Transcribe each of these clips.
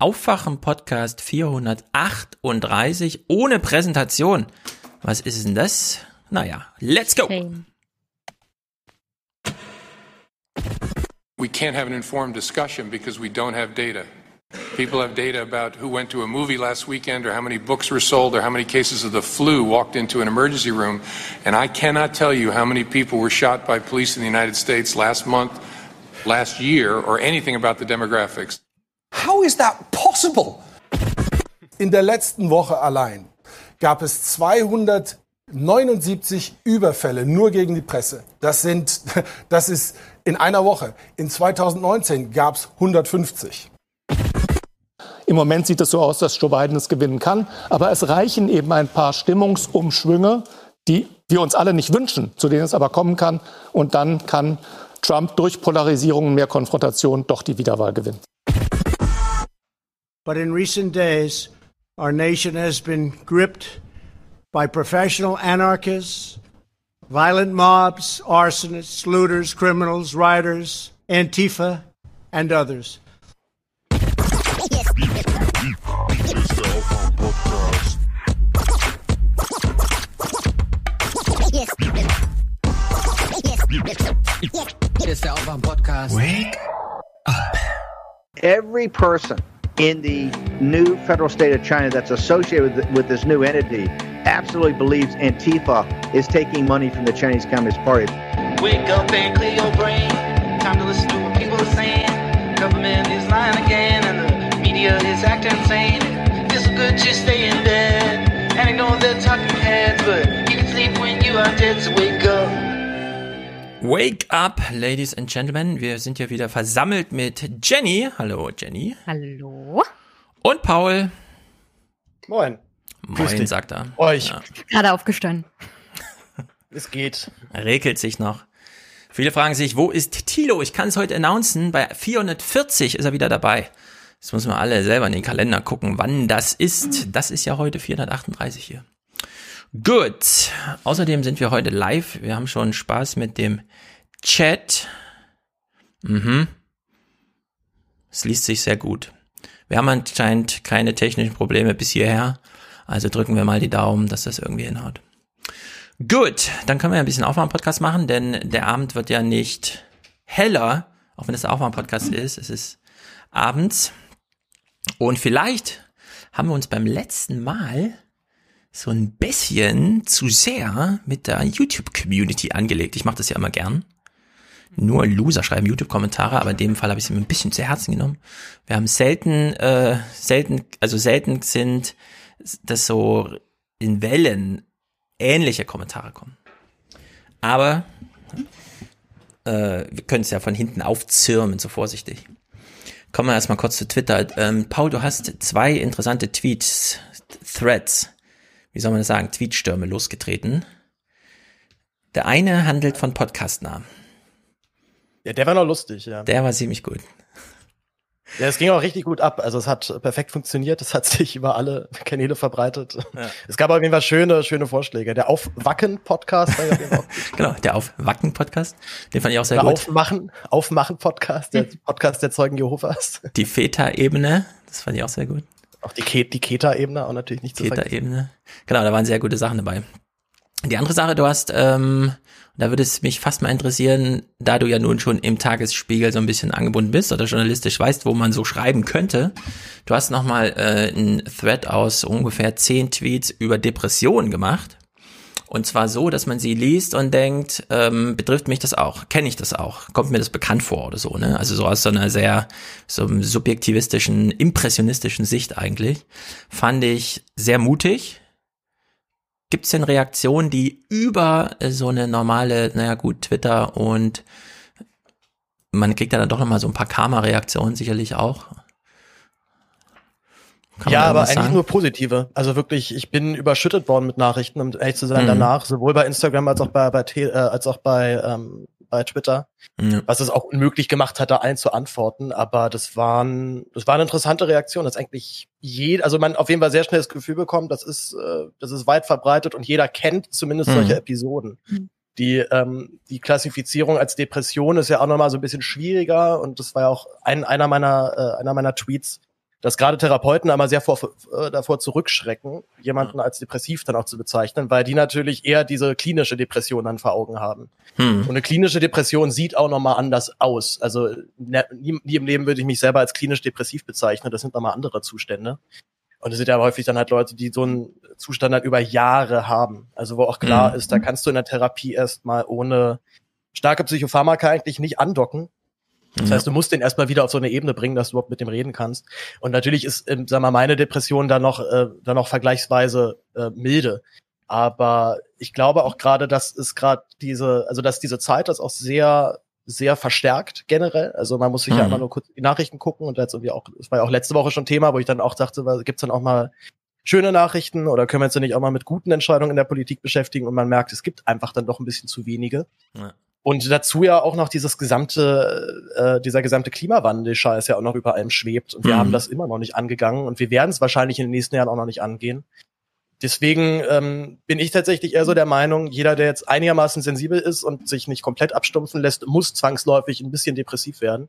Aufwachen Podcast 438 ohne Präsentation. Was ist denn das? Naja, let's go. We can't have an informed discussion because we don't have data. People have data about who went to a movie last weekend or how many books were sold or how many cases of the flu walked into an emergency room. And I cannot tell you how many people were shot by police in the United States last month, last year, or anything about the demographics. How is that possible? In der letzten Woche allein gab es 279 Überfälle nur gegen die Presse. Das sind, das ist in einer Woche. In 2019 gab es 150. Im Moment sieht es so aus, dass Joe Biden es gewinnen kann. Aber es reichen eben ein paar Stimmungsumschwünge, die wir uns alle nicht wünschen, zu denen es aber kommen kann. Und dann kann Trump durch Polarisierung und mehr Konfrontation doch die Wiederwahl gewinnen. But in recent days, our nation has been gripped by professional anarchists, violent mobs, arsonists, looters, criminals, rioters, Antifa, and others. Hier ist every person in the new federal state of China that's associated with, with this new entity absolutely believes Antifa is taking money from the Chinese Communist Party. Wake up and clear your brain. Time to listen to what people are saying. Government is lying again, and the media is acting insane. So good stay in bed. And talking heads, but you can sleep when you are dead, so wake up. Wake up, Ladies and Gentlemen. Wir sind hier wieder versammelt mit Jenny. Hallo, Jenny. Hallo? Und Paul. Moin. Moin, sagt er. Euch. Ja, Gerade aufgestanden. Es geht. regelt sich noch. Viele fragen sich, wo ist Tilo? Ich kann es heute announcen. Bei 440 ist er wieder dabei. Jetzt müssen wir alle selber in den Kalender gucken, wann das ist. Das ist ja heute 438 hier. Gut. Außerdem sind wir heute live. Wir haben schon Spaß mit dem Chat. Mhm. Es liest sich sehr gut. Wir haben anscheinend keine technischen Probleme bis hierher. Also drücken wir mal die Daumen, dass das irgendwie hinhaut. Gut, dann können wir ein bisschen Aufwärm-Podcast machen, denn der Abend wird ja nicht heller, auch wenn es der Aufwärm-Podcast ist. Es ist abends. Und vielleicht haben wir uns beim letzten Mal so ein bisschen zu sehr mit der YouTube-Community angelegt. Ich mache das ja immer gern. Nur Loser schreiben YouTube-Kommentare, aber in dem Fall habe ich es mir ein bisschen zu Herzen genommen. Wir haben selten, äh, selten, also selten sind das so in Wellen ähnliche Kommentare kommen. Aber äh, wir können es ja von hinten aufzirmen, so vorsichtig. Kommen wir erstmal kurz zu Twitter. Ähm, Paul, du hast zwei interessante Tweets, Threads, wie soll man das sagen, Tweetstürme losgetreten. Der eine handelt von Podcastnamen. Ja, der war noch lustig, ja. Der war ziemlich gut. Ja, es ging auch richtig gut ab. Also es hat perfekt funktioniert. Es hat sich über alle Kanäle verbreitet. Es gab auf jeden Fall schöne, schöne Vorschläge. Der Aufwacken-Podcast war ja. Genau, der Aufwacken-Podcast. Den fand ich auch sehr Der gut. Aufmachen, Aufmachen-Podcast, der Podcast der Zeugen Jehovas. Die Feta-Ebene, das fand ich auch sehr gut. Auch die, Ke die Keta-Ebene auch natürlich nicht zu. Keta-Ebene. Genau, da waren sehr gute Sachen dabei. Die andere Sache, du hast, ähm, da würde es mich fast mal interessieren, da du ja nun schon im Tagesspiegel so ein bisschen angebunden bist oder journalistisch weißt, wo man so schreiben könnte. Du hast nochmal äh, einen Thread aus ungefähr zehn Tweets über Depressionen gemacht. Und zwar so, dass man sie liest und denkt, ähm, betrifft mich das auch? Kenne ich das auch? Kommt mir das bekannt vor oder so, ne? Also so aus so einer sehr so einem subjektivistischen, impressionistischen Sicht eigentlich. Fand ich sehr mutig. Gibt es denn Reaktionen, die über äh, so eine normale, naja gut, Twitter und man kriegt ja dann doch nochmal so ein paar Karma-Reaktionen sicherlich auch. Kann ja, aber eigentlich sagen? nur positive. Also wirklich, ich bin überschüttet worden mit Nachrichten, um ehrlich zu sein, Mhm. danach, sowohl bei Instagram als auch bei, bei äh, als auch bei, ähm, bei Twitter. Ja. was es auch unmöglich gemacht hat, da allen zu antworten. Aber das waren, das war eine interessante Reaktion, dass eigentlich jeder, also man auf jeden Fall sehr schnell das Gefühl bekommt, das ist, äh, das ist weit verbreitet und jeder kennt zumindest Mhm. solche Episoden. Die, ähm, die Klassifizierung als Depression ist ja auch nochmal so ein bisschen schwieriger und das war ja auch ein, einer meiner, äh, einer meiner Tweets, dass gerade Therapeuten einmal sehr vor, äh, davor zurückschrecken, jemanden als depressiv dann auch zu bezeichnen, weil die natürlich eher diese klinische Depression dann vor Augen haben. Hm. Und eine klinische Depression sieht auch nochmal anders aus. Also ne, nie, nie im Leben würde ich mich selber als klinisch depressiv bezeichnen. Das sind nochmal andere Zustände. Und es sind ja häufig dann halt Leute, die so einen Zustand halt über Jahre haben. Also wo auch klar Mhm. ist, da kannst du in der Therapie erstmal ohne starke Psychopharmaka eigentlich nicht andocken. Das Ja. heißt, du musst den erstmal wieder auf so eine Ebene bringen, dass du überhaupt mit dem reden kannst. Und natürlich ist, ähm, sag mal, meine Depression dann noch, äh, dann noch vergleichsweise äh, milde. Aber ich glaube auch gerade, dass es gerade diese, also dass diese Zeit das auch sehr, sehr verstärkt generell. Also man muss sich ja Mhm. immer nur kurz die Nachrichten gucken und jetzt irgendwie auch, das war ja auch letzte Woche schon Thema, wo ich dann auch dachte, gibt's dann auch mal schöne Nachrichten oder können wir uns denn nicht auch mal mit guten Entscheidungen in der Politik beschäftigen und man merkt, es gibt einfach dann doch ein bisschen zu wenige. Ja. Und dazu ja auch noch dieses gesamte, äh, dieser gesamte Klimawandel-Scheiß ja auch noch über allem schwebt. Und wir Mhm. haben das immer noch nicht angegangen und wir werden es wahrscheinlich in den nächsten Jahren auch noch nicht angehen. Deswegen ähm, bin ich tatsächlich eher so der Meinung, jeder, der jetzt einigermaßen sensibel ist und sich nicht komplett abstumpfen lässt, muss zwangsläufig ein bisschen depressiv werden.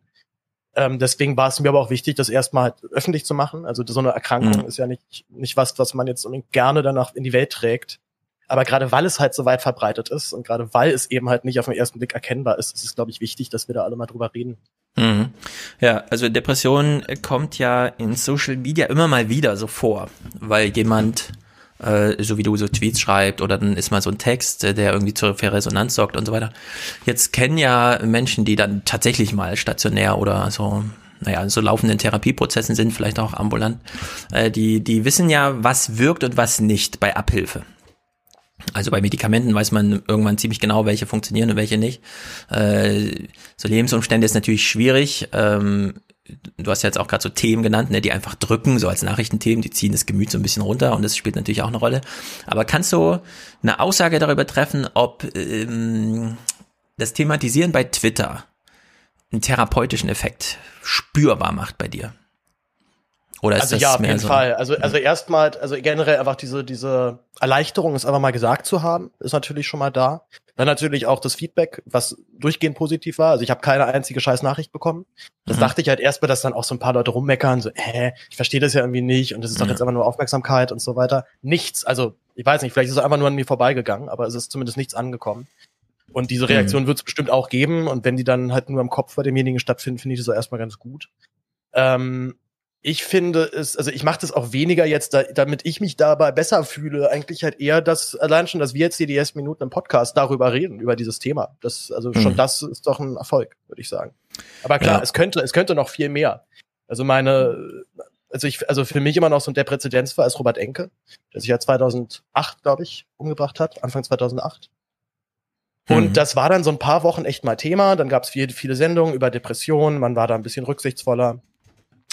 Ähm, deswegen war es mir aber auch wichtig, das erstmal halt öffentlich zu machen. Also so eine Erkrankung Mhm. ist ja nicht, nicht was, was man jetzt unbedingt gerne danach in die Welt trägt. Aber gerade weil es halt so weit verbreitet ist und gerade weil es eben halt nicht auf den ersten Blick erkennbar ist, ist es, glaube ich, wichtig, dass wir da alle mal drüber reden. Mhm. Ja, also Depression kommt ja in Social Media immer mal wieder so vor, weil jemand, äh, so wie du so Tweets schreibt oder dann ist mal so ein Text, äh, der irgendwie zur für Resonanz sorgt und so weiter. Jetzt kennen ja Menschen, die dann tatsächlich mal stationär oder so naja, so laufenden Therapieprozessen sind, vielleicht auch ambulant, äh, die, die wissen ja, was wirkt und was nicht bei Abhilfe. Also bei Medikamenten weiß man irgendwann ziemlich genau, welche funktionieren und welche nicht. Äh, so Lebensumstände ist natürlich schwierig. Ähm, du hast ja jetzt auch gerade so Themen genannt, ne, die einfach drücken, so als Nachrichtenthemen, die ziehen das Gemüt so ein bisschen runter und das spielt natürlich auch eine Rolle. Aber kannst du eine Aussage darüber treffen, ob ähm, das Thematisieren bei Twitter einen therapeutischen Effekt spürbar macht bei dir? Oder ist Also das ja, auf jeden so? Fall. Also, also erstmal, also generell einfach diese, diese Erleichterung, es einfach mal gesagt zu haben, ist natürlich schon mal da. Dann natürlich auch das Feedback, was durchgehend positiv war. Also ich habe keine einzige scheiß Nachricht bekommen. Das Mhm. dachte ich halt erstmal, dass dann auch so ein paar Leute rummeckern, so, hä, ich verstehe das ja irgendwie nicht und das ist doch jetzt einfach nur Aufmerksamkeit und so weiter. Nichts, also ich weiß nicht, vielleicht ist es einfach nur an mir vorbeigegangen, aber es ist zumindest nichts angekommen. Und diese Reaktion wird es bestimmt auch geben und wenn die dann halt nur im Kopf bei demjenigen stattfinden, finde ich das auch erstmal ganz gut. Ähm, ich finde es, also ich mache das auch weniger jetzt, da, damit ich mich dabei besser fühle, eigentlich halt eher das, allein schon, dass wir jetzt hier die ersten Minuten im Podcast darüber reden, über dieses Thema. Das, also schon Mhm. das ist doch ein Erfolg, würde ich sagen. Aber klar, Ja. es könnte, es könnte noch viel mehr. Also meine, also ich, also für mich immer noch so der Präzedenzfall ist Robert Enke, der sich ja 2008, glaube ich, umgebracht hat, Anfang 2008. Und Mhm. das war dann so ein paar Wochen echt mal Thema. Dann gab es viele, viele Sendungen über Depressionen. Man war da ein bisschen rücksichtsvoller.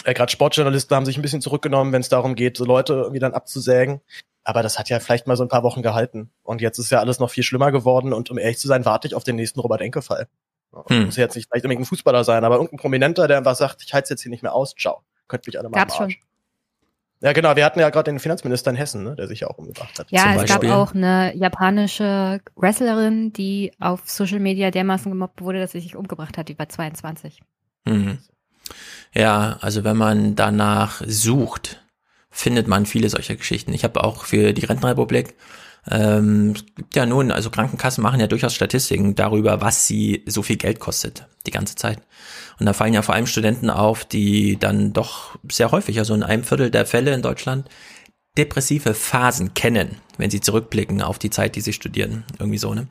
Äh, Gerade Sportjournalisten haben sich ein bisschen zurückgenommen, wenn es darum geht, so Leute irgendwie dann abzusägen. Aber das hat ja vielleicht mal so ein paar Wochen gehalten. Und jetzt ist ja alles noch viel schlimmer geworden. Und um ehrlich zu sein, warte ich auf den nächsten Robert Enke-Fall. Hm. Muss ja jetzt nicht vielleicht unbedingt ein Fußballer sein, aber irgendein Prominenter, der einfach sagt, ich halte jetzt hier nicht mehr aus, ciao. Könnt mich alle mal Gab's schon. Ja, genau. Wir hatten ja gerade den Finanzminister in Hessen, ne, der sich ja auch umgebracht hat. Ja, Zum es Beispiel? gab auch eine japanische Wrestlerin, die auf Social Media dermaßen gemobbt wurde, dass sie sich umgebracht hat. Die war 22. Mhm. Ja, also wenn man danach sucht, findet man viele solcher Geschichten. Ich habe auch für die Rentenrepublik, ähm, es gibt ja nun, also Krankenkassen machen ja durchaus Statistiken darüber, was sie so viel Geld kostet, die ganze Zeit. Und da fallen ja vor allem Studenten auf, die dann doch sehr häufig, also in einem Viertel der Fälle in Deutschland, depressive Phasen kennen, wenn sie zurückblicken auf die Zeit, die sie studieren, irgendwie so, ne?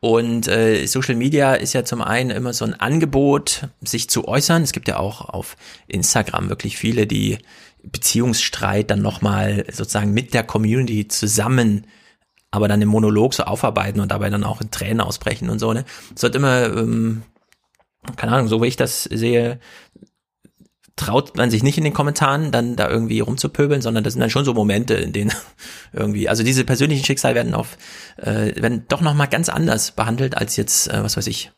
Und äh, Social Media ist ja zum einen immer so ein Angebot, sich zu äußern. Es gibt ja auch auf Instagram wirklich viele, die Beziehungsstreit dann nochmal sozusagen mit der Community zusammen aber dann im Monolog so aufarbeiten und dabei dann auch in Tränen ausbrechen und so, ne? Es wird immer, ähm, keine Ahnung, so wie ich das sehe, traut man sich nicht in den Kommentaren dann da irgendwie rumzupöbeln, sondern das sind dann schon so Momente, in denen irgendwie, also diese persönlichen Schicksale werden auf, äh, werden doch nochmal ganz anders behandelt als jetzt, äh, was weiß ich,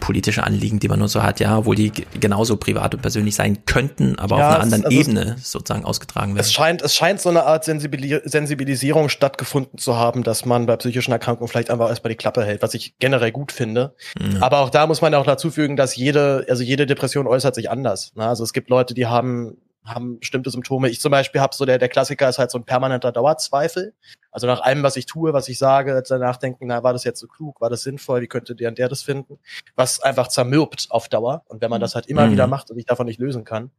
politische Anliegen, die man nur so hat, ja, obwohl die genauso privat und persönlich sein könnten, aber Ja, auf einer anderen also Ebene sozusagen ausgetragen werden. Es scheint, es scheint so eine Art Sensibili Sensibilisierung stattgefunden zu haben, dass man bei psychischen Erkrankungen vielleicht einfach erstmal die Klappe hält, was ich generell gut finde. Mhm. Aber auch da muss man ja auch dazu fügen, dass jede, also jede Depression äußert sich anders. Ne? Also es gibt Leute, die haben haben bestimmte Symptome. Ich zum Beispiel habe so der, der Klassiker ist halt so ein permanenter Dauerzweifel. Also nach allem, was ich tue, was ich sage, danach denken, na, war das jetzt so klug, war das sinnvoll, wie könnte der und der das finden? Was einfach zermürbt auf Dauer. Und wenn man das halt immer Mhm. wieder macht und ich davon nicht lösen kann.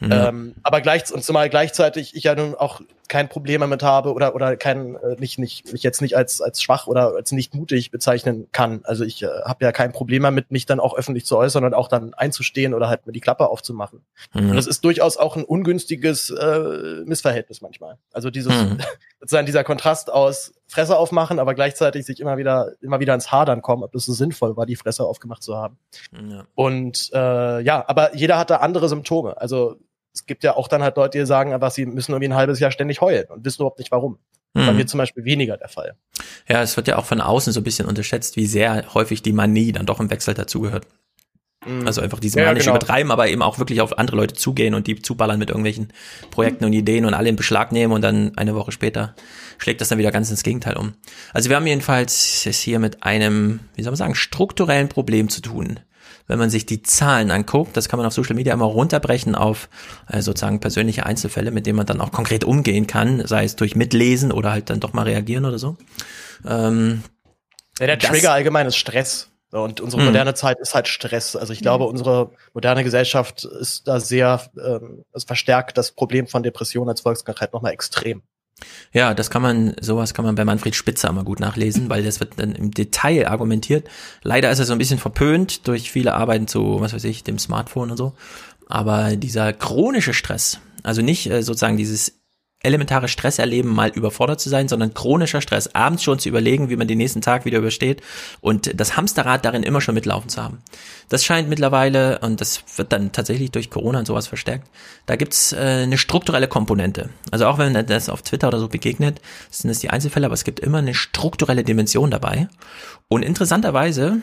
Ja. Ähm, aber gleich, und zumal gleichzeitig ich ja nun auch kein Problem damit habe oder, oder kein, äh, nicht, nicht, mich jetzt nicht als, als schwach oder als nicht mutig bezeichnen kann. Also ich äh, habe ja kein Problem damit, mich dann auch öffentlich zu äußern und auch dann einzustehen oder halt mir die Klappe aufzumachen. Mhm. Und das ist durchaus auch ein ungünstiges äh, Missverhältnis manchmal. Also dieses, Mhm. sozusagen dieser Kontrast aus Fresse aufmachen, aber gleichzeitig sich immer wieder, immer wieder ins Hadern kommen, ob das so sinnvoll war, die Fresse aufgemacht zu haben. ja. Und äh, ja, aber jeder hat da andere Symptome. Also es gibt ja auch dann halt Leute, die sagen, aber sie müssen irgendwie ein halbes Jahr ständig heulen und wissen überhaupt nicht warum. Bei Mhm. mir zum Beispiel weniger der Fall. Ja, es wird ja auch von außen so ein bisschen unterschätzt, wie sehr häufig die Manie dann doch im Wechsel dazugehört. Mhm. Also einfach diese Ja, manisch genau. übertreiben, aber eben auch wirklich auf andere Leute zugehen und die zuballern mit irgendwelchen Projekten und Ideen und alle in Beschlag nehmen und dann eine Woche später schlägt das dann wieder ganz ins Gegenteil um. Also wir haben jedenfalls es hier mit einem, wie soll man sagen, strukturellen Problem zu tun. Wenn man sich die Zahlen anguckt, das kann man auf Social Media immer runterbrechen auf äh, sozusagen persönliche Einzelfälle, mit denen man dann auch konkret umgehen kann, sei es durch Mitlesen oder halt dann doch mal reagieren oder so. Ähm, Ja, der Das- Trigger allgemein ist Stress. So, Und unsere Mhm. moderne Zeit ist halt Stress. Also ich glaube, unsere moderne Gesellschaft ist da sehr, ähm, es verstärkt das Problem von Depression als Volkskrankheit nochmal extrem. Ja, das kann man, sowas kann man bei Manfred Spitzer mal gut nachlesen, weil das wird dann im Detail argumentiert. Leider ist er so ein bisschen verpönt durch viele Arbeiten zu, was weiß ich, dem Smartphone und so. Aber dieser chronische Stress, also nicht äh, sozusagen dieses elementare Stress erleben, mal überfordert zu sein, sondern chronischer Stress, abends schon zu überlegen, wie man den nächsten Tag wieder übersteht und das Hamsterrad darin immer schon mitlaufen zu haben. Das scheint mittlerweile, und das wird dann tatsächlich durch Corona und sowas verstärkt, da gibt's äh, eine strukturelle Komponente. Also auch wenn man das auf Twitter oder so begegnet, sind es die Einzelfälle, aber es gibt immer eine strukturelle Dimension dabei. Und interessanterweise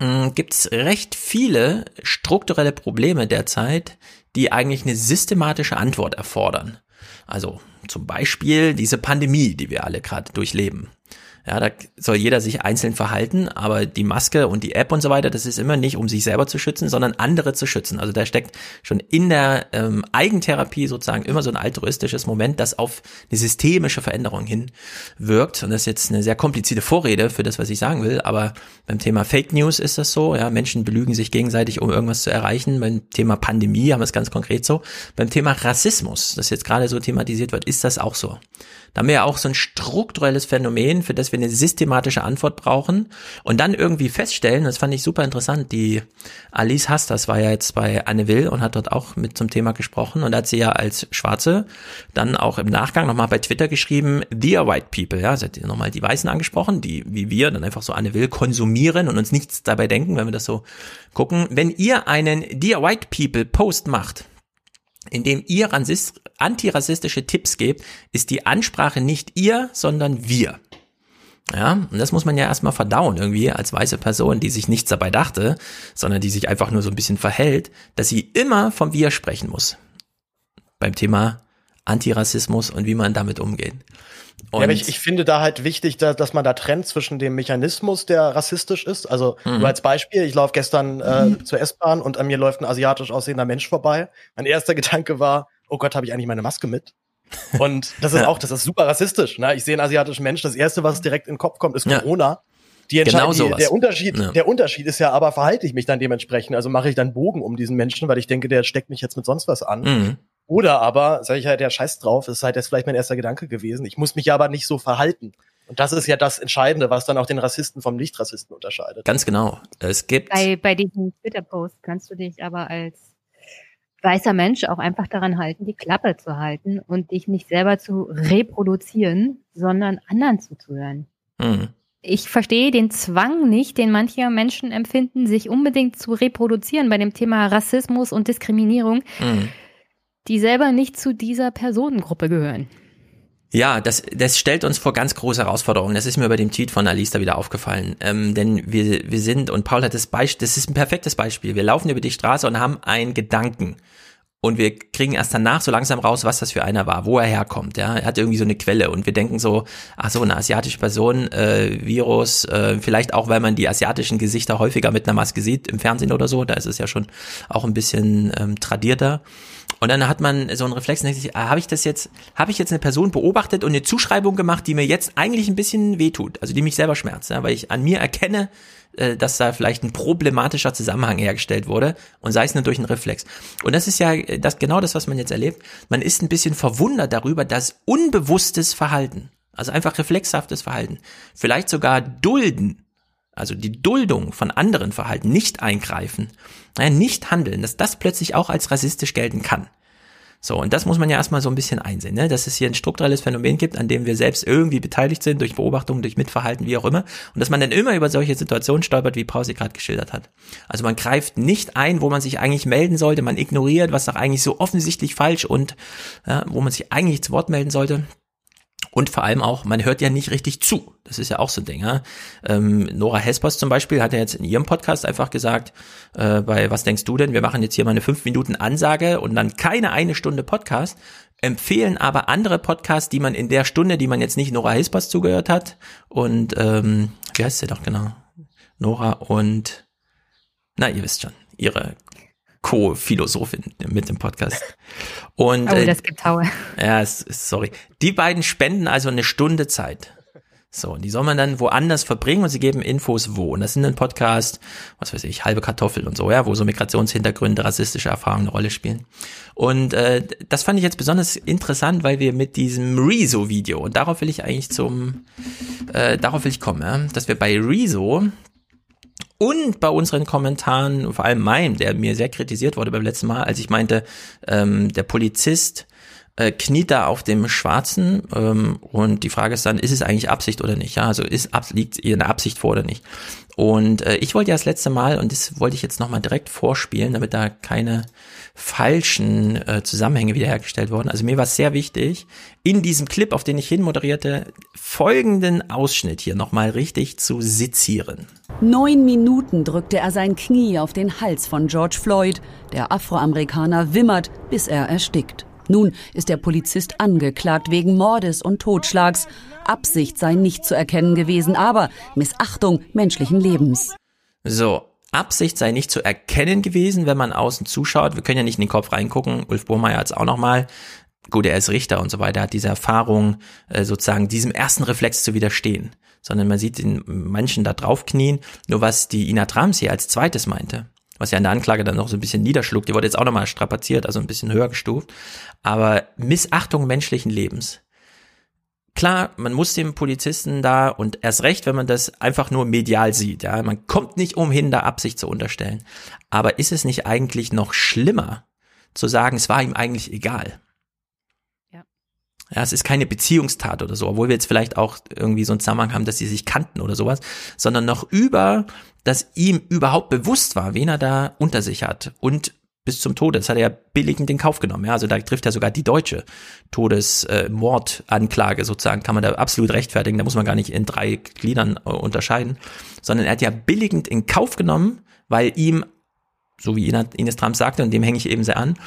mh, gibt's recht viele strukturelle Probleme derzeit, die eigentlich eine systematische Antwort erfordern. Also zum Beispiel diese Pandemie, die wir alle gerade durchleben. Ja, da soll jeder sich einzeln verhalten, aber die Maske und die App und so weiter, das ist immer nicht, um sich selber zu schützen, sondern andere zu schützen. Also da steckt schon in der ähm, Eigentherapie sozusagen immer so ein altruistisches Moment, das auf eine systemische Veränderung hin wirkt. Und das ist jetzt eine sehr komplizierte Vorrede für das, was ich sagen will, aber beim Thema Fake News ist das so. Ja, Menschen belügen sich gegenseitig, um irgendwas zu erreichen. Beim Thema Pandemie haben wir es ganz konkret so. Beim Thema Rassismus, das jetzt gerade so thematisiert wird, ist das auch so. Da haben wir ja auch so ein strukturelles Phänomen, für das wir eine systematische Antwort brauchen und dann irgendwie feststellen, das fand ich super interessant, die Alice Hastas war ja jetzt bei Anne Will und hat dort auch mit zum Thema gesprochen und hat sie ja als Schwarze dann auch im Nachgang nochmal bei Twitter geschrieben, Dear White People, ja, sie hat nochmal die Weißen angesprochen, die wie wir dann einfach so Anne Will konsumieren und uns nichts dabei denken, wenn wir das so gucken. Wenn ihr einen Dear White People Post macht, indem ihr rassist- antirassistische Tipps gebt, ist die Ansprache nicht ihr, sondern wir. Ja, und das muss man ja erstmal verdauen irgendwie als weiße Person, die sich nichts dabei dachte, sondern die sich einfach nur so ein bisschen verhält, dass sie immer vom Wir sprechen muss. Beim Thema Antirassismus und wie man damit umgeht. Und ja, aber ich, ich finde da halt wichtig, da, dass man da trennt zwischen dem Mechanismus, der rassistisch ist. Also Mhm. nur als Beispiel, ich laufe gestern äh, zur S-Bahn und an mir läuft ein asiatisch aussehender Mensch vorbei. Mein erster Gedanke war, oh Gott, habe ich eigentlich meine Maske mit? Und das ist Ja. auch, das ist super rassistisch. Ne? Ich sehe einen asiatischen Mensch, das erste, was direkt in den Kopf kommt, ist Ja. Corona. Die Genau die, der Unterschied, Ja. der Unterschied ist ja aber, verhalte ich mich dann dementsprechend? Also mache ich dann Bogen um diesen Menschen, weil ich denke, der steckt mich jetzt mit sonst was an. Mhm. Oder aber, sage ich halt, der Scheiß drauf, ist halt jetzt vielleicht mein erster Gedanke gewesen. Ich muss mich ja aber nicht so verhalten. Und das ist ja das Entscheidende, was dann auch den Rassisten vom Nicht-Rassisten unterscheidet. Ganz genau. Es gibt Bei, bei diesem Twitter-Post kannst du dich aber als weißer Mensch auch einfach daran halten, die Klappe zu halten und dich nicht selber zu reproduzieren, sondern anderen zuzuhören. Mhm. Ich verstehe den Zwang nicht, den manche Menschen empfinden, sich unbedingt zu reproduzieren bei dem Thema Rassismus und Diskriminierung, Mhm. Die selber nicht zu dieser Personengruppe gehören. Ja, das, das stellt uns vor ganz große Herausforderungen. Das ist mir bei dem Tweet von Alice da wieder aufgefallen. Ähm, denn wir, wir sind, und Paul hat das Beispiel, das ist ein perfektes Beispiel. Wir laufen über die Straße und haben einen Gedanken. und wir kriegen erst danach so langsam raus, was das für einer war, wo er herkommt. Ja, er hat irgendwie so eine Quelle und wir denken so, ach so, eine asiatische Person, äh, Virus, äh, vielleicht auch, weil man die asiatischen Gesichter häufiger mit einer Maske sieht im Fernsehen oder so. Da ist es ja schon auch ein bisschen ähm, tradierter. Und dann hat man so einen Reflex und denkt sich, ah, habe ich das jetzt, habe ich jetzt eine Person beobachtet und eine Zuschreibung gemacht, die mir jetzt eigentlich ein bisschen wehtut, also die mich selber schmerzt, weil ich an mir erkenne, äh, dass da vielleicht ein problematischer Zusammenhang hergestellt wurde und sei es nur durch einen Reflex. Und das ist ja äh, das genau das, was man jetzt erlebt. Man ist ein bisschen verwundert darüber, dass unbewusstes Verhalten, also einfach reflexhaftes Verhalten, vielleicht sogar dulden, also die Duldung von anderen Verhalten, nicht eingreifen, nicht handeln, dass das plötzlich auch als rassistisch gelten kann. So, und das muss man ja erstmal so ein bisschen einsehen, ne? dass es hier ein strukturelles Phänomen gibt, an dem wir selbst irgendwie beteiligt sind, durch Beobachtungen, durch Mitverhalten, wie auch immer, und dass man dann immer über solche Situationen stolpert, wie Paul sie gerade geschildert hat. Also man greift nicht ein, wo man sich eigentlich melden sollte, man ignoriert, was doch eigentlich so offensichtlich falsch und ja, wo man sich eigentlich zu Wort melden sollte. Und vor allem auch, man hört ja nicht richtig zu. Das ist ja auch so ein Ding. Ja? Ähm, Nora Hespers zum Beispiel hat ja jetzt in ihrem Podcast einfach gesagt, äh, bei Was denkst du denn? Wir machen jetzt hier mal eine fünf Minuten Ansage und dann keine eine Stunde Podcast, empfehlen aber andere Podcasts, die man in der Stunde, die man jetzt nicht Nora Hespers zugehört hat und ähm, wie heißt sie doch genau? Nora und na, ihr wisst schon, ihre Co-Philosophin mit dem Podcast. Und, oh, das gibt Haue. Äh, ja, sorry. Die beiden spenden also eine Stunde Zeit. So, und die soll man dann woanders verbringen und sie geben Infos wo. Und das sind dann Podcasts, was weiß ich, halbe Kartoffel und so, ja, wo so Migrationshintergründe, rassistische Erfahrungen eine Rolle spielen. Und äh, das fand ich jetzt besonders interessant, weil wir mit diesem Rezo-Video, und darauf will ich eigentlich zum, äh, darauf will ich kommen, ja, dass wir bei Rezo und bei unseren Kommentaren, vor allem meinem, der mir sehr kritisiert wurde beim letzten Mal, als ich meinte, ähm, der Polizist äh, kniet da auf dem Schwarzen ähm, und die Frage ist dann, ist es eigentlich Absicht oder nicht? Ja, also ist liegt ihr eine Absicht vor oder nicht? Und äh, ich wollte ja das letzte Mal, und das wollte ich jetzt nochmal direkt vorspielen, damit da keine falschen äh, Zusammenhänge wiederhergestellt wurden. Also mir war es sehr wichtig, in diesem Clip, auf den ich hin moderierte, folgenden Ausschnitt hier nochmal richtig zu sezieren. Neun Minuten drückte er sein Knie auf den Hals von George Floyd. Der Afroamerikaner wimmert, bis er erstickt. Nun ist der Polizist angeklagt wegen Mordes und Totschlags. Absicht sei nicht zu erkennen gewesen, aber Missachtung menschlichen Lebens. So, Absicht sei nicht zu erkennen gewesen, wenn man außen zuschaut. Wir können ja nicht in den Kopf reingucken. Ulf Burmeier hat es auch nochmal. Gut, er ist Richter und so weiter, hat diese Erfahrung, äh, sozusagen diesem ersten Reflex zu widerstehen. Sondern man sieht den Menschen da drauf knien. Nur was die Ina Trams hier als zweites meinte, was ja in der Anklage dann noch so ein bisschen niederschlug, die wurde jetzt auch nochmal strapaziert, also ein bisschen höher gestuft. Aber Missachtung menschlichen Lebens. Klar, man muss dem Polizisten da und erst recht, wenn man das einfach nur medial sieht, ja, man kommt nicht umhin, da Absicht zu unterstellen. Aber ist es nicht eigentlich noch schlimmer, zu sagen, es war ihm eigentlich egal? Ja. Ja, es ist keine Beziehungstat oder so, obwohl wir jetzt vielleicht auch irgendwie so einen Zusammenhang haben, dass sie sich kannten oder sowas, sondern noch über, dass ihm überhaupt bewusst war, wen er da unter sich hat und bis zum Tode. Das hat er ja billigend in Kauf genommen. Ja? Also da trifft er sogar die deutsche Todesmordanklage äh, sozusagen, kann man da absolut rechtfertigen. Da muss man gar nicht in drei Gliedern äh, unterscheiden, sondern er hat ja billigend in Kauf genommen, weil ihm, so wie Ines Trump sagte, und dem hänge ich eben sehr an,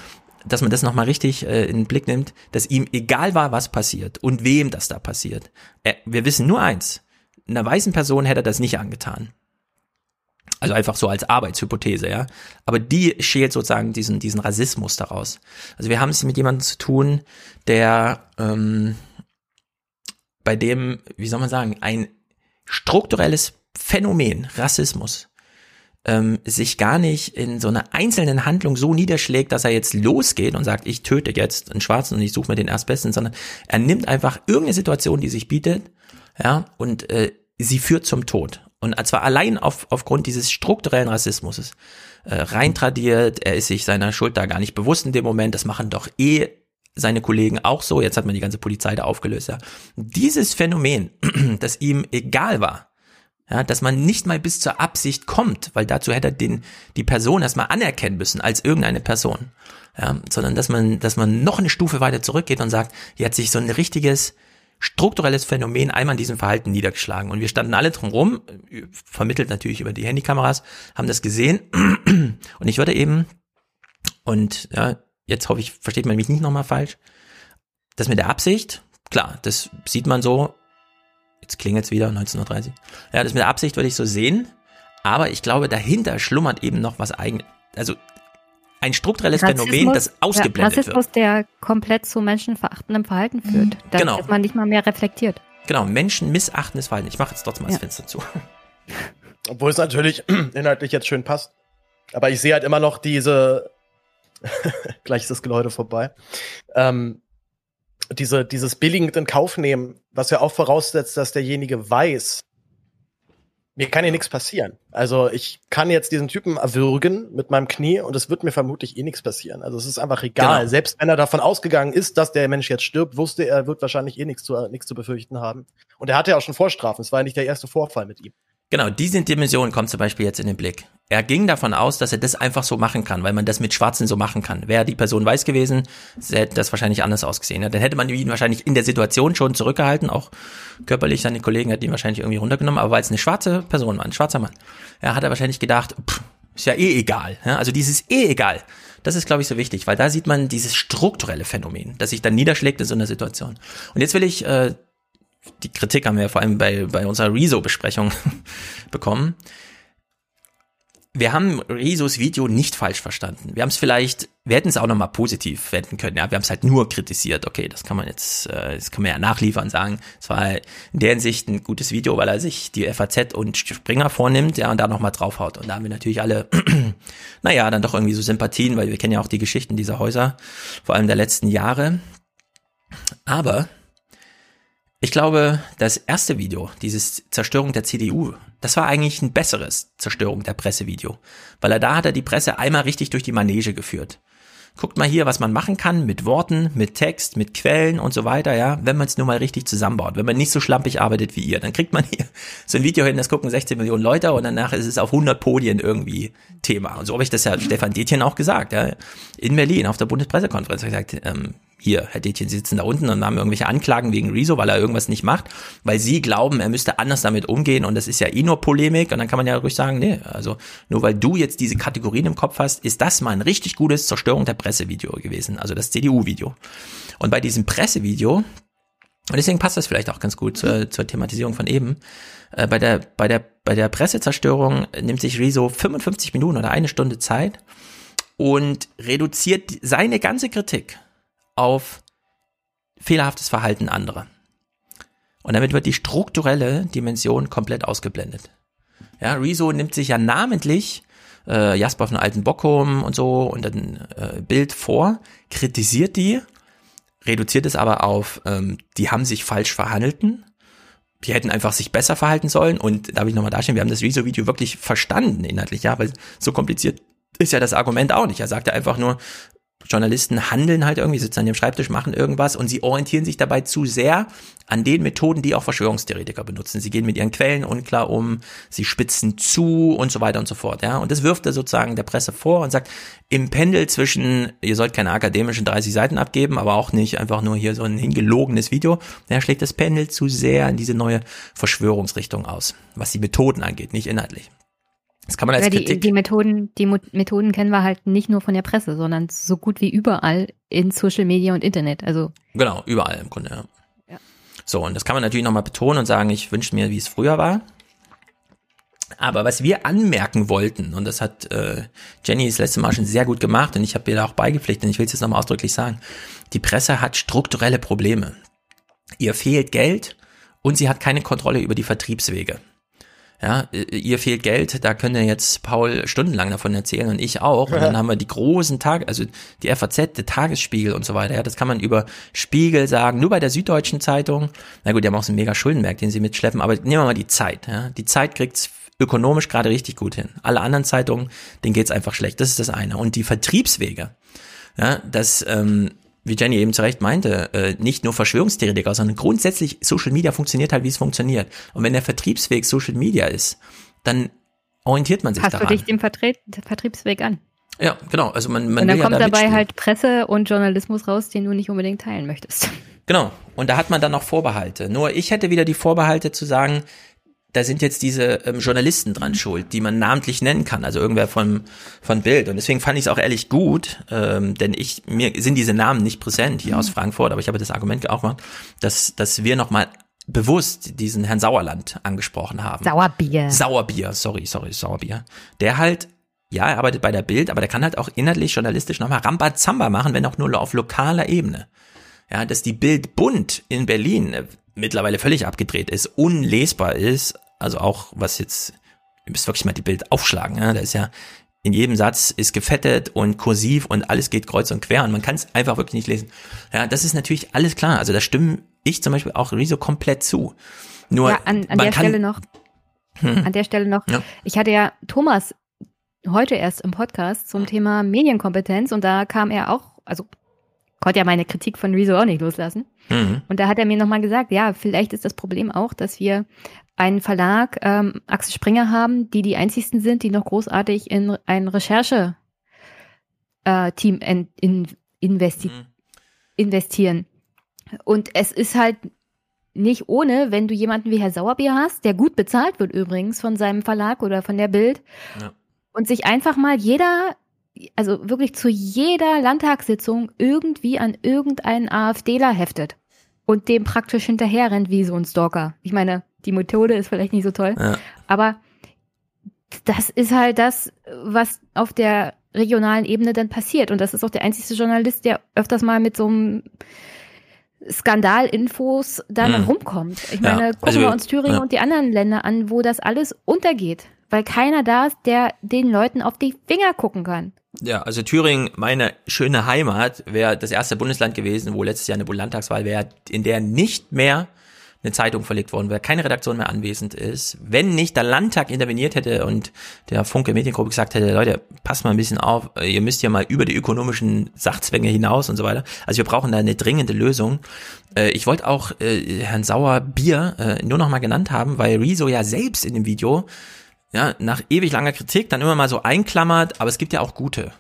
dass man das nochmal richtig äh, in den Blick nimmt, dass ihm egal war, was passiert und wem das da passiert. Er, wir wissen nur eins, einer weißen Person hätte er das nicht angetan. Also einfach so als Arbeitshypothese, ja. Aber die schält sozusagen diesen, diesen Rassismus daraus. Also wir haben es mit jemandem zu tun, der ähm, bei dem, wie soll man sagen, ein strukturelles Phänomen, Rassismus, ähm, sich gar nicht in so einer einzelnen Handlung so niederschlägt, dass er jetzt losgeht und sagt, ich töte jetzt einen Schwarzen und ich suche mir den Erstbesten, sondern er nimmt einfach irgendeine Situation, die sich bietet, ja, und äh, sie führt zum Tod. Und zwar allein auf, aufgrund dieses strukturellen Rassismus äh, reintradiert, er ist sich seiner Schuld da gar nicht bewusst in dem Moment, das machen doch eh seine Kollegen auch so, jetzt hat man die ganze Polizei da aufgelöst, ja. Dieses Phänomen, das ihm egal war, ja, dass man nicht mal bis zur Absicht kommt, weil dazu hätte er den, die Person erstmal anerkennen müssen als irgendeine Person, ja, sondern dass man, dass man noch eine Stufe weiter zurückgeht und sagt, hier hat sich so ein richtiges, strukturelles Phänomen einmal in diesem Verhalten niedergeschlagen. Und wir standen alle drumherum, vermittelt natürlich über die Handykameras, haben das gesehen. Und ich würde eben, und ja, jetzt hoffe ich, versteht man mich nicht nochmal falsch. Das mit der Absicht, klar, das sieht man so. Jetzt klingelt es wieder, 19.30 Uhr. Ja, das mit der Absicht würde ich so sehen. Aber ich glaube, dahinter schlummert eben noch was eigenes. Also ein strukturelles Phänomen, das ausgeblendet Rassismus, wird. der komplett zu menschenverachtendem Verhalten führt. Da Genau. dass man nicht mal mehr reflektiert. Genau, Menschen missachtendes Verhalten. Ich mache jetzt trotzdem mal das Ja. Fenster zu. Obwohl es natürlich inhaltlich jetzt schön passt. Aber ich sehe halt immer noch diese. Gleich ist das Geläute vorbei. Ähm, diese, dieses billigend in Kauf nehmen, was ja auch voraussetzt, dass derjenige weiß, mir kann hier nichts passieren. Also ich kann jetzt diesen Typen erwürgen mit meinem Knie und es wird mir vermutlich eh nichts passieren. Also es ist einfach egal. Genau. Selbst wenn er davon ausgegangen ist, dass der Mensch jetzt stirbt, wusste er, er wird wahrscheinlich eh nichts zu, nichts zu befürchten haben. Und er hatte ja auch schon Vorstrafen. Es war ja nicht der erste Vorfall mit ihm. Genau, diese Dimension kommt zum Beispiel jetzt in den Blick. Er ging davon aus, dass er das einfach so machen kann, weil man das mit Schwarzen so machen kann. Wäre die Person weiß gewesen, hätte das wahrscheinlich anders ausgesehen. Dann hätte man ihn wahrscheinlich in der Situation schon zurückgehalten, auch körperlich, seine Kollegen hätten ihn wahrscheinlich irgendwie runtergenommen, aber weil es eine schwarze Person war, ein schwarzer Mann, ja, hat er wahrscheinlich gedacht, pff, ist ja eh egal. Also dieses eh egal, das ist, glaube ich, so wichtig, weil da sieht man dieses strukturelle Phänomen, das sich dann niederschlägt in so einer Situation. Und jetzt will ich äh, die Kritik haben wir vor allem bei, bei unserer Rezo-Besprechung bekommen. Wir haben Rezos Video nicht falsch verstanden. Wir haben es vielleicht, wir hätten es auch nochmal positiv wenden können. Ja, wir haben es halt nur kritisiert. Okay, das kann man jetzt, äh, das kann man ja nachliefern sagen. Es war in der Hinsicht ein gutes Video, weil er sich die FAZ und Springer vornimmt, ja, und da nochmal draufhaut. Und da haben wir natürlich alle, naja, dann doch irgendwie so Sympathien, weil wir kennen ja auch die Geschichten dieser Häuser, vor allem der letzten Jahre. Aber ich glaube, das erste Video, dieses Zerstörung der CDU, das war eigentlich ein besseres Zerstörung der Pressevideo. Weil er da hat er die Presse einmal richtig durch die Manege geführt. Guckt mal hier, was man machen kann mit Worten, mit Text, mit Quellen und so weiter, ja, wenn man es nur mal richtig zusammenbaut. Wenn man nicht so schlampig arbeitet wie ihr, dann kriegt man hier so ein Video hin, das gucken 16 Millionen Leute und danach ist es auf 100 Podien irgendwie Thema. Und so habe ich das ja Stefan Detjen auch gesagt, ja, in Berlin auf der Bundespressekonferenz. Ich gesagt, ähm, hier, Herr Detjen, Sie sitzen da unten und haben irgendwelche Anklagen wegen Rezo, weil er irgendwas nicht macht, weil Sie glauben, er müsste anders damit umgehen und das ist ja eh nur Polemik und dann kann man ja ruhig sagen, nee, also nur weil du jetzt diese Kategorien im Kopf hast, ist das mal ein richtig gutes Zerstörung der Presse-Video gewesen, also das CDU-Video. Und bei diesem Pressevideo, und deswegen passt das vielleicht auch ganz gut zur, zur Thematisierung von eben. Äh, bei der, bei der, bei der Pressezerstörung nimmt sich Rezo 55 Minuten oder eine Stunde Zeit und reduziert seine ganze Kritik auf fehlerhaftes Verhalten anderer. Und damit wird die strukturelle Dimension komplett ausgeblendet. Ja, Rezo nimmt sich ja namentlich äh, Jasper von Alten Bockum und so und dann äh, Bild vor, kritisiert die, reduziert es aber auf, ähm, die haben sich falsch verhalten, die hätten einfach sich besser verhalten sollen und darf ich nochmal darstellen, wir haben das Rezo-Video wirklich verstanden inhaltlich, ja, weil so kompliziert ist ja das Argument auch nicht. Er sagte einfach nur, Journalisten handeln halt irgendwie, sitzen an dem Schreibtisch, machen irgendwas und sie orientieren sich dabei zu sehr an den Methoden, die auch Verschwörungstheoretiker benutzen. Sie gehen mit ihren Quellen unklar um, sie spitzen zu und so weiter und so fort. Ja, und das wirft er sozusagen der Presse vor und sagt, im Pendel zwischen, ihr sollt keine akademischen 30 Seiten abgeben, aber auch nicht einfach nur hier so ein hingelogenes Video, der schlägt das Pendel zu sehr in diese neue Verschwörungsrichtung aus, was die Methoden angeht, nicht inhaltlich. Das kann man als Ja, die, Kritik. die Methoden, die Methoden kennen wir halt nicht nur von der Presse, sondern so gut wie überall in Social Media und Internet. Also Genau, überall im Grunde, ja. Ja. So, und das kann man natürlich nochmal betonen und sagen, ich wünsche mir, wie es früher war. Aber was wir anmerken wollten, und das hat äh, Jenny das letzte Mal schon sehr gut gemacht, und ich habe ihr da auch beigepflichtet, und ich will es jetzt nochmal ausdrücklich sagen, die Presse hat strukturelle Probleme. Ihr fehlt Geld und sie hat keine Kontrolle über die Vertriebswege. Ja, äh, ihr fehlt Geld, da könnte jetzt Paul stundenlang davon erzählen und ich auch. Und dann haben wir die großen Tage, also die FAZ, der Tagesspiegel und so weiter. Ja, das kann man über Spiegel sagen, nur bei der Süddeutschen Zeitung. Na gut, die haben auch so einen mega Schuldenberg, den sie mitschleppen, aber nehmen wir mal die Zeit. Ja. Die Zeit kriegt's ökonomisch gerade richtig gut hin. Alle anderen Zeitungen, denen geht's einfach schlecht. Das ist das eine. Und die Vertriebswege, ja, das, ähm, wie Jenny eben zu Recht meinte, äh, nicht nur Verschwörungstheoretiker, sondern grundsätzlich Social Media funktioniert halt, wie es funktioniert. Und wenn der Vertriebsweg Social Media ist, dann orientiert man sich du daran. dich dem Vertret Vertriebsweg an. Ja, genau. Also man, man und dann kommt ja da dabei halt Presse und Journalismus raus, den du nicht unbedingt teilen möchtest. Genau. Und da hat man dann noch Vorbehalte. Nur ich hätte wieder die Vorbehalte zu sagen, da sind jetzt diese ähm, Journalisten dran schuld, die man namentlich nennen kann, also irgendwer von, von Bild. Und deswegen fand ich es auch ehrlich gut, ähm, denn ich, mir sind diese Namen nicht präsent hier aus Frankfurt, aber ich habe das Argument auch gemacht, dass, dass wir nochmal bewusst diesen Herrn Sauerland angesprochen haben. Sauerbier. Sauerbier, sorry, sorry, Sauerbier. Der halt, ja, er arbeitet bei der Bild, aber der kann halt auch inhaltlich, journalistisch nochmal Rambazamba machen, wenn auch nur auf lokaler Ebene. Ja, dass die Bild Bund in Berlin äh, mittlerweile völlig abgedreht ist, unlesbar ist, also auch was jetzt, ihr müsst wirklich mal die Bild aufschlagen, ja, da ist ja in jedem Satz ist gefettet und kursiv und alles geht kreuz und quer und man kann es einfach wirklich nicht lesen. Ja, das ist natürlich alles klar. Also da stimme ich zum Beispiel auch Riso komplett zu. Nur ja, an, an der kann, Stelle noch, Hm. an der Stelle noch, Ja. ich hatte ja Thomas heute erst im Podcast zum Thema Medienkompetenz und da kam er auch, also konnte ja meine Kritik von Rezo auch nicht loslassen. Mhm. Und da hat er mir nochmal gesagt, ja, vielleicht ist das Problem auch, dass wir einen Verlag, ähm, Axel Springer haben, die die einzigsten sind, die noch großartig in ein Recherche äh, in, in, investi Mhm. investieren. Und es ist halt nicht ohne, wenn du jemanden wie Herr Sauerbier hast, der gut bezahlt wird übrigens von seinem Verlag oder von der Bild Ja. und sich einfach mal jeder, also wirklich zu jeder Landtagssitzung irgendwie an irgendeinen AfDler heftet und dem praktisch hinterher rennt wie so ein Stalker. Ich meine, die Methode ist vielleicht nicht so toll, Ja. aber das ist halt das, was auf der regionalen Ebene dann passiert. Und das ist auch der einzige Journalist, der öfters mal mit so einem Skandalinfos dann Mhm. rumkommt. Ich Ja, meine, gucken also wir wir- uns Thüringen ja. und die anderen Länder an, wo das alles untergeht, weil keiner da ist, der den Leuten auf die Finger gucken kann. Ja, also Thüringen, meine schöne Heimat, wäre das erste Bundesland gewesen, wo letztes Jahr eine Landtagswahl wäre, in der nicht mehr eine Zeitung verlegt worden wäre, keine Redaktion mehr anwesend ist, wenn nicht der Landtag interveniert hätte und der Funke Mediengruppe gesagt hätte, Leute, passt mal ein bisschen auf, ihr müsst ja mal über die ökonomischen Sachzwänge hinaus und so weiter. Also wir brauchen da eine dringende Lösung. Äh, Ich wollte auch äh, Herrn Sauer Bier äh, nur noch mal genannt haben, weil Rezo ja selbst in dem Video ja, nach ewig langer Kritik dann immer mal so einklammert, aber es gibt ja auch gute.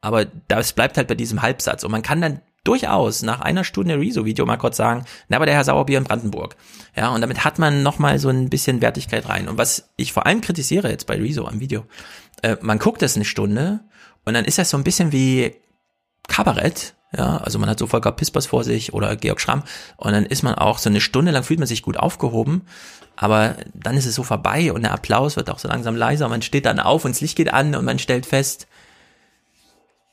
Aber das bleibt halt bei diesem Halbsatz. Und man kann dann durchaus nach einer Stunde Rezo-Video mal kurz sagen, na, aber der Herr Sauerbier in Brandenburg. Ja, und damit hat man nochmal so ein bisschen Wertigkeit rein. Und was ich vor allem kritisiere jetzt bei Rezo am Video, äh, man guckt das eine Stunde und dann ist das so ein bisschen wie Kabarett. Ja, also man hat so Volker Pispers vor sich oder Georg Schramm und dann ist man auch so eine Stunde lang fühlt man sich gut aufgehoben, aber dann ist es so vorbei und der Applaus wird auch so langsam leiser. Man steht dann auf und das Licht geht an und man stellt fest,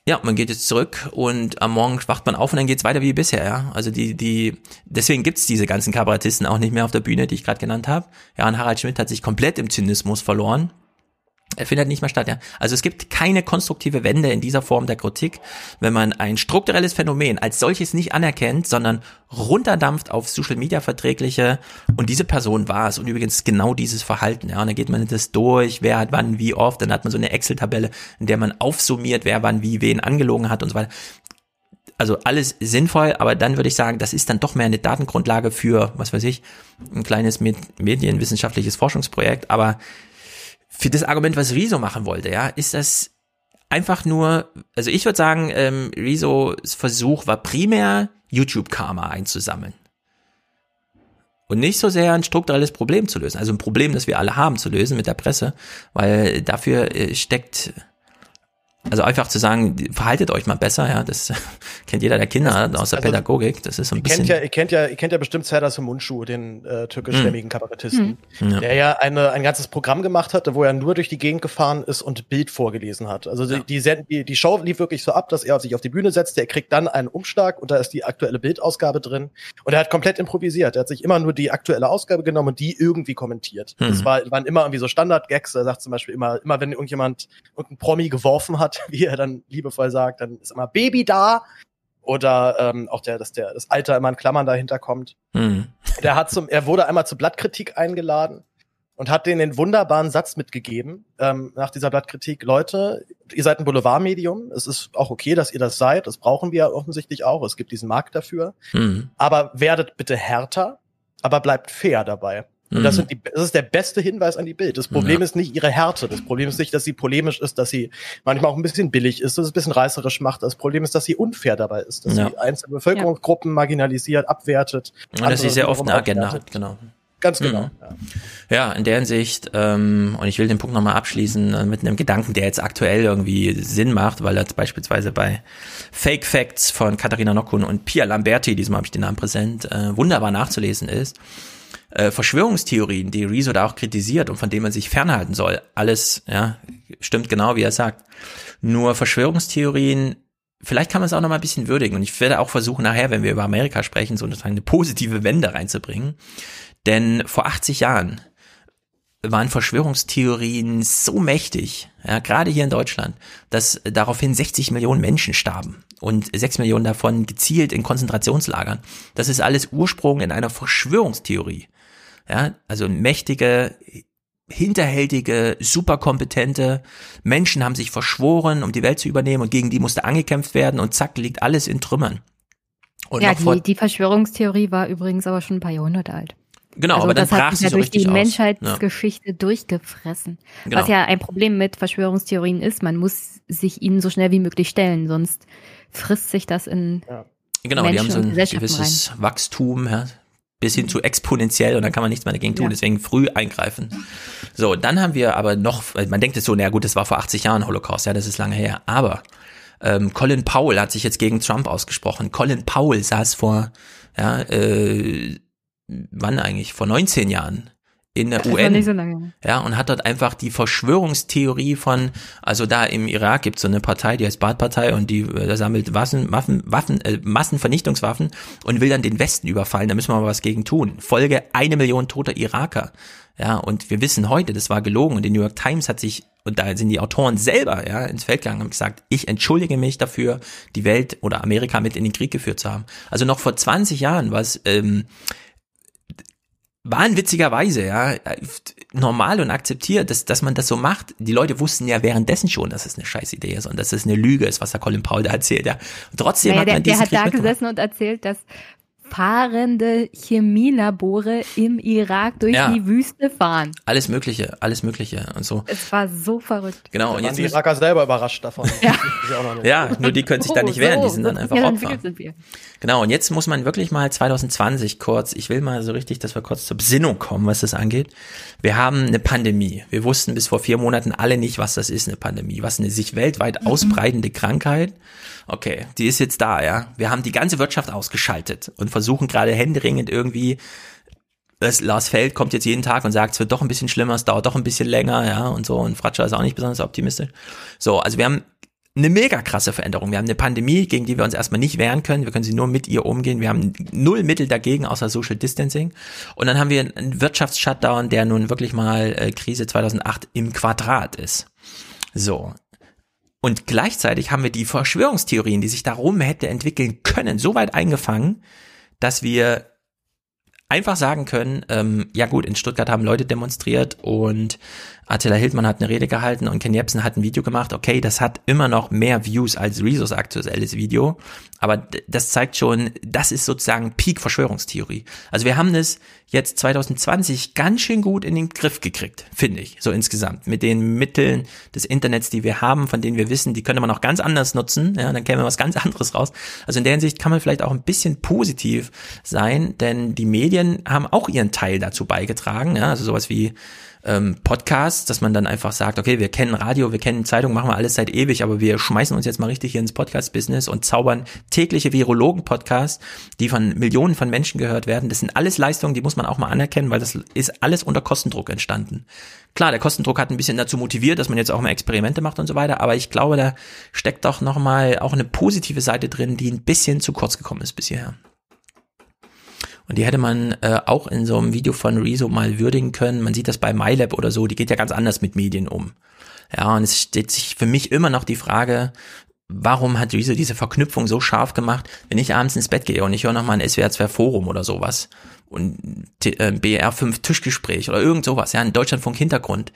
ja, man geht jetzt zurück und am Morgen wacht man auf und dann geht's weiter wie bisher, ja. Also die, die, deswegen gibt's diese ganzen Kabarettisten auch nicht mehr auf der Bühne, die ich gerade genannt habe. Ja, und Harald Schmidt hat sich komplett im Zynismus verloren. Er findet nicht mehr statt, ja. Also es gibt keine konstruktive Wende in dieser Form der Kritik, wenn man ein strukturelles Phänomen als solches nicht anerkennt, sondern runterdampft auf Social Media verträgliche und diese Person war es und übrigens genau dieses Verhalten, ja. Und dann geht man das durch, wer hat wann, wie oft, dann hat man so eine Excel-Tabelle, in der man aufsummiert, wer wann, wie, wen angelogen hat und so weiter. Also alles sinnvoll, aber dann würde ich sagen, das ist dann doch mehr eine Datengrundlage für, was weiß ich, ein kleines med- medienwissenschaftliches Forschungsprojekt, aber für das Argument, was Rezo machen wollte, ja, ist das einfach nur, also ich würde sagen, ähm, Rezos Versuch war primär YouTube-Karma einzusammeln. Und nicht so sehr ein strukturelles Problem zu lösen. Also ein Problem, das wir alle haben zu lösen mit der Presse, weil dafür äh, steckt, also einfach zu sagen, verhaltet euch mal besser, ja, das kennt jeder der Kinder aus der also, Pädagogik, das ist so ein Ihr bisschen. kennt ja, ihr kennt ja, ihr kennt ja bestimmt Serdar Sumuncu, den äh, türkischstämmigen Kabarettisten, Hm. Ja. der ja eine, ein ganzes Programm gemacht hatte, wo er nur durch die Gegend gefahren ist und Bild vorgelesen hat. Also die, die, die Show lief wirklich so ab, dass er sich auf die Bühne setzte, er kriegt dann einen Umschlag und da ist die aktuelle Bildausgabe drin. Und er hat komplett improvisiert. Er hat sich immer nur die aktuelle Ausgabe genommen und die irgendwie kommentiert. Mhm. Das war, waren immer irgendwie so Standard-Gags. Er sagt zum Beispiel immer, immer wenn irgendjemand irgendein Promi geworfen hat, wie er dann liebevoll sagt, dann ist immer Baby da. Oder ähm, auch der, dass der das Alter immer in Klammern dahinter kommt. Hm. Der hat zum, er wurde einmal zur Blattkritik eingeladen und hat denen den wunderbaren Satz mitgegeben ähm, nach dieser Blattkritik: Leute, ihr seid ein Boulevardmedium. Es ist auch okay, dass ihr das seid. Das brauchen wir offensichtlich auch. Es gibt diesen Markt dafür. Hm. Aber werdet bitte härter, aber bleibt fair dabei. Und das, sind die, das ist der beste Hinweis an die Bild. Das Problem Ja. ist nicht ihre Härte. Das Problem ist nicht, dass sie polemisch ist, dass sie manchmal auch ein bisschen billig ist, dass es ein bisschen reißerisch macht. Das Problem ist, dass sie unfair dabei ist, dass Ja. sie einzelne Bevölkerungsgruppen marginalisiert, abwertet. Und dass sie sehr oft eine Agenda hat, genau. Ganz genau. Mhm. Ja, in der Hinsicht, ähm, und ich will den Punkt nochmal abschließen äh, mit einem Gedanken, der jetzt aktuell irgendwie Sinn macht, weil das beispielsweise bei Fake Facts von Katharina Nockun und Pia Lamberti, diesmal habe ich den Namen präsent, äh, wunderbar nachzulesen ist. Äh, Verschwörungstheorien, die Rezo da auch kritisiert und von denen man sich fernhalten soll, alles, ja, stimmt genau, wie er sagt. Nur Verschwörungstheorien vielleicht kann man es auch noch mal ein bisschen würdigen. Und ich werde auch versuchen, nachher, wenn wir über Amerika sprechen, so eine positive Wende reinzubringen. Denn vor 80 Jahren waren Verschwörungstheorien so mächtig, ja, gerade hier in Deutschland, dass daraufhin 60 Millionen Menschen starben und 6 Millionen davon gezielt in Konzentrationslagern. Das ist alles Ursprung in einer Verschwörungstheorie. Ja, also mächtige, hinterhältige, superkompetente Menschen haben sich verschworen, um die Welt zu übernehmen und gegen die musste angekämpft werden und zack, liegt alles in Trümmern. Und ja, die, die Verschwörungstheorie war übrigens aber schon ein paar Jahrhunderte alt. Genau, also aber dann das hat brach sich sie ja so durch die aus. Menschheitsgeschichte durchgefressen. Genau. Was ja ein Problem mit Verschwörungstheorien ist, man muss sich ihnen so schnell wie möglich stellen, sonst frisst sich das in Genau, die Menschen haben so ein gewisses Wachstum, ja, bis hin zu exponentiell und dann kann man nichts mehr dagegen tun, Ja. deswegen früh eingreifen. So, dann haben wir aber noch, weil man denkt jetzt so, na gut, das war vor 80 Jahren Holocaust, ja, das ist lange her, aber ähm, Colin Powell hat sich jetzt gegen Trump ausgesprochen. Colin Powell saß vor, ja, äh, wann eigentlich? Vor 19 Jahren in der Das UN. nicht so lange. Ja, und hat dort einfach die Verschwörungstheorie von, also da im Irak gibt es so eine Partei, die heißt Baath-Partei und die äh, sammelt Waffen, Waffen, Waffen äh, Massenvernichtungswaffen und will dann den Westen überfallen. Da müssen wir mal was gegen tun. Folge eine Million toter Iraker. Ja, und wir wissen heute, das war gelogen und die New York Times hat sich, und da sind die Autoren selber ja, ins Feld gegangen und haben gesagt, ich entschuldige mich dafür, die Welt oder Amerika mit in den Krieg geführt zu haben. Also noch vor 20 Jahren war es ähm, wahnwitzigerweise, ja, normal und akzeptiert, dass, dass man das so macht. Die Leute wussten ja währenddessen schon, dass es eine scheiß Idee ist und dass es eine Lüge ist, was der Colin Powell da erzählt, ja. Und trotzdem Naja, hat der, man der diesen hat da Krieg mitgemacht. gesessen und erzählt, dass fahrende Chemielabore im Irak durch Ja. die Wüste fahren. Alles Mögliche, alles Mögliche und so. Es war so verrückt. Genau, Da und jetzt die Iraker selber überrascht davon. Ja. Ja, nur die können sich da nicht Oh, wehren, die so, sind dann einfach ja, Opfer. entwickelt sind wir. Genau, und jetzt muss man wirklich mal 2020 kurz, ich will mal so richtig, dass wir kurz zur Besinnung kommen, was das angeht. Wir haben eine Pandemie. Wir wussten bis vor vier Monaten alle nicht, was das ist, eine Pandemie. Was eine sich weltweit ausbreitende Krankheit. Okay, die ist jetzt da, ja. Wir haben die ganze Wirtschaft ausgeschaltet und versuchen gerade händeringend irgendwie das Lars Feld kommt jetzt jeden Tag und sagt, es wird doch ein bisschen schlimmer, es dauert doch ein bisschen länger, ja, und so. Und Fratscher ist auch nicht besonders optimistisch. So, also wir haben eine mega krasse Veränderung. Wir haben eine Pandemie, gegen die wir uns erstmal nicht wehren können. Wir können sie nur mit ihr umgehen. Wir haben null Mittel dagegen, außer Social Distancing. Und dann haben wir einen Wirtschaftsshutdown, der nun wirklich mal äh, Krise 2008 im Quadrat ist. So. Und gleichzeitig haben wir die Verschwörungstheorien, die sich darum hätte entwickeln können, so weit eingefangen, dass wir einfach sagen können, ähm, ja gut, in Stuttgart haben Leute demonstriert und Attila Hildmann hat eine Rede gehalten und Ken Jebsen hat ein Video gemacht. Okay, das hat immer noch mehr Views als Rezos aktuelles Video, aber das zeigt schon, das ist sozusagen Peak Verschwörungstheorie. Also wir haben das jetzt 2020 ganz schön gut in den Griff gekriegt, finde ich, so insgesamt. Mit den Mitteln des Internets, die wir haben, von denen wir wissen, die könnte man auch ganz anders nutzen, ja, dann käme was ganz anderes raus. Also in der Hinsicht kann man vielleicht auch ein bisschen positiv sein, denn die Medien haben auch ihren Teil dazu beigetragen, ja, also sowas wie ähm, Podcasts, dass man dann einfach sagt, okay, wir kennen Radio, wir kennen Zeitung, machen wir alles seit ewig, aber wir schmeißen uns jetzt mal richtig hier ins Podcast-Business und zaubern tägliche Virologen-Podcasts, die von Millionen von Menschen gehört werden. Das sind alles Leistungen, die muss man auch mal anerkennen, weil das ist alles unter Kostendruck entstanden. Klar, der Kostendruck hat ein bisschen dazu motiviert, dass man jetzt auch mal Experimente macht und so weiter, aber ich glaube, da steckt doch nochmal auch eine positive Seite drin, die ein bisschen zu kurz gekommen ist bis hierher. Und die hätte man äh, auch in so einem Video von Rezo mal würdigen können. Man sieht das bei MyLab oder so, die geht ja ganz anders mit Medien um. Ja, und es steht sich für mich immer noch die Frage, warum hat Rezo diese Verknüpfung so scharf gemacht, wenn ich abends ins Bett gehe und ich höre nochmal ein SWR 2 Forum oder sowas und äh, BR 5 Tischgespräch oder irgend sowas, ja, ein Deutschlandfunk Hintergrund.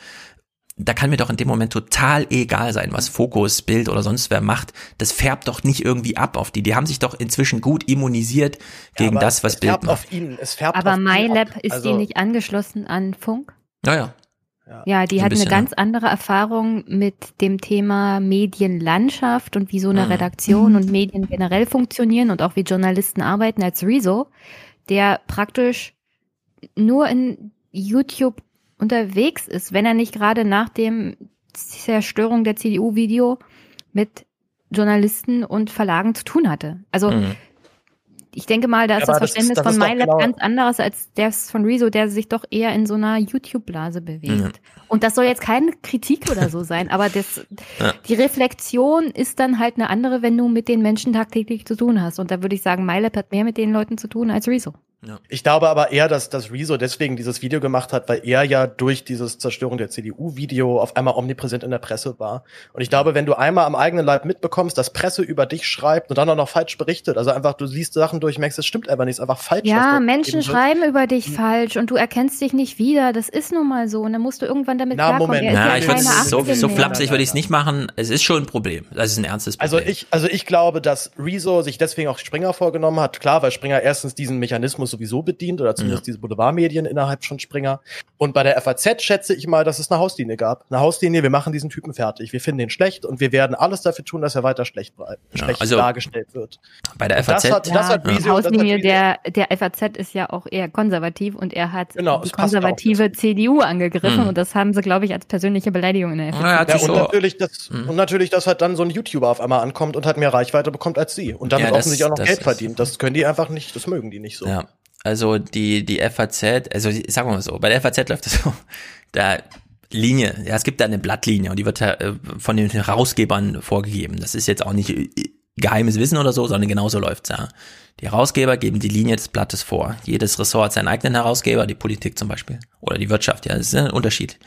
Da kann mir doch in dem Moment total egal sein, was Fokus, Bild oder sonst wer macht. Das färbt doch nicht irgendwie ab auf die. Die haben sich doch inzwischen gut immunisiert gegen aber das, was es Bild färbt macht. auf ihn. Es färbt Aber auf ihn MyLab ab. ist also, die nicht angeschlossen an Funk? Naja, Ja, die So ein hat bisschen, eine ganz andere Erfahrung mit dem Thema Medienlandschaft und wie so eine Mhm. Redaktion und Medien generell funktionieren und auch wie Journalisten arbeiten als Rezo, der praktisch nur in YouTube unterwegs ist, wenn er nicht gerade nach dem Zerstörung der CDU-Video mit Journalisten und Verlagen zu tun hatte. Also Mhm. ich denke mal, da ist Aber das das ist- Verständnis das von MyLab ganz anderes als das von Rezo, der sich doch eher in so einer YouTube-Blase bewegt. Ja. Und das soll jetzt keine Kritik oder so sein, aber das, Ja. die Reflexion ist dann halt eine andere, wenn du mit den Menschen tagtäglich zu tun hast. Und da würde ich sagen, MyLab hat mehr mit den Leuten zu tun als Rezo. Ich glaube aber eher, dass, dass Rezo deswegen dieses Video gemacht hat, weil er ja durch dieses Zerstörung der CDU-Video auf einmal omnipräsent in der Presse war. Und ich glaube, wenn du einmal am eigenen Leib mitbekommst, dass Presse über dich schreibt und dann auch noch falsch berichtet, also einfach du liest Sachen durch, merkst, es stimmt einfach nicht, es ist einfach falsch. Ja, Menschen geschrieben wird. schreiben über dich falsch und du erkennst dich nicht wieder. Das ist nun mal so. Und dann musst du irgendwann damit Na, klarkommen. Moment. Na, ja ich würde so, 18 so flapsig würde ich es nicht machen. Es ist schon ein Problem. Das ist ein ernstes Also Problem. ich, also ich glaube, dass Rezo sich deswegen auch Springer vorgenommen hat. Klar, weil Springer erstens diesen Mechanismus sowieso bedient oder zumindest diese Boulevardmedien innerhalb von Springer. Und bei der FAZ schätze ich mal, dass es eine Hauslinie gab. Eine Hauslinie, wir machen diesen Typen fertig. Wir finden ihn schlecht und wir werden alles dafür tun, dass er weiter schlecht bleibt, Ja, schlecht also dargestellt wird. Bei der das FAZ. hat- das hat Ja, Rezo- die Hauslinie das hat der, der FAZ ist ja auch eher konservativ und er hat Genau, die konservative CDU angegriffen Hm. und das haben sie, glaube ich, als persönliche Beleidigung in der FAZ. Ja, hat Ja, und so, natürlich, dass, und natürlich, dass halt dann so ein YouTuber auf einmal ankommt und halt mehr Reichweite bekommt als sie. Und damit Ja, das- offensichtlich auch noch das Geld ist- verdient. Das können die einfach nicht, das mögen die nicht so. Ja, also die, die FAZ, also sagen wir mal so, bei der FAZ läuft es so, da Linie, ja, es gibt da eine Blattlinie und die wird ja, äh, von den Herausgebern vorgegeben. Das ist jetzt auch nicht äh, geheimes Wissen oder so, sondern genauso läuft's ja. Die Herausgeber geben die Linie des Blattes vor. Jedes Ressort hat seinen eigenen Herausgeber, die Politik zum Beispiel. Oder die Wirtschaft, ja, das ist ein Unterschied.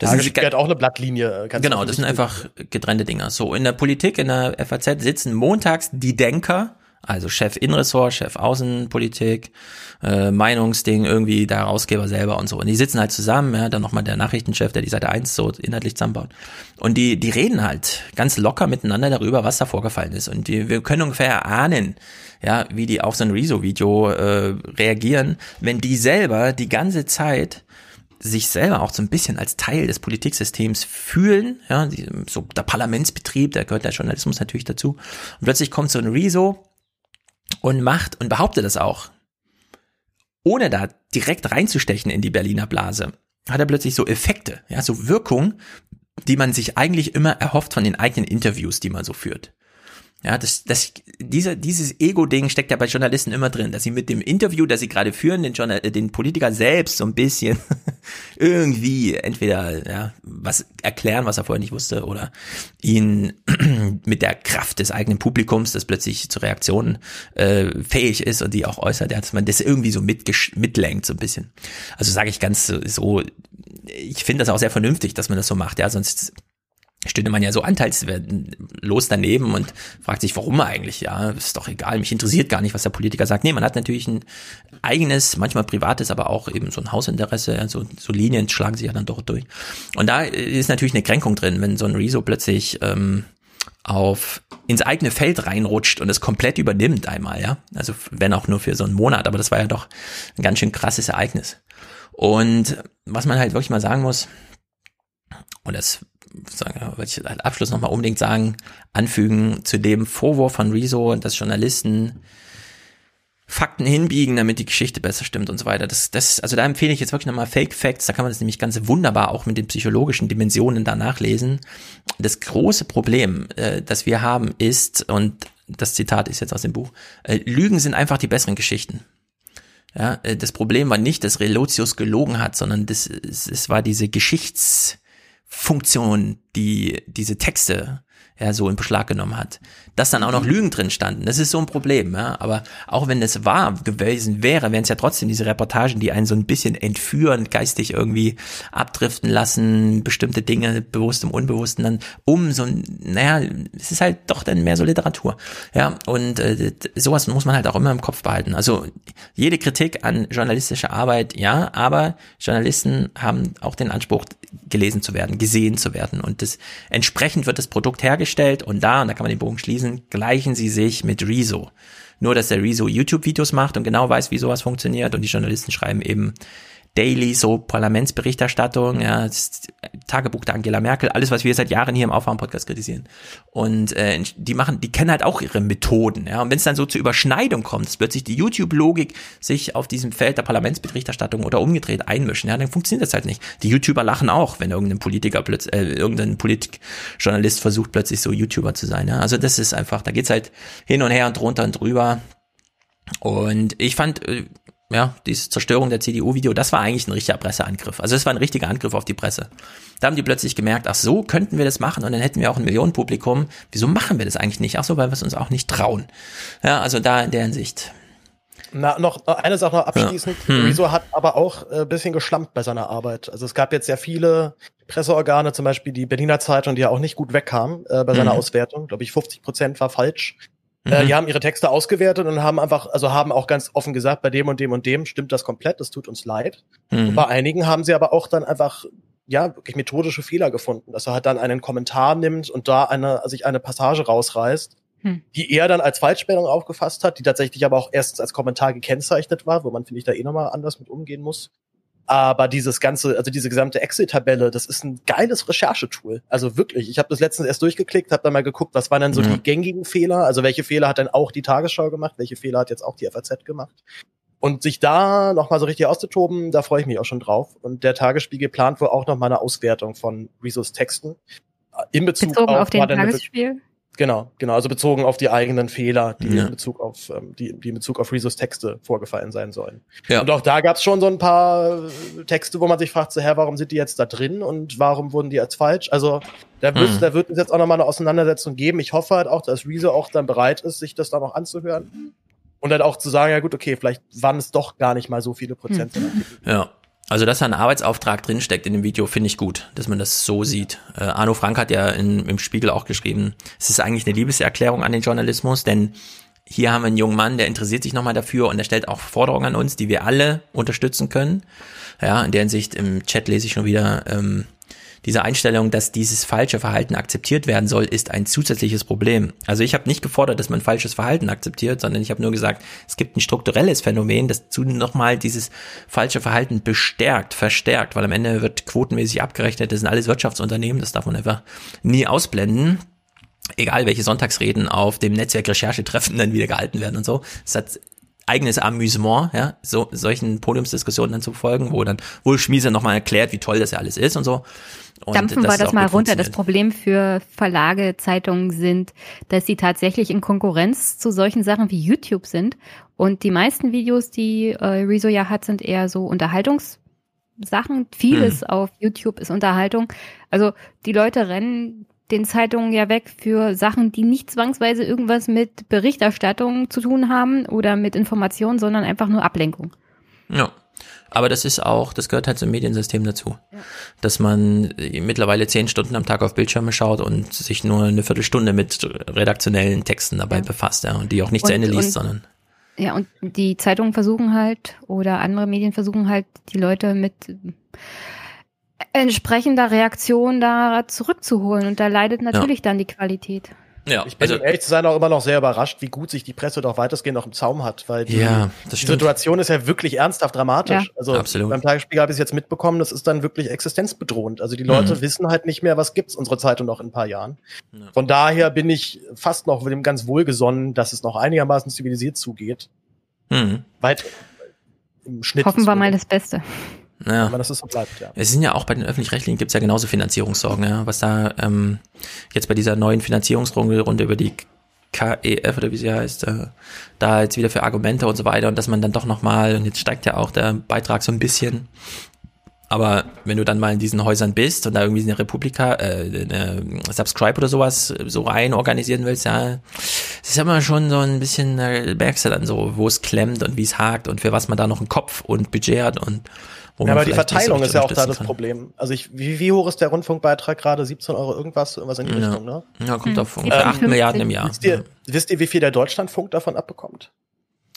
Das sind- Tagesspiegel hat auch eine Blattlinie. ganz Genau, das sind einfach getrennte Dinger. So, in der Politik, in der FAZ sitzen montags die Denker, also Chef Innenressort, Chef Außenpolitik, äh, Meinungsding, irgendwie der Herausgeber selber und so. Und die sitzen halt zusammen, ja, dann nochmal der Nachrichtenchef, der die Seite 1 so inhaltlich zusammenbaut. Und die, die reden halt ganz locker miteinander darüber, was da vorgefallen ist. Und die, wir können ungefähr erahnen, ja, wie die auf so ein Rezo-Video äh, reagieren, wenn die selber die ganze Zeit sich selber auch so ein bisschen als Teil des Politiksystems fühlen, ja, so der Parlamentsbetrieb, da gehört der Journalismus natürlich dazu. Und plötzlich kommt so ein Rezo und macht und behauptet das auch, ohne da direkt reinzustechen in die Berliner Blase, hat er plötzlich so Effekte, ja, so Wirkung, die man sich eigentlich immer erhofft von den eigenen Interviews, die man so führt. Ja, das, das, diese, dieses Ego-Ding steckt ja bei Journalisten immer drin, dass sie mit dem Interview, das sie gerade führen, den, Journal äh, den Politiker selbst so ein bisschen irgendwie entweder ja, was erklären, was er vorher nicht wusste, oder ihn mit der Kraft des eigenen Publikums, das plötzlich zu Reaktionen äh, fähig ist und die auch äußert, dass man das irgendwie so mitgesch- mitlenkt, so ein bisschen. Also sage ich ganz so ich finde das auch sehr vernünftig, dass man das so macht, ja, sonst stünde man ja so anteilslos daneben und fragt sich, warum eigentlich? Ja, ist doch egal, mich interessiert gar nicht, was der Politiker sagt. Nee, man hat natürlich ein eigenes, manchmal privates, aber auch eben so ein Hausinteresse, so, so Linien schlagen sich ja dann doch durch. Und da ist natürlich eine Kränkung drin, wenn so ein Rezo plötzlich ähm, auf ins eigene Feld reinrutscht und es komplett übernimmt einmal, ja. Also wenn auch nur für so einen Monat, aber das war ja doch ein ganz schön krasses Ereignis. Und was man halt wirklich mal sagen muss, und das sagen, wollte ich als Abschluss nochmal unbedingt sagen, anfügen zu dem Vorwurf von Rezo, dass Journalisten Fakten hinbiegen, damit die Geschichte besser stimmt und so weiter. Das, das, also da empfehle ich jetzt wirklich nochmal Fake Facts, da kann man das nämlich ganz wunderbar auch mit den psychologischen Dimensionen da nachlesen. Das große Problem, äh, das wir haben, ist, und das Zitat ist jetzt aus dem Buch, äh, Lügen sind einfach die besseren Geschichten. Ja, äh, das Problem war nicht, dass Relotius gelogen hat, sondern das, es, es war diese Geschichtsfunktion, die diese Texte ja so in Beschlag genommen hat. Dass dann auch noch Lügen drin standen, das ist so ein Problem, ja. Aber auch wenn es wahr gewesen wäre, wären es ja trotzdem diese Reportagen, die einen so ein bisschen entführen, geistig irgendwie abdriften lassen, bestimmte Dinge bewusst im Unbewussten dann um so ein, naja, es ist halt doch dann mehr so Literatur. Ja, und äh, sowas muss man halt auch immer im Kopf behalten. Also jede Kritik an journalistischer Arbeit, ja, aber Journalisten haben auch den Anspruch, gelesen zu werden, gesehen zu werden. Und das entsprechend wird das Produkt hergestellt und da, und da kann man den Bogen schließen, gleichen sie sich mit Rezo. Nur, dass der Rezo YouTube-Videos macht und genau weiß, wie sowas funktioniert und die Journalisten schreiben eben Daily, so Parlamentsberichterstattung, ja, Tagebuch der Angela Merkel, alles, was wir seit Jahren hier im Aufwachen-Podcast kritisieren. Und äh, die machen, die kennen halt auch ihre Methoden, ja. Und wenn es dann so zur Überschneidung kommt, dass plötzlich die YouTube-Logik sich auf diesem Feld der Parlamentsberichterstattung oder umgedreht einmischen, ja, dann funktioniert das halt nicht. Die YouTuber lachen auch, wenn irgendein Politiker plötzlich, äh, irgendein Politikjournalist versucht, plötzlich so YouTuber zu sein. Ja. Also das ist einfach, da geht's halt hin und her und drunter und drüber. Und ich fand, äh, ja, diese Zerstörung der CDU-Video, das war eigentlich ein richtiger Presseangriff. Also es war ein richtiger Angriff auf die Presse. Da haben die plötzlich gemerkt, ach so, könnten wir das machen und dann hätten wir auch ein Millionenpublikum. Wieso machen wir das eigentlich nicht? Ach so, weil wir es uns auch nicht trauen. Ja, also da in der Hinsicht. Na, noch eine Sache noch abschließend. Ja. Hm. Rezo hat aber auch äh, ein bisschen geschlampt bei seiner Arbeit. Also es gab jetzt sehr viele Presseorgane, zum Beispiel die Berliner Zeitung, die ja auch nicht gut wegkam äh, bei seiner Mhm. Auswertung. Glaube ich, 50 Prozent war falsch. Äh, Mhm. die haben ihre Texte ausgewertet und haben einfach, also haben auch ganz offen gesagt, bei dem und dem und dem stimmt das komplett, das tut uns leid. Mhm. Und bei einigen haben sie aber auch dann einfach, ja, wirklich methodische Fehler gefunden, dass er halt dann einen Kommentar nimmt und da eine, sich eine Passage rausreißt, Hm. die er dann als Falschmeldung aufgefasst hat, die tatsächlich aber auch erstens als Kommentar gekennzeichnet war, wo man, finde ich, da eh nochmal anders mit umgehen muss. Aber dieses ganze, also diese gesamte Excel-Tabelle, das ist ein geiles Recherchetool. Also wirklich, ich habe das letztens erst durchgeklickt, habe dann mal geguckt, was waren denn so Ja. die gängigen Fehler, also welche Fehler hat denn auch die Tagesschau gemacht, welche Fehler hat jetzt auch die FAZ gemacht. Und sich da nochmal so richtig auszutoben, da freue ich mich auch schon drauf. Und der Tagesspiegel plant wohl auch noch mal eine Auswertung von Rezos Texten. In Bezug Bezogen auf den war Genau, genau, also bezogen auf die eigenen Fehler, die Ja. in Bezug auf ähm, die, die in Bezug auf Rezos Texte vorgefallen sein sollen. Ja. Und auch da gab's schon so ein paar äh, Texte, wo man sich fragt, so, hä, warum sind die jetzt da drin und warum wurden die als falsch? Also da wird Hm. da wird es jetzt auch noch mal eine Auseinandersetzung geben. Ich hoffe halt auch, dass Rezo auch dann bereit ist, sich das dann noch anzuhören und dann auch zu sagen, ja gut, okay, vielleicht waren es doch gar nicht mal so viele Prozent. sondern- Ja. Also, dass da ein Arbeitsauftrag drinsteckt in dem Video, finde ich gut, dass man das so sieht. Äh, Arno Frank hat ja in, im Spiegel auch geschrieben, es ist eigentlich eine Liebeserklärung an den Journalismus, denn hier haben wir einen jungen Mann, der interessiert sich nochmal dafür und der stellt auch Forderungen an uns, die wir alle unterstützen können. Ja, in der Hinsicht im Chat lese ich schon wieder, ähm, diese Einstellung, dass dieses falsche Verhalten akzeptiert werden soll, ist ein zusätzliches Problem. Also ich habe nicht gefordert, dass man falsches Verhalten akzeptiert, sondern ich habe nur gesagt, es gibt ein strukturelles Phänomen, das zu nochmal dieses falsche Verhalten bestärkt, verstärkt, weil am Ende wird quotenmäßig abgerechnet, das sind alles Wirtschaftsunternehmen, das darf man einfach nie ausblenden. Egal welche Sonntagsreden auf dem Netzwerk Recherchetreffen dann wieder gehalten werden und so. Es hat eigenes Amüsement, ja, so solchen Podiumsdiskussionen dann zu folgen, wo dann wohl Schmiese nochmal erklärt, wie toll das ja alles ist und so. Und Dampfen wir das mal runter. Das. Problem für Verlage, Zeitungen sind, dass sie tatsächlich in Konkurrenz zu solchen Sachen wie YouTube sind. Und die meisten Videos, die äh, Rezo ja hat, sind eher so Unterhaltungssachen. Vieles Hm. auf YouTube ist Unterhaltung. Also die Leute rennen den Zeitungen ja weg für Sachen, die nicht zwangsweise irgendwas mit Berichterstattung zu tun haben oder mit Informationen, sondern einfach nur Ablenkung. Ja. Aber das ist auch, das gehört halt zum Mediensystem dazu. Dass man äh, mittlerweile zehn Stunden am Tag auf Bildschirme schaut und sich nur eine Viertelstunde mit redaktionellen Texten dabei befasst, ja, und die auch nicht zu Und- Ende liest, und- sondern. Ja, und die Zeitungen versuchen halt oder andere Medien versuchen halt, die Leute mit entsprechender Reaktion da zurückzuholen. Und da leidet natürlich dann die Qualität. Ja, Ich bin, also, ehrlich zu sein, auch immer noch sehr überrascht, wie gut sich die Presse doch weitestgehend noch im Zaum hat, weil die, Ja, das die. Situation ist ja wirklich ernsthaft dramatisch. Ja. Also Absolut. beim Tagesspiegel habe ich es jetzt mitbekommen, das ist dann wirklich existenzbedrohend. Also die Leute Mhm. wissen halt nicht mehr, was gibt's unsere Zeitung noch in ein paar Jahren. Von daher bin ich fast noch mit dem ganz wohlgesonnen, dass es noch einigermaßen zivilisiert zugeht. hm, Weit im Schnitt. Hoffen wir mal das Beste. Ja. Aber dass es so bleibt, ja. Es sind ja auch bei den öffentlich-rechtlichen gibt's ja genauso Finanzierungssorgen, ja, was da ähm, jetzt bei dieser neuen Finanzierungsrunde Runde über die KEF oder wie sie heißt, äh, da jetzt wieder für Argumente und so weiter und dass man dann doch nochmal, und jetzt steigt ja auch der Beitrag so ein bisschen, aber wenn du dann mal in diesen Häusern bist und da irgendwie eine Republika, äh, eine Subscribe oder sowas so rein organisieren willst, ja, es ist immer schon so ein bisschen, äh, merkst du dann so, wo es klemmt und wie es hakt und für was man da noch einen Kopf und Budget hat und Ja, man aber die Verteilung ist ja auch da das kann. Problem. Also ich, wie, wie hoch ist der Rundfunkbeitrag gerade? 17 Euro irgendwas, irgendwas in die Ja. Richtung, ne? Ja, kommt Hm, auf ungefähr 8 57. Milliarden im Jahr. Wisst ihr, wisst ihr, wie viel der Deutschlandfunk davon abbekommt?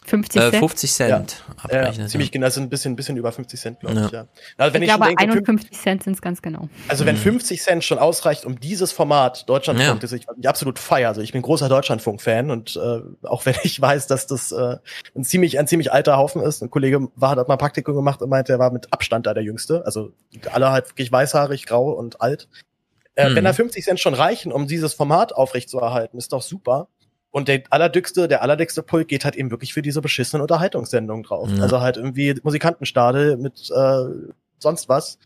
50 Äh, Cent? 50 Cent Ja, abrechnen. ziemlich genau, das sind ein bisschen, bisschen über 50 Cent, glaube Ja. ich, ja. Also wenn ich ich, glaube, schon denke, fünf- 51 Cent sind es ganz genau. also wenn 50 Cent schon ausreicht, um dieses Format Deutschlandfunk, Ja. das ich, ich absolut feiere, also ich bin großer Deutschlandfunk-Fan und äh, auch wenn ich weiß, dass das äh, ein ziemlich ein ziemlich alter Haufen ist, ein Kollege war hat mal ein Praktikum gemacht und meinte, er war mit Abstand da der Jüngste, also alle halt wirklich weißhaarig, grau und alt. Äh, Mhm. Wenn da 50 Cent schon reichen, um dieses Format aufrechtzuerhalten, ist doch super. Und der allerdückste, der allerdickste Pulk geht halt eben wirklich für diese beschissenen Unterhaltungssendungen drauf. Ja. Also halt irgendwie Musikantenstadel mit äh, sonst was.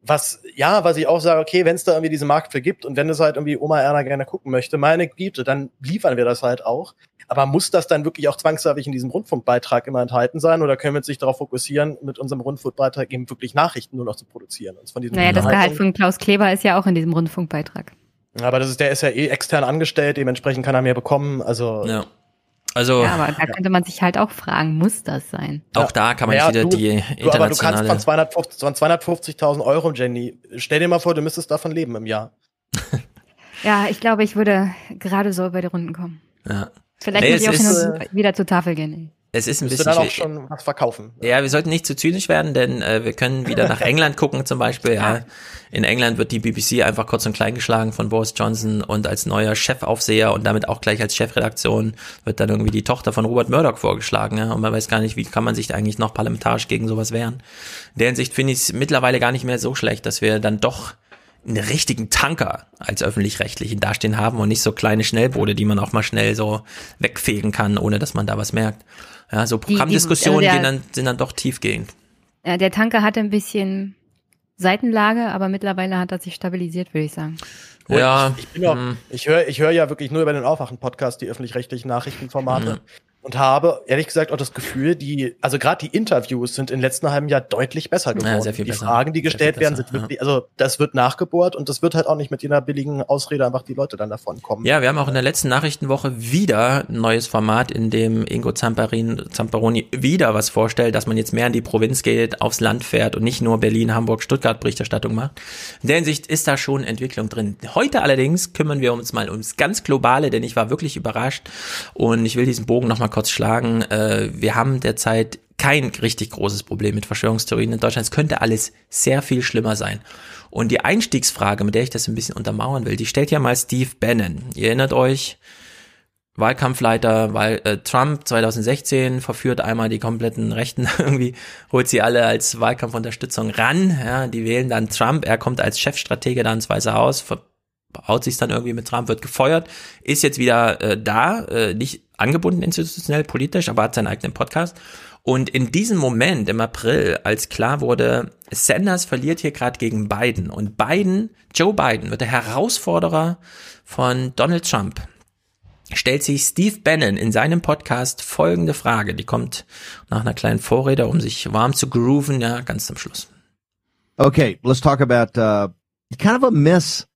Was, ja, was ich auch sage, okay, wenn es da irgendwie diesen Markt für gibt und wenn es halt irgendwie Oma Erna gerne gucken möchte, meine Güte, dann liefern wir das halt auch. Aber muss das dann wirklich auch zwangsläufig in diesem Rundfunkbeitrag immer enthalten sein oder können wir uns sich darauf fokussieren, mit unserem Rundfunkbeitrag eben wirklich Nachrichten nur noch zu produzieren? Uns von diesem Naja, das Gehalt von Klaus Kleber ist ja auch in diesem Rundfunkbeitrag. Aber das ist, der ist ja eh extern angestellt, dementsprechend kann er mehr bekommen. Also Ja. Also Ja, aber da könnte man sich halt auch fragen, muss das sein? auch da kann man Naja, wieder du- die du, aber du kannst internationale. von 250 von 250.000 Euro, Jenny, stell dir mal vor, du müsstest davon leben im Jahr. Ja, ich glaube, ich würde gerade so über die Runden kommen. ja. Vielleicht Nee, muss ich auch hin und wieder zur Tafel gehen. Es ist ein bisschen dann auch schon was verkaufen. Ja, wir sollten nicht zu zynisch werden, denn äh, wir können wieder nach England gucken zum Beispiel. Ja. In England wird die BBC einfach kurz und klein geschlagen von Boris Johnson und als neuer Chefaufseher und damit auch gleich als Chefredaktion wird dann irgendwie die Tochter von Robert Murdoch vorgeschlagen. Ja. Und man weiß gar nicht, wie kann man sich eigentlich noch parlamentarisch gegen sowas wehren. In der Hinsicht finde ich es mittlerweile gar nicht mehr so schlecht, dass wir dann doch einen richtigen Tanker als öffentlich-rechtlichen dastehen haben und nicht so kleine Schnellboote, die man auch mal schnell so wegfegen kann, ohne dass man da was merkt. Ja, so die- Programmdiskussionen also der- gehen dann, sind dann doch tiefgehend. Ja, der Tanker hatte ein bisschen Seitenlage, aber mittlerweile hat er sich stabilisiert, würde ich sagen. Und Ja, Ich, ich, hm. ich höre ich hör ja wirklich nur über den Aufwachen-Podcast die öffentlich-rechtlichen Nachrichtenformate. Mhm. Und habe ehrlich gesagt auch das Gefühl, die, also gerade die Interviews sind im letzten halben Jahr deutlich besser geworden. sehr viel die besser. Fragen, die gestellt werden, sind wirklich, also das wird nachgebohrt und das wird halt auch nicht mit jener billigen Ausrede einfach die Leute dann davon kommen. Ja, wir haben auch in der letzten Nachrichtenwoche wieder ein neues Format, in dem Ingo Zamparin, Zamparoni wieder was vorstellt, dass man jetzt mehr in die Provinz geht, aufs Land fährt und nicht nur Berlin, Hamburg, Stuttgart Berichterstattung macht. In der Hinsicht ist da schon Entwicklung drin. Heute allerdings kümmern wir uns mal ums ganz Globale, denn ich war wirklich überrascht und ich will diesen Bogen nochmal kurz schlagen. Äh, Wir haben derzeit kein richtig großes Problem mit Verschwörungstheorien in Deutschland. Es könnte alles sehr viel schlimmer sein. Und die Einstiegsfrage, mit der ich das ein bisschen untermauern will, die stellt ja mal Steve Bannon. Ihr erinnert euch, Wahlkampfleiter, weil äh, Trump 2016 verführt einmal die kompletten Rechten irgendwie, holt sie alle als Wahlkampfunterstützung ran. Ja, die wählen dann Trump. Er kommt als Chefstratege dann ins Weiße Haus, haut sich dann irgendwie mit Trump, wird gefeuert, ist jetzt wieder äh, da, äh, nicht angebunden institutionell, politisch, aber hat seinen eigenen Podcast. Und in diesem Moment im April, als klar wurde, Sanders verliert hier gerade gegen Biden und Biden, Joe Biden, wird der Herausforderer von Donald Trump, stellt sich Steve Bannon in seinem Podcast folgende Frage. Die kommt nach einer kleinen Vorrede, um sich warm zu grooven, ja, ganz zum Schluss. Okay, let's talk about uh, kind of a miss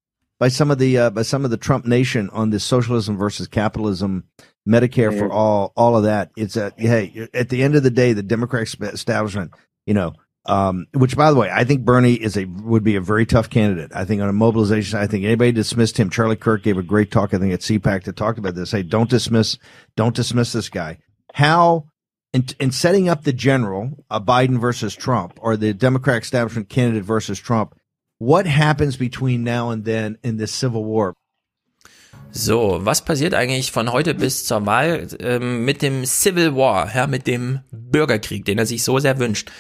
by some of the uh, by some of the Trump nation on this socialism versus capitalism, Medicare for all, all of that. It's a hey, at the end of the day, the Democratic establishment, you know, um, which by the way, I think Bernie is a would be a very tough candidate. I think on a mobilization, I think anybody dismissed him. Charlie Kirk gave a great talk, I think at CPAC that talked about this. Hey, don't dismiss, don't dismiss this guy. How in, in setting up the general, uh, Biden versus Trump, or the Democratic establishment candidate versus Trump, what happens between now and then in this civil war? So, was passiert eigentlich von heute bis zur Wahl ähm, mit dem Civil War, ja, mit dem Bürgerkrieg, den er sich so sehr wünscht?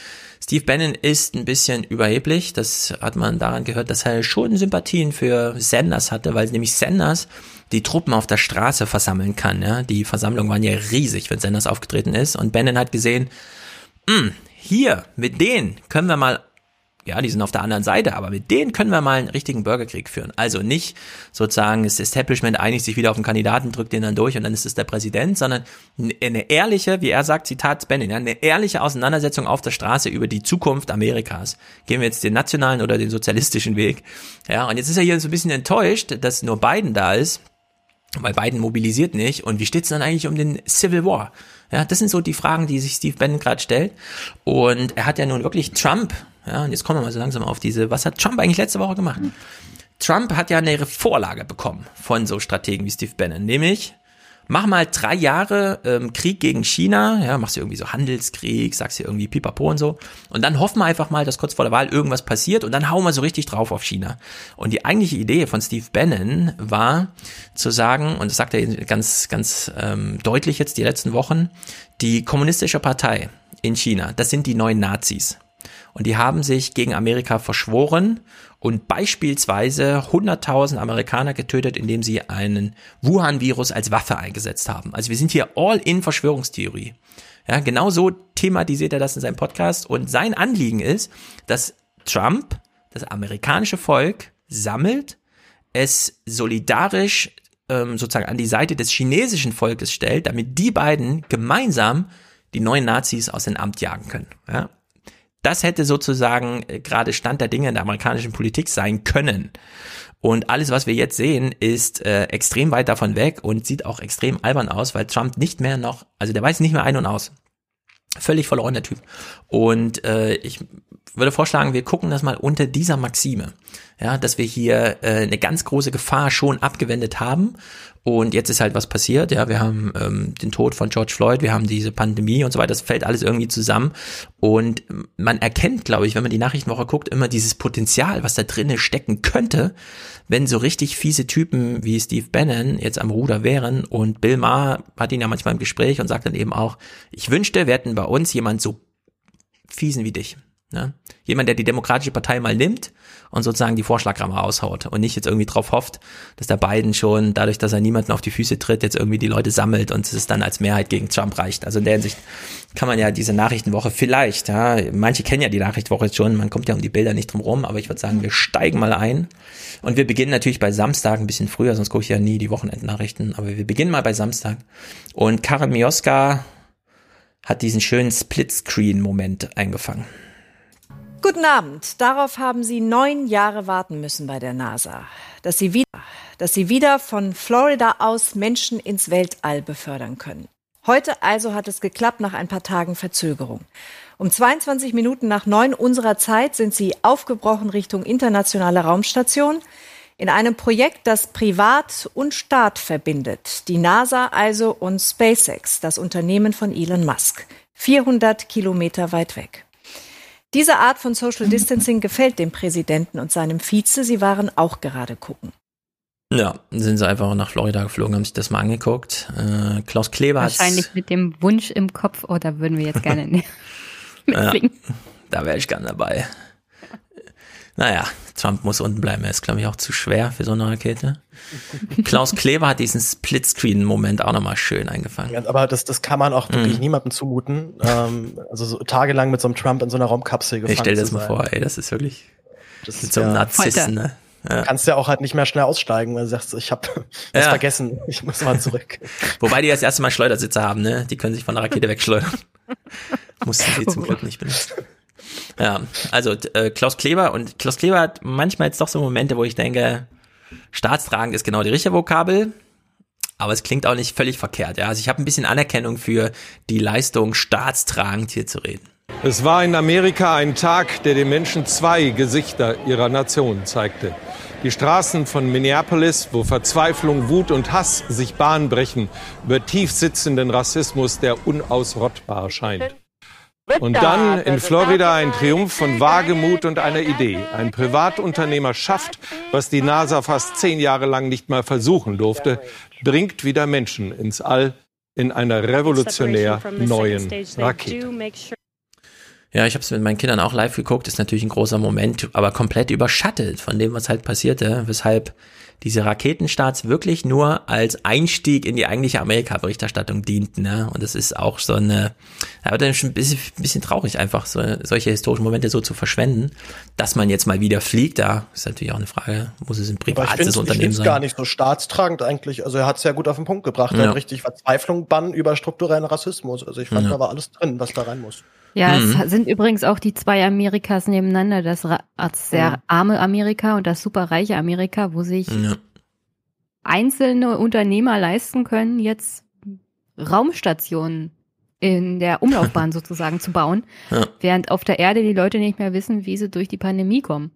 Steve Bannon ist ein bisschen überheblich. Das hat man daran gehört, dass er schon Sympathien für Sanders hatte, weil nämlich Sanders die Truppen auf der Straße versammeln kann. Ja? Die Versammlungen waren ja riesig, wenn Sanders aufgetreten ist. Und Bannon hat gesehen, "Hm, hier, mit denen können wir mal ja, die sind auf der anderen Seite, aber mit denen können wir mal einen richtigen Bürgerkrieg führen. Also nicht sozusagen das Establishment einigt sich wieder auf den Kandidaten, drückt den dann durch und dann ist es der Präsident, sondern eine ehrliche, wie er sagt, Zitat ja, eine ehrliche Auseinandersetzung auf der Straße über die Zukunft Amerikas. Gehen wir jetzt den nationalen oder den sozialistischen Weg. Ja, und jetzt ist er hier so ein bisschen enttäuscht, dass nur Biden da ist, weil Biden mobilisiert nicht. Und wie steht's dann eigentlich um den Civil War? Ja, das sind so die Fragen, die sich Steve Bannon gerade stellt. Und er hat ja nun wirklich Trump, ja, und jetzt kommen wir mal so langsam auf diese, was hat Trump eigentlich letzte Woche gemacht? Trump hat ja eine Vorlage bekommen von so Strategen wie Steve Bannon, nämlich mach mal drei Jahre ähm, Krieg gegen China, ja, machst du irgendwie so Handelskrieg, sagst du irgendwie Pipapo und so. Und dann hoffen wir einfach mal, dass kurz vor der Wahl irgendwas passiert und dann hauen wir so richtig drauf auf China. Und die eigentliche Idee von Steve Bannon war zu sagen, und das sagt er ganz, ganz ähm, deutlich jetzt die letzten Wochen, die kommunistische Partei in China, das sind die neuen Nazis. Und die haben sich gegen Amerika verschworen und beispielsweise 100.000 Amerikaner getötet, indem sie einen Wuhan-Virus als Waffe eingesetzt haben. Also wir sind hier all in Verschwörungstheorie. Ja, genau so thematisiert er das in seinem Podcast. Und sein Anliegen ist, dass Trump das amerikanische Volk sammelt, es solidarisch ähm, sozusagen an die Seite des chinesischen Volkes stellt, damit die beiden gemeinsam die neuen Nazis aus dem Amt jagen können. Ja? Das hätte sozusagen äh, gerade Stand der Dinge in der amerikanischen Politik sein können. Und alles, was wir jetzt sehen, ist äh, extrem weit davon weg und sieht auch extrem albern aus, weil Trump nicht mehr noch, also der weiß nicht mehr ein und aus. Völlig verloren der Typ. Und äh, ich würde vorschlagen, wir gucken das mal unter dieser Maxime. Ja, dass wir hier äh, eine ganz große Gefahr schon abgewendet haben und jetzt ist halt was passiert, ja, wir haben ähm, den Tod von George Floyd, wir haben diese Pandemie und so weiter, das fällt alles irgendwie zusammen. Und man erkennt, glaube ich, wenn man die Nachrichtenwoche guckt, immer dieses Potenzial, was da drinnen stecken könnte, wenn so richtig fiese Typen wie Steve Bannon jetzt am Ruder wären. Und Bill Maher hat ihn ja manchmal im Gespräch und sagt dann eben auch, ich wünschte, wir hätten bei uns jemand so fiesen wie dich. Ne? Jemand, der die Demokratische Partei mal nimmt und sozusagen die Vorschlagrammer raushaut und nicht jetzt irgendwie drauf hofft, dass der Biden schon, dadurch, dass er niemanden auf die Füße tritt, jetzt irgendwie die Leute sammelt und es dann als Mehrheit gegen Trump reicht. Also in der Hinsicht kann man ja diese Nachrichtenwoche vielleicht, ja, manche kennen ja die Nachrichtenwoche jetzt schon, man kommt ja um die Bilder nicht drum rum, aber ich würde sagen, wir steigen mal ein und wir beginnen natürlich bei Samstag ein bisschen früher, sonst gucke ich ja nie die Wochenendnachrichten, aber wir beginnen mal bei Samstag und Karin Mioska hat diesen schönen Splitscreen-Moment eingefangen. Guten Abend. Darauf haben Sie neun Jahre warten müssen bei der NASA, dass Sie wieder, dass Sie wieder von Florida aus Menschen ins Weltall befördern können. Heute also hat es geklappt nach ein paar Tagen Verzögerung. Um 22 Minuten nach neun unserer Zeit sind Sie aufgebrochen Richtung internationale Raumstation in einem Projekt, das Privat und Staat verbindet. Die NASA also und SpaceX, das Unternehmen von Elon Musk. 400 Kilometer weit weg. Diese Art von Social Distancing gefällt dem Präsidenten und seinem Vize. Sie waren auch gerade gucken. Ja, sind sie einfach nach Florida geflogen, haben sich das mal angeguckt. Äh, Klaus Kleber hat Wahrscheinlich mit dem Wunsch im Kopf, oh, da würden wir jetzt gerne mitfliegen. Ja, da wäre ich gern dabei. Naja, Trump muss unten bleiben. Er ist, glaube ich, auch zu schwer für so eine Rakete. Klaus Kleber hat diesen Splitscreen-Moment auch nochmal schön eingefangen. Ja, aber das, das kann man auch wirklich mm. niemandem zumuten. Ähm, also so tagelang mit so einem Trump in so einer Raumkapsel gefangen Ich stell das mal vor, ey, das ist wirklich das mit so einem ja, Narzissen, ne? Ja. Du kannst ja auch halt nicht mehr schnell aussteigen, weil du sagst, ich habe was ja. vergessen, ich muss mal zurück. Wobei die das erste Mal Schleudersitze haben, ne? Die können sich von der Rakete wegschleudern. Mussten sie zum Glück nicht benutzen. Ja, also äh, Klaus Kleber und Klaus Kleber hat manchmal jetzt doch so Momente, wo ich denke, staatstragend ist genau die richtige Vokabel, aber es klingt auch nicht völlig verkehrt. Ja, also ich habe ein bisschen Anerkennung für die Leistung, staatstragend hier zu reden. Es war in Amerika ein Tag, der den Menschen zwei Gesichter ihrer Nation zeigte. Die Straßen von Minneapolis, wo Verzweiflung, Wut und Hass sich Bahn brechen über tief sitzenden Rassismus, der unausrottbar scheint. Und dann in Florida ein Triumph von Wagemut und einer Idee. Ein Privatunternehmer schafft, was die NASA fast zehn Jahre lang nicht mal versuchen durfte, bringt wieder Menschen ins All in einer revolutionär neuen Rakete. Ja, ich habe es mit meinen Kindern auch live geguckt. Ist natürlich ein großer Moment, aber komplett überschattet von dem, was halt passierte. Weshalb diese Raketenstarts wirklich nur als Einstieg in die eigentliche Amerika-Berichterstattung dienten. Ne? Und das ist auch so eine, aber dann schon ein bisschen, ein bisschen traurig einfach, so, solche historischen Momente so zu verschwenden, dass man jetzt mal wieder fliegt. Da ist natürlich auch eine Frage, muss es ein privates Unternehmen sein? gar nicht so staatstragend eigentlich. Also er hat es ja gut auf den Punkt gebracht. Er hat richtig Verzweiflung bannen über strukturellen Rassismus. Also ich fand, ja. da war alles drin, was da rein muss. Ja, mhm. es sind übrigens auch die zwei Amerikas nebeneinander, das, sehr mhm. arme Amerika und das super reiche Amerika, wo sich ja. einzelne Unternehmer leisten können, jetzt Raumstationen in der Umlaufbahn sozusagen zu bauen, ja. während auf der Erde die Leute nicht mehr wissen, wie sie durch die Pandemie kommen.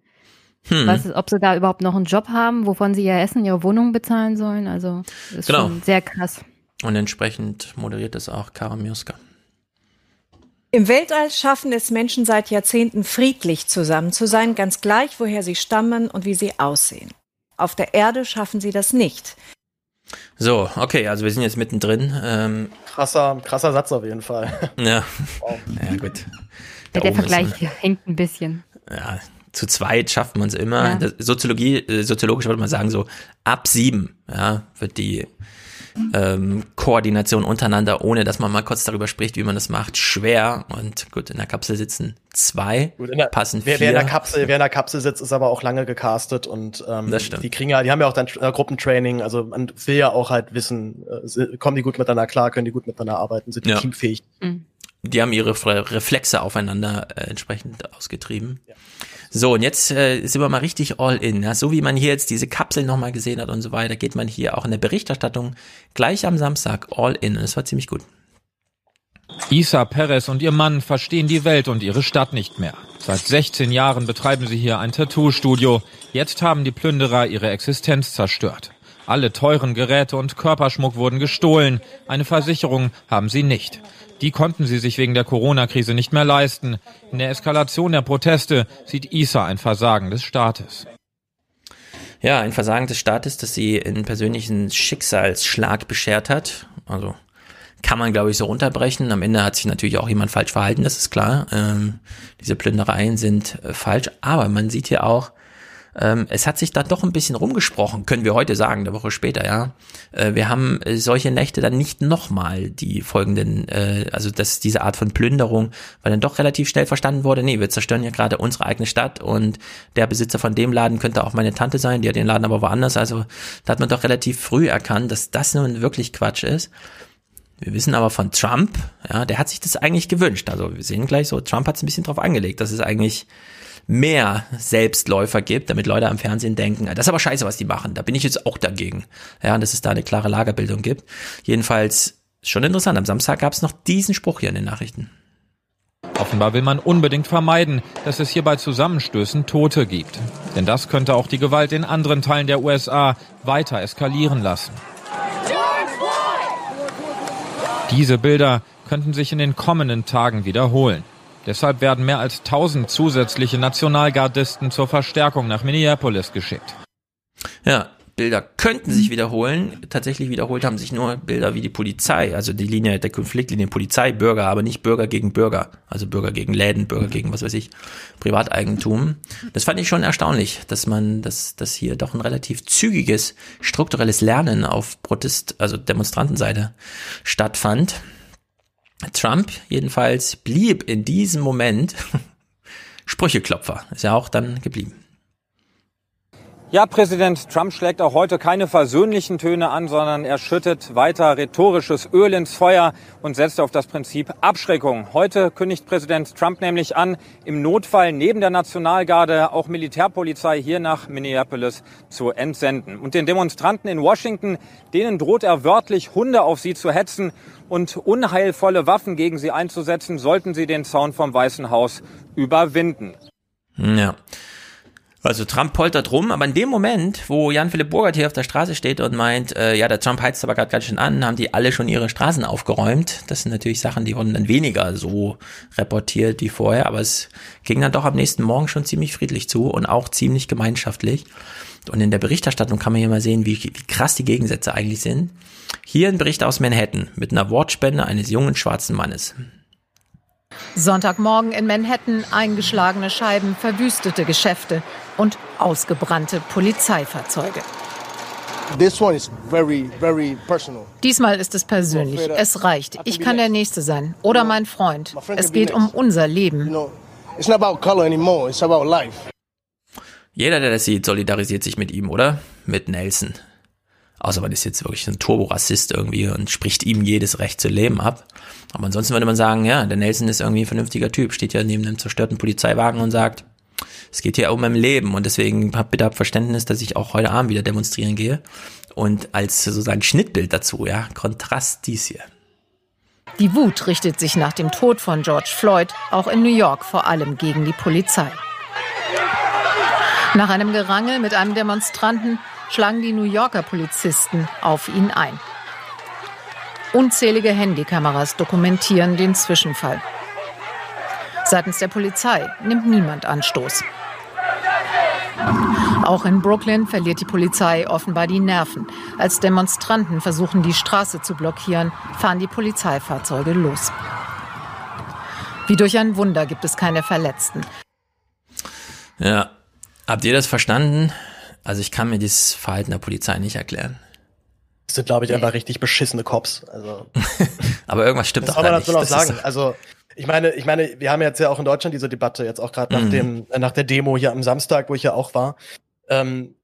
Hm. Was, ob sie da überhaupt noch einen Job haben, wovon sie ihr Essen, ihre Wohnung bezahlen sollen. Also ist genau. schon sehr krass. Und entsprechend moderiert das auch Kara Mioska. Im Weltall schaffen es Menschen seit Jahrzehnten friedlich zusammen zu sein, ganz gleich, woher sie stammen und wie sie aussehen. Auf der Erde schaffen sie das nicht. So, okay, also wir sind jetzt mittendrin. Ähm, krasser, krasser Satz auf jeden Fall. Ja, wow. ja gut. Ja, der Vergleich hier hängt ein bisschen. Ja, zu zweit schafft man es immer. Ja. Soziologie, äh, soziologisch würde man sagen, so ab sieben ja, wird die ähm, Koordination untereinander, ohne dass man mal kurz darüber spricht, wie man das macht, schwer. Und gut, in der Kapsel sitzen zwei, gut, der, passen wer, vier. Wer in, der Kapsel, wer in der Kapsel sitzt, ist aber auch lange gecastet und ähm, das stimmt. die kriegen ja, die haben ja auch dann äh, Gruppentraining, also man will ja auch halt wissen, äh, kommen die gut miteinander klar, können die gut miteinander arbeiten, sind die ja. teamfähig. Mhm. Die haben ihre Reflexe aufeinander äh, entsprechend ausgetrieben. Ja. So, und jetzt äh, sind wir mal richtig all in. Ja? So wie man hier jetzt diese Kapsel nochmal gesehen hat und so weiter, geht man hier auch in der Berichterstattung gleich am Samstag all in. Und das war ziemlich gut. Isa Perez und ihr Mann verstehen die Welt und ihre Stadt nicht mehr. Seit 16 Jahren betreiben sie hier ein Tattoo-Studio. Jetzt haben die Plünderer ihre Existenz zerstört. Alle teuren Geräte und Körperschmuck wurden gestohlen. Eine Versicherung haben sie nicht. Die konnten sie sich wegen der Corona-Krise nicht mehr leisten. In der Eskalation der Proteste sieht ISA ein Versagen des Staates. Ja, ein Versagen des Staates, das sie in persönlichen Schicksalsschlag beschert hat. Also kann man, glaube ich, so runterbrechen. Am Ende hat sich natürlich auch jemand falsch verhalten, das ist klar. Ähm, diese Plündereien sind äh, falsch, aber man sieht hier auch, ähm, es hat sich da doch ein bisschen rumgesprochen, können wir heute sagen, eine Woche später, ja. Äh, wir haben äh, solche Nächte dann nicht nochmal die folgenden, äh, also dass diese Art von Plünderung, weil dann doch relativ schnell verstanden wurde, nee, wir zerstören ja gerade unsere eigene Stadt und der Besitzer von dem Laden könnte auch meine Tante sein, die hat den Laden aber woanders, also da hat man doch relativ früh erkannt, dass das nun wirklich Quatsch ist. Wir wissen aber von Trump, ja, der hat sich das eigentlich gewünscht. Also wir sehen gleich so, Trump hat es ein bisschen drauf angelegt, dass es eigentlich mehr Selbstläufer gibt, damit Leute am Fernsehen denken, das ist aber scheiße, was die machen. Da bin ich jetzt auch dagegen. Ja, und dass es da eine klare Lagerbildung gibt. Jedenfalls schon interessant. Am Samstag gab es noch diesen Spruch hier in den Nachrichten. Offenbar will man unbedingt vermeiden, dass es hier bei Zusammenstößen Tote gibt. Denn das könnte auch die Gewalt in anderen Teilen der USA weiter eskalieren lassen. Diese Bilder könnten sich in den kommenden Tagen wiederholen. Deshalb werden mehr als 1000 zusätzliche Nationalgardisten zur Verstärkung nach Minneapolis geschickt. Ja, Bilder könnten sich wiederholen. Tatsächlich wiederholt haben sich nur Bilder wie die Polizei, also die Linie der Konfliktlinie Polizei, Bürger, aber nicht Bürger gegen Bürger, also Bürger gegen Läden, Bürger gegen was weiß ich, Privateigentum. Das fand ich schon erstaunlich, dass man, dass, dass hier doch ein relativ zügiges strukturelles Lernen auf Protest, also Demonstrantenseite stattfand. Trump jedenfalls blieb in diesem Moment Sprücheklopfer. Ist ja auch dann geblieben. Ja, Präsident Trump schlägt auch heute keine versöhnlichen Töne an, sondern er schüttet weiter rhetorisches Öl ins Feuer und setzt auf das Prinzip Abschreckung. Heute kündigt Präsident Trump nämlich an, im Notfall neben der Nationalgarde auch Militärpolizei hier nach Minneapolis zu entsenden. Und den Demonstranten in Washington, denen droht er wörtlich Hunde auf sie zu hetzen und unheilvolle Waffen gegen sie einzusetzen, sollten sie den Zaun vom Weißen Haus überwinden. Ja. Also Trump poltert rum, aber in dem Moment, wo Jan-Philipp Burgert hier auf der Straße steht und meint, äh, ja, der Trump heizt aber gerade ganz schön an, haben die alle schon ihre Straßen aufgeräumt. Das sind natürlich Sachen, die wurden dann weniger so reportiert wie vorher, aber es ging dann doch am nächsten Morgen schon ziemlich friedlich zu und auch ziemlich gemeinschaftlich. Und in der Berichterstattung kann man hier mal sehen, wie, wie krass die Gegensätze eigentlich sind. Hier ein Bericht aus Manhattan mit einer Wortspende eines jungen schwarzen Mannes. Sonntagmorgen in Manhattan eingeschlagene Scheiben, verwüstete Geschäfte und ausgebrannte Polizeifahrzeuge. Diesmal ist es persönlich. Es reicht. Ich kann der Nächste sein oder mein Freund. Es geht um unser Leben. Jeder, der das sieht, solidarisiert sich mit ihm, oder? Mit Nelson. Außer man ist jetzt wirklich ein Turborassist irgendwie und spricht ihm jedes Recht zu leben ab. Aber ansonsten würde man sagen, ja, der Nelson ist irgendwie ein vernünftiger Typ, steht ja neben einem zerstörten Polizeiwagen und sagt, es geht hier um mein Leben und deswegen habt bitte Verständnis, dass ich auch heute Abend wieder demonstrieren gehe. Und als sozusagen Schnittbild dazu, ja, Kontrast dies hier. Die Wut richtet sich nach dem Tod von George Floyd auch in New York vor allem gegen die Polizei. Nach einem Gerangel mit einem Demonstranten schlagen die New Yorker Polizisten auf ihn ein. Unzählige Handykameras dokumentieren den Zwischenfall. Seitens der Polizei nimmt niemand Anstoß. Auch in Brooklyn verliert die Polizei offenbar die Nerven. Als Demonstranten versuchen, die Straße zu blockieren, fahren die Polizeifahrzeuge los. Wie durch ein Wunder gibt es keine Verletzten. Ja. Habt ihr das verstanden? Also ich kann mir dieses Verhalten der Polizei nicht erklären. Das sind, glaube ich, einfach richtig beschissene Cops. Also, Aber irgendwas stimmt das doch soll man da nicht. noch Das sagen. Also, ich meine, ich meine, wir haben jetzt ja auch in Deutschland diese Debatte, jetzt auch gerade nach Mhm. dem, äh, nach der Demo hier am Samstag, wo ich ja auch war. Ähm,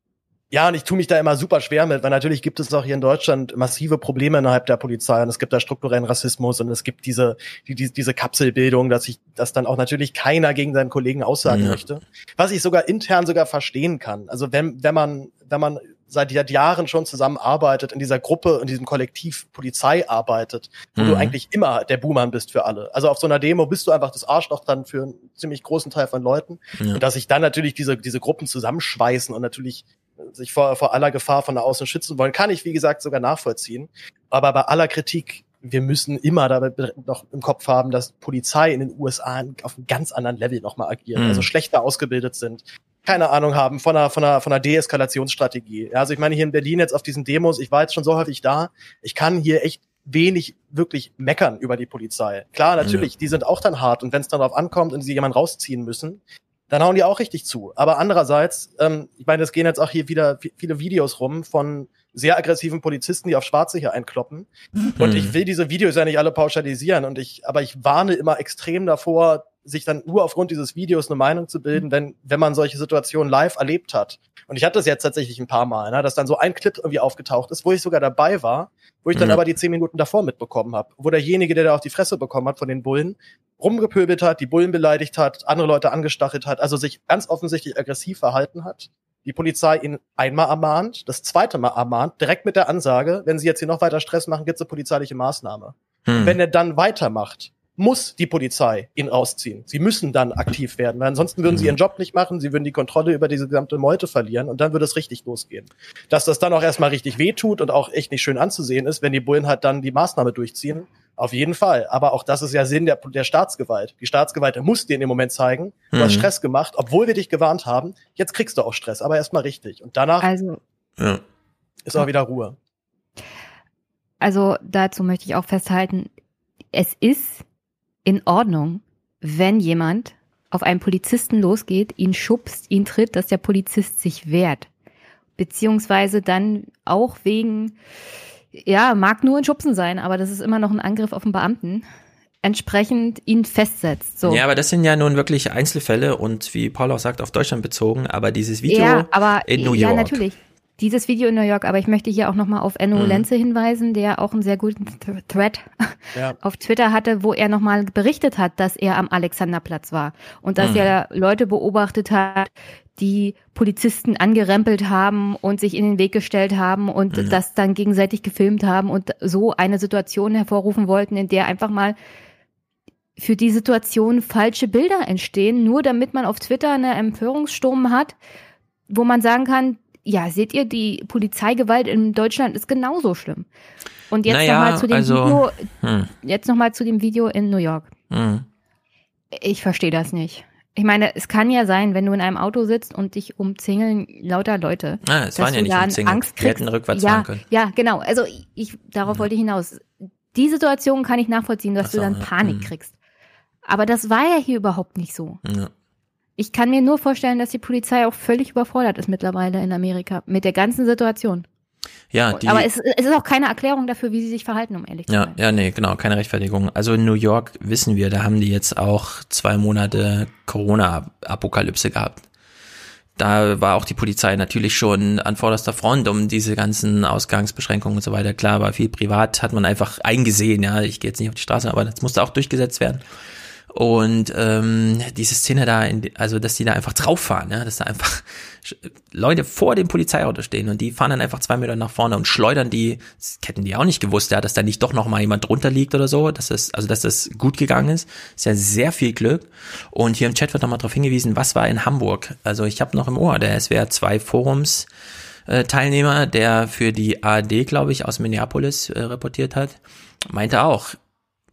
ja, und ich tue mich da immer super schwer mit, weil natürlich gibt es auch hier in Deutschland massive Probleme innerhalb der Polizei und es gibt da strukturellen Rassismus und es gibt diese, die, die, diese Kapselbildung, dass ich, dass dann auch natürlich keiner gegen seinen Kollegen aussagen Ja. möchte. Was ich sogar intern sogar verstehen kann. Also wenn, wenn man, wenn man seit Jahren schon zusammenarbeitet, in dieser Gruppe, in diesem Kollektiv Polizei arbeitet, wo Mhm. du eigentlich immer der Buhmann bist für alle. Also auf so einer Demo bist du einfach das Arschloch dann für einen ziemlich großen Teil von Leuten. Ja. Und dass sich dann natürlich diese, diese Gruppen zusammenschweißen und natürlich sich vor, vor aller Gefahr von außen schützen wollen, kann ich, wie gesagt, sogar nachvollziehen. Aber bei aller Kritik, wir müssen immer dabei noch im Kopf haben, dass Polizei in den USA auf einem ganz anderen Level nochmal agiert, Mhm. also schlechter ausgebildet sind, keine Ahnung haben von einer, von einer, von einer Deeskalationsstrategie. Ja, also ich meine, hier in Berlin jetzt auf diesen Demos, ich war jetzt schon so häufig da, ich kann hier echt wenig wirklich meckern über die Polizei. Klar, natürlich, die sind auch dann hart und wenn es dann darauf ankommt und sie jemanden rausziehen müssen, dann hauen die auch richtig zu. Aber andererseits, ähm, ich meine, es gehen jetzt auch hier wieder vi- viele Videos rum von sehr aggressiven Polizisten, die auf Schwarze hier einkloppen. Und Mhm. ich will diese Videos ja nicht alle pauschalisieren und ich, aber ich warne immer extrem davor, sich dann nur aufgrund dieses Videos eine Meinung zu bilden, wenn, wenn man solche Situationen live erlebt hat. Und ich hatte das jetzt tatsächlich ein paar Mal, ne, dass dann so ein Clip irgendwie aufgetaucht ist, wo ich sogar dabei war, wo ich dann Ja. aber die zehn Minuten davor mitbekommen habe, wo derjenige, der da auf die Fresse bekommen hat von den Bullen, rumgepöbelt hat, die Bullen beleidigt hat, andere Leute angestachelt hat, also sich ganz offensichtlich aggressiv verhalten hat. Die Polizei ihn einmal ermahnt, das zweite Mal ermahnt, direkt mit der Ansage, wenn sie jetzt hier noch weiter Stress machen, gibt's eine polizeiliche Maßnahme. Hm. Wenn er dann weitermacht, muss die Polizei ihn rausziehen. Sie müssen dann aktiv werden, weil ansonsten würden sie ihren Job nicht machen, sie würden die Kontrolle über diese gesamte Meute verlieren und dann würde es richtig losgehen. Dass das dann auch erstmal richtig wehtut und auch echt nicht schön anzusehen ist, wenn die Bullen halt dann die Maßnahme durchziehen, auf jeden Fall. Aber auch das ist ja Sinn der, der Staatsgewalt. Die Staatsgewalt muss dir in dem Moment zeigen, du hast Mhm. Stress gemacht, obwohl wir dich gewarnt haben, jetzt kriegst du auch Stress, aber erstmal richtig. Und danach Also, Ja. ist auch wieder Ruhe. also dazu möchte ich auch festhalten, es ist in Ordnung, wenn jemand auf einen Polizisten losgeht, ihn schubst, ihn tritt, dass der Polizist sich wehrt. Beziehungsweise dann auch wegen, ja, mag nur ein Schubsen sein, aber das ist immer noch ein Angriff auf den Beamten, entsprechend ihn festsetzt. So. Ja, aber das sind ja nun wirklich Einzelfälle und wie Paul auch sagt, auf Deutschland bezogen, aber dieses Video ja, aber, in New Ja, York. natürlich. Dieses Video in New York, aber ich möchte hier auch nochmal auf Enno Mhm. Lenze hinweisen, der auch einen sehr guten Th- Thread Ja. auf Twitter hatte, wo er nochmal berichtet hat, dass er am Alexanderplatz war und dass Mhm. er Leute beobachtet hat, die Polizisten angerempelt haben und sich in den Weg gestellt haben und Mhm. das dann gegenseitig gefilmt haben und so eine Situation hervorrufen wollten, in der einfach mal für die Situation falsche Bilder entstehen, nur damit man auf Twitter eine Empörungssturm hat, wo man sagen kann, ja, seht ihr, die Polizeigewalt in Deutschland ist genauso schlimm. Und jetzt Naja, nochmal zu dem also, Video, hm. jetzt nochmal zu dem Video in New York. Hm. Ich verstehe das nicht. Ich meine, es kann ja sein, wenn du in einem Auto sitzt und dich umzingeln lauter Leute. Ah, es dass waren ja nicht dann umzingelt. Angst hätten kriegst. rückwärts ja, fahren können. Ja, genau. Also ich, darauf wollte ich hinaus. Die Situation kann ich nachvollziehen, dass so, du dann ja. Panik Mhm. kriegst. Aber das war ja hier überhaupt nicht so. Ja. Ich kann mir nur vorstellen, dass die Polizei auch völlig überfordert ist mittlerweile in Amerika mit der ganzen Situation. Ja, die, Aber es, es ist auch keine Erklärung dafür, wie sie sich verhalten, um ehrlich zu ja, sein. ja, nee, genau, keine Rechtfertigung. Also in New York wissen wir, da haben die jetzt auch zwei Monate Corona-Apokalypse gehabt. Da war auch die Polizei natürlich schon an vorderster Front um diese ganzen Ausgangsbeschränkungen und so weiter. Klar, war viel privat, hat man einfach eingesehen, ja, ich gehe jetzt nicht auf die Straße, aber das musste auch durchgesetzt werden. Und ähm, diese Szene da, in, also dass die da einfach drauf fahren, ja, dass da einfach Leute vor dem Polizeiauto stehen und die fahren dann einfach zwei Meter nach vorne und schleudern die, das hätten die auch nicht gewusst, ja, dass da nicht doch noch mal jemand drunter liegt oder so, dass das, also dass das gut gegangen ist, ist ja sehr viel Glück. Und hier im Chat wird nochmal darauf hingewiesen, was war in Hamburg. Also ich habe noch im Ohr, der SWR 2 Forums äh, Teilnehmer, der für die ARD, glaube ich, aus Minneapolis äh, reportiert hat, meinte auch,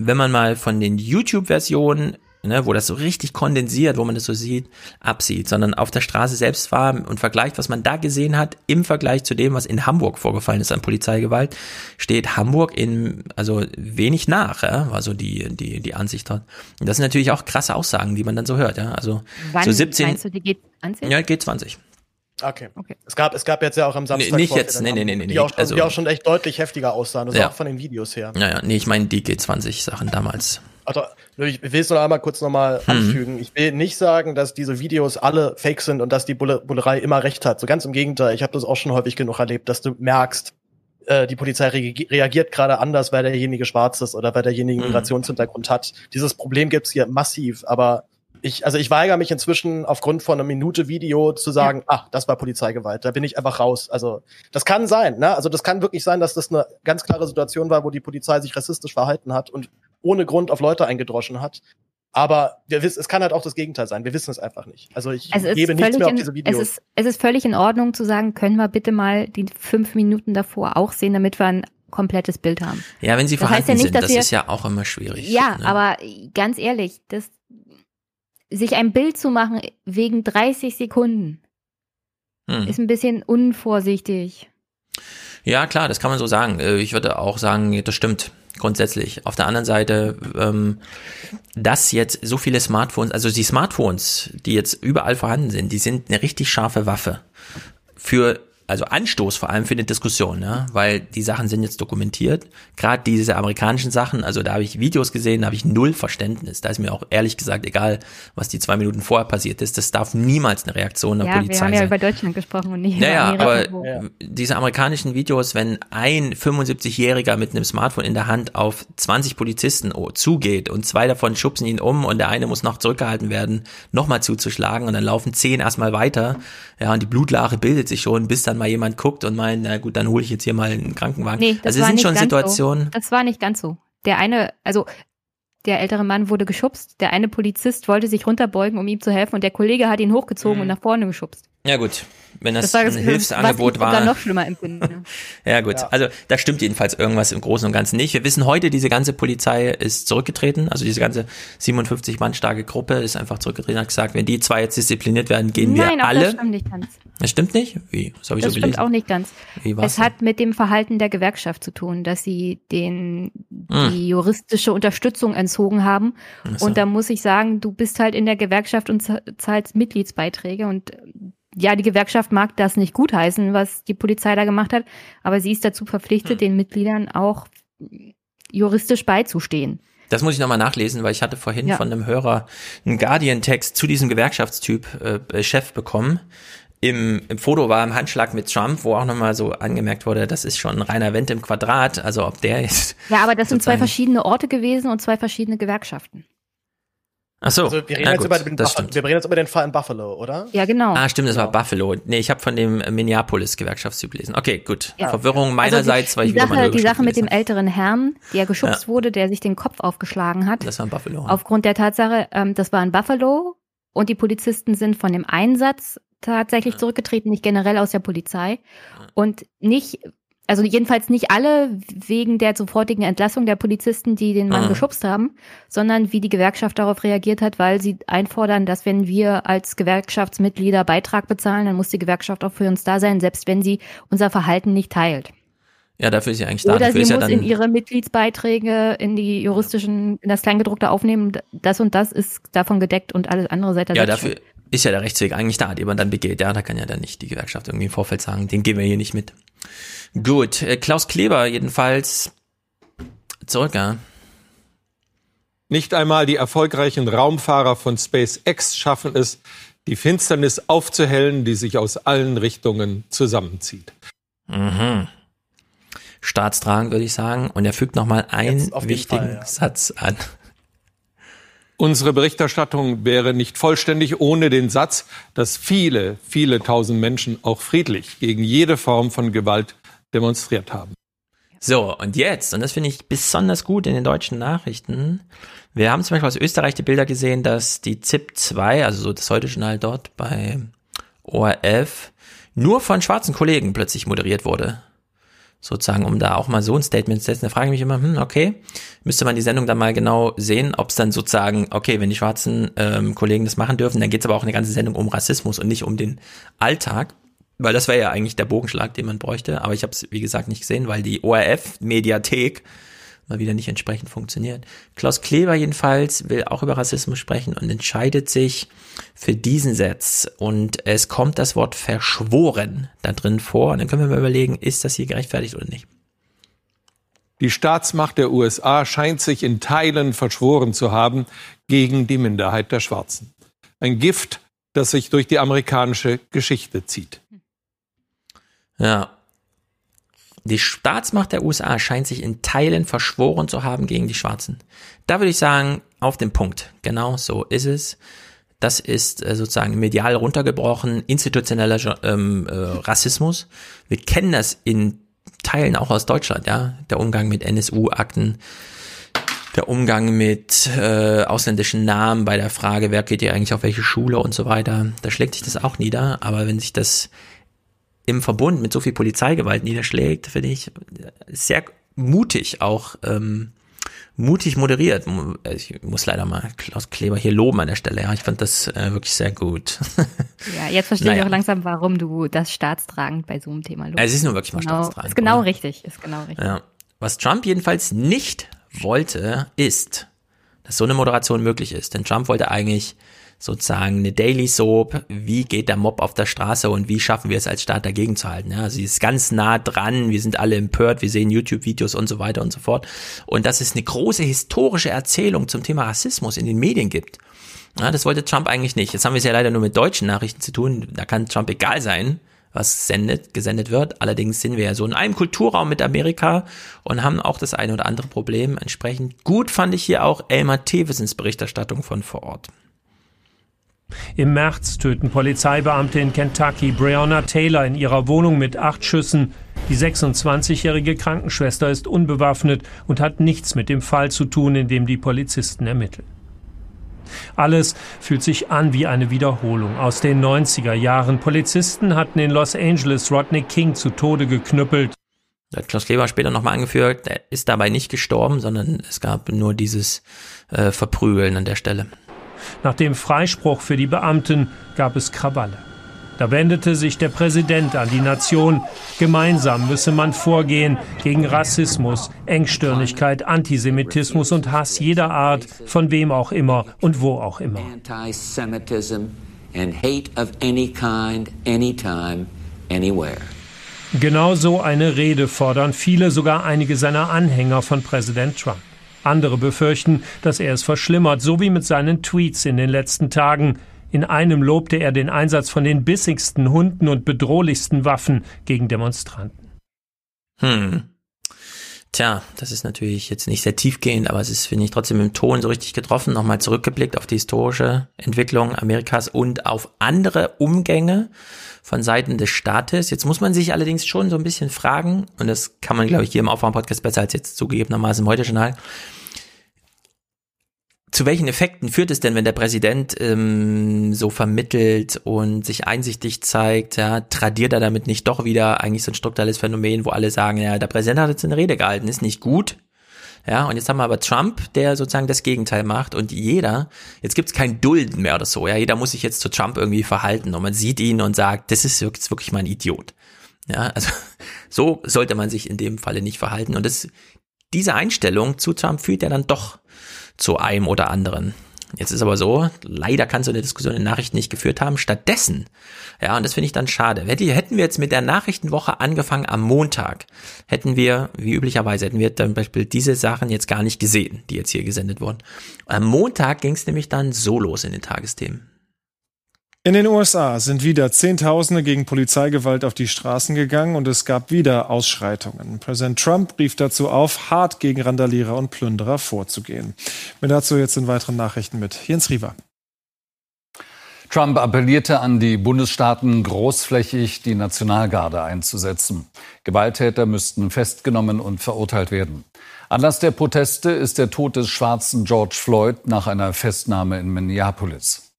wenn man mal von den YouTube-Versionen ne, wo das so richtig kondensiert, wo man das so sieht, absieht, sondern auf der Straße selbst war und vergleicht, was man da gesehen hat, im Vergleich zu dem, was in Hamburg vorgefallen ist an Polizeigewalt, steht Hamburg in, also wenig nach, ja, war so die, die, die Ansicht dort. Und das sind natürlich auch krasse Aussagen, die man dann so hört, ja, also Wann so 17, meinst du, die geht anzählen? ja, G20. Okay. Es gab, es gab jetzt ja auch am Samstag. Nee, nicht jetzt, nee, nee, nee, nee, Die auch, schon, also- die auch schon echt deutlich heftiger aussahen. Das Ja. auch von den Videos her. Naja, nee, ich meine die G20-Sachen damals. Also, ich will es noch einmal kurz nochmal Mhm. anfügen. Ich will nicht sagen, dass diese Videos alle fake sind und dass die Bulle Bullerei immer recht hat. So ganz im Gegenteil. Ich habe das auch schon häufig genug erlebt, dass du merkst, äh, die Polizei re reagiert gerade anders, weil derjenige schwarz ist oder weil derjenige Mhm. Migrationshintergrund hat. Dieses Problem gibt's hier massiv, aber ich, also ich weigere mich inzwischen aufgrund von einer Minute Video zu sagen, ach, das war Polizeigewalt. Da bin ich einfach raus. Also das kann sein, ne? Also das kann wirklich sein, dass das eine ganz klare Situation war, wo die Polizei sich rassistisch verhalten hat und ohne Grund auf Leute eingedroschen hat. Aber wir wissen, es kann halt auch das Gegenteil sein. Wir wissen es einfach nicht. Also ich Es ist, gebe nichts völlig mehr auf in, diese es, Videos. ist, es ist völlig in Ordnung zu sagen, können wir bitte mal die fünf Minuten davor auch sehen, damit wir ein komplettes Bild haben. Ja, wenn sie Das heißt vorhanden ja nicht, sind, dass das wir- ist ja auch immer schwierig. Ja, ne? aber ganz ehrlich, das, sich ein Bild zu machen wegen 30 Sekunden Hm. ist ein bisschen unvorsichtig. Ja, klar, das kann man so sagen. Äh, Ich würde auch sagen, das stimmt grundsätzlich. Auf der anderen Seite, ähm, dass jetzt so viele Smartphones, also die Smartphones, die jetzt überall vorhanden sind, die sind eine richtig scharfe Waffe für also Anstoß vor allem für eine Diskussion, ja, weil die Sachen sind jetzt dokumentiert. Gerade diese amerikanischen Sachen, also da habe ich Videos gesehen, da habe ich null Verständnis. Da ist mir auch ehrlich gesagt egal, was die zwei Minuten vorher passiert ist. Das darf niemals eine Reaktion der Ja, Polizei wir haben ja sein. über Deutschland gesprochen und nicht über Naja, Amerika. aber wo- diese amerikanischen Videos, wenn ein 75-Jähriger mit einem Smartphone in der Hand auf 20 Polizisten zugeht und zwei davon schubsen ihn um und der eine muss noch zurückgehalten werden, nochmal zuzuschlagen und dann laufen zehn erstmal weiter, ja, und die Blutlache bildet sich schon, bis dann mal jemand guckt und meint, na gut, dann hole ich jetzt hier mal einen Krankenwagen. Nee, das also es sind nicht schon Situationen. So. Das war nicht ganz so. Der eine, also der ältere Mann wurde geschubst, der eine Polizist wollte sich runterbeugen, um ihm zu helfen und der Kollege hat ihn hochgezogen Mhm. und nach vorne geschubst. Ja gut, wenn das, war ein das, Hilfsangebot was ich war. sogar noch schlimmer empfinden. Ja. Ja gut, also da stimmt jedenfalls irgendwas im Großen und Ganzen nicht. Wir wissen heute, diese ganze Polizei ist zurückgetreten, also diese ganze 57 Mann starke Gruppe ist einfach zurückgetreten und hat gesagt, wenn die zwei jetzt diszipliniert werden, gehen wir Nein, auch alle. das stimmt nicht ganz. Das stimmt nicht? Wie? Das habe ich Das so stimmt gelesen. auch nicht ganz. Wie war's Es hat mit dem Verhalten der Gewerkschaft zu tun, dass sie den Hm. die juristische Unterstützung entzogen haben. So. Und da muss ich sagen, du bist halt in der Gewerkschaft und zahlst Mitgliedsbeiträge und ja, die Gewerkschaft mag das nicht gutheißen, was die Polizei da gemacht hat, aber sie ist dazu verpflichtet, Hm. den Mitgliedern auch juristisch beizustehen. Das muss ich nochmal nachlesen, weil ich hatte vorhin Ja. von einem Hörer einen Guardian-Text zu diesem Gewerkschaftstyp äh, Chef bekommen. Im, Im Foto war ein Handschlag mit Trump, wo auch nochmal so angemerkt wurde, das ist schon ein reiner Wendt im Quadrat. Also ob der jetzt. Ja, aber das sind zwei verschiedene Orte gewesen und zwei verschiedene Gewerkschaften. Ach so, Also wir reden, ja, jetzt gut, über den das Buffalo, stimmt. wir reden jetzt über den Fall in Buffalo, oder? Ja, genau. Ah, stimmt, das war Buffalo. Nee, ich habe von dem Minneapolis-Gewerkschaftstyp gelesen. Okay, gut. Ja. Verwirrung meinerseits, also weil die, ich die wieder Sache, mal die Sache mit dem älteren Herrn, der geschubst Ja. wurde, der sich den Kopf aufgeschlagen hat. Das war in Buffalo. Aufgrund der Tatsache, ähm, das war in Buffalo und die Polizisten sind von dem Einsatz tatsächlich zurückgetreten, nicht generell aus der Polizei. Und nicht, also jedenfalls nicht alle wegen der sofortigen Entlassung der Polizisten, die den Mann Mhm. geschubst haben, sondern wie die Gewerkschaft darauf reagiert hat, weil sie einfordern, dass wenn wir als Gewerkschaftsmitglieder Beitrag bezahlen, dann muss die Gewerkschaft auch für uns da sein, selbst wenn sie unser Verhalten nicht teilt. Ja, dafür ist sie eigentlich da. Oder dafür sie ja muss dann, in ihre Mitgliedsbeiträge, in die juristischen, in das Kleingedruckte aufnehmen. Das und das ist davon gedeckt und alles andere seid ihr ja, dafür ist ja der Rechtsweg eigentlich da, den man dann begeht. Ja, da kann ja dann nicht die Gewerkschaft irgendwie im Vorfeld sagen, den gehen wir hier nicht mit. Gut, äh, Klaus Kleber jedenfalls zurück, ja. Nicht einmal die erfolgreichen Raumfahrer von SpaceX schaffen es, die Finsternis aufzuhellen, die sich aus allen Richtungen zusammenzieht. Mhm. Staatstragend, würde ich sagen. Und er fügt nochmal einen wichtigen Fall, ja. Satz an. Unsere Berichterstattung wäre nicht vollständig ohne den Satz, dass viele, viele tausend Menschen auch friedlich gegen jede Form von Gewalt demonstriert haben. So, und jetzt, und das finde ich besonders gut in den deutschen Nachrichten. Wir haben zum Beispiel aus Österreich die Bilder gesehen, dass die ZIP 2, also so das heute Journal dort bei ORF, nur von schwarzen Kollegen plötzlich moderiert wurde. Sozusagen, um da auch mal so ein Statement zu setzen. Da frage ich mich immer, hm, okay, müsste man die Sendung dann mal genau sehen, ob es dann sozusagen, okay, wenn die schwarzen ähm, Kollegen das machen dürfen, dann geht es aber auch eine ganze Sendung um Rassismus und nicht um den Alltag. Weil das wäre ja eigentlich der Bogenschlag, den man bräuchte. Aber ich habe es, wie gesagt, nicht gesehen, weil die ORF-Mediathek mal wieder nicht entsprechend funktioniert. Klaus Kleber jedenfalls will auch über Rassismus sprechen und entscheidet sich für diesen Satz. Und es kommt das Wort verschworen da drin vor. Und dann können wir mal überlegen, ist das hier gerechtfertigt oder nicht. Die Staatsmacht der USA scheint sich in Teilen verschworen zu haben gegen die Minderheit der Schwarzen. Ein Gift, das sich durch die amerikanische Geschichte zieht. Ja, die Staatsmacht der USA scheint sich in Teilen verschworen zu haben gegen die Schwarzen. Da würde ich sagen, auf den Punkt. Genau so ist es. Das ist äh, sozusagen medial runtergebrochen, institutioneller ähm, äh, Rassismus. Wir kennen das in Teilen auch aus Deutschland, ja. Der Umgang mit NSU-Akten, der Umgang mit äh, ausländischen Namen bei der Frage, wer geht hier eigentlich auf welche Schule und so weiter. Da schlägt sich das auch nieder. Aber wenn sich das im Verbund mit so viel Polizeigewalt niederschlägt, finde ich sehr mutig auch ähm, mutig moderiert. Ich muss leider mal Klaus Kleber hier loben an der Stelle. Ja, ich fand das äh, wirklich sehr gut. Ja, jetzt verstehe naja. ich auch langsam, warum du das staatstragend bei so einem Thema lobst. Es ist nur wirklich mal genau, staatstragend. Ist genau oder? richtig, ist genau richtig. Ja. Was Trump jedenfalls nicht wollte, ist, dass so eine Moderation möglich ist. Denn Trump wollte eigentlich sozusagen eine Daily Soap, wie geht der Mob auf der Straße und wie schaffen wir es als Staat dagegen zu halten. Ja, sie ist ganz nah dran, wir sind alle empört, wir sehen YouTube-Videos und so weiter und so fort. Und dass es eine große historische Erzählung zum Thema Rassismus in den Medien gibt. Ja, das wollte Trump eigentlich nicht. Jetzt haben wir es ja leider nur mit deutschen Nachrichten zu tun. Da kann Trump egal sein, was sendet, gesendet wird. Allerdings sind wir ja so in einem Kulturraum mit Amerika und haben auch das eine oder andere Problem. Entsprechend gut fand ich hier auch Elmar Thewesens Berichterstattung von vor Ort. Im März töten Polizeibeamte in Kentucky Breonna Taylor in ihrer Wohnung mit acht Schüssen. Die 26-jährige Krankenschwester ist unbewaffnet und hat nichts mit dem Fall zu tun, in dem die Polizisten ermitteln. Alles fühlt sich an wie eine Wiederholung aus den 90er Jahren. Polizisten hatten in Los Angeles Rodney King zu Tode geknüppelt. Hat Klaus Kleber später nochmal angeführt, er ist dabei nicht gestorben, sondern es gab nur dieses äh, Verprügeln an der Stelle. Nach dem Freispruch für die Beamten gab es Krawalle. Da wendete sich der Präsident an die Nation. Gemeinsam müsse man vorgehen gegen Rassismus, Engstirnigkeit, Antisemitismus und Hass jeder Art, von wem auch immer und wo auch immer. Genau so eine Rede fordern viele, sogar einige seiner Anhänger von Präsident Trump. Andere befürchten, dass er es verschlimmert, so wie mit seinen Tweets in den letzten Tagen. In einem lobte er den Einsatz von den bissigsten Hunden und bedrohlichsten Waffen gegen Demonstranten. Hm. Tja, das ist natürlich jetzt nicht sehr tiefgehend, aber es ist, finde ich, trotzdem im Ton so richtig getroffen. Nochmal zurückgeblickt auf die historische Entwicklung Amerikas und auf andere Umgänge von Seiten des Staates. Jetzt muss man sich allerdings schon so ein bisschen fragen, und das kann man, glaube ich, hier im Aufwärm-Podcast besser als jetzt zugegebenermaßen im Heute-Journal, zu welchen Effekten führt es denn, wenn der Präsident ähm, so vermittelt und sich einsichtig zeigt, ja, tradiert er damit nicht doch wieder eigentlich so ein strukturelles Phänomen, wo alle sagen, ja, der Präsident hat jetzt eine Rede gehalten, ist nicht gut. Ja, und jetzt haben wir aber Trump, der sozusagen das Gegenteil macht und jeder, jetzt gibt's kein Dulden mehr oder so, ja, jeder muss sich jetzt zu Trump irgendwie verhalten und man sieht ihn und sagt, das ist jetzt wirklich mal ein Idiot. Ja, also so sollte man sich in dem Falle nicht verhalten und das, diese Einstellung zu Trump führt ja dann doch zu einem oder anderen. Jetzt ist aber so, leider kann so eine Diskussion in Nachrichten nicht geführt haben. Stattdessen, ja, und das finde ich dann schade. Hätten wir jetzt mit der Nachrichtenwoche angefangen am Montag, hätten wir, wie üblicherweise, hätten wir zum Beispiel diese Sachen jetzt gar nicht gesehen, die jetzt hier gesendet wurden. Am Montag ging es nämlich dann so los in den Tagesthemen. In den USA sind wieder Zehntausende gegen Polizeigewalt auf die Straßen gegangen und es gab wieder Ausschreitungen. Präsident Trump rief dazu auf, hart gegen Randalierer und Plünderer vorzugehen. Mehr dazu jetzt in weiteren Nachrichten mit Jens Riewer. Trump appellierte an die Bundesstaaten, großflächig die Nationalgarde einzusetzen. Gewalttäter müssten festgenommen und verurteilt werden. Anlass der Proteste ist der Tod des schwarzen George Floyd nach einer Festnahme in Minneapolis.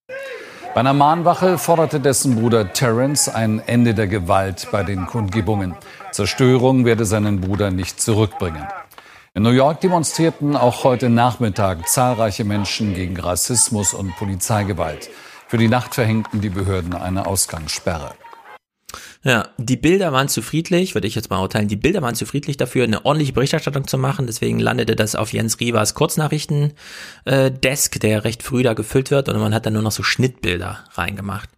Bei einer Mahnwache forderte dessen Bruder Terence ein Ende der Gewalt bei den Kundgebungen. Zerstörung werde seinen Bruder nicht zurückbringen. In New York demonstrierten auch heute Nachmittag zahlreiche Menschen gegen Rassismus und Polizeigewalt. Für die Nacht verhängten die Behörden eine Ausgangssperre. Ja, die Bilder waren zu friedlich, würde ich jetzt mal urteilen. Die Bilder waren zu friedlich dafür, eine ordentliche Berichterstattung zu machen. Deswegen landete das auf Jens Rivas Kurznachrichten-Desk, der recht früh da gefüllt wird und man hat dann nur noch so Schnittbilder reingemacht.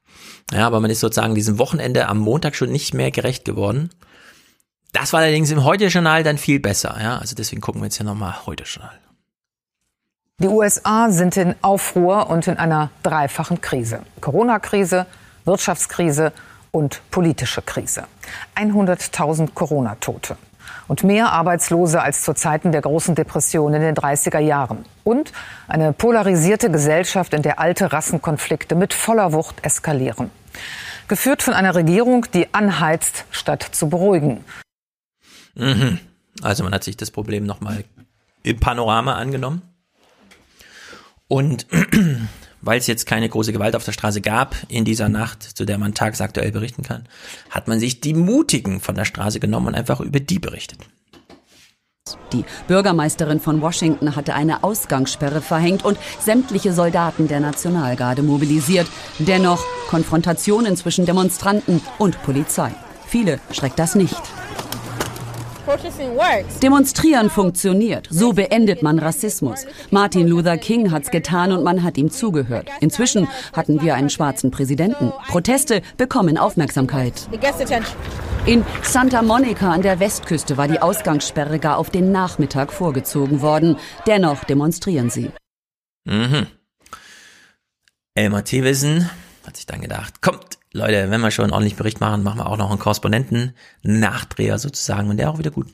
Ja, aber man ist sozusagen diesem Wochenende am Montag schon nicht mehr gerecht geworden. Das war allerdings im Heute-Journal dann viel besser. Ja, also deswegen gucken wir jetzt hier nochmal Heute-Journal. Die USA sind in Aufruhr und in einer dreifachen Krise. Corona-Krise, Wirtschaftskrise und politische Krise. 100.000 Corona-Tote und mehr Arbeitslose als zu Zeiten der großen Depression in den 30er Jahren. Und eine polarisierte Gesellschaft, in der alte Rassenkonflikte mit voller Wucht eskalieren. Geführt von einer Regierung, die anheizt, statt zu beruhigen. Mhm. Also man hat sich das Problem nochmal im Panorama angenommen. Und weil es jetzt keine große Gewalt auf der Straße gab in dieser Nacht, zu der man tagesaktuell berichten kann, hat man sich die Mutigen von der Straße genommen und einfach über die berichtet. Die Bürgermeisterin von Washington hatte eine Ausgangssperre verhängt und sämtliche Soldaten der Nationalgarde mobilisiert. Dennoch Konfrontationen zwischen Demonstranten und Polizei. Viele schreckt das nicht. Demonstrieren funktioniert. So beendet man Rassismus. Martin Luther King hat's getan und man hat ihm zugehört. Inzwischen hatten wir einen schwarzen Präsidenten. Proteste bekommen Aufmerksamkeit. In Santa Monica an der Westküste war die Ausgangssperre gar auf den Nachmittag vorgezogen worden. Dennoch demonstrieren sie. Mhm. Elmar Thewissen hat sich dann gedacht, kommt, Leute, wenn wir schon einen ordentlichen Bericht machen, machen wir auch noch einen Korrespondenten-Nachdreher sozusagen und der auch wieder gut.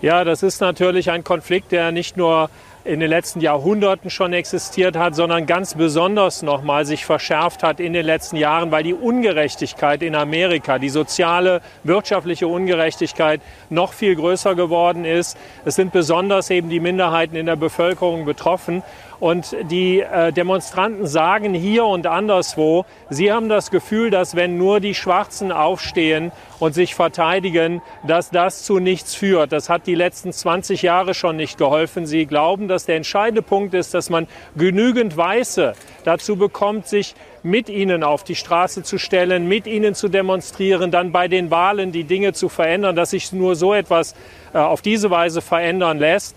Ja, das ist natürlich ein Konflikt, der nicht nur in den letzten Jahrhunderten schon existiert hat, sondern ganz besonders nochmal sich verschärft hat in den letzten Jahren, weil die Ungerechtigkeit in Amerika, die soziale, wirtschaftliche Ungerechtigkeit noch viel größer geworden ist. Es sind besonders eben die Minderheiten in der Bevölkerung betroffen. Und die äh, Demonstranten sagen hier und anderswo, sie haben das Gefühl, dass wenn nur die Schwarzen aufstehen und sich verteidigen, dass das zu nichts führt. Das hat die letzten 20 Jahre schon nicht geholfen. Sie glauben, dass der entscheidende Punkt ist, dass man genügend Weiße dazu bekommt, sich mit ihnen auf die Straße zu stellen, mit ihnen zu demonstrieren, dann bei den Wahlen die Dinge zu verändern, dass sich nur so etwas äh, auf diese Weise verändern lässt.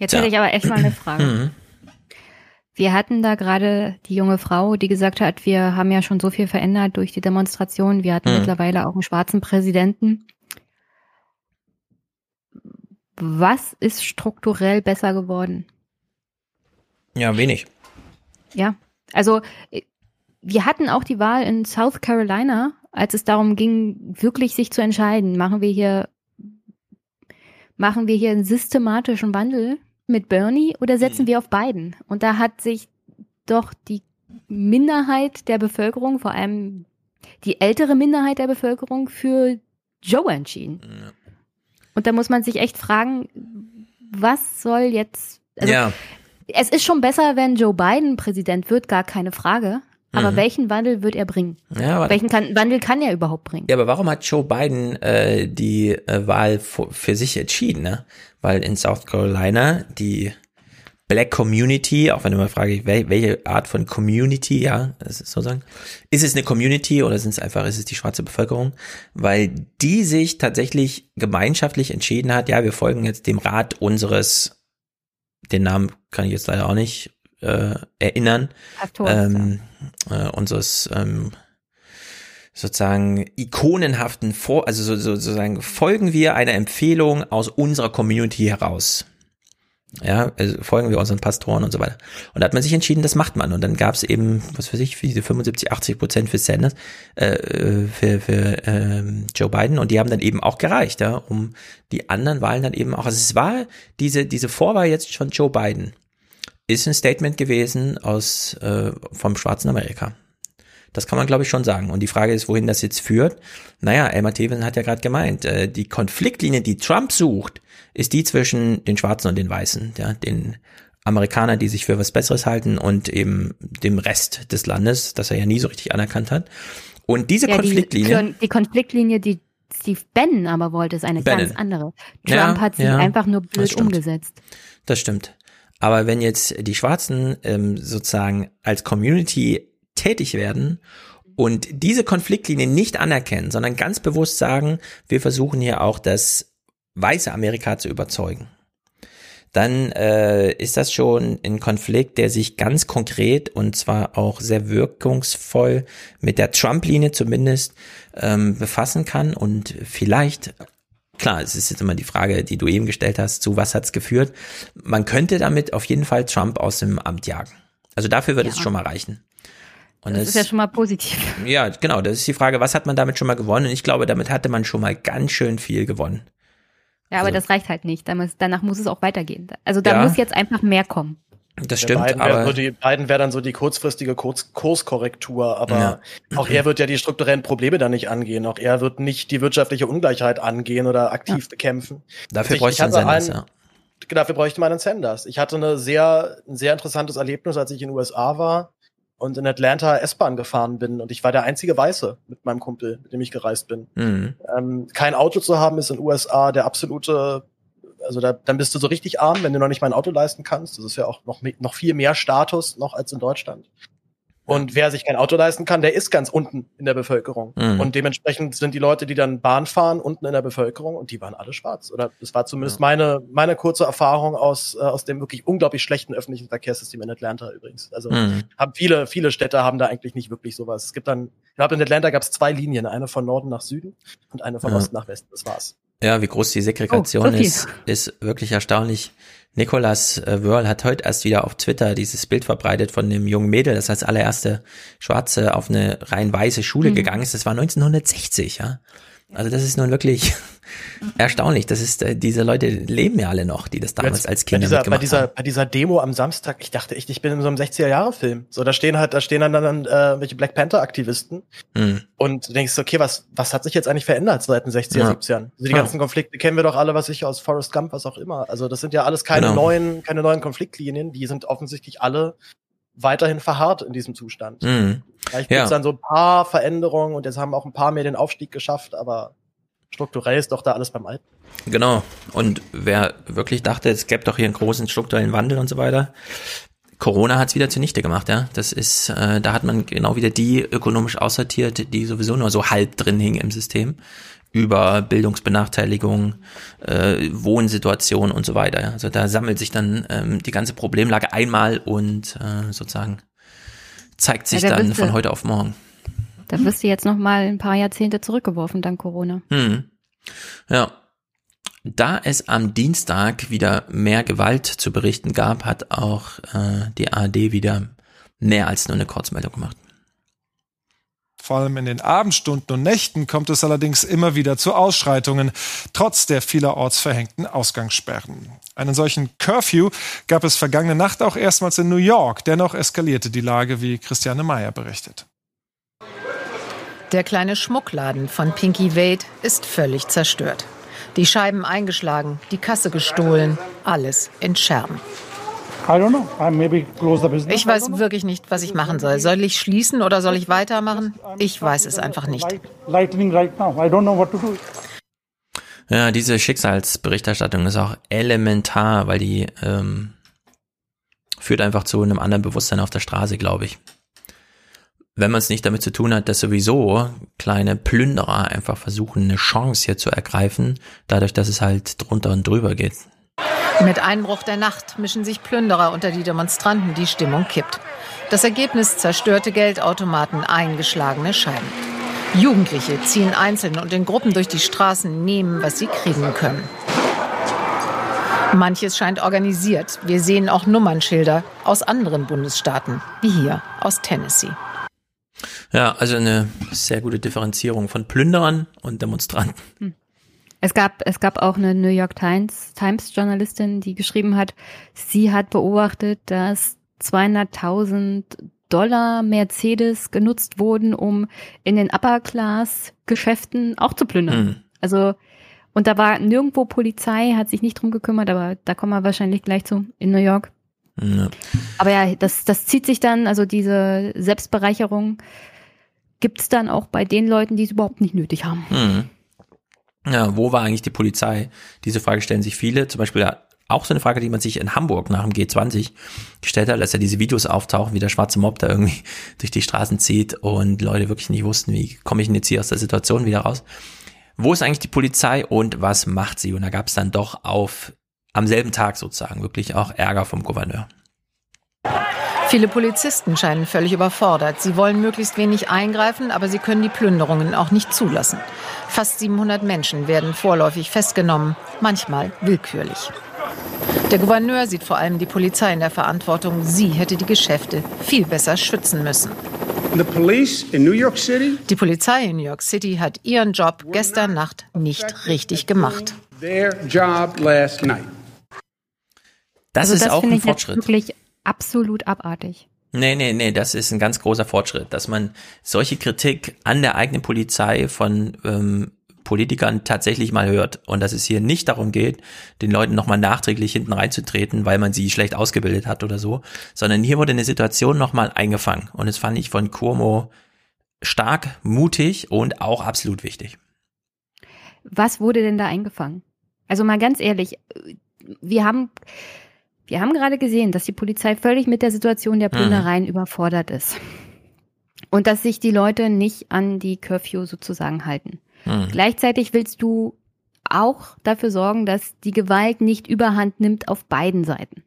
Jetzt hätte ich aber echt mal eine Frage. Mhm. Wir hatten da gerade die junge Frau, die gesagt hat, wir haben ja schon so viel verändert durch die Demonstration. Wir hatten Mhm. mittlerweile auch einen schwarzen Präsidenten. Was ist strukturell besser geworden? Ja, wenig. Ja, also wir hatten auch die Wahl in South Carolina, als es darum ging, wirklich sich zu entscheiden, machen wir hier, machen wir hier einen systematischen Wandel mit Bernie oder setzen wir auf Biden? Und da hat sich doch die Minderheit der Bevölkerung, vor allem die ältere Minderheit der Bevölkerung, für Joe entschieden. Und da muss man sich echt fragen, was soll jetzt, also ja. es ist schon besser, wenn Joe Biden Präsident wird, gar keine Frage. Aber Mhm. welchen Wandel wird er bringen? Ja, welchen kann, Wandel kann er überhaupt bringen? Ja, aber warum hat Joe Biden äh, die äh, Wahl für, für sich entschieden? Ne? Weil in South Carolina die Black Community, auch wenn du mal fragst, wel, welche Art von Community, ja, das ist so sagen, ist es eine Community oder sind es einfach, ist es die schwarze Bevölkerung? Weil die sich tatsächlich gemeinschaftlich entschieden hat, ja, wir folgen jetzt dem Rat unseres, den Namen kann ich jetzt leider auch nicht äh, erinnern, ähm, äh, unseres ähm, sozusagen ikonenhaften Vor, also so, so, sozusagen folgen wir einer Empfehlung aus unserer Community heraus. Ja, also folgen wir unseren Pastoren und so weiter. Und da hat man sich entschieden, das macht man. Und dann gab es eben, was weiß ich, für diese 75, 80 Prozent für Sanders, äh, für, für ähm, Joe Biden. Und die haben dann eben auch gereicht, ja, um die anderen Wahlen dann eben auch. Also es war diese, diese Vorwahl jetzt von Joe Biden ist ein Statement gewesen aus äh, vom schwarzen Amerika. Das kann man, glaube ich, schon sagen. Und die Frage ist, wohin das jetzt führt. Naja, Elmar Thewen hat ja gerade gemeint, äh, die Konfliktlinie, die Trump sucht, ist die zwischen den Schwarzen und den Weißen, ja, den Amerikaner, die sich für was Besseres halten und eben dem Rest des Landes, das er ja nie so richtig anerkannt hat. Und diese Ja, Konfliktlinie. Die, die Konfliktlinie, die Steve Bannon aber wollte, ist eine Bannon. ganz andere. Trump Ja, hat sie ja, einfach nur das blöd stimmt. umgesetzt. Das stimmt. Aber wenn jetzt die Schwarzen ähm, sozusagen als Community tätig werden und diese Konfliktlinie nicht anerkennen, sondern ganz bewusst sagen, wir versuchen hier auch das weiße Amerika zu überzeugen, dann äh, ist das schon ein Konflikt, der sich ganz konkret und zwar auch sehr wirkungsvoll mit der Trump-Linie zumindest ähm, befassen kann und vielleicht Klar, es ist jetzt immer die Frage, die du eben gestellt hast, zu was hat's geführt. Man könnte damit auf jeden Fall Trump aus dem Amt jagen. Also dafür wird Ja. es schon mal reichen. Und Das ist ja schon mal positiv. ja, genau, das ist die Frage, was hat man damit schon mal gewonnen? Und ich glaube, damit hatte man schon mal ganz schön viel gewonnen. Ja, aber Also- das reicht halt nicht. Da Danach muss es auch weitergehen. Also da Ja. muss jetzt einfach mehr kommen. Das stimmt, Biden aber so die, Biden wäre dann so die kurzfristige Kurs, Kurskorrektur, aber Ja. auch er wird ja die strukturellen Probleme dann nicht angehen. Auch er wird nicht die wirtschaftliche Ungleichheit angehen oder aktiv bekämpfen. dafür Ich- bräuchte ich man Sanders, einen- ja. Dafür bräuchte man einen Sanders. Ich hatte eine sehr, ein sehr interessantes Erlebnis, als ich in den USA war und in Atlanta S-Bahn gefahren bin. Und ich war der einzige Weiße mit meinem Kumpel, mit dem ich gereist bin. Mhm. Ähm, kein Auto zu haben ist in den USA der absolute, also da, dann bist du so richtig arm, wenn du noch nicht mal ein Auto leisten kannst. Das ist ja auch noch, noch viel mehr Status noch als in Deutschland. Und wer sich kein Auto leisten kann, der ist ganz unten in der Bevölkerung. Mhm. Und dementsprechend sind die Leute, die dann Bahn fahren, unten in der Bevölkerung und die waren alle schwarz. Oder das war zumindest meine, meine kurze Erfahrung aus, äh, aus dem wirklich unglaublich schlechten öffentlichen Verkehrssystem in Atlanta übrigens. Also Mhm. haben viele, viele Städte haben da eigentlich nicht wirklich sowas. Es gibt dann, ich glaube, in Atlanta gab es zwei Linien, eine von Norden nach Süden und eine von Ja. Osten nach Westen. Das war's. Ja, wie groß die Segregation Oh, so ist, ist wirklich erstaunlich. Nicolas äh, Wörl hat heute erst wieder auf Twitter dieses Bild verbreitet von dem jungen Mädel, das als allererste Schwarze auf eine rein weiße Schule Mhm. gegangen ist. Das war 1960, ja. Also das ist nun wirklich erstaunlich. Das ist, äh, diese Leute leben ja alle noch, die das damals Jetzt als bei Kinder dieser, bei mitgemacht dieser, haben. bei dieser Demo am Samstag, ich dachte echt, ich bin in so einem 60er-Jahre-Film. So, da stehen halt, da stehen dann, dann äh, welche Black Panther-Aktivisten Mhm. und du denkst, okay, was, was hat sich jetzt eigentlich verändert seit den 60er, Ja. 70ern? Also die Ja. ganzen Konflikte kennen wir doch alle, was ich aus Forrest Gump, was auch immer. Also das sind ja alles keine Genau. neuen, keine neuen Konfliktlinien, die sind offensichtlich alle weiterhin verharrt in diesem Zustand. Mhm. Vielleicht Ja. gibt's dann so ein paar Veränderungen und jetzt haben auch ein paar mehr den Aufstieg geschafft, aber strukturell ist doch da alles beim Alten. Genau. Und wer wirklich dachte, es gäbe doch hier einen großen strukturellen Wandel und so weiter, Corona hat es wieder zunichte gemacht, ja. Das ist, äh, da hat man genau wieder die ökonomisch aussortiert, die sowieso nur so halb drin hingen im System. Über Bildungsbenachteiligung, äh, Wohnsituation und so weiter. Also da sammelt sich dann ähm, die ganze Problemlage einmal und äh, sozusagen zeigt sich Ja, da dann du- von heute auf morgen. Da wirst du jetzt noch mal ein paar Jahrzehnte zurückgeworfen dank Corona. Hm. Ja. Da es am Dienstag wieder mehr Gewalt zu berichten gab, hat auch äh, die ARD wieder mehr als nur eine Kurzmeldung gemacht. Vor allem in den Abendstunden und Nächten kommt es allerdings immer wieder zu Ausschreitungen, trotz der vielerorts verhängten Ausgangssperren. Einen solchen Curfew gab es vergangene Nacht auch erstmals in New York. Dennoch eskalierte die Lage, wie Christiane Meyer berichtet. Der kleine Schmuckladen von Pinky Wade ist völlig zerstört. Die Scheiben eingeschlagen, die Kasse gestohlen, alles in Scherben. Ich weiß wirklich nicht, was ich machen soll. Soll ich schließen oder soll ich weitermachen? Ich weiß es einfach nicht. Lightning right now. I don't know what to do. Ja, diese Schicksalsberichterstattung ist auch elementar, weil die ähm, führt einfach zu einem anderen Bewusstsein auf der Straße, glaube ich. Wenn man es nicht damit zu tun hat, dass sowieso kleine Plünderer einfach versuchen, eine Chance hier zu ergreifen, dadurch, dass es halt drunter und drüber geht. Mit Einbruch der Nacht mischen sich Plünderer unter die Demonstranten, die Stimmung kippt. Das Ergebnis zerstörte Geldautomaten, eingeschlagene Scheiben. Jugendliche ziehen einzeln und in Gruppen durch die Straßen, nehmen, was sie kriegen können. Manches scheint organisiert. Wir sehen auch Nummernschilder aus anderen Bundesstaaten, wie hier aus Tennessee. Ja, also eine sehr gute Differenzierung von Plünderern und Demonstranten. Es gab, es gab auch eine New York Times, Times Journalistin, die geschrieben hat, sie hat beobachtet, dass 200.000 Dollar Mercedes genutzt wurden, um in den Upper Class Geschäften auch zu plündern. Mhm. Also, und da war nirgendwo Polizei, hat sich nicht drum gekümmert, aber da kommen wir wahrscheinlich gleich zu in New York. Ja. Aber ja, das, das zieht sich dann, also diese Selbstbereicherung gibt's dann auch bei den Leuten, die es überhaupt nicht nötig haben. Mhm. Ja, wo war eigentlich die Polizei? Diese Frage stellen sich viele. Zum Beispiel auch so eine Frage, die man sich in Hamburg nach dem G20 gestellt hat, als ja diese Videos auftauchen, wie der schwarze Mob da irgendwie durch die Straßen zieht und Leute wirklich nicht wussten, wie komme ich denn jetzt hier aus der Situation wieder raus. Wo ist eigentlich die Polizei und was macht sie? Und da gab es dann doch auf am selben Tag sozusagen wirklich auch Ärger vom Gouverneur. Viele Polizisten scheinen völlig überfordert. Sie wollen möglichst wenig eingreifen, aber sie können die Plünderungen auch nicht zulassen. Fast 700 Menschen werden vorläufig festgenommen, manchmal willkürlich. Der Gouverneur sieht vor allem die Polizei in der Verantwortung. Sie hätte die Geschäfte viel besser schützen müssen. The police in New York City Die Polizei in New York City hat ihren Job gestern Nacht nicht richtig gemacht. their job last night. Das also ist das auch ein Fortschritt. wirklich absolut abartig. Nee, nee, nee, das ist ein ganz großer Fortschritt, dass man solche Kritik an der eigenen Polizei von ähm, Politikern tatsächlich mal hört und dass es hier nicht darum geht, den Leuten nochmal nachträglich hinten reinzutreten, weil man sie schlecht ausgebildet hat oder so, sondern hier wurde eine Situation nochmal eingefangen und das fand ich von Cuomo stark, mutig und auch absolut wichtig. Was wurde denn da eingefangen? Also mal ganz ehrlich, wir haben, wir haben gerade gesehen, dass die Polizei völlig mit der Situation der Plündereien überfordert ist. Und dass sich die Leute nicht an die Curfew sozusagen halten. Hm. Gleichzeitig willst du auch dafür sorgen, dass die Gewalt nicht überhand nimmt auf beiden Seiten.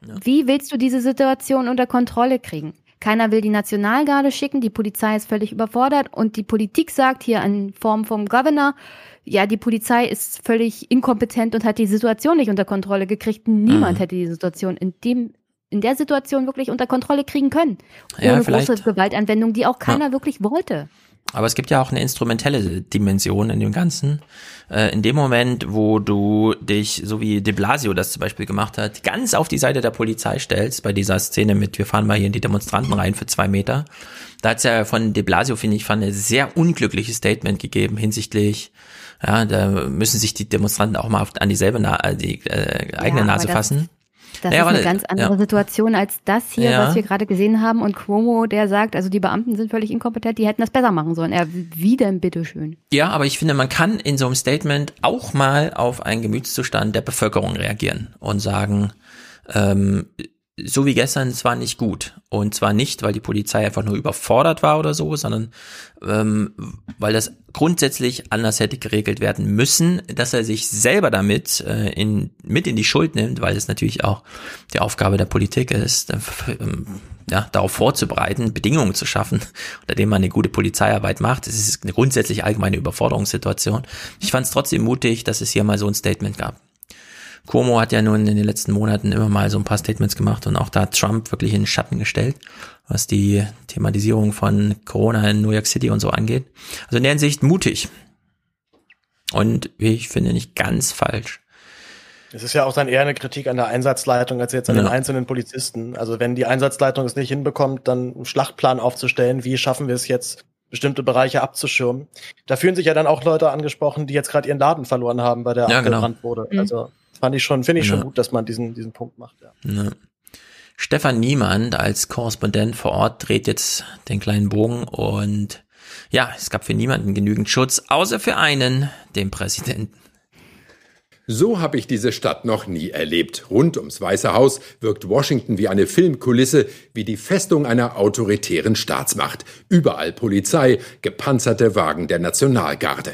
Wie willst du diese Situation unter Kontrolle kriegen? Keiner will die Nationalgarde schicken, die Polizei ist völlig überfordert und die Politik sagt hier in Form vom Governor, ja, die Polizei ist völlig inkompetent und hat die Situation nicht unter Kontrolle gekriegt. Niemand Mhm. hätte die Situation in dem in der Situation wirklich unter Kontrolle kriegen können. Ja, Ohne vielleicht. große Gewaltanwendung, die auch keiner wirklich wollte. Aber es gibt ja auch eine instrumentelle Dimension in dem Ganzen. Äh, in dem Moment, wo du dich, so wie de Blasio das zum Beispiel gemacht hat, ganz auf die Seite der Polizei stellst, bei dieser Szene mit, wir fahren mal hier in die Demonstranten rein für zwei Meter, da hat's ja von de Blasio, finde ich, fand ein sehr unglückliches Statement gegeben hinsichtlich, ja, da müssen sich die Demonstranten auch mal an dieselbe, Na äh, die äh, eigene Ja, Nase das- fassen. Das Naja, ist eine ganz andere ja. Situation als das hier, Ja. was wir gerade gesehen haben. Und Cuomo, der sagt, also die Beamten sind völlig inkompetent, die hätten das besser machen sollen. Er, wie denn bitteschön? Ja, aber ich finde, man kann in so einem Statement auch mal auf einen Gemütszustand der Bevölkerung reagieren und sagen, ähm, so wie gestern, es war nicht gut. Und zwar nicht, weil die Polizei einfach nur überfordert war oder so, sondern ähm, weil das grundsätzlich anders hätte geregelt werden müssen, dass er sich selber damit äh, in, mit in die Schuld nimmt, weil es natürlich auch die Aufgabe der Politik ist, äh, ähm, ja, darauf vorzubereiten, Bedingungen zu schaffen, unter denen man eine gute Polizeiarbeit macht. Es ist eine grundsätzlich allgemeine Überforderungssituation. Ich fand es trotzdem mutig, dass es hier mal so ein Statement gab. Cuomo hat ja nun in den letzten Monaten immer mal so ein paar Statements gemacht und auch da hat Trump wirklich in den Schatten gestellt, was die Thematisierung von Corona in New York City und so angeht. Also in der Hinsicht mutig. Und ich finde, nicht ganz falsch. Es ist ja auch dann eher eine Kritik an der Einsatzleitung als jetzt an den Ja. einzelnen Polizisten. Also wenn die Einsatzleitung es nicht hinbekommt, dann einen Schlachtplan aufzustellen, wie schaffen wir es jetzt, bestimmte Bereiche abzuschirmen. Da fühlen sich ja dann auch Leute angesprochen, die jetzt gerade ihren Laden verloren haben, weil der Ja, genau. abgebrannt wurde. Mhm. Also fand ich schon, finde ich schon Ja. gut, dass man diesen, diesen Punkt macht. Ja. Ne. Stefan Niemand als Korrespondent vor Ort dreht jetzt den kleinen Bogen und ja, es gab für niemanden genügend Schutz, außer für einen, den Präsidenten. So habe ich diese Stadt noch nie erlebt. Rund ums Weiße Haus wirkt Washington wie eine Filmkulisse, wie die Festung einer autoritären Staatsmacht. Überall Polizei, gepanzerte Wagen der Nationalgarde.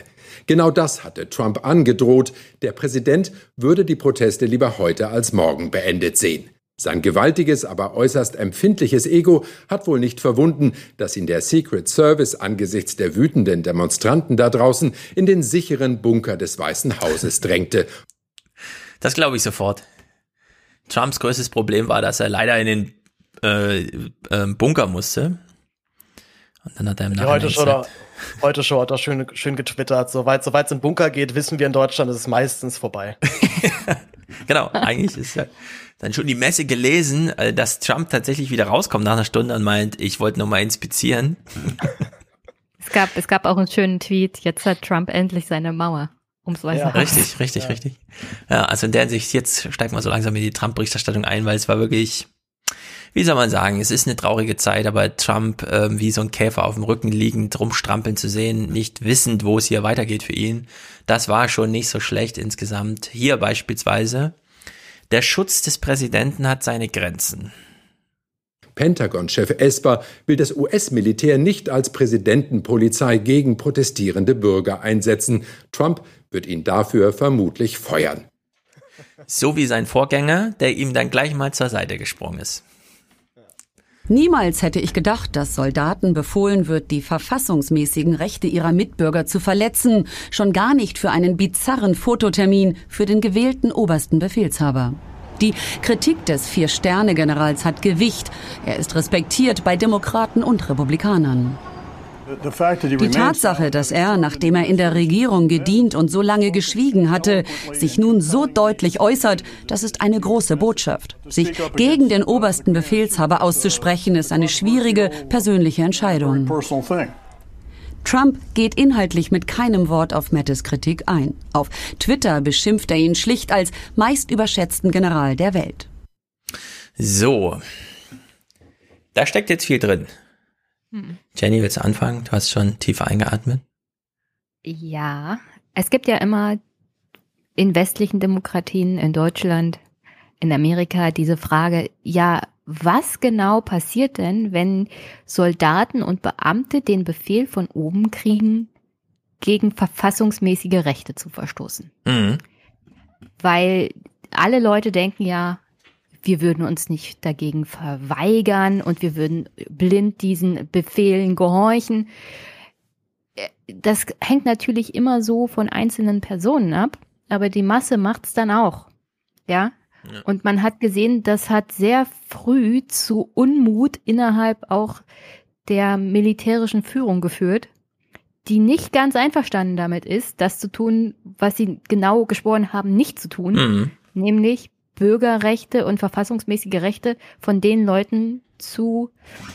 Genau das hatte Trump angedroht. Der Präsident würde die Proteste lieber heute als morgen beendet sehen. Sein gewaltiges, aber äußerst empfindliches Ego hat wohl nicht verwunden, dass ihn der Secret Service angesichts der wütenden Demonstranten da draußen in den sicheren Bunker des Weißen Hauses drängte. Das glaube ich sofort. Trumps größtes Problem war, dass er leider in den äh, äh, Bunker musste. Und dann hat er im Nachhinein heute schon, gesagt, heute schon hat er schön, schön getwittert. Soweit soweit es im Bunker geht, wissen wir in Deutschland, ist es meistens vorbei. genau, eigentlich ist ja dann schon die Messe gelesen, äh, dass Trump tatsächlich wieder rauskommt nach einer Stunde und meint, ich wollte nur mal inspizieren. Es gab, es gab auch einen schönen Tweet, jetzt hat Trump endlich seine Mauer. Um es mal Ja, richtig, richtig, richtig. Ja, also in der Hinsicht, jetzt steigt man so langsam in die Trump-Berichterstattung ein, weil es war wirklich, wie soll man sagen, es ist eine traurige Zeit, aber Trump ähm, wie so ein Käfer auf dem Rücken liegend rumstrampeln zu sehen, nicht wissend, wo es hier weitergeht für ihn, das war schon nicht so schlecht insgesamt. Hier beispielsweise, der Schutz des Präsidenten hat seine Grenzen. Pentagon-Chef Esper will das US-Militär nicht als Präsidentenpolizei gegen protestierende Bürger einsetzen. Trump wird ihn dafür vermutlich feuern. So wie sein Vorgänger, der ihm dann gleich mal zur Seite gesprungen ist. Niemals hätte ich gedacht, dass Soldaten befohlen wird, die verfassungsmäßigen Rechte ihrer Mitbürger zu verletzen, schon gar nicht für einen bizarren Fototermin für den gewählten obersten Befehlshaber. Die Kritik des Vier-Sterne-Generals hat Gewicht. Er ist respektiert bei Demokraten und Republikanern. Die Tatsache, dass er, nachdem er in der Regierung gedient und so lange geschwiegen hatte, sich nun so deutlich äußert, das ist eine große Botschaft. Sich gegen den obersten Befehlshaber auszusprechen, ist eine schwierige persönliche Entscheidung. Trump geht inhaltlich mit keinem Wort auf Mattes Kritik ein. Auf Twitter beschimpft er ihn schlicht als meist überschätzten General der Welt. So. Da steckt jetzt viel drin. Hm. Jenny, willst du anfangen? Du hast schon tiefer eingeatmet. Ja, es gibt ja immer in westlichen Demokratien, in Deutschland, in Amerika diese Frage, ja, was genau passiert denn, wenn Soldaten und Beamte den Befehl von oben kriegen, gegen verfassungsmäßige Rechte zu verstoßen? Mhm. Weil alle Leute denken ja, wir würden uns nicht dagegen verweigern und wir würden blind diesen Befehlen gehorchen. Das hängt natürlich immer so von einzelnen Personen ab, aber die Masse macht's dann auch. Ja? Und man hat gesehen, das hat sehr früh zu Unmut innerhalb auch der militärischen Führung geführt, die nicht ganz einverstanden damit ist, das zu tun, was sie genau geschworen haben, nicht zu tun, Mhm. nämlich Bürgerrechte und verfassungsmäßige Rechte von den Leuten zu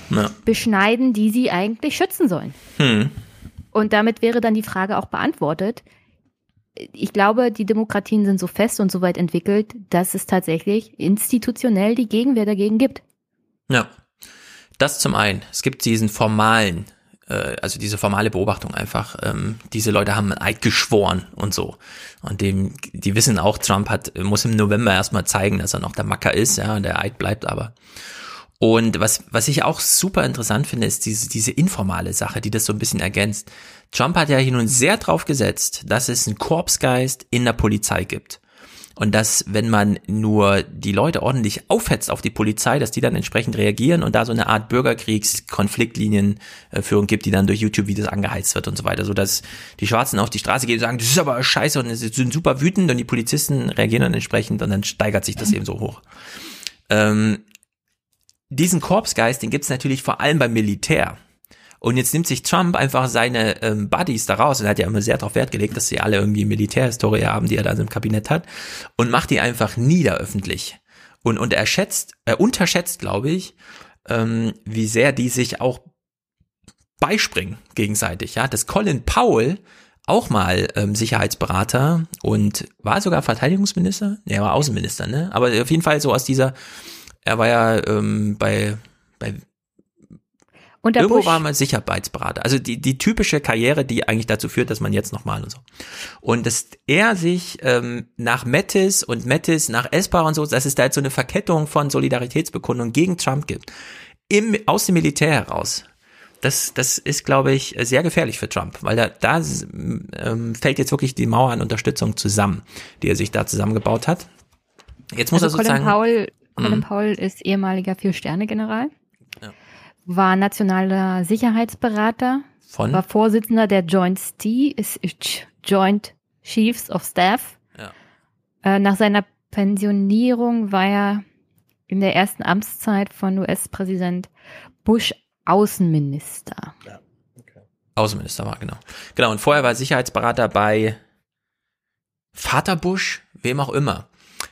Ja. beschneiden, die sie eigentlich schützen sollen. Hm. Und damit wäre dann die Frage auch beantwortet. Ich glaube, die Demokratien sind so fest und so weit entwickelt, dass es tatsächlich institutionell die Gegenwehr dagegen gibt. Ja. Das zum einen. Es gibt diesen formalen, äh, also diese formale Beobachtung einfach. Ähm, diese Leute haben einen Eid geschworen und so. Und dem, die wissen auch, Trump hat, muss im November erstmal zeigen, dass er noch der Macker ist, ja, und der Eid bleibt aber. Und was, was ich auch super interessant finde, ist diese, diese informale Sache, die das so ein bisschen ergänzt. Trump hat ja hier nun sehr drauf gesetzt, dass es einen Korpsgeist in der Polizei gibt. Und dass, wenn man nur die Leute ordentlich aufhetzt auf die Polizei, dass die dann entsprechend reagieren und da so eine Art Bürgerkriegs-Konfliktlinienführung gibt, die dann durch YouTube-Videos angeheizt wird und so weiter, so dass die Schwarzen auf die Straße gehen und sagen, das ist aber scheiße und sie sind super wütend und die Polizisten reagieren dann entsprechend und dann steigert sich das eben so hoch. Ähm, diesen Korpsgeist, den gibt's natürlich vor allem beim Militär. Und jetzt nimmt sich Trump einfach seine ähm, Buddies daraus und er hat ja immer sehr darauf Wert gelegt, dass sie alle irgendwie Militärhistorie haben, die er da im Kabinett hat, und macht die einfach nieder öffentlich. Und, und er schätzt, er unterschätzt, glaube ich, ähm, wie sehr die sich auch beispringen gegenseitig. Ja, dass Colin Powell auch mal ähm, Sicherheitsberater und war sogar Verteidigungsminister, nee, er war Außenminister, ne? Aber auf jeden Fall so aus dieser, er war ja ähm, bei bei Und der Irgendwo Bush, war man Sicherheitsberater. Also die, die typische Karriere, die eigentlich dazu führt, dass man jetzt nochmal und so. Und dass er sich ähm, nach Mattis und Mattis nach Esper und so, dass es da jetzt so eine Verkettung von Solidaritätsbekundungen gegen Trump gibt. Im, aus dem Militär heraus. Das, das ist, glaube ich, sehr gefährlich für Trump, weil da, da ähm, fällt jetzt wirklich die Mauer an Unterstützung zusammen, die er sich da zusammengebaut hat. Jetzt muss also er Colin sozusagen. Powell, Colin Mhm. Powell ist ehemaliger Vier-Sterne-General. War nationaler Sicherheitsberater, Von? war Vorsitzender der Joint, ist- Joint Chiefs of Staff. Ja. Äh, nach seiner Pensionierung war er in der ersten Amtszeit von US-Präsident Bush Außenminister. Außenminister war, genau. Genau, und vorher war er Sicherheitsberater bei Vater Bush, wem auch immer.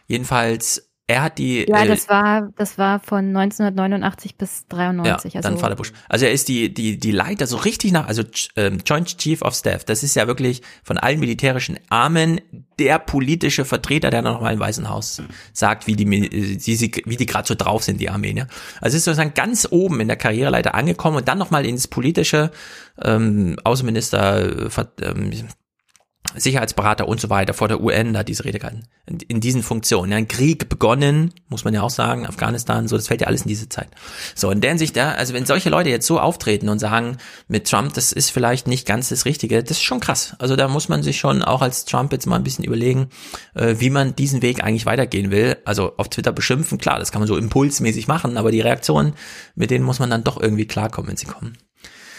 Jedenfalls, er hat die. Ja, äh, das war, das war von 1989 bis 93. Ja, also dann Vater Bush. Also er ist die, die, die Leiter so richtig nach, also ähm, Joint Chief of Staff, das ist ja wirklich von allen militärischen Armen der politische Vertreter, der noch mal im Weißen Haus sagt, wie die, wie sie, wie die gerade so drauf sind, die Armeen. Ja? Also ist sozusagen ganz oben in der Karriereleiter angekommen und dann noch mal ins politische ähm, Außenminister, äh, ähm, Sicherheitsberater und so weiter vor der UN da diese Rede gehalten. In, in diesen Funktionen. Ja, ein Krieg begonnen, muss man ja auch sagen, Afghanistan, so, das fällt ja alles in diese Zeit. So, in der Hinsicht, ja, also wenn solche Leute jetzt so auftreten und sagen, mit Trump, das ist vielleicht nicht ganz das Richtige, das ist schon krass. Also da muss man sich schon auch als Trump jetzt mal ein bisschen überlegen, äh, wie man diesen Weg eigentlich weitergehen will. Also auf Twitter beschimpfen, klar, das kann man so impulsmäßig machen, aber die Reaktionen, mit denen muss man dann doch irgendwie klarkommen, wenn sie kommen.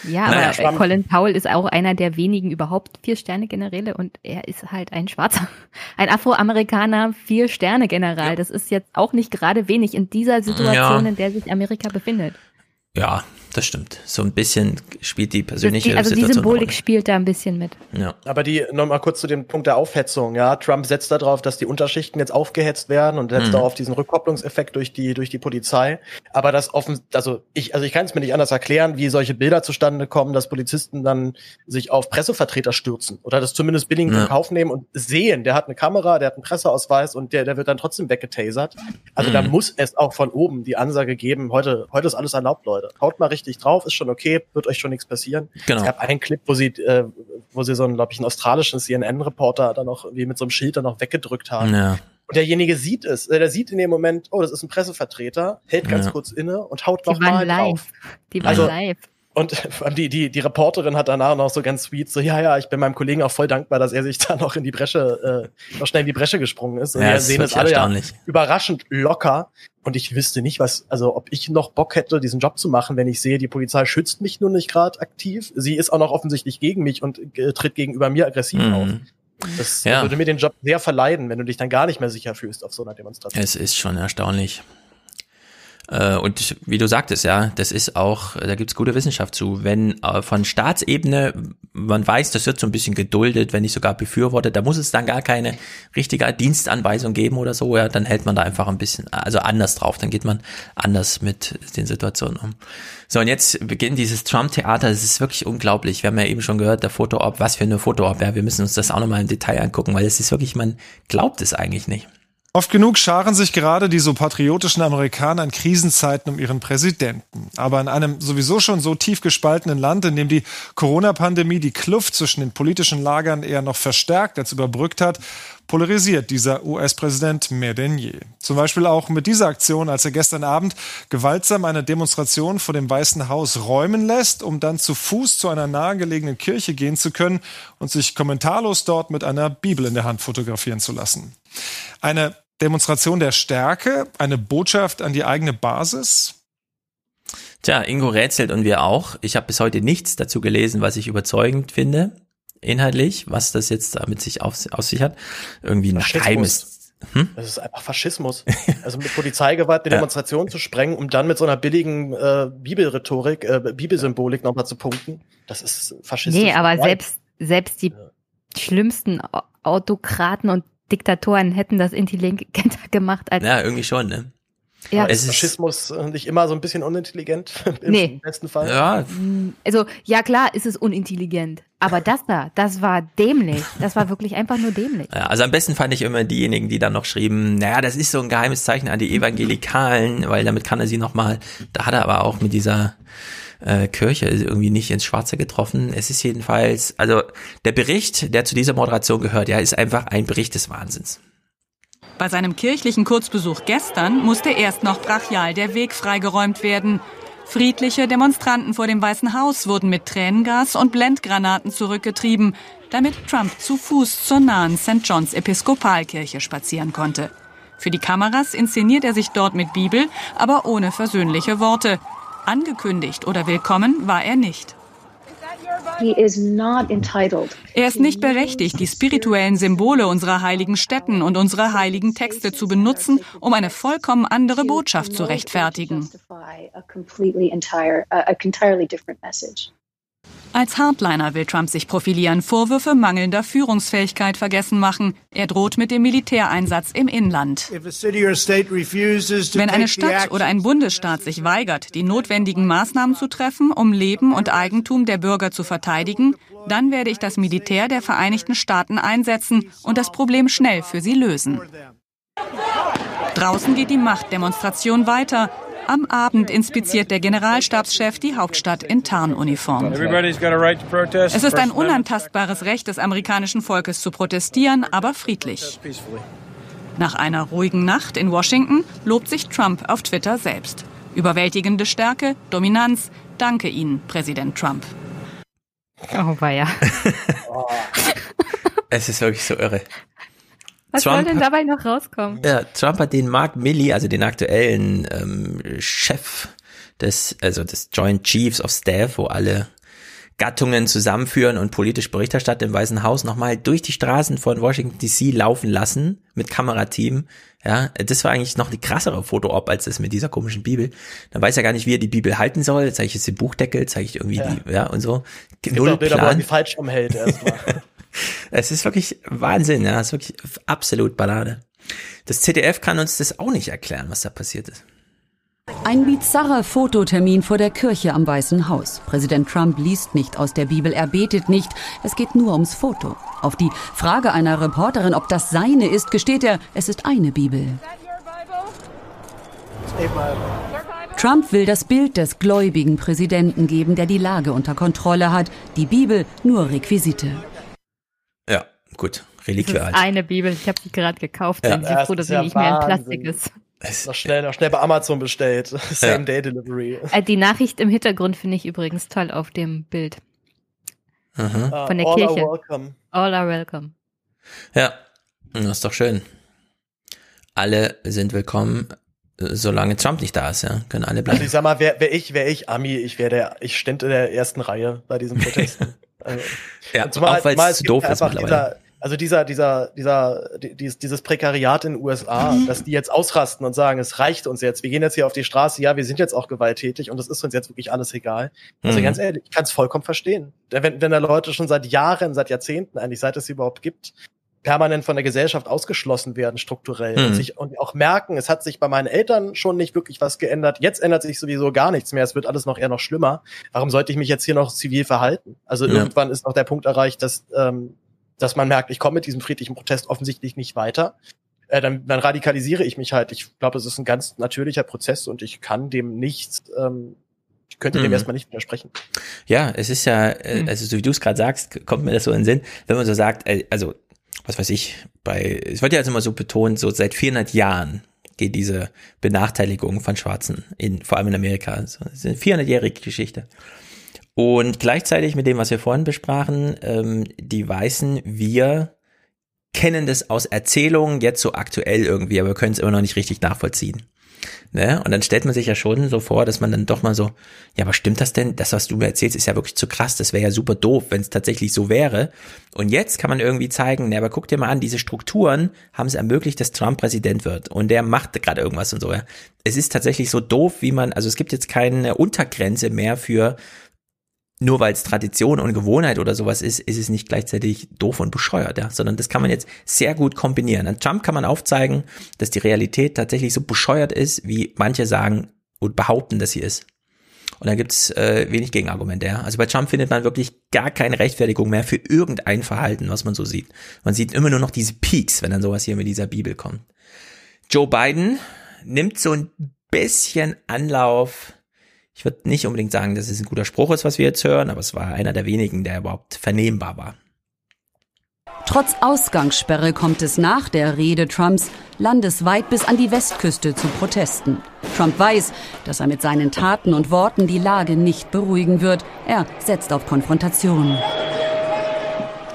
Ja, Naja, aber spannend. Colin Powell ist auch einer der wenigen überhaupt Vier-Sterne-Generäle und er ist halt ein Schwarzer, ein Afroamerikaner Vier-Sterne-General. Das ist jetzt auch nicht gerade wenig in dieser Situation, Ja. in der sich Amerika befindet. Ja, das stimmt. So ein bisschen spielt die persönliche die, also die Situation eine Symbolik Rolle. spielt da ein bisschen mit. Ja. Aber die, nochmal kurz zu dem Punkt der Aufhetzung, ja. Trump setzt darauf, dass die Unterschichten jetzt aufgehetzt werden und setzt Mhm. auch auf diesen Rückkopplungseffekt durch die, durch die Polizei. Aber das offen, also ich, also ich kann es mir nicht anders erklären, wie solche Bilder zustande kommen, dass Polizisten dann sich auf Pressevertreter stürzen oder das zumindest billigend Ja. in Kauf nehmen und sehen, der hat eine Kamera, der hat einen Presseausweis und der, der wird dann trotzdem weggetasert. Also da Mhm. muss es auch von oben die Ansage geben, heute, heute ist alles erlaubt, Leute. Haut mal richtig drauf, ist schon okay, wird euch schon nichts passieren. Genau. Es gab einen Clip, wo sie, äh, wo sie so einen, glaube ich, einen australischen CNN-Reporter dann noch wie mit so einem Schild dann noch weggedrückt haben. Ja. Und derjenige sieht es, äh, der sieht in dem Moment, oh, das ist ein Pressevertreter, hält ganz Ja. kurz inne und haut Die noch mal waren live. drauf. Die waren Also- live. Und die, die, die Reporterin hat danach noch so ganz sweet so, ja, ja, ich bin meinem Kollegen auch voll dankbar, dass er sich da noch in die Bresche, äh, noch schnell in die Bresche gesprungen ist. Und Ja, wir sehen es alle ja erstaunlich. überraschend locker. Und ich wüsste nicht, was, also ob ich noch Bock hätte, diesen Job zu machen, wenn ich sehe, die Polizei schützt mich nur nicht gerade aktiv. Sie ist auch noch offensichtlich gegen mich und äh, tritt gegenüber mir aggressiv auf. Mhm. Das Ja. würde mir den Job sehr verleiden, wenn du dich dann gar nicht mehr sicher fühlst auf so einer Demonstration. Es ist schon erstaunlich. Äh, Und wie du sagtest, ja, das ist auch, da gibt's gute Wissenschaft zu. Wenn äh, von Staatsebene man weiß, das wird so ein bisschen geduldet, wenn nicht sogar befürwortet, da muss es dann gar keine richtige Dienstanweisung geben oder so, ja, dann hält man da einfach ein bisschen, also anders drauf, dann geht man anders mit den Situationen um. So, und jetzt beginnt dieses Trump-Theater, das ist wirklich unglaublich. Wir haben ja eben schon gehört, der Foto-Op, was für eine Foto-Op, ja, wir müssen uns das auch nochmal im Detail angucken, weil es ist wirklich, man glaubt es eigentlich nicht. Oft genug scharen sich gerade die so patriotischen Amerikaner in Krisenzeiten um ihren Präsidenten. Aber in einem sowieso schon so tief gespaltenen Land, in dem die Corona-Pandemie die Kluft zwischen den politischen Lagern eher noch verstärkt als überbrückt hat, polarisiert dieser US-Präsident mehr denn je. Zum Beispiel auch mit dieser Aktion, als er gestern Abend gewaltsam eine Demonstration vor dem Weißen Haus räumen lässt, um dann zu Fuß zu einer nahegelegenen Kirche gehen zu können und sich kommentarlos dort mit einer Bibel in der Hand fotografieren zu lassen. Eine Demonstration der Stärke, eine Botschaft an die eigene Basis. Tja, Ingo rätselt und wir auch. Ich habe bis heute nichts dazu gelesen, was ich überzeugend finde, inhaltlich, was das jetzt damit sich auf, auf sich hat. Irgendwie ein Faschismus. geheimes. Hm? Das ist einfach Faschismus. Also mit Polizeigewalt eine Ja. Demonstration zu sprengen, um dann mit so einer billigen äh, Bibelrhetorik, äh, Bibelsymbolik nochmal zu punkten, das ist faschistisch. Nee, aber selbst, selbst die schlimmsten Au- Autokraten und Diktatoren hätten das intelligenter gemacht als Ja, irgendwie schon, ne? Ja. Es ist Faschismus äh, nicht immer so ein bisschen unintelligent im Nee. besten Fall? Ja, Also, ja klar, ist es unintelligent. Aber das da, das war dämlich. Das war wirklich einfach nur dämlich. Ja, also am besten fand ich immer diejenigen, die dann noch schrieben, naja, das ist so ein geheimes Zeichen an die Evangelikalen, weil damit kann er sie nochmal, da hat er aber auch mit dieser äh, Kirche irgendwie nicht ins Schwarze getroffen. Es ist jedenfalls, also der Bericht, der zu dieser Moderation gehört, ja, ist einfach ein Bericht des Wahnsinns. Bei seinem kirchlichen Kurzbesuch gestern musste erst noch brachial der Weg freigeräumt werden. Friedliche Demonstranten vor dem Weißen Haus wurden mit Tränengas und Blendgranaten zurückgetrieben, damit Trump zu Fuß zur nahen St. John's Episkopalkirche spazieren konnte. Für die Kameras inszeniert er sich dort mit Bibel, aber ohne versöhnliche Worte. Angekündigt oder willkommen war er nicht. Er ist nicht berechtigt, die spirituellen Symbole unserer heiligen Stätten und unserer heiligen Texte zu benutzen, um eine vollkommen andere Botschaft zu rechtfertigen. Als Hardliner will Trump sich profilieren, Vorwürfe mangelnder Führungsfähigkeit vergessen machen. Er droht mit dem Militäreinsatz im Inland. Wenn eine Stadt oder ein Bundesstaat sich weigert, die notwendigen Maßnahmen zu treffen, um Leben und Eigentum der Bürger zu verteidigen, dann werde ich das Militär der Vereinigten Staaten einsetzen und das Problem schnell für sie lösen. Draußen geht die Machtdemonstration weiter. Am Abend inspiziert der Generalstabschef die Hauptstadt in Tarnuniform. Es ist ein unantastbares Recht des amerikanischen Volkes zu protestieren, aber friedlich. Nach einer ruhigen Nacht in Washington lobt sich Trump auf Twitter selbst. Überwältigende Stärke, Dominanz. Danke Ihnen, Präsident Trump. Oh, weia. Es ist wirklich so irre. Was Trump- soll denn dabei noch rauskommen? Ja, Trump hat den Mark Milley, also den aktuellen ähm, Chef des, also des Joint Chiefs of Staff, wo alle Gattungen zusammenführen und politisch Bericht erstatten im Weißen Haus, nochmal durch die Straßen von Washington DC laufen lassen mit Kamerateam. Ja, das war eigentlich noch eine krassere Foto-Op als das mit dieser komischen Bibel. Dann weiß er gar nicht, wie er die Bibel halten soll. Zeige ich jetzt den Buchdeckel, zeige ich irgendwie Ja. die, ja, und so. Null Bilder, wo er Plan. die falsch umhält erstmal. Es ist wirklich Wahnsinn, ja, es ist wirklich absolut Ballade. Das ZDF kann uns das auch nicht erklären, was da passiert ist. Ein bizarrer Fototermin vor der Kirche am Weißen Haus. Präsident Trump liest nicht aus der Bibel, er betet nicht. Es geht nur ums Foto. Auf die Frage einer Reporterin, ob das seine ist, gesteht er, es ist eine Bibel. Trump will das Bild des gläubigen Präsidenten geben, der die Lage unter Kontrolle hat. Die Bibel nur Requisite. Gut, Das Reliquie ist halt. eine Bibel. Ich habe sie gerade gekauft. Ja. Bin Ja, ich froh, das dass sie ja nicht mehr in Wahnsinn. Plastik ist. noch schnell, noch schnell bei Amazon bestellt. Same Day Delivery. Äh, Die Nachricht im Hintergrund finde ich übrigens toll auf dem Bild Mhm. von der all Kirche. Are welcome. All are welcome. Ja, das ist doch schön. Alle sind willkommen, äh, solange Trump nicht da ist, ja. Können alle Also bleiben. ich sag mal, wäre wär ich, wäre ich Ami, ich wäre der, ich stände in der ersten Reihe bei diesen Protesten. Also, Ja, zumal- auch weil es doof ist einfach mittlerweile. Dieser, also dieser, dieser, dieser, die- dieses, dieses Prekariat in den USA, Mhm. dass die jetzt ausrasten und sagen, es reicht uns jetzt, wir gehen jetzt hier auf die Straße, ja, wir sind jetzt auch gewalttätig und es ist uns jetzt wirklich alles egal. Also Mhm. ganz ehrlich, ich kann es vollkommen verstehen. Wenn, wenn da Leute schon seit Jahren, seit Jahrzehnten, eigentlich seit es sie überhaupt gibt, permanent von der Gesellschaft ausgeschlossen werden, strukturell, Mhm. und sich und auch merken, es hat sich bei meinen Eltern schon nicht wirklich was geändert. Jetzt ändert sich sowieso gar nichts mehr. Es wird alles noch eher noch schlimmer. Warum sollte ich mich jetzt hier noch zivil verhalten? Also Ja. irgendwann ist noch der Punkt erreicht, dass, ähm, dass man merkt, ich komme mit diesem friedlichen Protest offensichtlich nicht weiter. Äh, dann, dann radikalisiere ich mich halt. Ich glaube, es ist ein ganz natürlicher Prozess und ich kann dem nichts, ähm, ich könnte dem Mhm. erstmal nicht widersprechen. Ja, es ist ja, äh, also so wie du es gerade sagst, kommt mir das so in den Sinn, wenn man so sagt, äh, also, was weiß ich, bei, es wird ja jetzt immer so betont, so seit 400 Jahren geht diese Benachteiligung von Schwarzen, in, vor allem in Amerika. So, das ist eine 400-jährige Geschichte. Und gleichzeitig mit dem, was wir vorhin besprachen, ähm, die Weißen, wir kennen das aus Erzählungen jetzt so aktuell irgendwie, aber wir können es immer noch nicht richtig nachvollziehen. Ne? Und dann stellt man sich ja schon so vor, dass man dann doch mal so, ja, aber stimmt das denn? Das, was du mir erzählst, ist ja wirklich zu krass. Das wäre ja super doof, wenn es tatsächlich so wäre. Und jetzt kann man irgendwie zeigen, ne, aber guck dir mal an, diese Strukturen haben es ermöglicht, dass Trump Präsident wird. Und der macht gerade irgendwas und so. Ja. Es ist tatsächlich so doof, wie man, also es gibt jetzt keine Untergrenze mehr für nur weil es Tradition und Gewohnheit oder sowas ist, ist es nicht gleichzeitig doof und bescheuert, ja, sondern das kann man jetzt sehr gut kombinieren. An Trump kann man aufzeigen, dass die Realität tatsächlich so bescheuert ist, wie manche sagen und behaupten, dass sie ist. Und da gibt's äh, wenig Gegenargumente. Ja? Also bei Trump findet man wirklich gar keine Rechtfertigung mehr für irgendein Verhalten, was man so sieht. Man sieht immer nur noch diese Peaks, wenn dann sowas hier mit dieser Bibel kommt. Joe Biden nimmt so ein bisschen Anlauf. Ich würde nicht unbedingt sagen, dass es ein guter Spruch ist, was wir jetzt hören, aber es war einer der wenigen, der überhaupt vernehmbar war. Trotz Ausgangssperre kommt es nach der Rede Trumps landesweit bis an die Westküste zu Protesten. Trump weiß, dass er mit seinen Taten und Worten die Lage nicht beruhigen wird. Er setzt auf Konfrontation.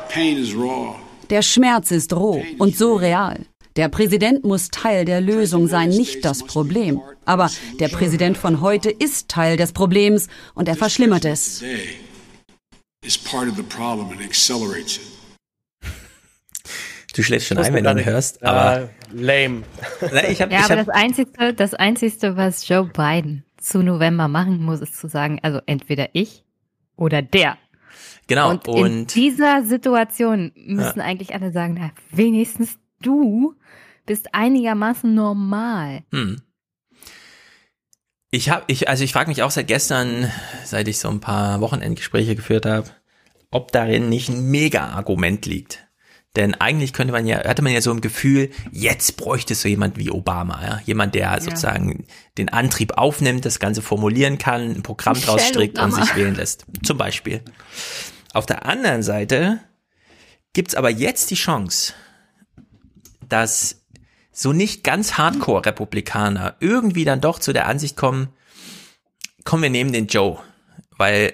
Pain is raw. Der Schmerz ist roh und so real. Der Präsident muss Teil der Lösung sein, nicht das Problem. Aber der Präsident von heute ist Teil des Problems und er verschlimmert es. Today is part of the problem and accelerates it. Du schläfst schon ein, wenn du ihn hörst, Ja, aber lame. Na, ich hab, Ja, ich aber hab, das Einzige, das Einzige, was Joe Biden zu November machen muss, ist zu sagen, also entweder ich oder der. Genau. Und, Und, in dieser Situation müssen Ja. eigentlich alle sagen, na, wenigstens du bist einigermaßen normal. hm. Ich habe, ich, also ich frage mich auch seit gestern, seit ich so ein paar Wochenendgespräche geführt habe, ob darin nicht ein Mega-Argument liegt. Denn eigentlich könnte man ja, hatte man ja so ein Gefühl, jetzt bräuchte es so jemand wie Obama, ja. Jemand, der sozusagen den Antrieb aufnimmt, das Ganze formulieren kann, ein Programm draus strickt und sich wählen lässt. Zum Beispiel. Auf der anderen Seite gibt's aber jetzt die Chance, dass so nicht ganz Hardcore-Republikaner irgendwie dann doch zu der Ansicht kommen, komm, wir nehmen den Joe, weil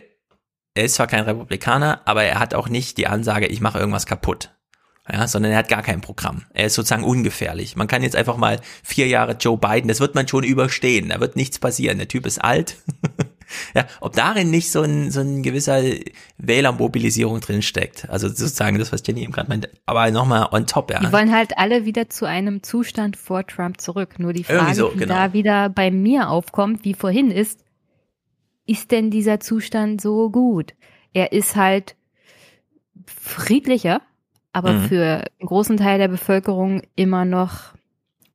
er ist zwar kein Republikaner, aber er hat auch nicht die Ansage, ich mache irgendwas kaputt. Ja, sondern er hat gar kein Programm. Er ist sozusagen ungefährlich. Man kann jetzt einfach mal vier Jahre Joe Biden, das wird man schon überstehen. Da wird nichts passieren. Der Typ ist alt. ja, ob darin nicht so ein, so ein gewisser Wählermobilisierung drin steckt. Also sozusagen das, was Jenny eben gerade meinte. Aber nochmal on top, ja. Die wollen halt alle wieder zu einem Zustand vor Trump zurück. Nur die Frage, so, die genau. da wieder bei mir aufkommt, wie vorhin ist, ist denn dieser Zustand so gut? Er ist halt friedlicher, aber Mhm. für einen großen Teil der Bevölkerung immer noch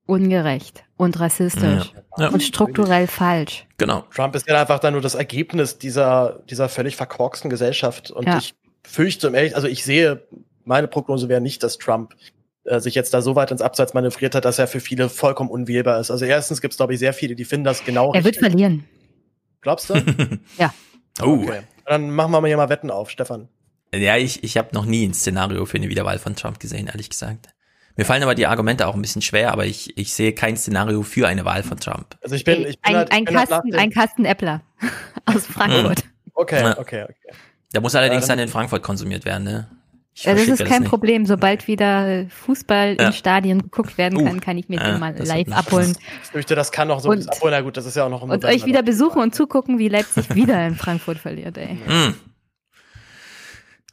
ungerecht und rassistisch Ja. Ja. und strukturell falsch. Genau. Trump ist ja einfach dann nur das Ergebnis dieser, dieser völlig verkorksten Gesellschaft. Und Ja. ich fürchte, um ehrlich, also ich sehe, meine Prognose wäre nicht, dass Trump äh, sich jetzt da so weit ins Abseits manövriert hat, dass er für viele vollkommen unwählbar ist. Also erstens gibt es, glaube ich, sehr viele, die finden das genau Er wird richtig. verlieren. Glaubst du? Ja. Oh. Okay. Dann machen wir mal hier mal Wetten auf, Stefan. Ja, ich, ich habe noch nie ein Szenario für eine Wiederwahl von Trump gesehen, ehrlich gesagt. Mir fallen aber die Argumente auch ein bisschen schwer, aber ich, ich sehe kein Szenario für eine Wahl von Trump. Also ich bin, ich bin Ein, halt, ich ein, bin halt Kasten, ein Kasten Äppler aus Frankfurt. Okay, Ja. okay, okay. Der muss allerdings Ja, dann dann- in Frankfurt konsumiert werden, ne? Ich Ja, das ist kein nicht. Problem. Sobald wieder Fußball Ja. in Stadien geguckt werden Uh, kann, kann ich mir ja, den mal das live abholen Ich fürchte, das kann noch so Und- abholen. Na gut, das ist ja auch noch und euch wieder besuchen und zugucken, wie Leipzig wieder in Frankfurt verliert, ey. Hm.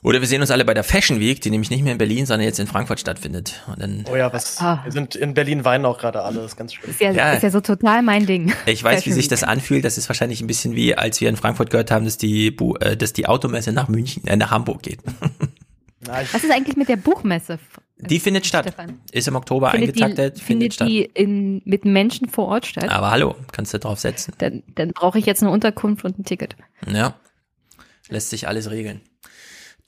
Oder wir sehen uns alle bei der Fashion Week, die nämlich nicht mehr in Berlin, sondern jetzt in Frankfurt stattfindet. Und dann, Oh ja, was? Ah. Wir sind in Berlin weinen auch gerade alle, das ist ganz schön. Ist ja, Ja. ist ja so total mein Ding. ich weiß, wie Fashion sich Week. das anfühlt. Das ist wahrscheinlich ein bisschen wie, als wir in Frankfurt gehört haben, dass die, Bu äh, dass die Automesse nach München, äh, nach Hamburg geht. Was ist eigentlich mit der Buchmesse? Die findet statt. Stefan? Ist im Oktober Findet eingetaktet, die, findet findet statt. die in, mit Menschen vor Ort statt? Aber hallo, kannst du drauf setzen. Dann, dann brauche ich jetzt eine Unterkunft und ein Ticket. Ja, lässt sich alles regeln.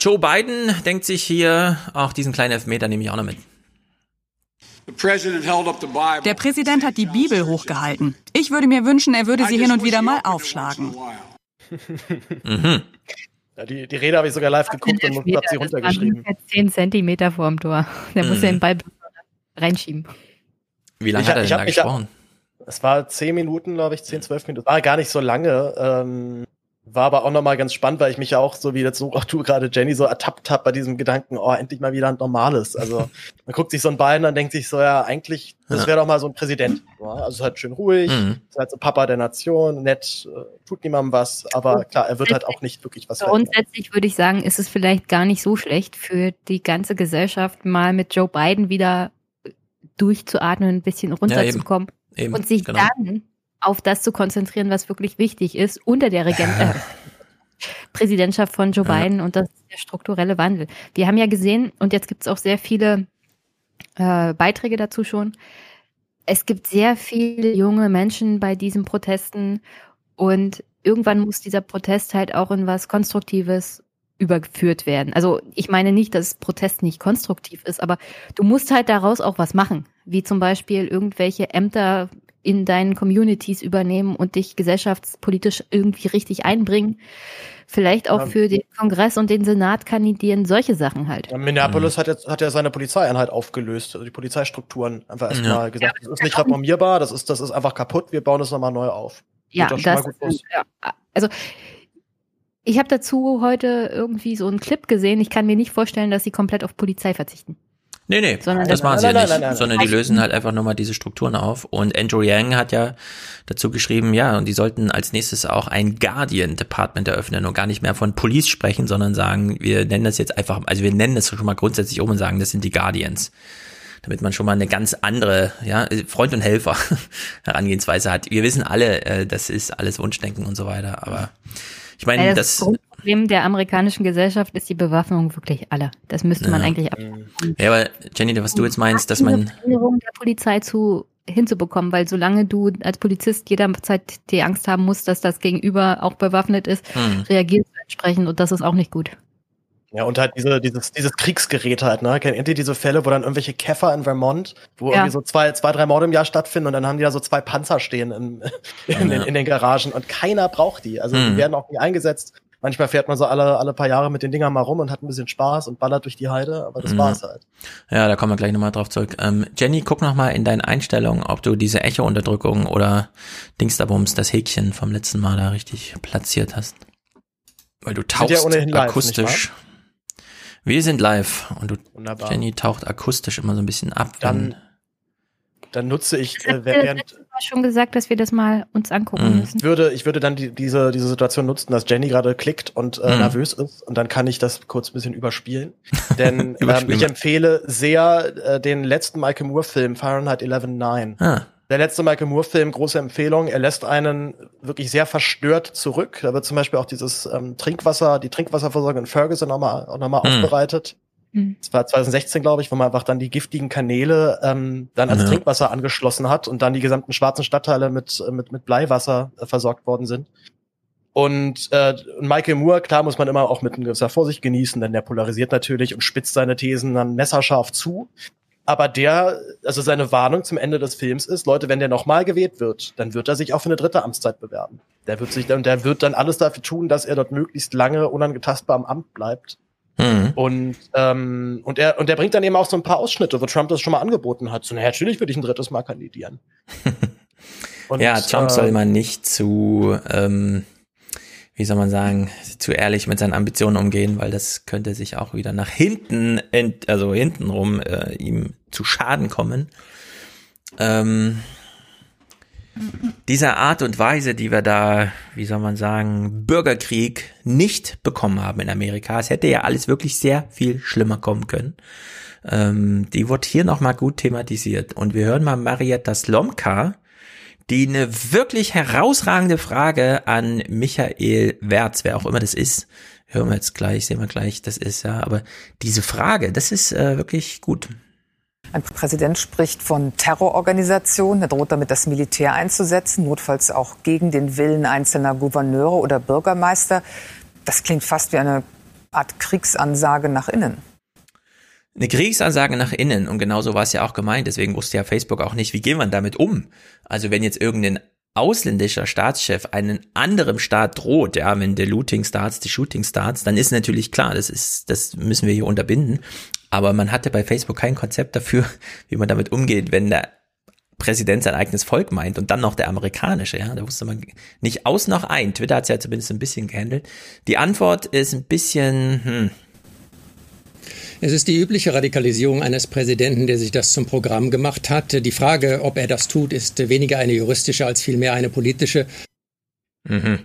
Joe Biden denkt sich hier, auch diesen kleinen Elfmeter nehme ich auch noch mit. Der Präsident hat die Bibel hochgehalten. Ich würde mir wünschen, er würde sie hin und wieder mal aufschlagen. Mhm. ja, die, die Rede habe ich sogar live geguckt und habe sie runtergeschrieben. 10 Zentimeter vorm Tor. Der muss Mhm. ja den Ball reinschieben. Wie lange Ich- hat er ich denn hab da mich da- gesprochen? Es war zehn Minuten, glaube ich, zehn, zwölf Minuten. War gar nicht so lange. Ähm, war aber auch nochmal ganz spannend, weil ich mich ja auch, so wie jetzt so auch du gerade, Jenny, so ertappt hab bei diesem Gedanken, oh, endlich mal wieder ein normales. Also man guckt sich so ein Ball an und denkt sich so, ja, eigentlich, das Ja. wäre doch mal so ein Präsident. Ja, also ist halt schön ruhig, Mhm. ist halt so Papa der Nation, nett, äh, tut niemandem was, aber klar, er wird halt auch nicht wirklich was. Grundsätzlich würde ich sagen, ist es vielleicht gar nicht so schlecht für die ganze Gesellschaft, mal mit Joe Biden wieder durchzuatmen, ein bisschen runterzukommen Eben, und sich genau. dann auf das zu konzentrieren, was wirklich wichtig ist, unter der Regent äh, Präsidentschaft von Joe Ja. Biden und das der strukturelle Wandel. Wir haben ja gesehen, und jetzt gibt es auch sehr viele äh, Beiträge dazu schon, es gibt sehr viele junge Menschen bei diesen Protesten und irgendwann muss dieser Protest halt auch in was Konstruktives übergeführt werden. Also ich meine nicht, dass Protest nicht konstruktiv ist, aber du musst halt daraus auch was machen, wie zum Beispiel irgendwelche Ämter in deinen Communities übernehmen und dich gesellschaftspolitisch irgendwie richtig einbringen. Vielleicht auch Ja. für den Kongress und den Senat kandidieren, solche Sachen halt. Ja, Minneapolis hat jetzt hat ja seine Polizeieinheit aufgelöst, also die Polizeistrukturen einfach erstmal Ja. gesagt, das ist nicht reformierbar, das ist das ist einfach kaputt, wir bauen es nochmal neu auf. Ja, das, ja, also ich habe dazu heute irgendwie so einen Clip gesehen. Ich kann mir nicht vorstellen, dass sie komplett auf Polizei verzichten. Nee, nee, Sondern das das- machen sie ja nicht, nein, nein, sondern die lösen halt einfach nochmal diese Strukturen auf. Und Andrew Yang hat ja dazu geschrieben, ja, und die sollten als nächstes auch ein Guardian Department eröffnen und gar nicht mehr von Police sprechen, sondern sagen, wir nennen das jetzt einfach, also wir nennen das schon mal grundsätzlich um und sagen, das sind die Guardians. Damit man schon mal eine ganz andere, ja, Freund und Helfer Herangehensweise hat. Wir wissen alle, äh, das ist alles Wunschdenken und so weiter, aber ich meine, Ja, das, Problem der amerikanischen Gesellschaft ist die Bewaffnung wirklich alle. Das müsste man Ja. eigentlich ab. Ja, aber Jenny, was du jetzt meinst, dass man, Veränderung der Polizei zu hinzubekommen, weil solange du als Polizist jederzeit die Angst haben musst, dass das Gegenüber auch bewaffnet ist, Hm. reagierst du entsprechend und das ist auch nicht gut. Ja, und halt diese, dieses, dieses Kriegsgerät halt, ne? Kennt ihr diese Fälle, wo dann irgendwelche Käfer in Vermont, wo Ja. irgendwie so zwei, zwei, drei Morde im Jahr stattfinden und dann haben die da so zwei Panzer stehen in, in, den, Ja. in den Garagen und keiner braucht die. Also Hm. die werden auch nie eingesetzt. Manchmal fährt man so alle, alle paar Jahre mit den Dingern mal rum und hat ein bisschen Spaß und ballert durch die Heide, aber das Mhm. war's halt. ja, da kommen wir gleich nochmal drauf zurück. Ähm, Jenny, guck noch mal in deinen Einstellungen, ob du diese Echo-Unterdrückung oder Dingsterbums, das Häkchen vom letzten Mal da richtig platziert hast. Weil du ja tauchst ohnehin live, akustisch. Wir sind live und du, Wunderbar. Jenny taucht akustisch immer so ein bisschen ab. Dann, dann nutze ich, äh, während, schon gesagt, dass wir das mal uns angucken Mhm. müssen. Ich würde, ich würde dann die, diese, diese Situation nutzen, dass Jenny gerade klickt und äh, Mhm. nervös ist und dann kann ich das kurz ein bisschen überspielen. Denn ähm, Überspielen ich wir. empfehle sehr äh, den letzten Michael Moore-Film, Fahrenheit 11.9. Ah. Der letzte Michael Moore-Film, große Empfehlung. Er lässt einen wirklich sehr verstört zurück. Da wird zum Beispiel auch dieses ähm, Trinkwasser, die Trinkwasserversorgung in Ferguson nochmal auch noch mal Mhm. aufbereitet. Das war 2016, glaube ich, wo man einfach dann die giftigen Kanäle ähm, dann als Ja. Trinkwasser angeschlossen hat und dann die gesamten schwarzen Stadtteile mit, äh, mit, mit Bleiwasser äh, versorgt worden sind. Und äh, und Michael Moore, klar, muss man immer auch mit gewisser Vorsicht genießen, denn der polarisiert natürlich und spitzt seine Thesen dann messerscharf zu. Aber der, also seine Warnung zum Ende des Films ist, Leute, wenn der nochmal gewählt wird, dann wird er sich auch für eine dritte Amtszeit bewerben. Der wird sich dann, der wird dann alles dafür tun, dass er dort möglichst lange unangetastbar am Amt bleibt. Mhm. Und, ähm, und er, und er bringt dann eben auch so ein paar Ausschnitte, wo Trump das schon mal angeboten hat. So, na, natürlich würde ich ein drittes Mal kandidieren. Und, ja, Trump äh, soll man nicht zu, ähm, wie soll man sagen, zu ehrlich mit seinen Ambitionen umgehen, weil das könnte sich auch wieder nach hinten, also hintenrum äh, ihm zu Schaden kommen. Ähm, dieser Art und Weise, die wir da, wie soll man sagen, Bürgerkrieg nicht bekommen haben in Amerika, es hätte ja alles wirklich sehr viel schlimmer kommen können. Ähm, die wird hier nochmal gut thematisiert. Und wir hören mal Marietta Slomka, die eine wirklich herausragende Frage an Michael Wertz, wer auch immer das ist, hören wir jetzt gleich, sehen wir gleich, das ist ja, aber diese Frage, das ist äh, wirklich gut. Ein Präsident spricht von Terrororganisation. Er droht damit, das Militär einzusetzen, notfalls auch gegen den Willen einzelner Gouverneure oder Bürgermeister. Das klingt fast wie eine Art Kriegsansage nach innen. Eine Kriegsansage nach innen und genauso war es ja auch gemeint, deswegen wusste ja Facebook auch nicht, wie gehen wir damit um? Also wenn jetzt irgendein ausländischer Staatschef einem anderen Staat droht, ja, wenn der Looting starts, die Shooting starts, dann ist natürlich klar, das ist, das müssen wir hier unterbinden. Aber man hatte bei Facebook kein Konzept dafür, wie man damit umgeht, wenn der Präsident sein eigenes Volk meint und dann noch der amerikanische, ja, da wusste man nicht aus noch ein. Twitter hat es ja zumindest ein bisschen gehandelt. Die Antwort ist ein bisschen, hm, Es ist die übliche Radikalisierung eines Präsidenten, der sich das zum Programm gemacht hat. Die Frage, ob er das tut, ist weniger eine juristische als vielmehr eine politische. Mhm.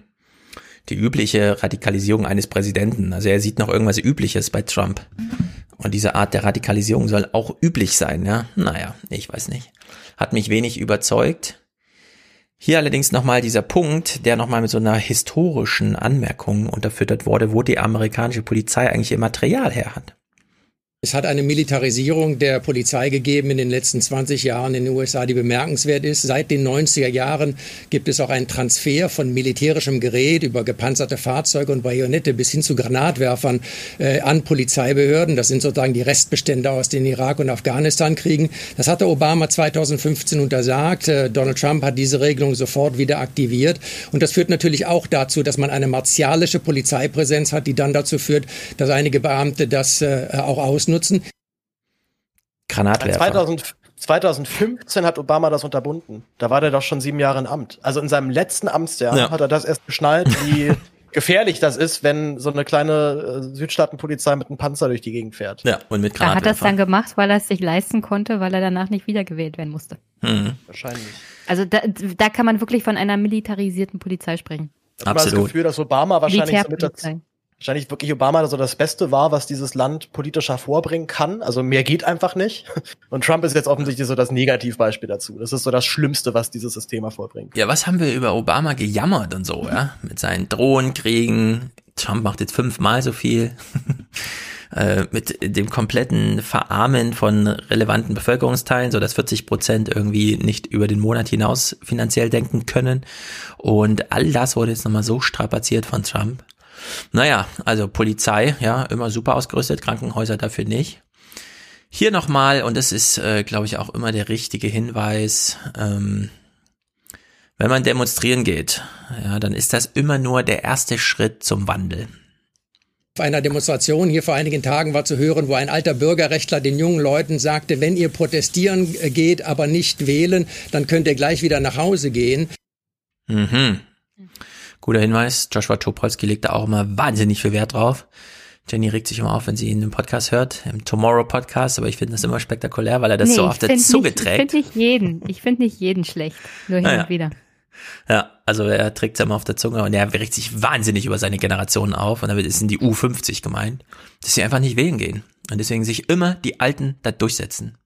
Die übliche Radikalisierung eines Präsidenten. Also er sieht noch irgendwas Übliches bei Trump. Und diese Art der Radikalisierung soll auch üblich sein, ja? Naja, ich weiß nicht. Hat mich wenig überzeugt. Hier allerdings nochmal dieser Punkt, der nochmal mit so einer historischen Anmerkung unterfüttert wurde, wo die amerikanische Polizei eigentlich ihr Material her hat. Es hat eine Militarisierung der Polizei gegeben in den letzten 20 Jahren in den USA, die bemerkenswert ist. Seit den 90er Jahren gibt es auch einen Transfer von militärischem Gerät über gepanzerte Fahrzeuge und Bajonette bis hin zu Granatwerfern äh, an Polizeibehörden. Das sind sozusagen die Restbestände aus den Irak- und Afghanistan-Kriegen. Das hatte Obama 2015 untersagt. Äh, Donald Trump hat diese Regelung sofort wieder aktiviert. Und das führt natürlich auch dazu, dass man eine martialische Polizeipräsenz hat, die dann dazu führt, dass einige Beamte das äh, auch ausnutzen. Granatwerfer. 2000, 2015 hat Obama das unterbunden. Da war der doch schon sieben Jahre in Amt. Also in seinem letzten Amtsjahr Ja. hat er das erst geschnallt, wie gefährlich das ist, wenn so eine kleine äh, Südstaatenpolizei mit einem Panzer durch die Gegend fährt. Ja, und mit Er hat das dann gemacht, weil er es sich leisten konnte, weil er danach nicht wiedergewählt werden musste. Mhm. Wahrscheinlich. Also da, da kann man wirklich von einer militarisierten Polizei sprechen. Ich habe das Gefühl, dass Obama wahrscheinlich so mit Militärpolizei. Wahrscheinlich wirklich Obama so das Beste war, was dieses Land politisch hervorbringen kann. Also mehr geht einfach nicht. Und Trump ist jetzt offensichtlich so das Negativbeispiel dazu. Das ist so das Schlimmste, was dieses System hervorbringt. Ja, was haben wir über Obama gejammert und so, ja? Mit seinen Drohnenkriegen, Trump macht jetzt fünfmal so viel. Äh, mit dem kompletten Verarmen von relevanten Bevölkerungsteilen, so dass 40 Prozent irgendwie nicht über den Monat hinaus finanziell denken können. Und all das wurde jetzt nochmal so strapaziert von Trump. Naja, also Polizei, ja, immer super ausgerüstet, Krankenhäuser dafür nicht. Hier nochmal, und das ist, äh, glaube ich, auch immer der richtige Hinweis, ähm, wenn man demonstrieren geht, ja, dann ist das immer nur der erste Schritt zum Wandel. Auf einer Demonstration hier vor einigen Tagen war zu hören, wo ein alter Bürgerrechtler den jungen Leuten sagte, wenn ihr protestieren geht, aber nicht wählen, dann könnt ihr gleich wieder nach Hause gehen. Mhm. Guter Hinweis. Joshua Topolsky legt da auch immer wahnsinnig viel Wert drauf. Jenny regt sich immer auf, wenn sie ihn im Podcast hört, im Tomorrow Podcast, aber ich finde das immer spektakulär, weil er das Nee, so ich auf der Zunge nicht, Ich trägt. finde nicht jeden. Ich finde nicht jeden schlecht. Nur hin Ah, ja. und wieder. Ja, also er trägt es immer auf der Zunge und er regt sich wahnsinnig über seine Generation auf und damit ist in die U50 gemeint, dass sie einfach nicht wählen gehen und deswegen sich immer die Alten da durchsetzen.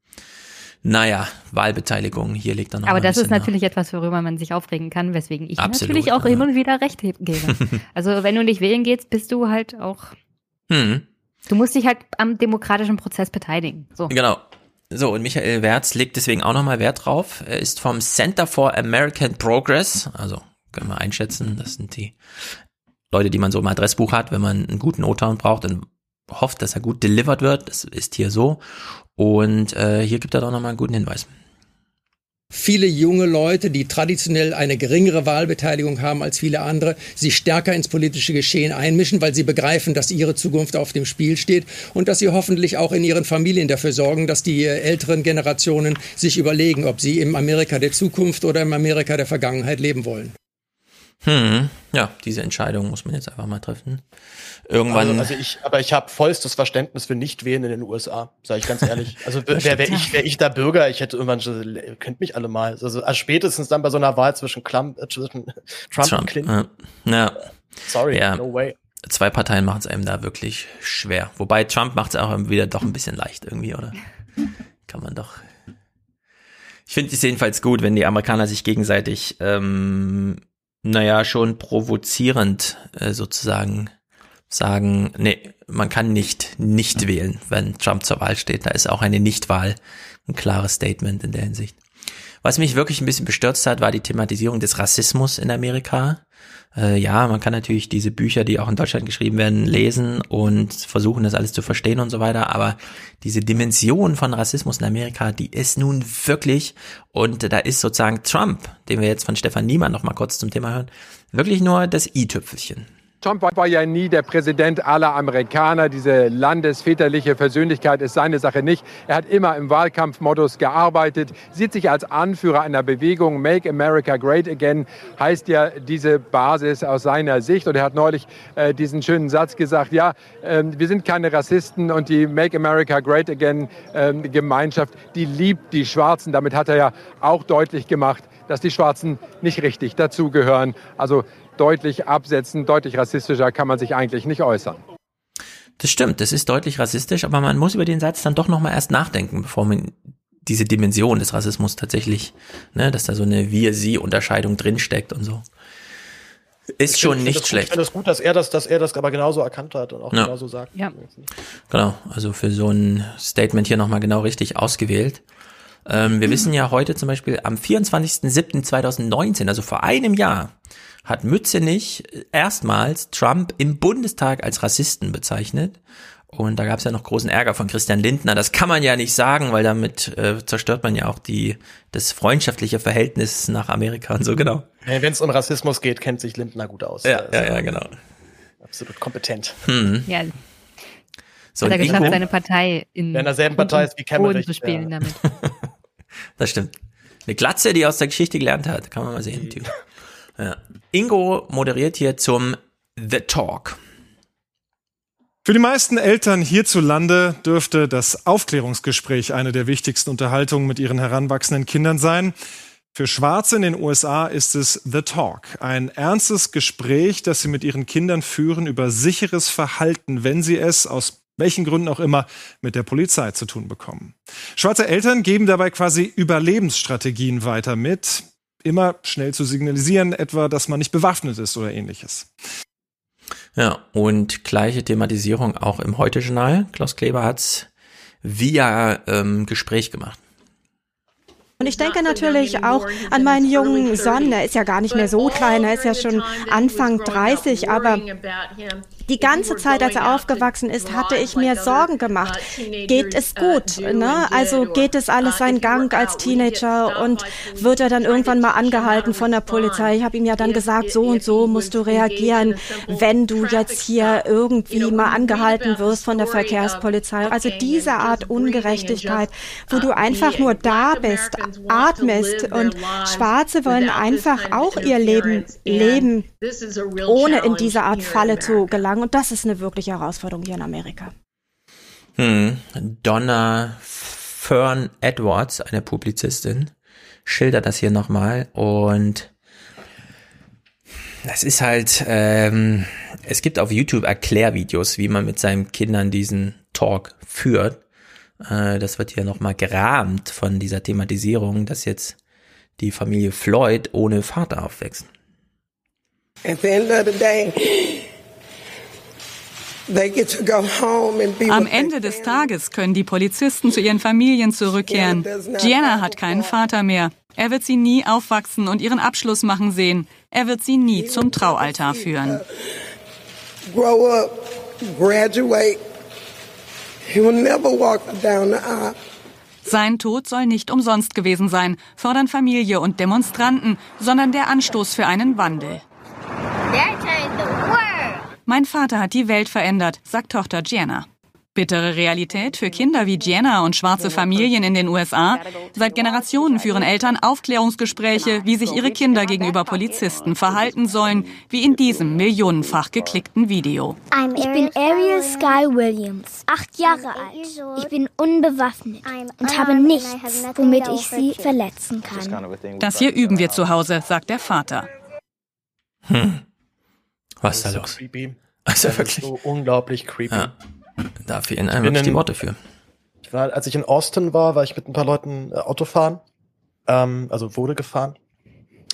Naja, Wahlbeteiligung, hier liegt dann noch Aber das ist natürlich etwas, worüber man sich aufregen kann, weswegen ich Absolut, natürlich auch ja. und wieder recht gebe. also wenn du nicht wählen gehst, bist du halt auch, Hm. du musst dich halt am demokratischen Prozess beteiligen. So. Genau. So, und Michael Wertz legt deswegen auch nochmal Wert drauf. Er ist vom Center for American Progress, also können wir einschätzen, das sind die Leute, die man so im Adressbuch hat, wenn man einen guten O-Town braucht und hofft, dass er gut delivered wird. Das ist hier so. Und äh, hier gibt er doch nochmal einen guten Hinweis. Viele junge Leute, die traditionell eine geringere Wahlbeteiligung haben als viele andere, sich stärker ins politische Geschehen einmischen, weil sie begreifen, dass ihre Zukunft auf dem Spiel steht und dass sie hoffentlich auch in ihren Familien dafür sorgen, dass die äh, älteren Generationen sich überlegen, ob sie im Amerika der Zukunft oder im Amerika der Vergangenheit leben wollen. Hm, ja, diese Entscheidung muss man jetzt einfach mal treffen. Irgendwann. Also, also ich, aber ich habe vollstes Verständnis für Nichtwählen in den USA, sage ich ganz ehrlich. Also wäre wär ich, wär ich da Bürger, ich hätte irgendwann schon, ihr könnt mich alle mal. Also, also spätestens dann bei so einer Wahl zwischen, Klum, äh, zwischen Trump, und Clinton. Ja. ja. Sorry, ja. no way. Zwei Parteien machen es einem da wirklich schwer. Wobei Trump macht es auch wieder doch ein bisschen leicht irgendwie, oder? Kann man doch. Ich finde es jedenfalls gut, wenn die Amerikaner sich gegenseitig, ähm, naja, schon provozierend äh, sozusagen sagen, nee, man kann nicht nicht wählen, wenn Trump zur Wahl steht. Da ist auch eine Nichtwahl ein klares Statement in der Hinsicht. Was mich wirklich ein bisschen bestürzt hat, war die Thematisierung des Rassismus in Amerika. Äh, ja, man kann natürlich diese Bücher, die auch in Deutschland geschrieben werden, lesen und versuchen, das alles zu verstehen und so weiter. Aber diese Dimension von Rassismus in Amerika, die ist nun wirklich, und da ist sozusagen Trump, den wir jetzt von Stefan Niemann noch mal kurz zum Thema hören, wirklich nur das i-Tüpfelchen. Trump war ja nie der Präsident aller Amerikaner. Diese landesväterliche Persönlichkeit ist seine Sache nicht. Er hat immer im Wahlkampfmodus gearbeitet, sieht sich als Anführer einer Bewegung. Make America Great Again heißt ja diese Basis aus seiner Sicht. Und er hat neulich äh, diesen schönen Satz gesagt, ja, ähm, wir sind keine Rassisten und die Make America Great Again ähm, Gemeinschaft, die liebt die Schwarzen. Damit hat er ja auch deutlich gemacht, dass die Schwarzen nicht richtig dazugehören. Also deutlich absetzen, deutlich rassistischer kann man sich eigentlich nicht äußern. Das stimmt, das ist deutlich rassistisch, aber man muss über den Satz dann doch nochmal erst nachdenken, bevor man diese Dimension des Rassismus tatsächlich, ne, dass da so eine Wir-Sie-Unterscheidung drinsteckt und so. Ist Ich schon nicht schlecht. Gut, ich finde es gut, dass er das, dass er das aber genauso erkannt hat und auch Ja. genauso sagt. Ja. Genau, also für so ein Statement hier nochmal genau richtig ausgewählt. Ähm, wir wissen ja heute zum Beispiel am 24.07.2019, also vor einem Jahr, hat Mützenich erstmals Trump im Bundestag als Rassisten bezeichnet. Und da gab es ja noch großen Ärger von Christian Lindner. Das kann man ja nicht sagen, weil damit äh, zerstört man ja auch die das freundschaftliche Verhältnis nach Amerika und so, genau. Wenn es um Rassismus geht, kennt sich Lindner gut aus. Ja, ist ja, ja, genau. Absolut kompetent. Hm. Ja. So, hat er geschafft, Ingo- seine Partei in Wer in derselben Partei ist wie Boden zu spielen ja. damit. Das stimmt. Eine Glatze, die aus der Geschichte gelernt hat. Kann man mal sehen. Typ. Ja. Ingo moderiert hier zum The Talk. Für die meisten Eltern hierzulande dürfte das Aufklärungsgespräch eine der wichtigsten Unterhaltungen mit ihren heranwachsenden Kindern sein. Für Schwarze in den USA ist es The Talk, ein ernstes Gespräch, das sie mit ihren Kindern führen über sicheres Verhalten, wenn sie es aus welchen Gründen auch immer mit der Polizei zu tun bekommen. Schwarze Eltern geben dabei quasi Überlebensstrategien weiter mit, immer schnell zu signalisieren, etwa, dass man nicht bewaffnet ist oder ähnliches. Ja, und gleiche Thematisierung auch im Heute-Journal. Klaus Kleber hat's via ähm, Gespräch gemacht. Und ich denke natürlich auch an meinen jungen Sohn, der ist ja gar nicht mehr so klein, er ist ja schon Anfang 30, aber die ganze Zeit, als er aufgewachsen ist, hatte ich mir Sorgen gemacht. Geht es gut? Ne? Also geht es alles seinen Gang als Teenager und wird er dann irgendwann mal angehalten von der Polizei? Ich habe ihm ja dann gesagt, so und so musst du reagieren, wenn du jetzt hier irgendwie mal angehalten wirst von der Verkehrspolizei. Also diese Art Ungerechtigkeit, wo du einfach nur da bist, atmest und Schwarze wollen einfach auch ihr Leben leben, ohne in diese Art Falle zu gelangen. Und das ist eine wirkliche Herausforderung hier in Amerika. Hm. Donna Fern Edwards, eine Publizistin, schildert das hier nochmal und das ist halt, ähm, es gibt auf YouTube Erklärvideos, wie man mit seinen Kindern diesen Talk führt. Äh, das wird hier nochmal gerahmt von dieser Thematisierung, dass jetzt die Familie Floyd ohne Vater aufwächst. At the end of the day, they get to go home and be Am Ende des Tages können die Polizisten zu ihren Familien zurückkehren. Gianna hat keinen Vater mehr. Er wird sie nie aufwachsen und ihren Abschluss machen sehen. Er wird sie nie zum Traualtar führen. grow up, graduate. He will never walk down the aisle. Sein Tod soll nicht umsonst gewesen sein, fordern Familie und Demonstranten, sondern der Anstoß für einen Wandel. Mein Vater hat die Welt verändert, sagt Tochter Gianna. Bittere Realität für Kinder wie Gianna und schwarze Familien in den USA. Seit Generationen führen Eltern Aufklärungsgespräche, wie sich ihre Kinder gegenüber Polizisten verhalten sollen, wie in diesem millionenfach geklickten Video. Ich bin Ariel Sky Williams, acht Jahre alt. Ich bin unbewaffnet und habe nichts, womit ich sie verletzen kann. Das hier üben wir zu Hause, sagt der Vater. Hm. Was ist da so los? Creepy. Also Das ist wirklich. so unglaublich creepy. Ja. Da fehlen einem wirklich die Worte für. Ich war, als ich in Austin war, war ich mit ein paar Leuten äh, Auto fahren. Ähm, also wurde gefahren.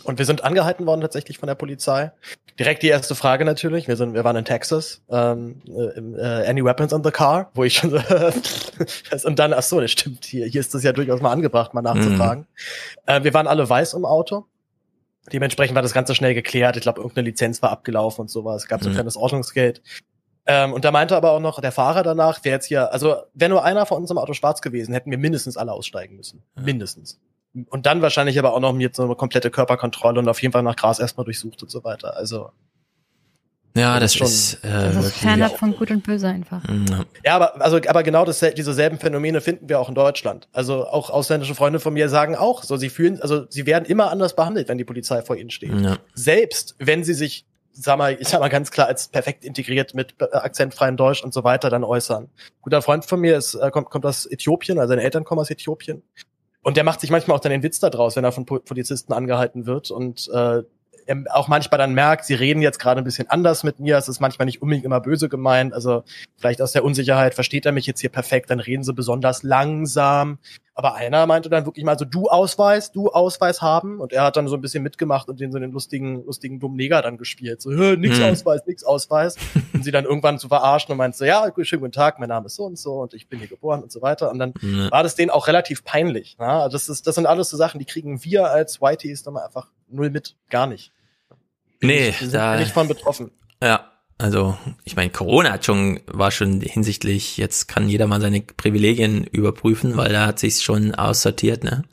Und wir sind angehalten worden tatsächlich von der Polizei. Direkt die erste Frage natürlich. Wir sind, wir waren in Texas. Ähm, äh, äh, any weapons on the car? Wo ich schon so und dann, ach so, das stimmt. Hier, hier ist das ja durchaus mal angebracht, mal nachzufragen. Äh, wir waren alle weiß im Auto. Dementsprechend war das Ganze schnell geklärt. Ich glaube, irgendeine Lizenz war abgelaufen und sowas. Es gab so ein Mhm. kleines Ordnungsgeld. Ähm, und da meinte aber auch noch der Fahrer danach, der jetzt hier, also wäre nur einer von uns im Auto schwarz gewesen, hätten wir mindestens alle aussteigen müssen. Mindestens. Und dann wahrscheinlich aber auch noch mit so eine komplette Körperkontrolle und auf jeden Fall nach Gras erstmal durchsucht und so weiter. Also Ja, Das das, ist ist, schon- äh, Das ist fernab von Gut und Böse einfach. Ja. Aber, also, aber genau das, diese selben Phänomene finden wir auch in Deutschland. Also auch ausländische Freunde von mir sagen auch, so sie fühlen, also sie werden immer anders behandelt, wenn die Polizei vor ihnen steht. Ja. Selbst wenn sie sich, sag mal, ich sag mal ganz klar, als perfekt integriert mit äh, akzentfreien Deutsch und so weiter dann äußern. Guter Freund von mir ist, äh, kommt, kommt aus Äthiopien, also seine Eltern kommen aus Äthiopien. Und der macht sich manchmal auch dann den Witz da draus, wenn er von Po- Polizisten angehalten wird und äh, auch manchmal dann merkt, sie reden jetzt gerade ein bisschen anders mit mir. Es ist manchmal nicht unbedingt immer böse gemeint. Also vielleicht aus der Unsicherheit versteht er mich jetzt hier perfekt, dann reden sie besonders langsam. Aber einer meinte dann wirklich mal so, du Ausweis, du Ausweis haben. Und er hat dann so ein bisschen mitgemacht und den so den lustigen, lustigen dummen Neger dann gespielt. So, "Hä, nix Hm. Ausweis, nix Ausweis. und sie dann irgendwann zu verarschen und meinte so, ja, schönen guten Tag, mein Name ist so und so und ich bin hier geboren und so weiter. Und dann Ja. war das denen auch relativ peinlich. Ja, das ist, das sind alles so Sachen, die kriegen wir als Whiteys dann mal einfach null mit. Gar nicht. Nee, Wir sind da, nicht von betroffen. ja, also, ich meine, Corona hat schon, war schon hinsichtlich, jetzt kann jeder mal seine Privilegien überprüfen, weil da hat sich's schon aussortiert, ne?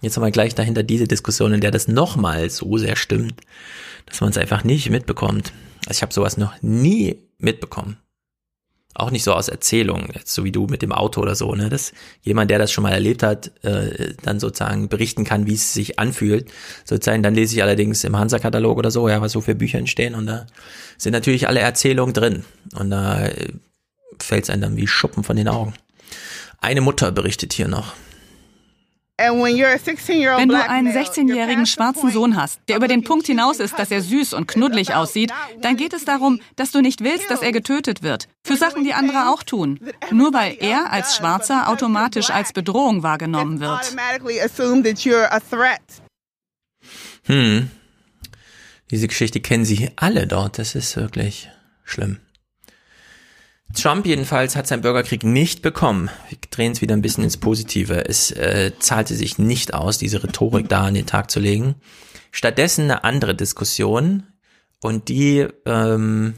Jetzt haben wir gleich dahinter diese Diskussion, in der das nochmal so sehr stimmt, dass man es einfach nicht mitbekommt. Also ich habe sowas noch nie mitbekommen. Auch nicht so aus Erzählungen, jetzt so wie du mit dem Auto oder so, ne? Dass jemand, der das schon mal erlebt hat, äh, dann sozusagen berichten kann, wie es sich anfühlt. Sozusagen, dann lese ich allerdings im Hansa-Katalog oder so, ja, was so für Bücher entstehen und da sind natürlich alle Erzählungen drin. Und da äh, fällt es einem dann wie Schuppen von den Augen. Eine Mutter berichtet hier noch. Wenn du einen 16-jährigen schwarzen Sohn hast, der über den Punkt hinaus ist, dass er süß und knuddelig aussieht, dann geht es darum, dass du nicht willst, dass er getötet wird. Für Sachen, die andere auch tun. Nur weil er als Schwarzer automatisch als Bedrohung wahrgenommen wird. automatically assume that you're a threat. Hm. Diese Geschichte kennen sie alle dort. Das ist wirklich Schlimm. Trump jedenfalls hat seinen Bürgerkrieg nicht bekommen. Wir drehen es wieder ein bisschen ins Positive. Es äh, zahlte sich nicht aus, diese Rhetorik da an den Tag zu legen. Stattdessen eine andere Diskussion und die ähm,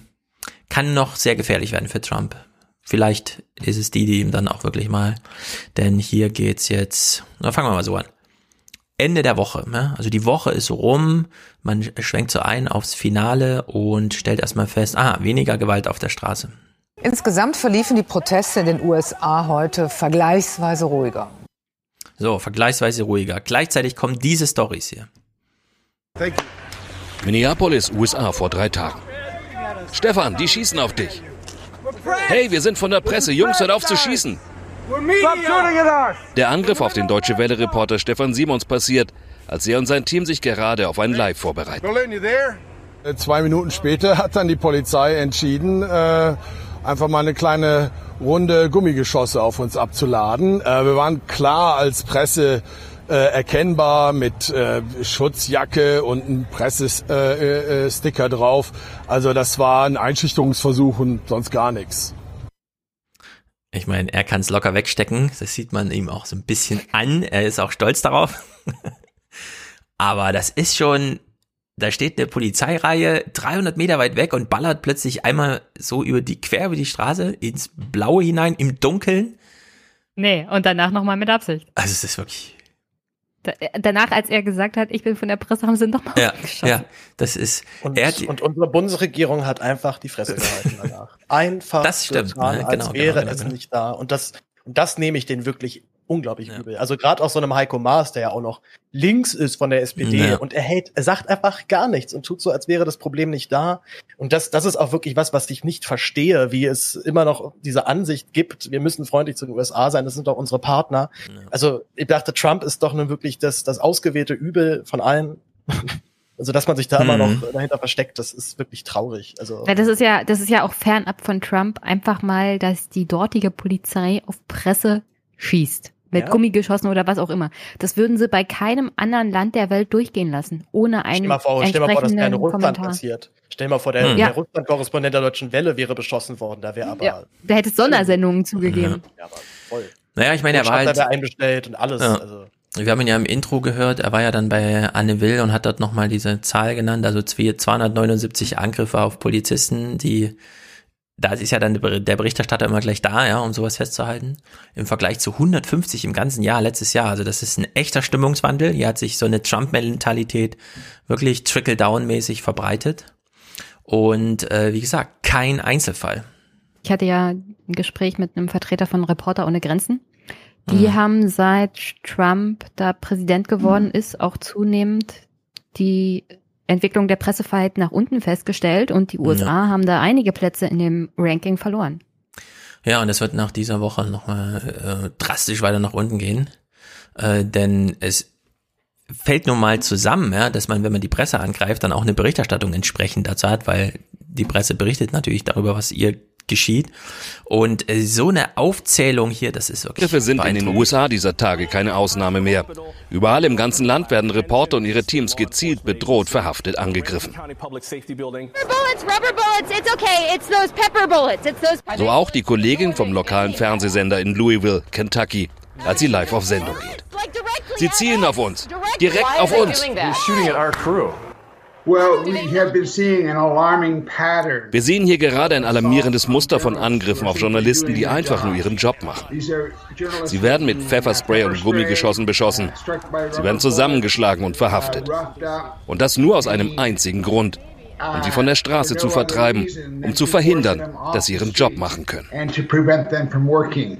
kann noch sehr gefährlich werden für Trump. Vielleicht ist es die, die ihm dann auch wirklich mal, denn hier geht's jetzt, na fangen wir mal so an. Ende der Woche, ne? also die Woche ist rum, man schwenkt so ein aufs Finale und stellt erstmal fest, ah, weniger Gewalt auf der Straße. Insgesamt verliefen die Proteste in den USA heute vergleichsweise ruhiger. So, vergleichsweise ruhiger. Gleichzeitig kommen diese Stories hier. Minneapolis, USA vor drei Tagen. Stefan, die schießen auf dich. Hey, wir sind von der Presse. Jungs, hört auf zu schießen. Der Angriff auf den Deutsche Welle-Reporter Stefan Simons passiert, als er und sein Team sich gerade auf ein Live vorbereiten. Äh, Zwei Minuten später hat dann die Polizei entschieden, äh, einfach mal eine kleine Runde Gummigeschosse auf uns abzuladen. Äh, wir waren klar als Presse äh, erkennbar mit äh, Schutzjacke und einem Pressesticker äh, äh, Sticker drauf. Also das war ein Einschüchterungsversuch und sonst gar nichts. Ich meine, er kann es locker wegstecken. Das sieht man ihm auch so ein bisschen an. Er ist auch stolz darauf. Aber das ist schon, da steht eine Polizeireihe 300 Meter weit weg und ballert plötzlich einmal so über die, quer über die Straße ins Blaue hinein, im Dunkeln. Nee, und danach nochmal mit Absicht. Also es ist wirklich, Da, äh, danach, als er gesagt hat, ich bin von der Presse, haben sie nochmal ja, ja, das ist, Und, er hat, und unsere Bundesregierung hat einfach die Fresse gehalten danach. Einfach Das stimmt, getan, ne? als Genau, wäre genau, es genau. nicht da. Und das, und das nehme ich den wirklich unglaublich übel. Also gerade auch so einem Heiko Maas, der ja auch noch links ist von der SPD Ja. und er hält, er sagt einfach gar nichts und tut so, als wäre das Problem nicht da. Und das, das ist auch wirklich was, was ich nicht verstehe, wie es immer noch diese Ansicht gibt, wir müssen freundlich zu den USA sein, das sind doch unsere Partner. Also ich dachte, Trump ist doch nun wirklich das, das ausgewählte Übel von allen. Also, dass man sich da immer Mhm. noch dahinter versteckt, das ist wirklich traurig. Also, Ja, das ist ja, das ist ja auch fernab von Trump einfach mal, dass die dortige Polizei auf Presse schießt. Mit Ja. Gummigeschossen oder was auch immer. Das würden sie bei keinem anderen Land der Welt durchgehen lassen. Ohne stell einen mal vor, stell mal vor, das wäre in entsprechenden Russland Kommentar. passiert. Stell mal vor, der, Hm. der Ja. Russland-Korrespondent der Deutschen Welle wäre beschossen worden. Da wäre aber Ja, da hätte es Sondersendungen zugegeben. voll. naja, ich meine, er war halt, einbestellt und alles. Ja. Also, Wir haben ihn ja im Intro gehört, er war ja dann bei Anne Will und hat dort nochmal diese Zahl genannt, also zwei- 279 Angriffe auf Polizisten, die, da ist ja dann der Berichterstatter immer gleich da, ja, um sowas festzuhalten, im Vergleich zu 150 im ganzen Jahr, letztes Jahr, also das ist ein echter Stimmungswandel, hier hat sich so eine Trump-Mentalität wirklich trickle-down-mäßig verbreitet und äh, wie gesagt, kein Einzelfall. Ich hatte ja ein Gespräch mit einem Vertreter von Reporter ohne Grenzen. Die Mhm. haben seit Trump da Präsident geworden ist, auch zunehmend die Entwicklung der Pressefreiheit nach unten festgestellt und die USA haben da einige Plätze in dem Ranking verloren. Ja, und es wird nach dieser Woche nochmal äh, drastisch weiter nach unten gehen. Äh, denn es fällt nun mal zusammen, ja, dass man, wenn man die Presse angreift, dann auch eine Berichterstattung entsprechend dazu hat, weil die Presse berichtet natürlich darüber, was ihr geschieht. Und äh, so eine Aufzählung hier, das ist wirklich Angriffe sind in den. USA dieser Tage keine Ausnahme mehr. Überall im ganzen Land werden Reporter und ihre Teams gezielt bedroht, verhaftet, angegriffen. So auch die Kollegin vom lokalen Fernsehsender in Louisville, Kentucky, als sie live auf Sendung geht. Sie zielen auf uns, direkt auf uns. Wir sehen hier gerade ein alarmierendes Muster von Angriffen auf Journalisten, die einfach nur ihren Job machen. Sie werden mit Pfefferspray und Gummigeschossen beschossen. Sie werden zusammengeschlagen und verhaftet. Und das nur aus einem einzigen Grund, um sie von der Straße zu vertreiben, um zu verhindern, dass sie ihren Job machen können. and to prevent them from working.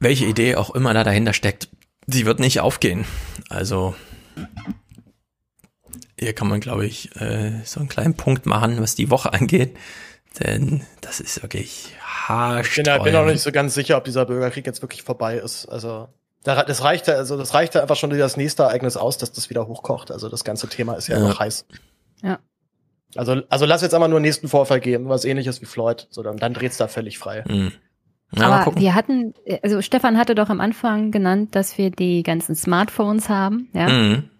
Welche Idee auch immer da dahinter steckt, sie wird nicht aufgehen. Also hier kann man, glaube ich, äh, so einen kleinen Punkt machen, was die Woche angeht. Denn das ist wirklich ich bin, auch nicht so ganz sicher, ob dieser Bürgerkrieg jetzt wirklich vorbei ist. Also da- das reicht ja, also das reicht ja einfach schon das nächste Ereignis aus, dass das wieder hochkocht. Also das ganze Thema ist ja, Ja. noch heiß. Ja. Also, also lass jetzt einmal nur einen nächsten Vorfall geben, was ähnliches wie Floyd. So, dann, dann dreht's da völlig frei. Hm. Ja, Aber gucken. wir hatten, also Stefan hatte doch am Anfang genannt, dass wir die ganzen Smartphones haben, ja. Mhm.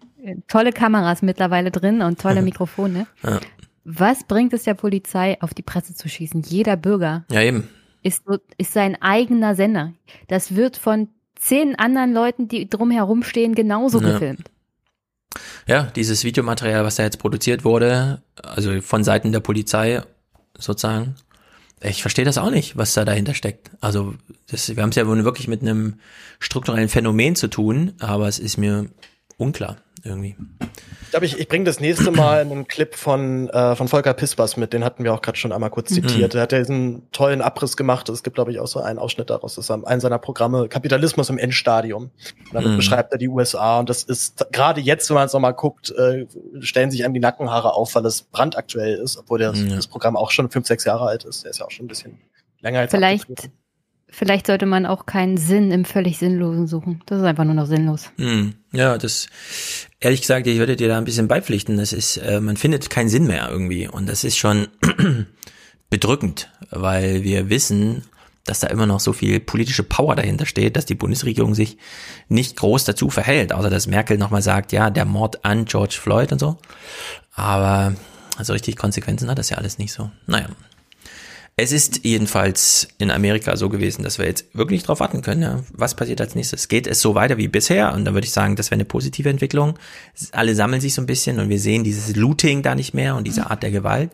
Tolle Kameras mittlerweile drin und tolle Mikrofone. Ja. Was bringt es der Polizei, auf die Presse zu schießen? Jeder Bürger Ja, eben. ist, ist sein eigener Sender. Das wird von zehn anderen Leuten, die drumherum stehen, genauso Ja. gefilmt. Ja, dieses Videomaterial, was da jetzt produziert wurde, also von Seiten der Polizei sozusagen, ich verstehe das auch nicht, was da dahinter steckt. Also das, wir haben es ja wohl wirklich mit einem strukturellen Phänomen zu tun, aber es ist mir unklar irgendwie. Ich glaube, ich, ich bringe das nächste Mal einen Clip von, äh, von Volker Pispers mit, den hatten wir auch gerade schon einmal kurz zitiert. Mhm. Der hat ja diesen tollen Abriss gemacht. Es gibt, glaube ich, auch so einen Ausschnitt daraus. Das ist ein seiner Programme, Kapitalismus im Endstadium. Und damit Mhm. beschreibt er die USA. Und das ist gerade jetzt, wenn man es nochmal guckt, äh, stellen sich einem die Nackenhaare auf, weil es brandaktuell ist, obwohl das, Ja. das Programm auch schon fünf, sechs Jahre alt ist. Der ist ja auch schon ein bisschen länger jetzt Vielleicht. Vielleicht sollte man auch keinen Sinn im völlig Sinnlosen suchen. Das ist einfach nur noch sinnlos. Hm, ja, das ehrlich gesagt, ich würde dir da ein bisschen beipflichten. Das ist, äh, man findet keinen Sinn mehr irgendwie. Und das ist schon bedrückend, weil wir wissen, dass da immer noch so viel politische Power dahinter steht, dass die Bundesregierung sich nicht groß dazu verhält, außer dass Merkel nochmal sagt, ja, der Mord an George Floyd und so. Aber so richtig Konsequenzen hat das ja alles nicht so. Naja. Es ist jedenfalls in Amerika so gewesen, dass wir jetzt wirklich drauf warten können. Ja. Was passiert als nächstes? Geht es so weiter wie bisher? Und dann würde ich sagen, das wäre eine positive Entwicklung. Alle sammeln sich so ein bisschen und wir sehen dieses Looting da nicht mehr und diese Art der Gewalt.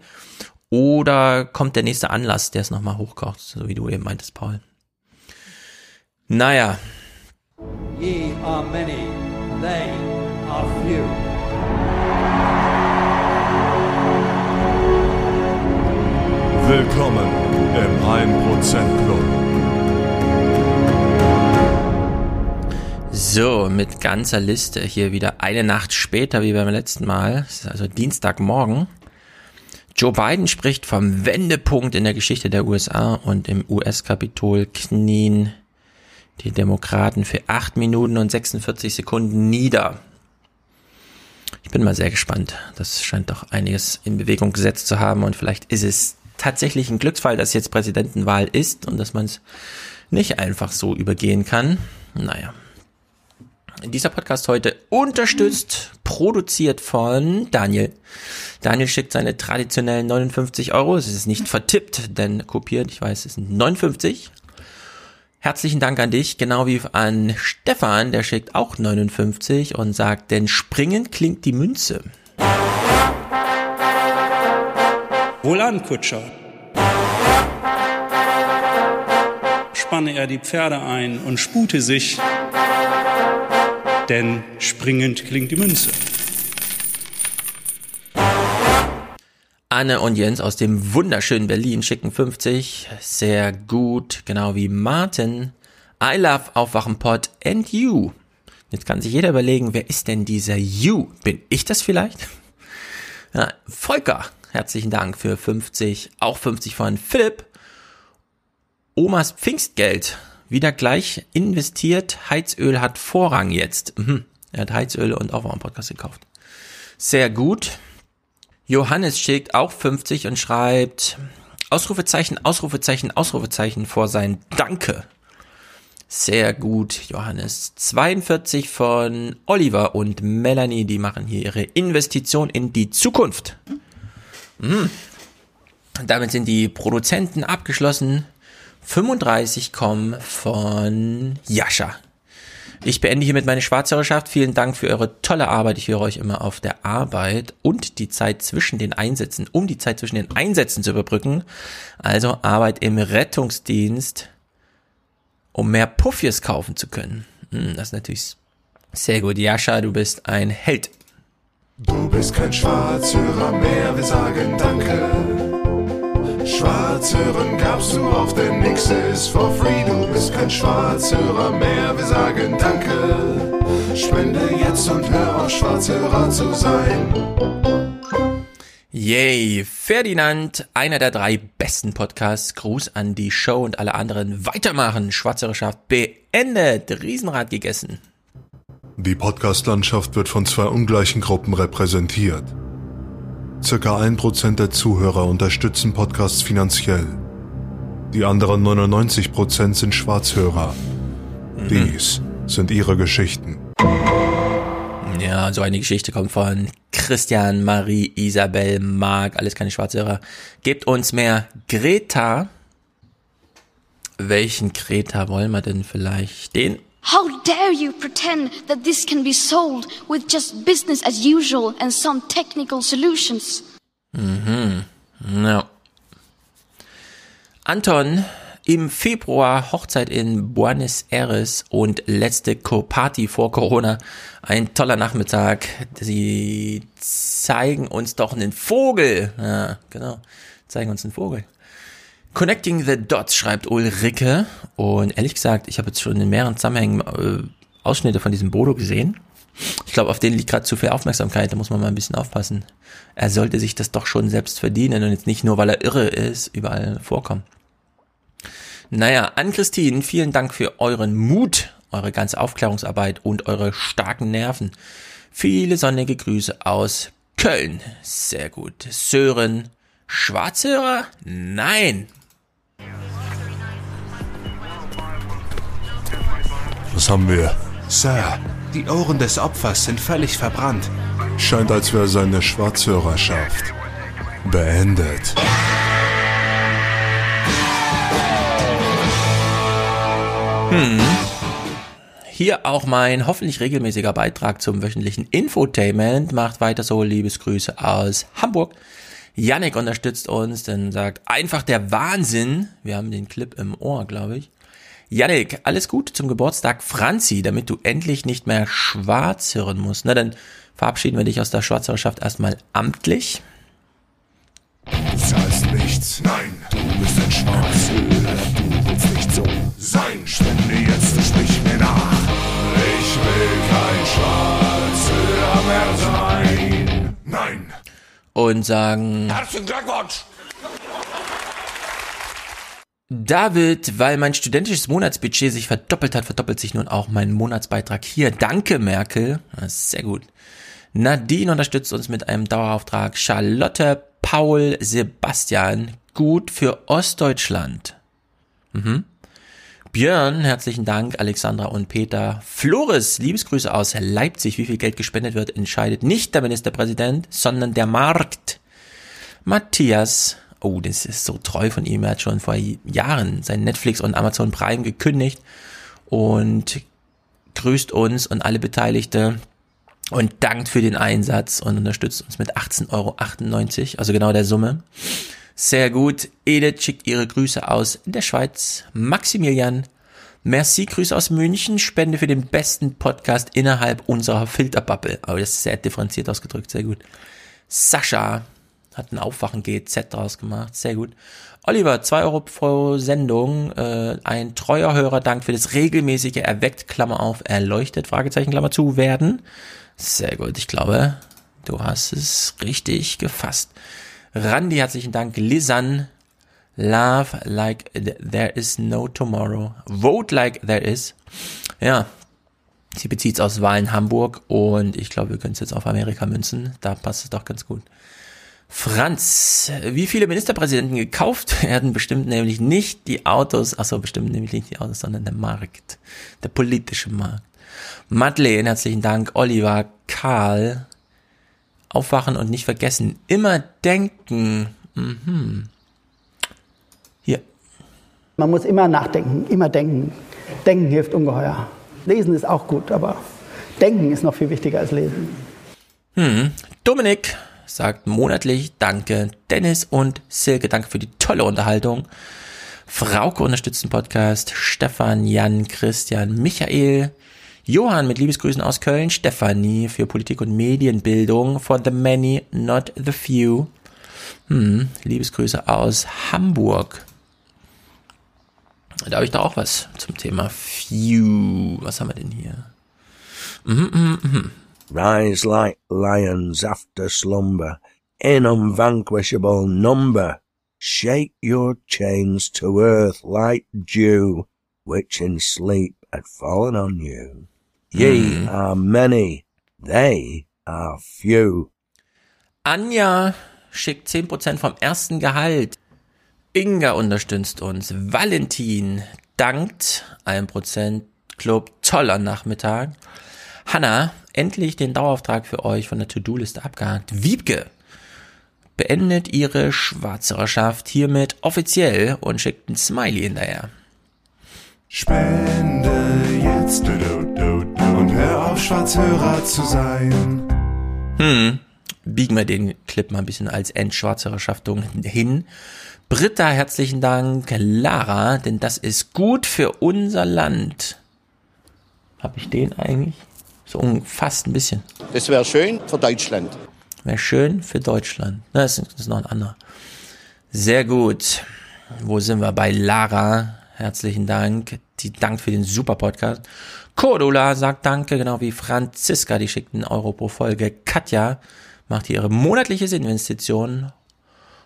Oder kommt der nächste Anlass, der es nochmal hochkocht, so wie du eben meintest, Paul. Naja, Ye are many, they are few. Willkommen im 1% Club. So, mit ganzer Liste hier wieder eine Nacht später wie beim letzten Mal. Es ist also Dienstagmorgen. Joe Biden spricht vom Wendepunkt in der Geschichte der USA und im US-Kapitol knien die Demokraten für 8 Minuten und 46 Sekunden nieder. Ich bin mal sehr gespannt. Das scheint doch einiges in Bewegung gesetzt zu haben und vielleicht ist es tatsächlich ein Glücksfall, dass jetzt Präsidentenwahl ist und dass man es nicht einfach so übergehen kann. Naja. Dieser Podcast heute unterstützt, produziert von Daniel. Daniel schickt seine traditionellen 59 Euro. Es ist nicht vertippt, denn kopiert, ich weiß, es sind 59. Herzlichen Dank an dich, genau wie an Stefan, der schickt auch 59 und sagt, denn springen klingt die Münze. Wohlan, Kutscher. Spanne er die Pferde ein und spute sich, denn springend klingt die Münze. Anne und Jens aus dem wunderschönen Berlin schicken 50. Sehr gut, genau wie Martin. I love Aufwachenpod and you. Jetzt kann sich jeder überlegen, wer ist denn dieser you? Bin ich das vielleicht? Ja, Volker, herzlichen Dank für 50. Auch 50 von Philipp. Omas Pfingstgeld. Wieder gleich investiert. Heizöl hat Vorrang jetzt. Mhm. Er hat Heizöl und Aufwachenpodcast gekauft. Sehr gut. Johannes schickt auch 50 und schreibt Ausrufezeichen, Ausrufezeichen, Ausrufezeichen vor sein Danke. Sehr gut, Johannes. 42 von Oliver und Melanie, die machen hier ihre Investition in die Zukunft. Hm. Damit sind die Produzenten abgeschlossen. 35 kommen von Jascha. Ich beende hiermit meine Schwarzhörerschaft. Vielen Dank für eure tolle Arbeit. Ich höre euch immer auf der Arbeit und die Zeit zwischen den Einsätzen, um die Zeit zwischen den Einsätzen zu überbrücken. Also Arbeit im Rettungsdienst, um mehr Puffies kaufen zu können. Hm, Das ist natürlich sehr gut. Jascha, du bist ein Held. Du bist kein Schwarzhörer mehr, wir sagen Danke. Schwarzhören gab's du auf, denn nix ist for free. Du bist kein Schwarzhörer mehr, wir sagen Danke. Spende jetzt und hör auf, Schwarzhörer zu sein. Yay, Ferdinand, einer der drei besten Podcasts. Gruß an die Show und alle anderen. Weitermachen. Schwarzhörerschaft beendet. Riesenrad gegessen. Die Podcast-Landschaft wird von zwei ungleichen Gruppen repräsentiert. Circa ein Prozent der Zuhörer unterstützen Podcasts finanziell. Die anderen 99 Prozent sind Schwarzhörer. Dies sind ihre Geschichten. Ja, so eine Geschichte kommt von Christian, Marie, Isabel, Marc, alles keine Schwarzhörer. Gebt uns mehr Greta. Welchen Greta wollen wir denn vielleicht? Den? How dare you pretend that this can be solved with just business as usual and some technical solutions? Mhm. Ja. Anton, im Februar Hochzeit in Buenos Aires und letzte Co-Party vor Corona. Ein toller Nachmittag. Sie zeigen uns doch einen Vogel. Ja, genau. Zeigen uns einen Vogel. Connecting the Dots schreibt Ulrike. Und ehrlich gesagt, ich habe jetzt schon in mehreren Zusammenhängen äh, Ausschnitte von diesem Bodo gesehen. Ich glaube, auf den liegt gerade zu viel Aufmerksamkeit, da muss man mal ein bisschen aufpassen. Er sollte sich das doch schon selbst verdienen und jetzt nicht nur, weil er irre ist, überall vorkommen. Naja, an Christine, vielen Dank für euren Mut, eure ganze Aufklärungsarbeit und eure starken Nerven. Viele sonnige Grüße aus Köln. Sehr gut. Sören, Schwarzhörer? Nein. Was haben wir? Sir, die Ohren des Opfers sind völlig verbrannt. Scheint, als wäre seine Schwarzhörerschaft beendet. Hm. Hier auch mein hoffentlich regelmäßiger Beitrag zum wöchentlichen Infotainment. Macht weiter so, Liebesgrüße aus Hamburg. Yannick unterstützt uns, denn sagt einfach der Wahnsinn. Wir haben den Clip im Ohr, glaube ich. Yannick, alles Gute zum Geburtstag Franzi, damit du endlich nicht mehr schwarz hören musst. Na, dann verabschieden wir dich aus der Schwarzhörerschaft erstmal amtlich. Du zahlst nichts, nein, du bist ein Schwarzhörer, du willst nicht so sein. Spende jetzt und sprich mir nach. Ich will kein Schwarzhörer mehr sein. Nein. Und sagen, Herzlichen Glückwunsch! David, weil mein studentisches Monatsbudget sich verdoppelt hat, verdoppelt sich nun auch mein Monatsbeitrag hier. Danke, Merkel. Sehr gut. Nadine unterstützt uns mit einem Dauerauftrag. Charlotte, Paul, Sebastian. Gut für Ostdeutschland. Mhm. Björn, herzlichen Dank. Alexandra und Peter. Flores, Liebesgrüße aus Leipzig. Wie viel Geld gespendet wird, entscheidet nicht der Ministerpräsident, sondern der Markt. Matthias, oh, das ist so treu von ihm. Er hat schon vor Jahren sein Netflix und Amazon Prime gekündigt und grüßt uns und alle Beteiligte und dankt für den Einsatz und unterstützt uns mit 18,98 Euro, also genau der Summe. Sehr gut. Edith schickt ihre Grüße aus der Schweiz. Maximilian, merci, Grüße aus München. Spende für den besten Podcast innerhalb unserer Filterbubble. Aber das ist sehr differenziert ausgedrückt, sehr gut. Sascha hat ein Aufwachen GZ draus gemacht, sehr gut. Oliver, zwei Euro pro Sendung. Äh, ein treuer Hörer dankt für das regelmäßige erweckt, Klammer auf, erleuchtet, Fragezeichen, Klammer zu, werden. Sehr gut, ich glaube, du hast es richtig gefasst. Randy, herzlichen Dank. Lisan, love like there is no tomorrow. Vote like there is. Ja, sie bezieht es aus Wahlen Hamburg und ich glaube, wir können es jetzt auf Amerika münzen. Da passt es doch ganz gut. Franz, wie viele Ministerpräsidenten gekauft werden, bestimmt nämlich nicht die Autos, ach so, bestimmt nämlich nicht die Autos, sondern der Markt, der politische Markt. Madeleine, herzlichen Dank. Oliver, Karl, aufwachen und nicht vergessen. Immer denken. Mhm. Hier. Man muss immer nachdenken, immer denken. Denken hilft ungeheuer. Lesen ist auch gut, aber denken ist noch viel wichtiger als lesen. Hm. Dominik sagt monatlich Danke. Dennis und Silke, danke für die tolle Unterhaltung. Frauke unterstützt den Podcast. Stefan, Jan, Christian, Michael, Johann mit Liebesgrüßen aus Köln, Stefanie für Politik und Medienbildung, for the many, not the few. Hm, Liebesgrüße aus Hamburg. Da habe ich da auch was zum Thema few. Was haben wir denn hier? Mhm, mhm, mhm. Rise like lions after slumber, in unvanquishable number. Shake your chains to earth like dew, which in sleep had fallen on you. Ye are many, they are few. Anja schickt 10% vom ersten Gehalt. Inga unterstützt uns. Valentin dankt 1% Club. Toller Nachmittag. Hanna, endlich den Dauerauftrag für euch von der To-Do-Liste abgehakt. Wiebke beendet ihre Schwarzhörerschaft hiermit offiziell und schickt ein Smiley hinterher. Spende jetzt du, du, du, du, und hör auf, Schwarzhörer zu sein. Hm, biegen wir den Clip mal ein bisschen als Endschwarzhörerschaftung hin. Britta, herzlichen Dank. Lara, denn das ist gut für unser Land. Hab ich den eigentlich? So fast ein bisschen. Das wäre schön für Deutschland. Wäre schön für Deutschland. Na, Das ist, noch ein anderer. Sehr gut. Wo sind wir? Bei Lara. Herzlichen Dank. Die dankt für den super Podcast. Cordula sagt Danke, genau wie Franziska. Die schickt einen Euro pro Folge. Katja macht hier ihre monatliche Investition.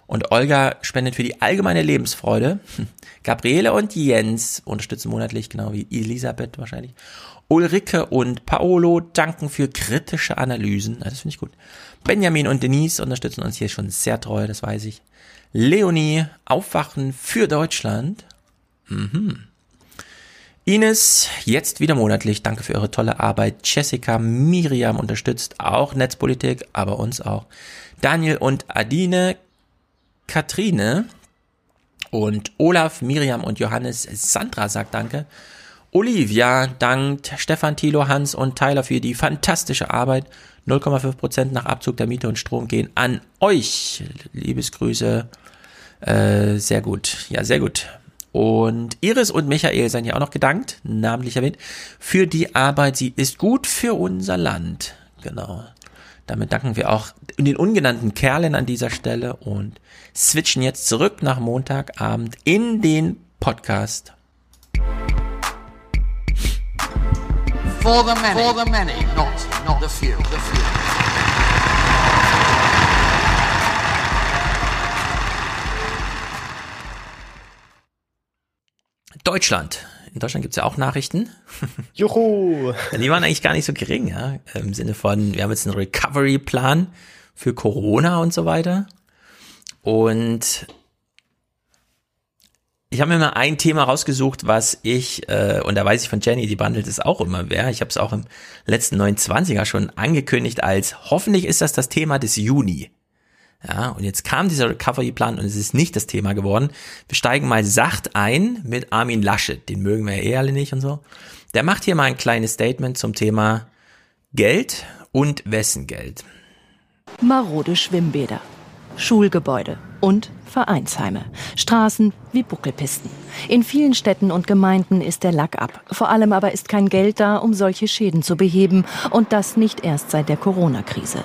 Und Olga spendet für die allgemeine Lebensfreude. Gabriele und Jens unterstützen monatlich, genau wie Elisabeth wahrscheinlich. Ulrike und Paolo danken für kritische Analysen. Ah, Das finde ich gut. Benjamin und Denise unterstützen uns hier schon sehr treu, das weiß ich. Leonie, Aufwachen für Deutschland. Mhm. Ines, jetzt wieder monatlich. Danke für eure tolle Arbeit. Jessica, Miriam unterstützt auch Netzpolitik, aber uns auch. Daniel und Adine, Katrine und Olaf, Miriam und Johannes. Sandra sagt Danke. Olivia dankt Stefan, Thilo, Hans und Tyler für die fantastische Arbeit. 0,5% nach Abzug der Miete und Strom gehen an euch. Liebesgrüße. Äh, sehr gut. Ja, sehr gut. Und Iris und Michael seien ja auch noch gedankt, namentlich erwähnt, für die Arbeit. Sie ist gut für unser Land. Genau. Damit danken wir auch den ungenannten Kerlen an dieser Stelle und switchen jetzt zurück nach Montagabend in den Podcast. For the many. For the many, not, not the few. The few. Deutschland. In Deutschland gibt's ja auch Nachrichten. Juhu! Die waren eigentlich gar nicht so gering, ja. Im Sinne von, wir haben jetzt einen Recovery-Plan für Corona und so weiter. Und ich habe mir mal ein Thema rausgesucht, was ich, äh, und da weiß ich von Jenny, die bandelt es auch immer wer. Ich habe es auch im letzten 29er schon angekündigt als, hoffentlich ist das das Thema des Juni. Ja, und jetzt kam dieser Recovery-Plan und es ist nicht das Thema geworden. Wir steigen mal sacht ein mit Armin Laschet, den mögen wir ja eh alle nicht und so. Der macht hier mal ein kleines Statement zum Thema Geld und wessen Geld. Marode Schwimmbäder, Schulgebäude und Vereinsheime, Straßen wie Buckelpisten. In vielen Städten und Gemeinden ist der Lack ab. Vor allem aber ist kein Geld da, um solche Schäden zu beheben. Und das nicht erst seit der Corona-Krise.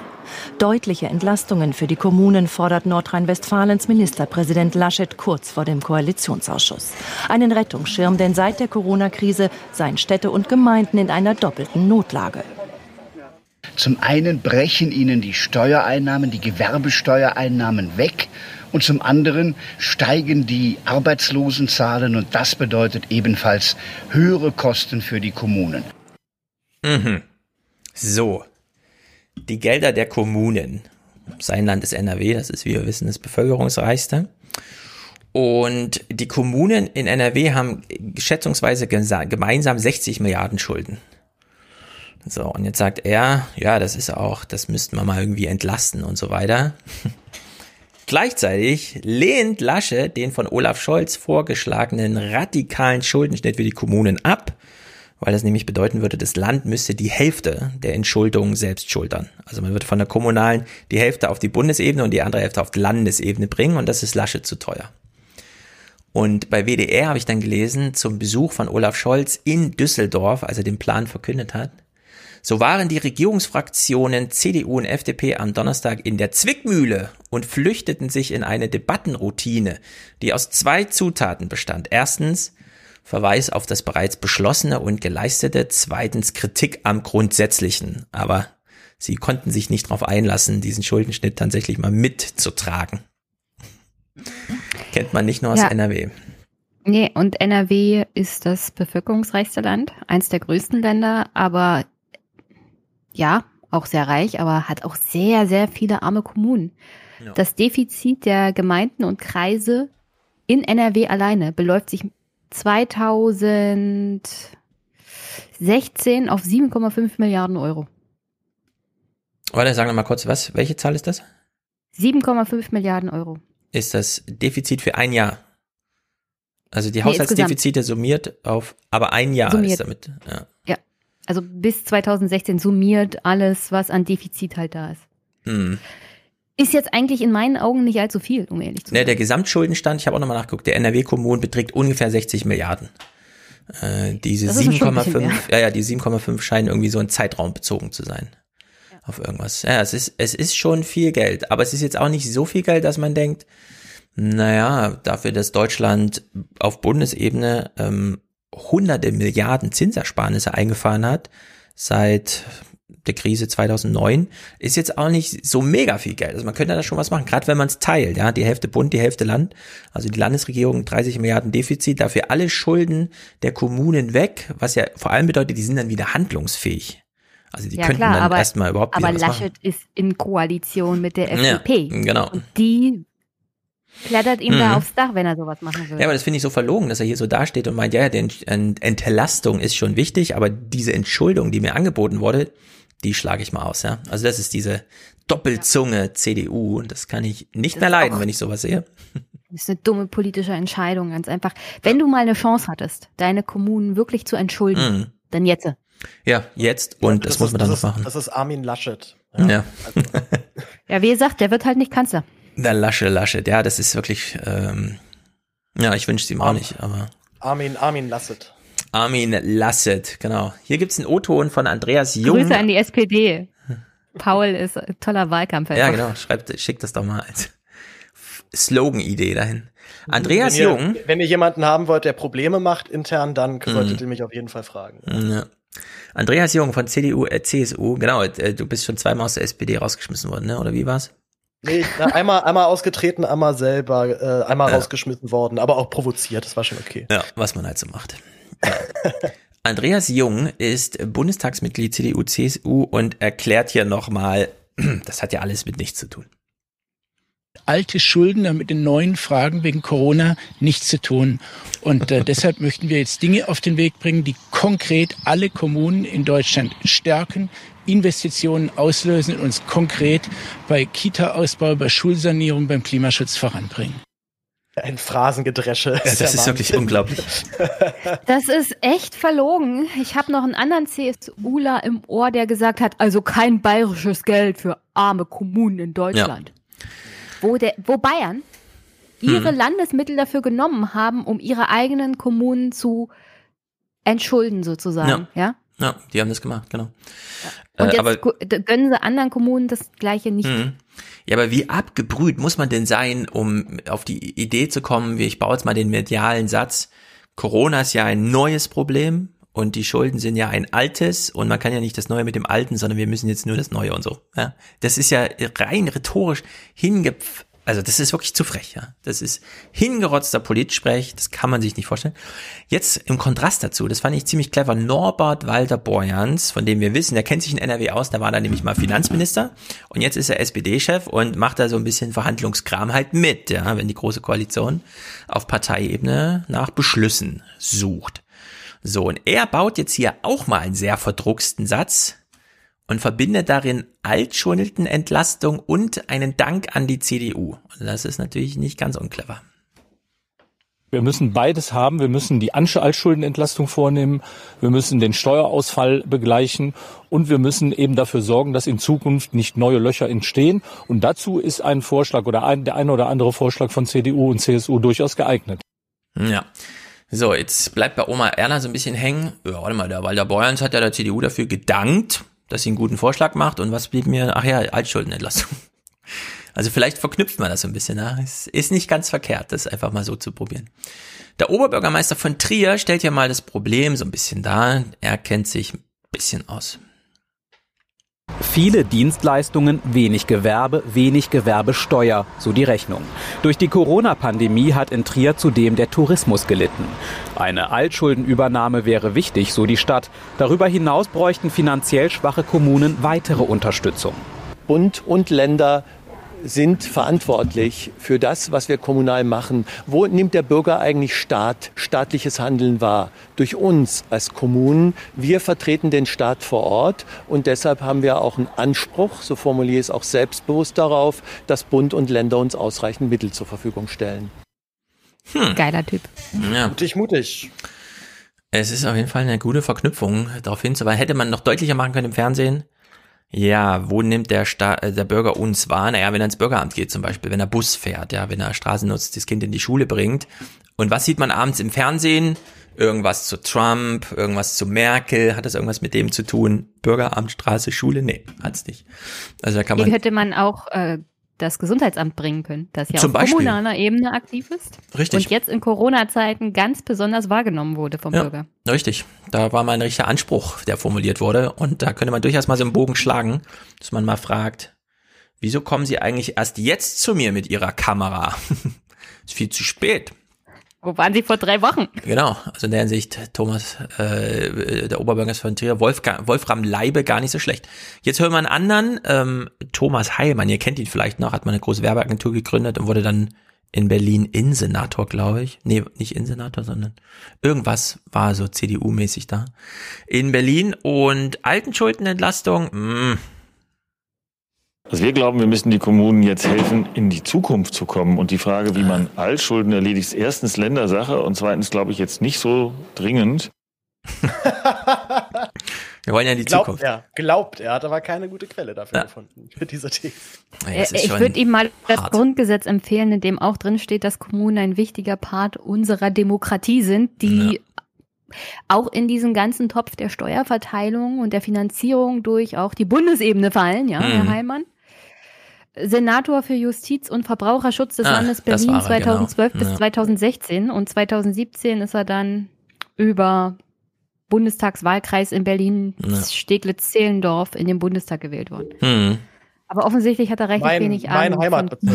Deutliche Entlastungen für die Kommunen fordert Nordrhein-Westfalens Ministerpräsident Laschet kurz vor dem Koalitionsausschuss. Einen Rettungsschirm, denn seit der Corona-Krise seien Städte und Gemeinden in einer doppelten Notlage. Zum einen brechen ihnen die Steuereinnahmen, die Gewerbesteuereinnahmen weg. Und zum anderen steigen die Arbeitslosenzahlen und das bedeutet ebenfalls höhere Kosten für die Kommunen. Mhm. So. Die Gelder der Kommunen. Sein Land ist NRW, das ist, wie wir wissen, das bevölkerungsreichste. Und die Kommunen in NRW haben schätzungsweise gemeinsam 60 Milliarden Schulden. So, und jetzt sagt er, ja, das ist auch, das müssten wir mal irgendwie entlasten und so weiter. Gleichzeitig lehnt Lasche den von Olaf Scholz vorgeschlagenen radikalen Schuldenschnitt für die Kommunen ab, weil das nämlich bedeuten würde, das Land müsste die Hälfte der Entschuldung selbst schultern. Also man würde von der kommunalen die Hälfte auf die Bundesebene und die andere Hälfte auf die Landesebene bringen und das ist Lasche zu teuer. Und bei WDR habe ich dann gelesen, zum Besuch von Olaf Scholz in Düsseldorf, als er den Plan verkündet hat, so waren die Regierungsfraktionen CDU und FDP am Donnerstag in der Zwickmühle und flüchteten sich in eine Debattenroutine, die aus zwei Zutaten bestand. Erstens Verweis auf das bereits beschlossene und geleistete, zweitens Kritik am Grundsätzlichen. Aber sie konnten sich nicht darauf einlassen, diesen Schuldenschnitt tatsächlich mal mitzutragen. Kennt man nicht nur aus Ja. NRW. Nee, und NRW ist das bevölkerungsreichste Land, eins der größten Länder, aber ja, auch sehr reich, aber hat auch sehr, sehr viele arme Kommunen. Ja. Das Defizit der Gemeinden und Kreise in NRW alleine beläuft sich 2016 auf 7,5 Milliarden Euro. Warte, sagen wir mal kurz, was? Welche Zahl ist das? 7,5 Milliarden Euro. Ist das Defizit für ein Jahr? Also die Nee, Haushaltsdefizite summiert auf, aber ein Jahr Summiert. ist damit. Ja. Ja. Also bis 2016 summiert alles, was an Defizit halt da ist. Hm. Ist jetzt eigentlich in meinen Augen nicht allzu viel, um ehrlich zu sein. Ne, der Gesamtschuldenstand, ich habe auch nochmal nachgeguckt, der NRW-Kommunen beträgt ungefähr 60 Milliarden. Äh, diese Das ist schon ein bisschen 7,5, mehr. ja, ja, die 7,5 scheinen irgendwie so ein Zeitraum bezogen zu sein. Auf irgendwas. Ja, es ist, es ist schon viel Geld, aber es ist jetzt auch nicht so viel Geld, dass man denkt, naja, dafür, dass Deutschland auf Bundesebene ähm, hunderte Milliarden Zinsersparnisse eingefahren hat, seit der Krise 2009, ist jetzt auch nicht so mega viel Geld. Also man könnte da schon was machen, gerade wenn man es teilt, ja, die Hälfte Bund, die Hälfte Land. Also die Landesregierung 30 Milliarden Defizit, dafür alle Schulden der Kommunen weg, was ja vor allem bedeutet, die sind dann wieder handlungsfähig. Also die ja, könnten klar, dann aber, erstmal überhaupt wieder aber Laschet machen. ist in Koalition mit der Ja, FDP. genau. Und die klettert ihm Mhm. da aufs Dach, wenn er sowas machen will. Ja, aber das finde ich so verlogen, dass er hier so dasteht und meint, ja, ja, die Ent- Entlastung ist schon wichtig, aber diese Entschuldung, die mir angeboten wurde, die schlage ich mal aus, ja. Also das ist diese Doppelzunge CDU und das kann ich nicht Das mehr leiden, auch- wenn ich sowas sehe. Das ist eine dumme politische Entscheidung, ganz einfach. Wenn du mal eine Chance hattest, deine Kommunen wirklich zu entschulden, Mhm. dann jetzt. Ja, jetzt und das, muss ist- man dann das noch ist, machen. Das ist Armin Laschet. Ja. Ja, wie gesagt, der wird halt nicht Kanzler. Der Lasche, Laschet, ja, das ist wirklich, ähm, ja, ich wünsche es ihm auch nicht, aber Armin, Armin Lasset. Armin Lasset, genau. Hier gibt's einen O-Ton von Andreas Jung. Grüße an die SPD. Paul ist ein toller Wahlkampf. Ja, genau. Schreibt, schickt das doch mal als Slogan-Idee dahin. Andreas wenn ihr, Jung. Wenn ihr jemanden haben wollt, der Probleme macht intern, dann Mhm. solltet ihr mich auf jeden Fall fragen. Ja. Andreas Jung von CDU, äh, CSU, genau, äh, du bist schon zweimal aus der SPD rausgeschmissen worden, ne? Oder wie war's? Nee, na, einmal, einmal ausgetreten, einmal selber, äh, einmal Ja. rausgeschmissen worden, aber auch provoziert, das war schon okay. Ja, was man halt so macht. Andreas Jung ist Bundestagsmitglied CDU, CSU und erklärt hier nochmal, das hat ja alles mit nichts zu tun. Alte Schulden haben mit den neuen Fragen wegen Corona nichts zu tun. Und äh, deshalb möchten wir jetzt Dinge auf den Weg bringen, die konkret alle Kommunen in Deutschland stärken, Investitionen auslösen und uns konkret bei Kita-Ausbau, bei Schulsanierung, beim Klimaschutz voranbringen. Ein Phrasengedresche. Ja, das ist wirklich unglaublich. Das ist echt verlogen. Ich habe noch einen anderen CSUler im Ohr, der gesagt hat, also kein bayerisches Geld für arme Kommunen in Deutschland. Wo, der, wo Bayern ihre Hm. Landesmittel dafür genommen haben, um ihre eigenen Kommunen zu entschulden sozusagen. Ja. Ja, die haben das gemacht, genau. Und Äh, jetzt aber, gönnen sie anderen Kommunen das gleiche nicht. Mhm. Ja, aber wie abgebrüht muss man denn sein, um auf die Idee zu kommen, wie ich baue jetzt mal den medialen Satz, Corona ist ja ein neues Problem und die Schulden sind ja ein altes und man kann ja nicht das Neue mit dem Alten, sondern wir müssen jetzt nur das Neue und so. Ja, das ist ja rein rhetorisch hingepf, also das ist wirklich zu frech, ja. Das ist hingerotzter Politsprech, das kann man sich nicht vorstellen. Jetzt im Kontrast dazu, das fand ich ziemlich clever, Norbert Walter Borjans, von dem wir wissen, der kennt sich in NRW aus, der war da nämlich mal Finanzminister und jetzt ist er SPD-Chef und macht da so ein bisschen Verhandlungskram halt mit, ja, wenn die Große Koalition auf Parteiebene nach Beschlüssen sucht. So, und er baut jetzt hier auch mal einen sehr verdrucksten Satz und verbindet darin Altschuldenentlastung und einen Dank an die CDU. Und das ist natürlich nicht ganz unclever. Wir müssen beides haben. Wir müssen die Altschuldenentlastung vornehmen. Wir müssen den Steuerausfall begleichen. Und wir müssen eben dafür sorgen, dass in Zukunft nicht neue Löcher entstehen. Und dazu ist ein Vorschlag oder ein, der eine oder andere Vorschlag von CDU und CSU durchaus geeignet. Ja. So, jetzt bleibt bei Oma Erna so ein bisschen hängen. Ja, warte mal, der Walter Borjans hat ja der CDU dafür gedankt, dass sie einen guten Vorschlag macht. Und was blieb mir? Ach ja, Altschuldenentlastung. Also vielleicht verknüpft man das so ein bisschen. Ne? Es ist nicht ganz verkehrt, das einfach mal so zu probieren. Der Oberbürgermeister von Trier stellt ja mal das Problem so ein bisschen dar. Er kennt sich ein bisschen aus. Viele Dienstleistungen, wenig Gewerbe, wenig Gewerbesteuer, so die Rechnung. Durch die Corona-Pandemie hat in Trier zudem der Tourismus gelitten. Eine Altschuldenübernahme wäre wichtig, so die Stadt. Darüber hinaus bräuchten finanziell schwache Kommunen weitere Unterstützung. Bund und Länder sind verantwortlich für das, was wir kommunal machen. Wo nimmt der Bürger eigentlich Staat, staatliches Handeln wahr? Durch uns als Kommunen. Wir vertreten den Staat vor Ort und deshalb haben wir auch einen Anspruch, so formuliere ich es auch selbstbewusst darauf, dass Bund und Länder uns ausreichend Mittel zur Verfügung stellen. Hm. Geiler Typ. Ja. Mutig, mutig. Es ist auf jeden Fall eine gute Verknüpfung darauf hinzuweisen. Hätte man noch deutlicher machen können im Fernsehen. Ja, wo nimmt der, Sta äh, der Bürger uns wahr? Naja, wenn er ins Bürgeramt geht zum Beispiel, wenn er Bus fährt, ja, wenn er Straßen nutzt, das Kind in die Schule bringt. Und was sieht man abends im Fernsehen? Irgendwas zu Trump, irgendwas zu Merkel. Hat das irgendwas mit dem zu tun? Bürgeramt, Straße, Schule? Nee, hat's nicht. Also da kann Hier man. hätte man auch äh, das Gesundheitsamt bringen können, das ja Zum auf Beispiel. kommunaler Ebene aktiv ist. Richtig. Und jetzt in Corona-Zeiten ganz besonders wahrgenommen wurde vom Ja, Bürger. richtig. Da war mal ein richtiger Anspruch, der formuliert wurde. Und da könnte man durchaus mal so einen Bogen schlagen, dass man mal fragt, wieso kommen Sie eigentlich erst jetzt zu mir mit Ihrer Kamera? ist viel zu spät. Wo waren Sie vor drei Wochen? Genau, also in der Hinsicht Thomas, äh, der Oberbürgermeister von Trier, Wolfga Wolfram Leibe, gar nicht so schlecht. Jetzt hören wir einen anderen, ähm, Thomas Heilmann, ihr kennt ihn vielleicht noch, hat mal eine große Werbeagentur gegründet und wurde dann in Berlin Innensenator, glaube ich. Nee, nicht Innensenator, sondern irgendwas war so CDU-mäßig da. In Berlin und Altenschuldenentlastung, mh, Also wir glauben, wir müssen die Kommunen jetzt helfen, in die Zukunft zu kommen. Und die Frage, wie man Altschulden erledigt, ist erstens Ländersache und zweitens, glaube ich, jetzt nicht so dringend. wir wollen ja in die Glaubt Zukunft. er, glaubt er, hat aber keine gute Quelle dafür gefunden, für diese These. Ja, Äh, ich würde ihm mal das hart. Grundgesetz empfehlen, in dem auch drin steht, dass Kommunen ein wichtiger Part unserer Demokratie sind, die auch in diesen ganzen Topf der Steuerverteilung und der Finanzierung durch auch die Bundesebene fallen, ja, Herr Mhm. Senator für Justiz und Verbraucherschutz des Ah, Landes Berlin er, genau. 2012 bis Ja. 2016 und 2017 ist er dann über Bundestagswahlkreis in Berlin Ja. Steglitz-Zehlendorf in den Bundestag gewählt worden. Hm. Aber offensichtlich hat er recht Mein, wenig mein Ahnung. Heimatbezirk.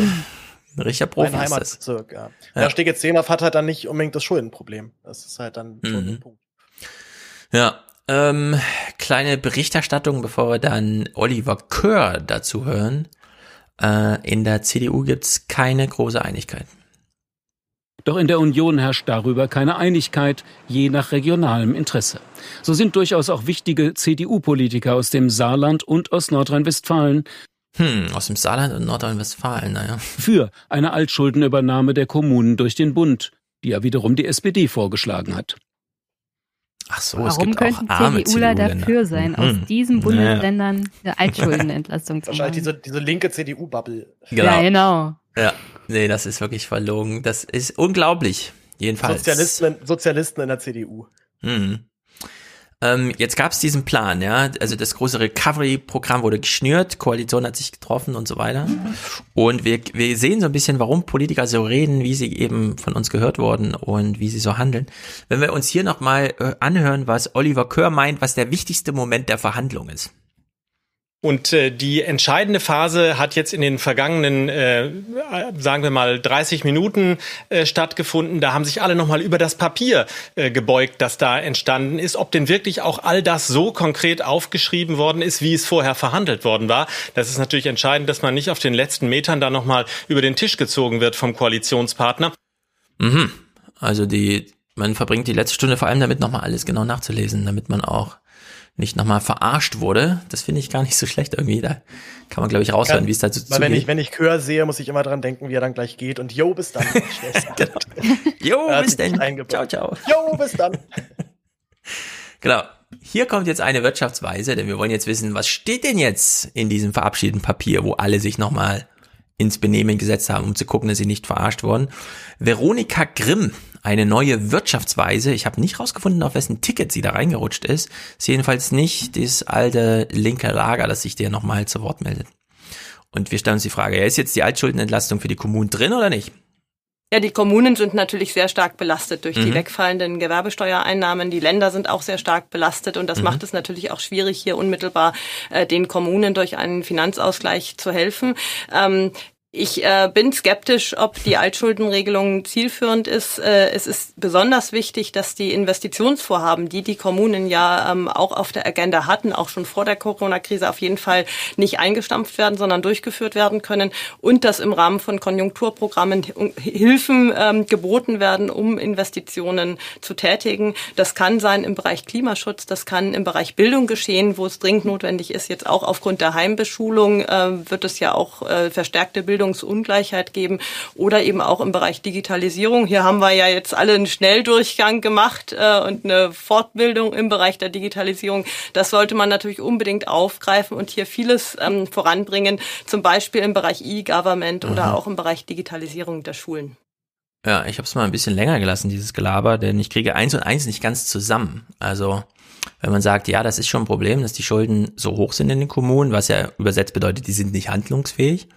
Ein richtiger Profi Mein ist das. Heimatbezirk, ja. Ja. Der Zehnhoff hat halt dann nicht unbedingt das Schuldenproblem. Das ist halt dann schon Mhm. ein Punkt. Ja, ähm, kleine Berichterstattung, bevor wir dann Oliver Kör dazu hören. Äh, in der CDU gibt's keine große Einigkeit. Doch in der Union herrscht darüber keine Einigkeit, je nach regionalem Interesse. So sind durchaus auch wichtige CDU-Politiker aus dem Saarland und aus Nordrhein-Westfalen Hm, aus dem Saarland und Nordrhein-Westfalen, naja. für eine Altschuldenübernahme der Kommunen durch den Bund, die ja wiederum die SPD vorgeschlagen hat. Ach so, es Warum gibt auch könnten arme CDUler CDU-Länder. dafür sein, aus Mhm. diesen Naja. Bundesländern eine Altschuldenentlastung zu Wahrscheinlich machen? diese, diese linke CDU-Bubble. Genau. Ja, genau. Ja, nee, das ist wirklich verlogen. Das ist unglaublich. Jedenfalls. Sozialisten, Sozialisten in der CDU. Mhm. Ähm, jetzt gab es diesen Plan, ja, also das große Recovery-Programm wurde geschnürt, Koalition hat sich getroffen und so weiter. Und wir, wir sehen so ein bisschen, warum Politiker so reden, wie sie eben von uns gehört wurden und wie sie so handeln. Wenn wir uns hier nochmal äh, anhören, was Oliver Kör meint, was der wichtigste Moment der Verhandlung ist. Und äh, die entscheidende Phase hat jetzt in den vergangenen, äh, sagen wir mal, 30 Minuten äh, stattgefunden. Da haben sich alle nochmal über das Papier äh, gebeugt, das da entstanden ist. Ob denn wirklich auch all das so konkret aufgeschrieben worden ist, wie es vorher verhandelt worden war. Das ist natürlich entscheidend, dass man nicht auf den letzten Metern da nochmal über den Tisch gezogen wird vom Koalitionspartner. Mhm. Also die, man verbringt die letzte Stunde vor allem damit, nochmal alles genau nachzulesen, damit man auch nicht nochmal verarscht wurde. Das finde ich gar nicht so schlecht irgendwie. Da kann man, glaube ich, raushören, wie es dazu Weil wenn zugeht. ich, wenn ich Chör sehe, muss ich immer dran denken, wie er dann gleich geht. Und yo, bis dann. Jo, bis denn. eingebaut. Ciao, ciao. Jo, bis dann. Genau. Hier kommt jetzt eine Wirtschaftsweise, denn wir wollen jetzt wissen, was steht denn jetzt in diesem verabschiedeten Papier, wo alle sich nochmal ins Benehmen gesetzt haben, um zu gucken, dass sie nicht verarscht wurden. Veronika Grimm, eine neue Wirtschaftsweise. Ich habe nicht rausgefunden, auf wessen Ticket sie da reingerutscht ist. Ist jedenfalls nicht das alte linke Lager, das sich dir nochmal zu Wort meldet. Und wir stellen uns die Frage, ist jetzt die Altschuldenentlastung für die Kommunen drin oder nicht? Ja, die Kommunen sind natürlich sehr stark belastet durch die Mhm. wegfallenden Gewerbesteuereinnahmen. Die Länder sind auch sehr stark belastet und das Mhm. macht es natürlich auch schwierig, hier unmittelbar äh, den Kommunen durch einen Finanzausgleich zu helfen. Ähm, Ich äh, bin skeptisch, ob die Altschuldenregelung zielführend ist. Äh, es ist besonders wichtig, dass die Investitionsvorhaben, die die Kommunen ja ähm, auch auf der Agenda hatten, auch schon vor der Corona-Krise auf jeden Fall nicht eingestampft werden, sondern durchgeführt werden können und dass im Rahmen von Konjunkturprogrammen Hilfen ähm, geboten werden, um Investitionen zu tätigen. Das kann sein im Bereich Klimaschutz, das kann im Bereich Bildung geschehen, wo es dringend notwendig ist. Jetzt auch aufgrund der Heimbeschulung äh, wird es ja auch äh, verstärkte Bildung Bildungsungleichheit geben oder eben auch im Bereich Digitalisierung. Hier haben wir ja jetzt alle einen Schnelldurchgang gemacht äh, und eine Fortbildung im Bereich der Digitalisierung. Das sollte man natürlich unbedingt aufgreifen und hier vieles ähm, voranbringen, zum Beispiel im Bereich E-Government oder Mhm. auch im Bereich Digitalisierung der Schulen. Ja, ich habe es mal ein bisschen länger gelassen, dieses Gelaber, denn ich kriege eins und eins nicht ganz zusammen. Also, wenn man sagt, ja, das ist schon ein Problem, dass die Schulden so hoch sind in den Kommunen, was ja übersetzt bedeutet, die sind nicht handlungsfähig.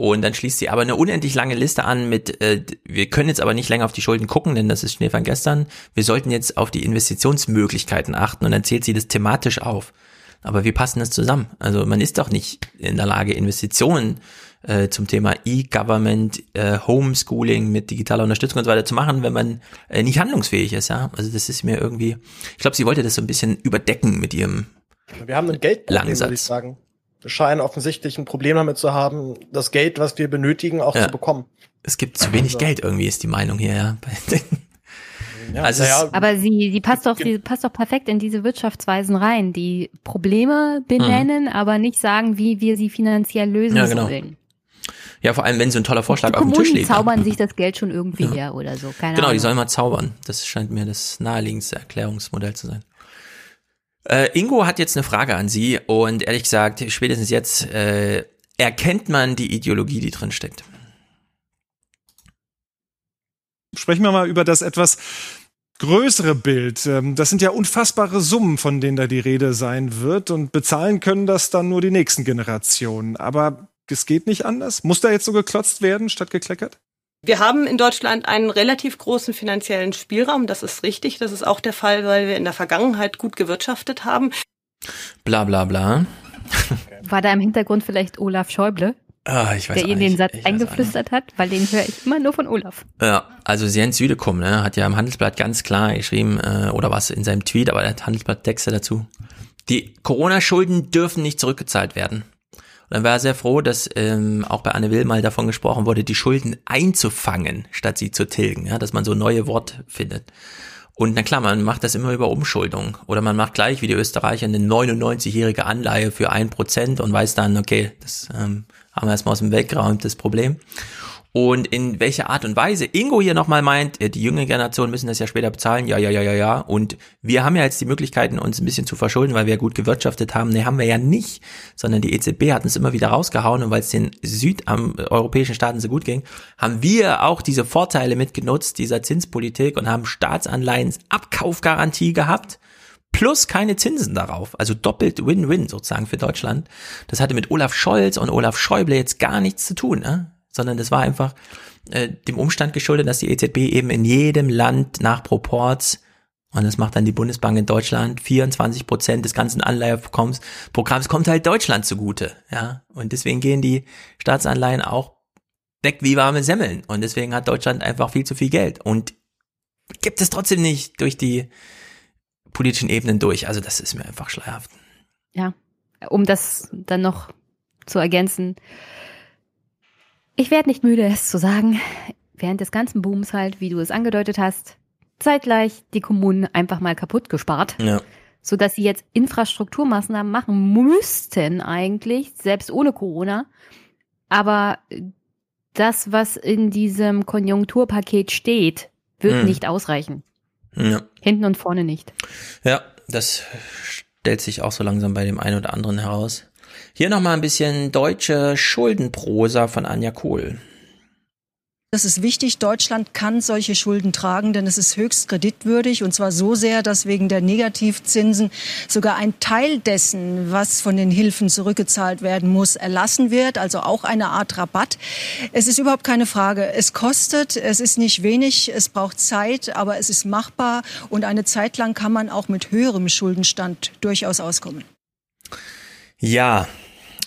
Und dann schließt sie aber eine unendlich lange Liste an mit, äh, wir können jetzt aber nicht länger auf die Schulden gucken, denn das ist Schnee von gestern. Wir sollten jetzt auf die Investitionsmöglichkeiten achten und dann zählt sie das thematisch auf. Aber wie passen das zusammen? Also man ist doch nicht in der Lage, Investitionen äh, zum Thema E-Government, äh, Homeschooling mit digitaler Unterstützung und so weiter zu machen, wenn man äh, nicht handlungsfähig ist. Ja, also das ist mir irgendwie. Ich glaube, sie wollte das so ein bisschen überdecken mit ihrem. Wir haben ein Geldproblem, würde ich sagen. Scheinen offensichtlich ein Problem damit zu haben, das Geld, was wir benötigen, auch Ja. zu bekommen. Es gibt zu wenig Also- Geld irgendwie, ist die Meinung hier. Ja. also es, Aber sie, sie passt doch, sie passt doch perfekt in diese Wirtschaftsweisen rein, die Probleme benennen, aber nicht sagen, wie wir sie finanziell lösen Ja, genau. sollen. ja, vor allem wenn so ein toller Vorschlag Die auf dem Tisch liegt. zaubern sich das Geld schon irgendwie her oder so. Keine Genau, die Ahnung. sollen mal zaubern. Das scheint mir das naheliegendste Erklärungsmodell zu sein. Äh, Ingo hat jetzt eine Frage an Sie und ehrlich gesagt, spätestens jetzt äh, erkennt man die Ideologie, die drin steckt. Sprechen wir mal über das etwas größere Bild. Ähm, Das sind ja unfassbare Summen, von denen da die Rede sein wird und bezahlen können das dann nur die nächsten Generationen. Aber es geht nicht anders. Muss da jetzt so geklotzt werden statt gekleckert? Wir haben in Deutschland einen relativ großen finanziellen Spielraum. Das ist richtig. Das ist auch der Fall, weil wir in der Vergangenheit gut gewirtschaftet haben. Bla bla bla. War da im Hintergrund vielleicht Olaf Schäuble, Ah, ich weiß der Ihnen den Satz eingeflüstert hat? Weil den höre ich immer nur von Olaf. Ja, also Jens Südekum ne, hat ja im Handelsblatt ganz klar geschrieben, äh, oder was in seinem Tweet, aber er hat Handelsblatt Texte dazu. Die Corona-Schulden dürfen nicht zurückgezahlt werden. Und dann war er sehr froh, dass ähm, auch bei Anne Will mal davon gesprochen wurde, die Schulden einzufangen, statt sie zu tilgen, ja, dass man so neue Wort findet. Und na klar, man macht das immer über Umschuldung. Oder man macht gleich wie die Österreicher eine 99-jährige Anleihe für ein Prozent und weiß dann, okay, das ähm, haben wir erstmal aus dem Weg geräumt, das Problem. Und in welcher Art und Weise Ingo hier nochmal meint, äh, die junge Generation müssen das ja später bezahlen, ja, ja, ja, ja, ja. Und wir haben ja jetzt die Möglichkeiten, uns ein bisschen zu verschulden, weil wir ja gut gewirtschaftet haben. Nee, haben wir ja nicht, sondern die EZB hat uns immer wieder rausgehauen und weil es den südeuropäischen Staaten so gut ging, haben wir auch diese Vorteile mitgenutzt, dieser Zinspolitik und haben Staatsanleihensabkaufgarantie gehabt plus keine Zinsen darauf. Also doppelt Win-Win sozusagen für Deutschland. Das hatte mit Olaf Scholz und Olaf Schäuble jetzt gar nichts zu tun, ne? Sondern das war einfach äh, dem Umstand geschuldet, dass die EZB eben in jedem Land nach Proports und das macht dann die Bundesbank in Deutschland. 24 Prozent des ganzen Anleiheprogramms Programms kommt halt Deutschland zugute. Ja, und deswegen gehen die Staatsanleihen auch weg wie warme Semmeln. Und deswegen hat Deutschland einfach viel zu viel Geld und gibt es trotzdem nicht durch die politischen Ebenen durch. Also das ist mir einfach schleierhaft. Ja, um das dann noch zu ergänzen. Ich werde nicht müde, es zu sagen, während des ganzen Booms halt, wie du es angedeutet hast, zeitgleich die Kommunen einfach mal kaputt gespart, Ja. sodass sie jetzt Infrastrukturmaßnahmen machen müssten eigentlich, selbst ohne Corona. Aber das, was in diesem Konjunkturpaket steht, wird Hm. nicht ausreichen. Ja. Hinten und vorne nicht. Ja, das stellt sich auch so langsam bei dem einen oder anderen heraus. Hier nochmal ein bisschen deutsche Schuldenprosa von Anja Kohl. Das ist wichtig. Deutschland kann solche Schulden tragen, denn es ist höchst kreditwürdig und zwar so sehr, dass wegen der Negativzinsen sogar ein Teil dessen, was von den Hilfen zurückgezahlt werden muss, erlassen wird. Also auch eine Art Rabatt. Es ist überhaupt keine Frage. Es kostet, es ist nicht wenig, es braucht Zeit, aber es ist machbar und eine Zeit lang kann man auch mit höherem Schuldenstand durchaus auskommen. Ja,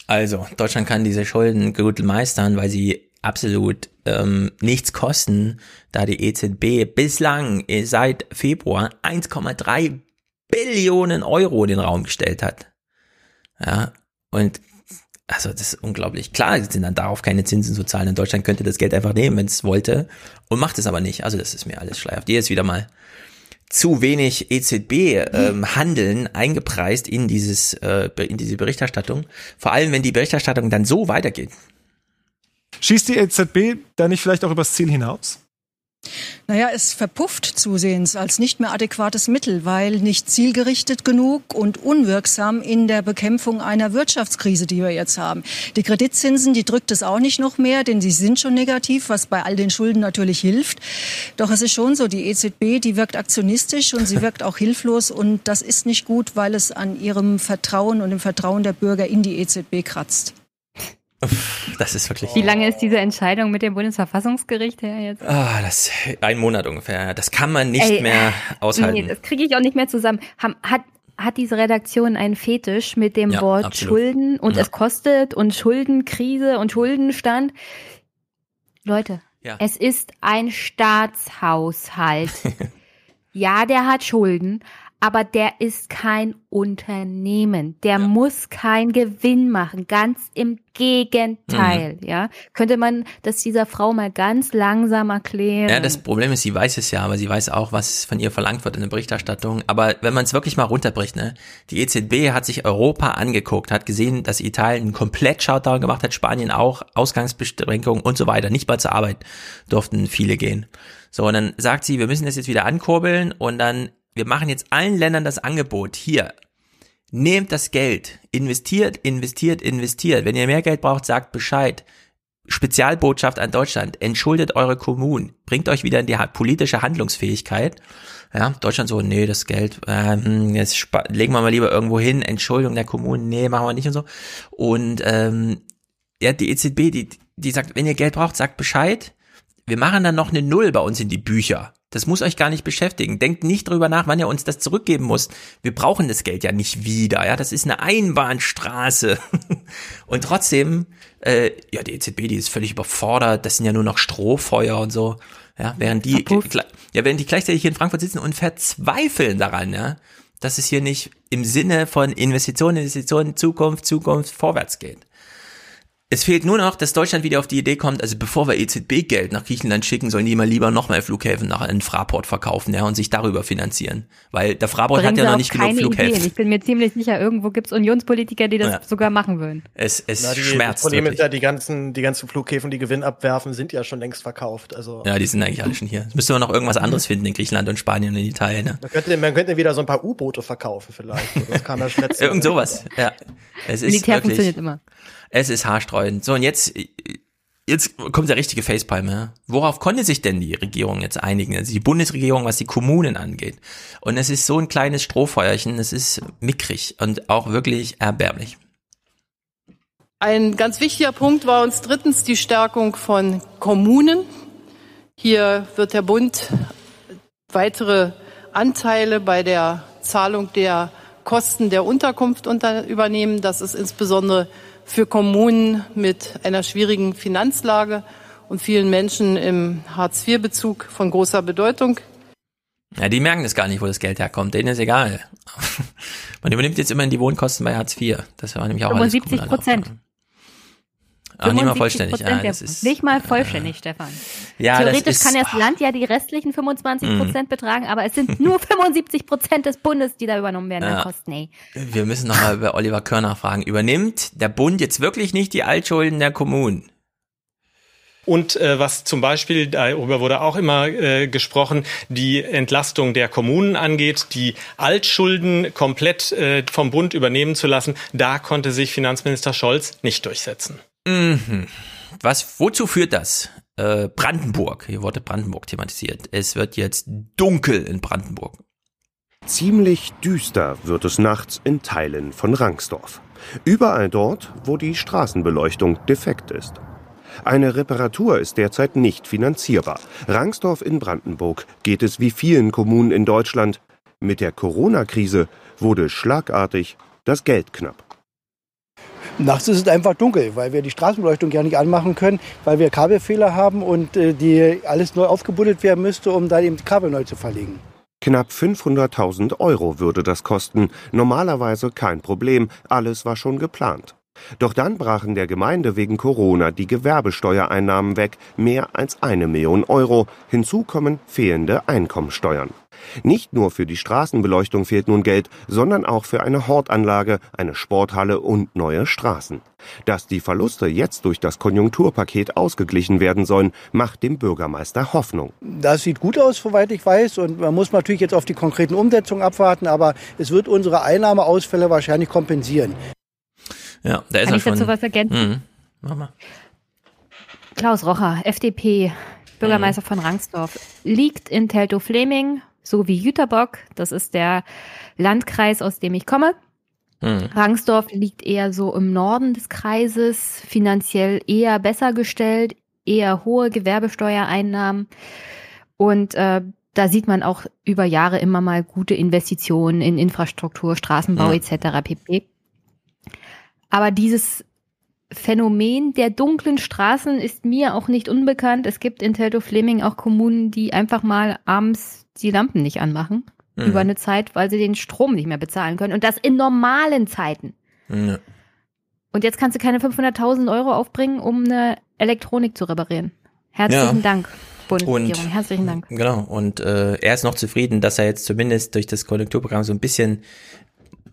Also, Deutschland kann diese Schulden gut meistern, weil sie absolut ähm, nichts kosten, da die EZB bislang seit Februar 1,3 Billionen Euro in den Raum gestellt hat. Ja, und also das ist unglaublich. Klar sind dann darauf keine Zinsen zu zahlen. In Deutschland könnte das Geld einfach nehmen, wenn es wollte und macht es aber nicht. Also das ist mir alles schleierhaft. Hier ist wieder mal zu wenig EZB-Handeln ähm, eingepreist in dieses äh, in diese Berichterstattung. Vor allem, wenn die Berichterstattung dann so weitergeht. Schießt die EZB da nicht vielleicht auch übers Ziel hinaus? Naja, es verpufft zusehends als nicht mehr adäquates Mittel, weil nicht zielgerichtet genug und unwirksam in der Bekämpfung einer Wirtschaftskrise, die wir jetzt haben. Die Kreditzinsen, die drückt es auch nicht noch mehr, denn sie sind schon negativ, was bei all den Schulden natürlich hilft. Doch es ist schon so, die EZB, die wirkt aktionistisch und sie wirkt auch hilflos und das ist nicht gut, weil es an ihrem Vertrauen und dem Vertrauen der Bürger in die EZB kratzt. Das ist wirklich. Wie lange ist diese Entscheidung mit dem Bundesverfassungsgericht her jetzt? Ah, das ein Monat ungefähr. Das kann man nicht Ey, mehr aushalten. Nee, das kriege ich auch nicht mehr zusammen. Hat hat diese Redaktion einen Fetisch mit dem ja, Wort absolut. Schulden und ja. es kostet und Schuldenkrise und Schuldenstand? Leute, ja. es ist ein Staatshaushalt. ja, der hat Schulden, aber der ist kein Unternehmen. Der ja. muss keinen Gewinn machen. Ganz im Gegenteil, mhm. ja. Könnte man das dieser Frau mal ganz langsam erklären? Ja, das Problem ist, sie weiß es ja, aber sie weiß auch, was von ihr verlangt wird in der Berichterstattung. Aber wenn man es wirklich mal runterbricht, ne, die EZB hat sich Europa angeguckt, hat gesehen, dass Italien komplett Shutdown gemacht hat, Spanien auch, Ausgangsbeschränkungen und so weiter. Nicht mal zur Arbeit durften viele gehen. So, und dann sagt sie, wir müssen das jetzt wieder ankurbeln und dann wir machen jetzt allen Ländern das Angebot, hier, nehmt das Geld, investiert, investiert, investiert. Wenn ihr mehr Geld braucht, sagt Bescheid. Spezialbotschaft an Deutschland, entschuldet eure Kommunen, bringt euch wieder in die politische Handlungsfähigkeit. Ja, Deutschland so, nee, das Geld, ähm, jetzt legen wir mal lieber irgendwo hin, Entschuldung der Kommunen, nee, machen wir nicht und so. Und ähm, ja, die EZB, die, die sagt, wenn ihr Geld braucht, sagt Bescheid. Wir machen dann noch eine Null bei uns in die Bücher. Das muss euch gar nicht beschäftigen. Denkt nicht drüber nach, wann ihr uns das zurückgeben muss. Wir brauchen das Geld ja nicht wieder. Ja, das ist eine Einbahnstraße. und trotzdem, äh, ja, die EZB, die ist völlig überfordert. Das sind ja nur noch Strohfeuer und so. Ja, während die, ja, während die gleichzeitig hier in Frankfurt sitzen und verzweifeln daran, ja, dass es hier nicht im Sinne von Investitionen, Investitionen, Zukunft, Zukunft vorwärts geht. Es fehlt nur noch, dass Deutschland wieder auf die Idee kommt, also bevor wir EZB-Geld nach Griechenland schicken, sollen die mal lieber noch mehr Flughäfen nach in Fraport verkaufen, ja, und sich darüber finanzieren. Weil der Fraport Bringen hat ja noch nicht genug Flughäfen. Ideen. Ich bin mir ziemlich sicher, irgendwo gibt's Unionspolitiker, die das ja. sogar machen würden. Es, es Na, die, schmerzt. Das Problem wirklich. ist ja, die ganzen, die ganzen Flughäfen, die Gewinn abwerfen, sind ja schon längst verkauft. Also ja, die sind eigentlich alle schon hier. Es müsste man noch irgendwas anderes finden in Griechenland und Spanien und Italien. Ne? Man, könnte, man könnte wieder so ein paar U-Boote verkaufen vielleicht. Das kam ja Irgend sowas, ja. Es ist Militär wirklich, funktioniert immer. Es ist haarstreuen. So, und jetzt, jetzt kommt der richtige Facepalm. Ja? Worauf konnte sich denn die Regierung jetzt einigen? Also die Bundesregierung, was die Kommunen angeht. Und es ist so ein kleines Strohfeuerchen, es ist mickrig und auch wirklich erbärmlich. Ein ganz wichtiger Punkt war uns drittens die Stärkung von Kommunen. Hier wird der Bund weitere Anteile bei der Zahlung der Kosten der Unterkunft unter übernehmen. Das ist insbesondere für Kommunen mit einer schwierigen Finanzlage und vielen Menschen im Hartz-IV-Bezug von großer Bedeutung. Ja, die merken das gar nicht, wo das Geld herkommt. Denen ist egal. Man übernimmt jetzt immerhin die Wohnkosten bei Hartz IV. Das war nämlich auch 75 Prozent. Ah, nicht mal vollständig. Ja, das ist, nicht mal vollständig, Stefan. Ja, Theoretisch ist, kann das Land ja die restlichen 25 mhm. Prozent betragen, aber es sind nur 75 Prozent des Bundes, die da übernommen werden ja. an Kosten. Ey. Wir müssen nochmal über Oliver Körner fragen. Übernimmt der Bund jetzt wirklich nicht die Altschulden der Kommunen? Und äh, was zum Beispiel, darüber wurde auch immer äh, gesprochen, die Entlastung der Kommunen angeht, die Altschulden komplett äh, vom Bund übernehmen zu lassen, da konnte sich Finanzminister Scholz nicht durchsetzen. Mhm. Was, wozu führt das? Äh, Brandenburg, hier wurde Brandenburg thematisiert. Es wird jetzt dunkel in Brandenburg. Ziemlich düster wird es nachts in Teilen von Rangsdorf. Überall dort, wo die Straßenbeleuchtung defekt ist. Eine Reparatur ist derzeit nicht finanzierbar. Rangsdorf in Brandenburg geht es wie vielen Kommunen in Deutschland. Mit der Corona-Krise wurde schlagartig das Geld knapp. Nachts ist es einfach dunkel, weil wir die Straßenbeleuchtung ja nicht anmachen können, weil wir Kabelfehler haben und äh, die alles neu aufgebuddelt werden müsste, um dann eben Kabel neu zu verlegen. Knapp 500.000 Euro würde das kosten. Normalerweise kein Problem, alles war schon geplant. Doch dann brachen der Gemeinde wegen Corona die Gewerbesteuereinnahmen weg, mehr als eine Million Euro. Hinzu kommen fehlende Einkommensteuern. Nicht nur für die Straßenbeleuchtung fehlt nun Geld, sondern auch für eine Hortanlage, eine Sporthalle und neue Straßen. Dass die Verluste jetzt durch das Konjunkturpaket ausgeglichen werden sollen, macht dem Bürgermeister Hoffnung. Das sieht gut aus, soweit ich weiß. Und man muss natürlich jetzt auf die konkreten Umsetzungen abwarten. Aber es wird unsere Einnahmeausfälle wahrscheinlich kompensieren. Ja, da ist Kann er ich schon. dazu was ergänzen? Mhm. Mach mal. Klaus Rocher, FDP, Bürgermeister Mhm. von Rangsdorf, liegt in Teltow-Fleming, so wie Jüterbock. Das ist der Landkreis, aus dem ich komme. Mhm. Rangsdorf liegt eher so im Norden des Kreises, finanziell eher besser gestellt, eher hohe Gewerbesteuereinnahmen. Und äh, da sieht man auch über Jahre immer mal gute Investitionen in Infrastruktur, Straßenbau Ja. etc. pp. Aber dieses Phänomen der dunklen Straßen ist mir auch nicht unbekannt. Es gibt in Teltow-Fleming auch Kommunen, die einfach mal abends die Lampen nicht anmachen. Mhm. Über eine Zeit, weil sie den Strom nicht mehr bezahlen können. Und das in normalen Zeiten. Ja. Und jetzt kannst du keine 500.000 Euro aufbringen, um eine Elektronik zu reparieren. Herzlichen Ja. Dank, Bundesregierung. Und- Herzlichen Dank. Genau. Und äh, er ist noch zufrieden, dass er jetzt zumindest durch das Konjunkturprogramm so ein bisschen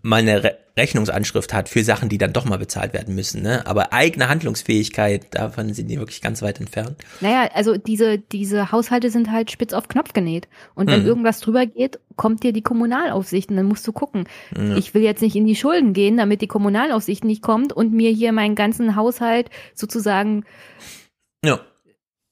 mal eine Re Rechnungsanschrift hat für Sachen, die dann doch mal bezahlt werden müssen. Ne? Aber eigene Handlungsfähigkeit, davon sind die wirklich ganz weit entfernt. Naja, also diese, diese Haushalte sind halt spitz auf Knopf genäht. Und wenn Mhm. irgendwas drüber geht, kommt dir die Kommunalaufsicht und dann musst du gucken. Ja. Ich will jetzt nicht in die Schulden gehen, damit die Kommunalaufsicht nicht kommt und mir hier meinen ganzen Haushalt sozusagen.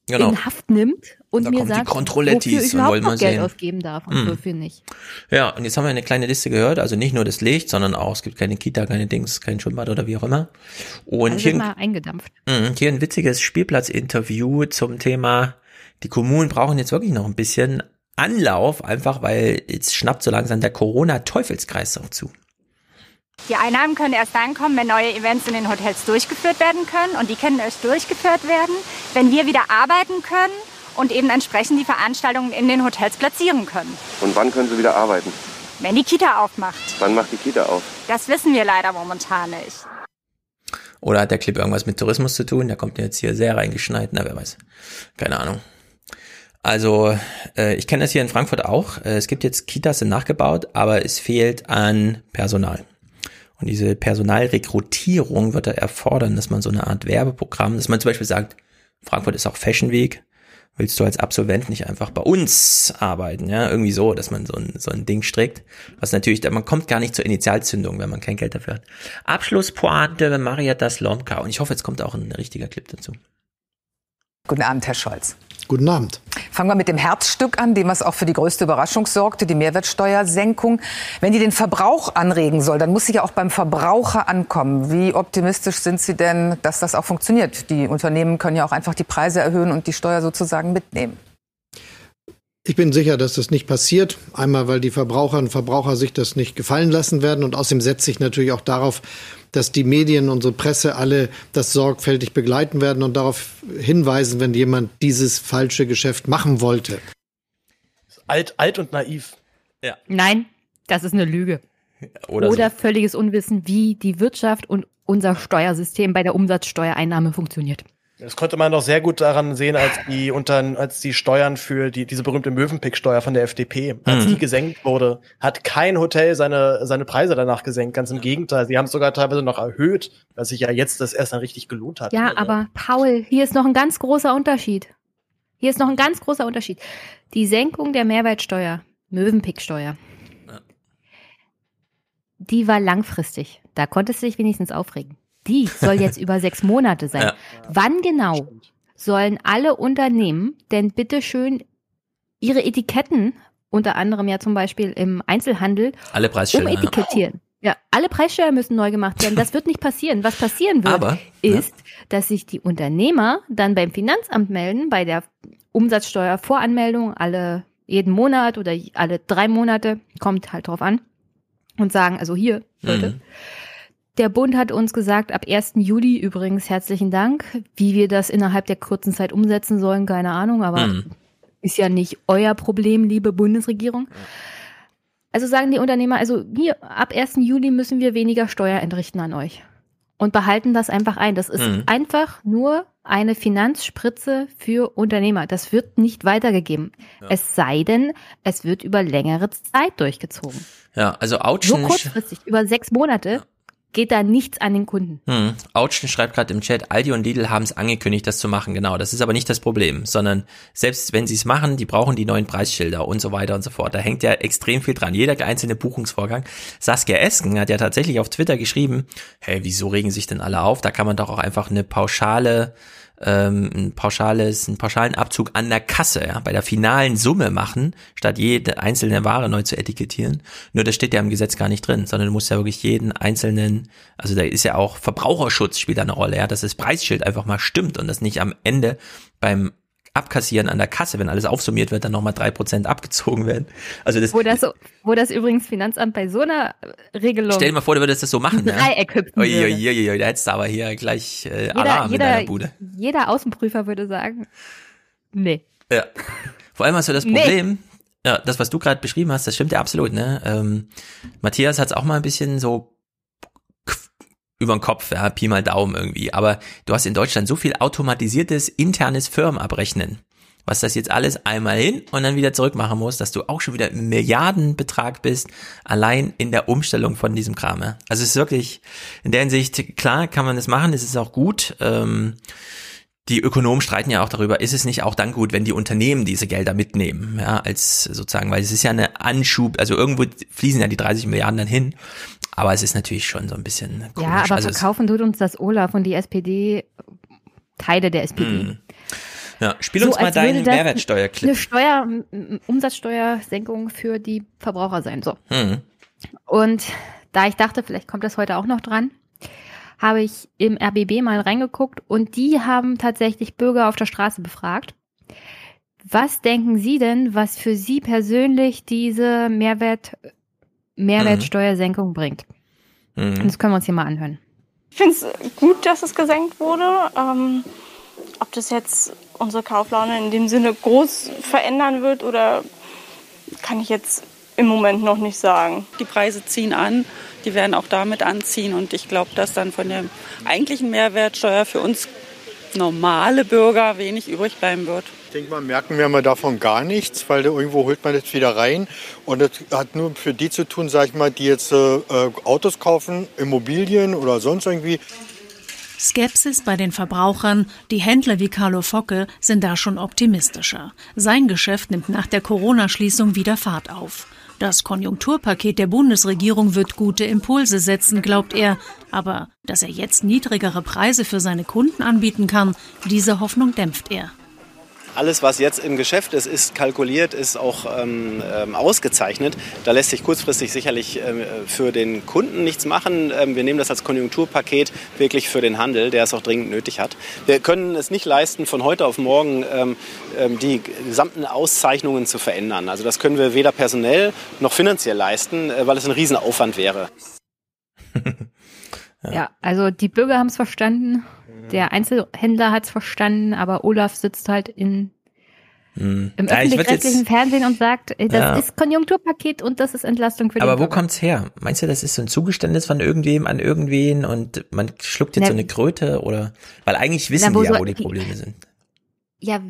Genau. in Haft nimmt und Da mir sagt, wofür ich überhaupt noch Geld sehen. ausgeben darf und Mhm. wofür nicht. Ja, und jetzt haben wir eine kleine Liste gehört, also nicht nur das Licht, sondern auch, es gibt keine Kita, keine Dings, kein Schwimmbad oder wie auch immer. Und Also hier, mal eingedampft. Mhm, hier ein witziges Spielplatzinterview zum Thema, die Kommunen brauchen jetzt wirklich noch ein bisschen Anlauf, einfach weil jetzt schnappt so langsam der Corona-Teufelskreis auch zu. Die Einnahmen können erst dann kommen, wenn neue Events in den Hotels durchgeführt werden können. Und die können erst durchgeführt werden, wenn wir wieder arbeiten können und eben entsprechend die Veranstaltungen in den Hotels platzieren können. Und wann können Sie wieder arbeiten? Wenn die Kita aufmacht. Wann macht die Kita auf? Das wissen wir leider momentan nicht. Oder hat der Clip irgendwas mit Tourismus zu tun? Der kommt jetzt hier sehr reingeschneit, na wer weiß. Keine Ahnung. Also, äh, ich kenne das hier in Frankfurt auch. Äh, es gibt jetzt Kitas sind nachgebaut, aber es fehlt an Personal. Und diese Personalrekrutierung wird da erfordern, dass man so eine Art Werbeprogramm, dass man zum Beispiel sagt, Frankfurt ist auch Fashion Week. Willst du als Absolvent nicht einfach bei uns arbeiten? Ja, irgendwie so, dass man so ein, so ein Ding strickt. Was natürlich, man kommt gar nicht zur Initialzündung, wenn man kein Geld dafür hat. Abschlusspointe Marietta Slomka. Und ich hoffe, jetzt kommt auch ein richtiger Clip dazu. Guten Abend, Herr Scholz. Guten Abend. Fangen wir mit dem Herzstück an, dem was auch für die größte Überraschung sorgte, die Mehrwertsteuersenkung. Wenn die den Verbrauch anregen soll, dann muss sie ja auch beim Verbraucher ankommen. Wie optimistisch sind Sie denn, dass das auch funktioniert? Die Unternehmen können ja auch einfach die Preise erhöhen und die Steuer sozusagen mitnehmen. Ich bin sicher, dass das nicht passiert. Einmal, weil die Verbraucherinnen und Verbraucher sich das nicht gefallen lassen werden. Und außerdem setze ich natürlich auch darauf, dass die Medien, unsere Presse alle das sorgfältig begleiten werden und darauf hinweisen, wenn jemand dieses falsche Geschäft machen wollte. Alt, alt und naiv. Ja. Nein, das ist eine Lüge. Oder Oder so. völliges Unwissen, wie die Wirtschaft und unser Steuersystem bei der Umsatzsteuereinnahme funktioniert. Das konnte man doch sehr gut daran sehen, als die unter, als die Steuern für die, diese berühmte Mövenpick-Steuer von der FDP, als Mhm. die gesenkt wurde, hat kein Hotel seine, seine Preise danach gesenkt. Ganz im Gegenteil. Sie haben es sogar teilweise noch erhöht, was sich ja jetzt das erst dann richtig gelohnt hat. Ja, aber Paul, hier ist noch ein ganz großer Unterschied. Hier ist noch ein ganz großer Unterschied. Die Senkung der Mehrwertsteuer, Mövenpicksteuer, die war langfristig. Da konntest du dich wenigstens aufregen. Die soll jetzt über sechs Monate sein. Ja. Wann genau sollen alle Unternehmen denn bitteschön ihre Etiketten, unter anderem ja zum Beispiel im Einzelhandel, Alle Preisschilder. ja. umetikettieren? Ja, alle Preissteuer müssen neu gemacht werden. Das wird nicht passieren. Was passieren wird, Aber, ist, dass sich die Unternehmer dann beim Finanzamt melden, bei der Umsatzsteuervoranmeldung alle jeden Monat oder alle drei Monate, kommt halt drauf an, und sagen, also hier, Leute, Mhm. Der Bund hat uns gesagt, ab 1. Juli übrigens herzlichen Dank. Wie wir das innerhalb der kurzen Zeit umsetzen sollen, keine Ahnung, aber Hm. ist ja nicht euer Problem, liebe Bundesregierung. Also sagen die Unternehmer, also hier, ab 1. Juli müssen wir weniger Steuer entrichten an euch. Und behalten das einfach ein. Das ist Mhm. einfach nur eine Finanzspritze für Unternehmer. Das wird nicht weitergegeben. Es sei denn, es wird über längere Zeit durchgezogen. Ja, also So Autschen, kurzfristig, über sechs Monate, geht da nichts an den Kunden. hm, Autschen schreibt gerade im Chat, Aldi und Lidl haben es angekündigt, das zu machen. Genau, das ist aber nicht das Problem, sondern selbst wenn sie es machen, die brauchen die neuen Preisschilder und so weiter und so fort. Da hängt ja extrem viel dran. Jeder einzelne Buchungsvorgang. Saskia Esken hat ja tatsächlich auf Twitter geschrieben, hey, wieso regen sich denn alle auf? Da kann man doch auch einfach eine pauschale ähm, ein pauschales, einen pauschalen Abzug an der Kasse, ja, bei der finalen Summe machen, statt jede einzelne Ware neu zu etikettieren. Nur das steht ja im Gesetz gar nicht drin, sondern du musst ja wirklich jeden einzelnen, also da ist ja auch Verbraucherschutz spielt da eine Rolle, ja, dass das Preisschild einfach mal stimmt und das nicht am Ende beim Abkassieren an der Kasse, wenn alles aufsummiert wird, dann nochmal drei Prozent abgezogen werden. Also das, Wo das, so, wo das übrigens Finanzamt bei so einer Regelung stell dir mal vor, du würdest das so machen, ein Dreieck hüpfen Ui, ui, würde. ui, ui, da hättest du aber hier gleich äh, Jeder, Alarm in deiner jeder, Bude. jeder Außenprüfer würde sagen, nee. Ja. Vor allem hast du das Nee. Problem, ja, das, was du gerade beschrieben hast, das stimmt ja absolut, ne? Ähm, Matthias hat es auch mal ein bisschen so über den Kopf, ja, Pi mal Daumen irgendwie. Aber du hast in Deutschland so viel automatisiertes internes Firmenabrechnen, was das jetzt alles einmal hin und dann wieder zurück machen muss, dass du auch schon wieder Milliardenbetrag bist, allein in der Umstellung von diesem Kram. Ja. Also es ist wirklich, in der Hinsicht, klar kann man das machen, es ist auch gut. Ähm, die Ökonomen streiten ja auch darüber, ist es nicht auch dann gut, wenn die Unternehmen diese Gelder mitnehmen, ja, als sozusagen, weil es ist ja eine Anschub, also irgendwo fließen ja die 30 Milliarden dann hin, aber es ist natürlich schon so ein bisschen komisch. Ja, aber also verkaufen tut uns das Olaf und die SPD, Teile der SPD. Hm. Ja, spiel uns mal als würde deinen Mehrwertsteuerclip. Eine Steuer, Umsatzsteuersenkung für die Verbraucher sein. So. Hm. Und da ich dachte, vielleicht kommt das heute auch noch dran, habe ich im RBB mal reingeguckt und die haben tatsächlich Bürger auf der Straße befragt. Was denken Sie denn, was für Sie persönlich diese Mehrwert, Mehrwertsteuersenkung bringt? Und Mhm. das können wir uns hier mal anhören. Ich finde es gut, dass es gesenkt wurde. Ähm, ob das jetzt unsere Kauflaune in dem Sinne groß verändern wird oder kann ich jetzt im Moment noch nicht sagen. Die Preise ziehen an, die werden auch damit anziehen und ich glaube, dass dann von der eigentlichen Mehrwertsteuer für uns normale Bürger wenig übrig bleiben wird. Ich denke mal, merken wir mal davon gar nichts, weil irgendwo holt man das wieder rein. Und das hat nur für die zu tun, sag ich mal, die jetzt äh, Autos kaufen, Immobilien oder sonst irgendwie. Skepsis bei den Verbrauchern, die Händler wie Carlo Focke sind da schon optimistischer. Sein Geschäft nimmt nach der Corona-Schließung wieder Fahrt auf. Das Konjunkturpaket der Bundesregierung wird gute Impulse setzen, glaubt er. Aber dass er jetzt niedrigere Preise für seine Kunden anbieten kann, diese Hoffnung dämpft er. Alles, was jetzt im Geschäft ist, ist kalkuliert, ist auch ähm, ähm, ausgezeichnet. Da lässt sich kurzfristig sicherlich ähm, für den Kunden nichts machen. Ähm, wir nehmen das als Konjunkturpaket wirklich für den Handel, der es auch dringend nötig hat. Wir können es nicht leisten, von heute auf morgen ähm, ähm, die gesamten Auszeichnungen zu verändern. Also das können wir weder personell noch finanziell leisten, äh, weil es ein Riesenaufwand wäre. Ja, also die Bürger haben es verstanden, der Einzelhändler hat es verstanden, aber Olaf sitzt halt in, Hm. im Ja, öffentlich-rechtlichen Fernsehen und sagt, das Ja. ist Konjunkturpaket und das ist Entlastung für die aber wo kommt's her? Meinst du, das ist so ein Zugeständnis von irgendwem an irgendwen und man schluckt jetzt Na, so eine Kröte oder? Weil eigentlich wissen Na, wo die ja, wo die Probleme sind. Ja,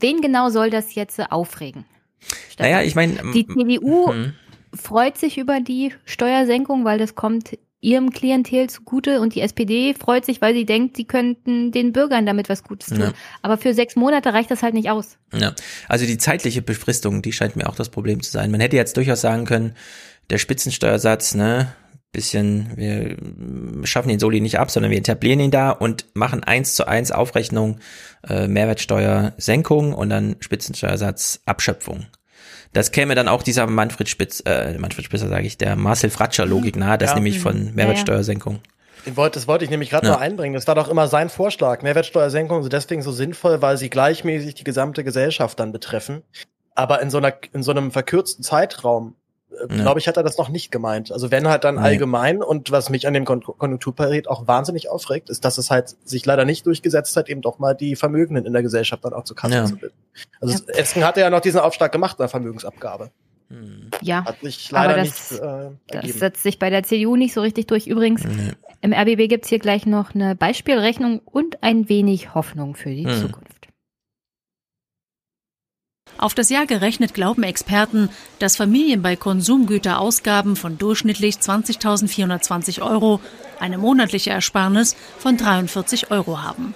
wen genau soll das jetzt aufregen? Naja, ich meine, Die CDU hm. freut sich über die Steuersenkung, weil das kommt ihrem Klientel zugute und die SPD freut sich, weil sie denkt, sie könnten den Bürgern damit was Gutes tun. Ja. Aber für sechs Monate reicht das halt nicht aus. Ja, also die zeitliche Befristung, die scheint mir auch das Problem zu sein. Man hätte jetzt durchaus sagen können, der Spitzensteuersatz, ne, bisschen, wir schaffen den Soli nicht ab, sondern wir etablieren ihn da und machen eins zu eins Aufrechnung, äh, Mehrwertsteuersenkung und dann Spitzensteuersatz Abschöpfung. Das käme dann auch dieser Manfred Spitz, äh, Manfred Spitzer sage ich, der Marcel Fratscher Logik nahe, das Ja. nämlich von Mehrwertsteuersenkung. Das wollte ich nämlich gerade Ja. noch einbringen. Das war doch immer sein Vorschlag. Mehrwertsteuersenkungen sind deswegen so sinnvoll, weil sie gleichmäßig die gesamte Gesellschaft dann betreffen. Aber in so einer, in so einem verkürzten Zeitraum äh, glaube ich, hat er das noch nicht gemeint. Also wenn halt dann Nee. allgemein und was mich an dem Kon Konjunkturpaket auch wahnsinnig aufregt, ist, dass es halt sich leider nicht durchgesetzt hat, eben doch mal die Vermögenden in der Gesellschaft dann auch zu Kasse Ja. zu bilden. Also Esken hatte ja noch diesen Aufschlag gemacht in der Vermögensabgabe. Ja, Hat sich aber leider das, nicht äh, das setzt sich bei der CDU nicht so richtig durch. Übrigens, im RBB gibt's hier gleich noch eine Beispielrechnung und ein wenig Hoffnung für die Hm. Zukunft. Auf das Jahr gerechnet glauben Experten, dass Familien bei Konsumgüterausgaben von durchschnittlich 20.420 Euro eine monatliche Ersparnis von 43 Euro haben.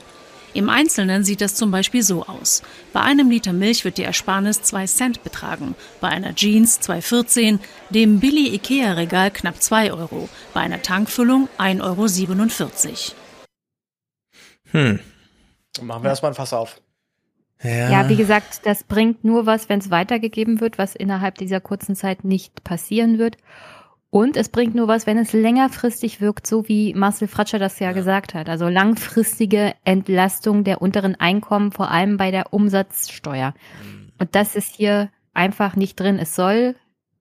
Im Einzelnen sieht das zum Beispiel so aus. Bei einem Liter Milch wird die Ersparnis 2 Cent betragen, bei einer Jeans 2,14, dem Billy Ikea Regal knapp 2 Euro, bei einer Tankfüllung 1,47 Euro. Hm. Machen wir erstmal ein Fass auf. Ja. wie gesagt, das bringt nur was, wenn es weitergegeben wird, was innerhalb dieser kurzen Zeit nicht passieren wird. Und es bringt nur was, wenn es längerfristig wirkt, so wie Marcel Fratscher das ja, gesagt hat. Also langfristige Entlastung der unteren Einkommen, vor allem bei der Umsatzsteuer. Und das ist hier einfach nicht drin. Es soll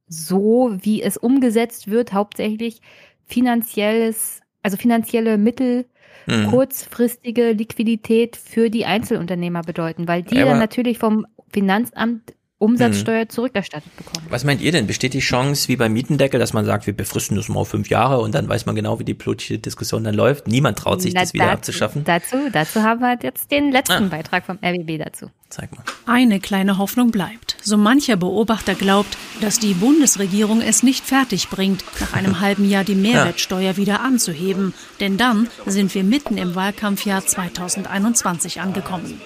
so, wie es umgesetzt wird, hauptsächlich finanzielles, also finanzielle Mittel, Mhm. kurzfristige Liquidität für die Einzelunternehmer bedeuten, weil die Ja, dann aber- natürlich vom Finanzamt Umsatzsteuer zurückerstattet bekommen. Was meint ihr denn? Besteht die Chance, wie beim Mietendeckel, dass man sagt, wir befristen das mal auf fünf Jahre und dann weiß man genau, wie die politische Diskussion dann läuft? Niemand traut sich, Na, das wieder dazu, abzuschaffen. Dazu, dazu haben wir jetzt den Ah. letzten Beitrag vom RBB dazu. Zeig mal. Eine kleine Hoffnung bleibt. So mancher Beobachter glaubt, dass die Bundesregierung es nicht fertig bringt, nach einem halben Jahr die Mehrwertsteuer wieder anzuheben. Denn dann sind wir mitten im Wahlkampfjahr 2021 angekommen.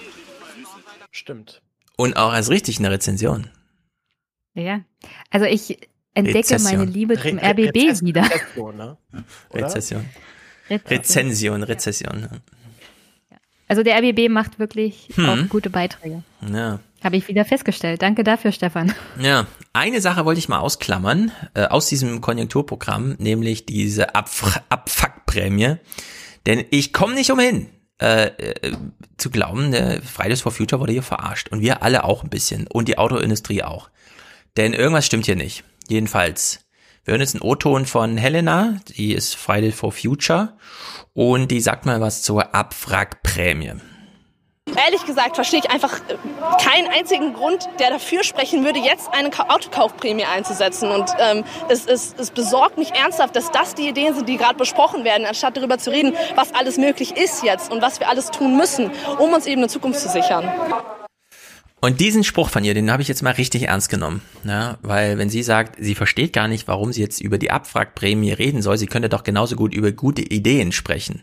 Stimmt. Und auch als richtig eine Rezension. Ja. Also ich entdecke Rezession. meine Liebe zum Re- RBB Rezess- wieder. Rezession, ne? Rezession. Rezession. Rezension, Rezession. Also der RBB macht wirklich Hm. auch gute Beiträge. Ja. Habe ich wieder festgestellt. Danke dafür, Stefan. Ja, eine Sache wollte ich mal ausklammern äh, aus diesem Konjunkturprogramm, nämlich diese Abf Abfuckprämie. Denn ich komme nicht umhin, äh, äh, zu glauben, der Fridays for Future wurde hier verarscht. Und wir alle auch ein bisschen. Und die Autoindustrie auch. Denn irgendwas stimmt hier nicht. Jedenfalls. Wir hören jetzt einen O-Ton von Helena, die ist Fridays for Future. Und die sagt mal was zur Abwrackprämie. Ehrlich gesagt verstehe ich einfach äh, keinen einzigen Grund, der dafür sprechen würde, jetzt eine Ka- Autokaufprämie einzusetzen. Und ähm, es, es, es besorgt mich ernsthaft, dass das die Ideen sind, die gerade besprochen werden, anstatt darüber zu reden, was alles möglich ist jetzt und was wir alles tun müssen, um uns eben eine Zukunft zu sichern. Und diesen Spruch von ihr, den habe ich jetzt mal richtig ernst genommen. Ja, weil wenn sie sagt, sie versteht gar nicht, warum sie jetzt über die Abwrackprämie reden soll, sie könnte doch genauso gut über gute Ideen sprechen.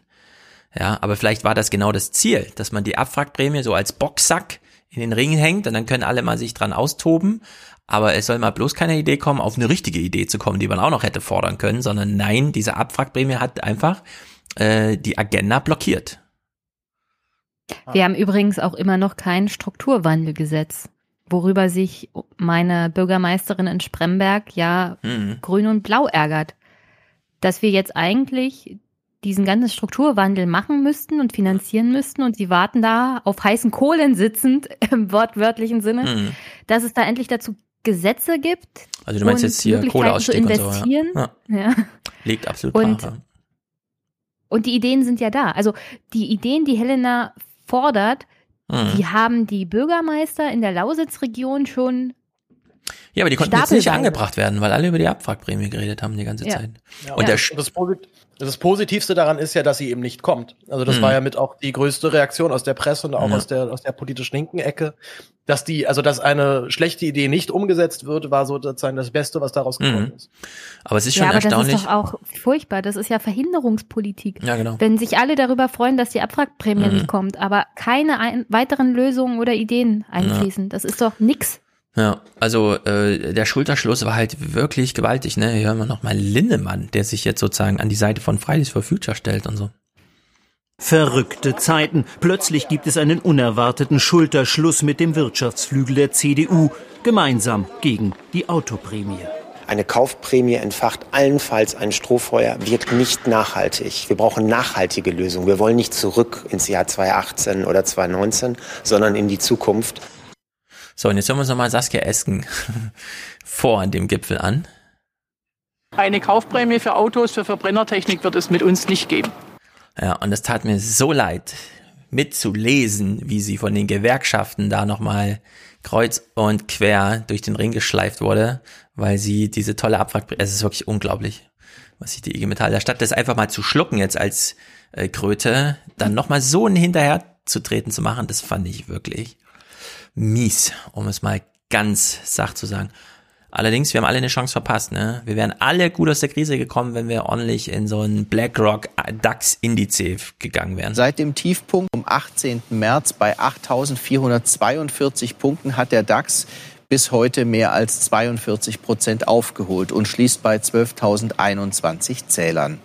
Ja, aber vielleicht war das genau das Ziel, dass man die Abwrackprämie so als Boxsack in den Ring hängt und dann können alle mal sich dran austoben. Aber es soll mal bloß keine Idee kommen, auf eine richtige Idee zu kommen, die man auch noch hätte fordern können, sondern nein, diese Abwrackprämie hat einfach äh, die Agenda blockiert. Wir haben übrigens auch immer noch kein Strukturwandelgesetz, worüber sich meine Bürgermeisterin in Spremberg ja Mhm. grün und blau ärgert. Dass wir jetzt eigentlich diesen ganzen Strukturwandel machen müssten und finanzieren müssten und sie warten da auf heißen Kohlen sitzend im wortwörtlichen Sinne, Mhm. dass es da endlich dazu Gesetze gibt. Also du meinst jetzt hier Kohleausstieg zu und so, ja. investieren. Ja. ja. Liegt absolut Und- brach, ja. Und die Ideen sind ja da. Also die Ideen, die Helena fordert, Mhm. die haben die Bürgermeister in der Lausitzregion schon. Ja, aber die konnten jetzt nicht angebracht werden, weil alle über die Abwrackprämie geredet haben die ganze Ja. Zeit. Ja, und der das, Posit- das Positivste daran ist ja, dass sie eben nicht kommt. Also das Mhm. war ja mit auch die größte Reaktion aus der Presse und auch Ja. aus der aus der politischen linken Ecke, dass die also dass eine schlechte Idee nicht umgesetzt wird, war sozusagen das Beste, was daraus gekommen Mhm. ist. Aber es ist schon ja, aber erstaunlich. das ist doch auch furchtbar. Das ist ja Verhinderungspolitik. Ja, genau. Wenn sich alle darüber freuen, dass die Abwrackprämie Mhm. nicht kommt, aber keine ein weiteren Lösungen oder Ideen einfließen, das ist doch nix. Ja, also äh, der Schulterschluss war halt wirklich gewaltig, ne? Hier hören wir noch mal Linnemann, der sich jetzt sozusagen an die Seite von Fridays for Future stellt und so. Verrückte Zeiten. Plötzlich gibt es einen unerwarteten Schulterschluss mit dem Wirtschaftsflügel der CDU, gemeinsam gegen die Autoprämie. Eine Kaufprämie entfacht allenfalls ein Strohfeuer, wirkt nicht nachhaltig. Wir brauchen nachhaltige Lösungen. Wir wollen nicht zurück ins Jahr 2018 oder 2019, sondern in die Zukunft. So, und jetzt hören wir uns nochmal Saskia Esken vor an dem Gipfel an. Eine Kaufprämie für Autos, für Verbrennertechnik wird es mit uns nicht geben. Ja, und es tat mir so leid, mitzulesen, wie sie von den Gewerkschaften da nochmal kreuz und quer durch den Ring geschleift wurde, weil sie diese tolle Abfahrt, es ist wirklich unglaublich, was sich die IG Metall, da statt das einfach mal zu schlucken jetzt als äh, Kröte, dann nochmal so einen hinterher zu treten zu machen, das fand ich wirklich mies, um es mal ganz sach zu sagen. Allerdings, wir haben alle eine Chance verpasst. Ne? Wir wären alle gut aus der Krise gekommen, wenn wir ordentlich in so einen BlackRock DAX-Indice gegangen wären. Seit dem Tiefpunkt am 18. März bei 8.442 Punkten hat der DAX bis heute mehr als 42 Prozent aufgeholt und schließt bei 12.021 Zählern.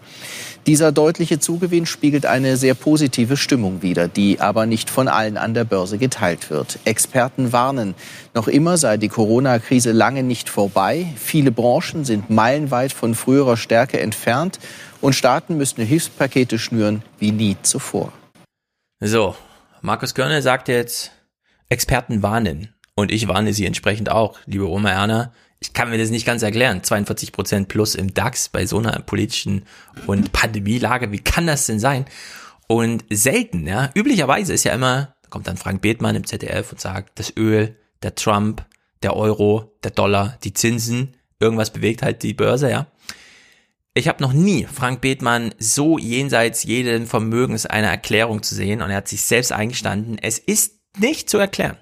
Dieser deutliche Zugewinn spiegelt eine sehr positive Stimmung wider, die aber nicht von allen an der Börse geteilt wird. Experten warnen, noch immer sei die Corona-Krise lange nicht vorbei. Viele Branchen sind meilenweit von früherer Stärke entfernt und Staaten müssten Hilfspakete schnüren wie nie zuvor. So, Markus Körner sagt jetzt, Experten warnen. Und ich warne sie entsprechend auch, liebe Oma Erna ich kann mir das nicht ganz erklären. 42 Prozent plus im DAX bei so einer politischen und Pandemielage. Wie kann das denn sein? Und selten, ja. Üblicherweise ist ja immer, da kommt dann Frank Bethmann im ZDF und sagt, das Öl, der Trump, der Euro, der Dollar, die Zinsen, irgendwas bewegt halt die Börse, ja. Ich habe noch nie Frank Bethmann so jenseits jeden Vermögens einer Erklärung zu sehen und er hat sich selbst eingestanden, es ist nicht zu erklären.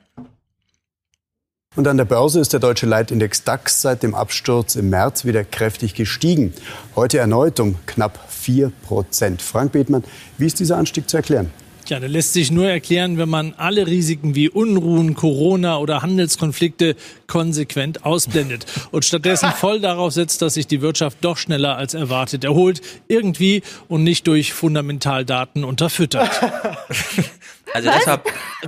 Und an der Börse ist der deutsche Leitindex DAX seit dem Absturz im März wieder kräftig gestiegen. Heute erneut um knapp 4 Prozent. Frank Bethmann, wie ist dieser Anstieg zu erklären? Ja, der lässt sich nur erklären, wenn man alle Risiken wie Unruhen, Corona oder Handelskonflikte konsequent ausblendet und stattdessen voll darauf setzt, dass sich die Wirtschaft doch schneller als erwartet erholt, irgendwie und nicht durch Fundamentaldaten unterfüttert. Also war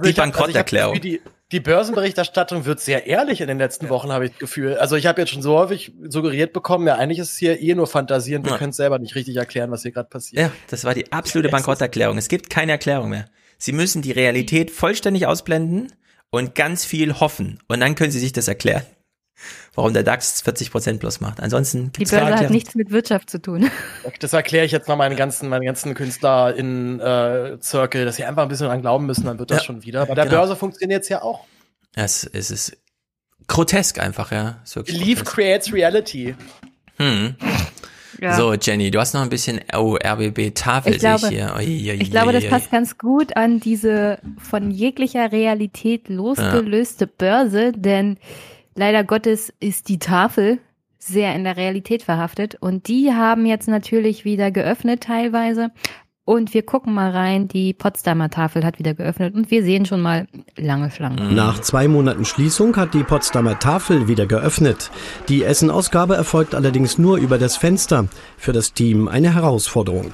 die Bankrotterklärung. Also die Börsenberichterstattung wird sehr ehrlich in den letzten Wochen, habe ich das Gefühl. Also ich habe jetzt schon so häufig suggeriert bekommen, ja, eigentlich ist es hier eh nur Fantasie und wir ja. können es selber nicht richtig erklären, was hier gerade passiert. Ja, das war die absolute Bankrotterklärung. Es gibt keine Erklärung mehr. Sie müssen die Realität vollständig ausblenden und ganz viel hoffen. Und dann können Sie sich das erklären, warum der DAX 40 Prozent plus macht. Ansonsten gibt's Die Börse hat nichts mit Wirtschaft zu tun. Das erkläre ich jetzt mal meinen ganzen, meinen ganzen Künstler in äh, Circle, dass sie einfach ein bisschen dran glauben müssen, dann wird das ja. schon wieder. Bei der genau. Börse funktioniert es ja auch. Es, es ist grotesk einfach, ja. Belief creates reality. Hm. Ja. So, Jenny, du hast noch ein bisschen oh, RBB-Tafel, ich glaube, hier. Oi, oi, ich glaube, das passt ganz gut an diese von jeglicher Realität losgelöste ja. Börse, denn leider Gottes ist die Tafel sehr in der Realität verhaftet und die haben jetzt natürlich wieder geöffnet teilweise, und wir gucken mal rein, die Potsdamer Tafel hat wieder geöffnet und wir sehen schon mal lange Schlangen. Nach zwei Monaten Schließung hat die Potsdamer Tafel wieder geöffnet. Die Essenausgabe erfolgt allerdings nur über das Fenster. Für das Team eine Herausforderung.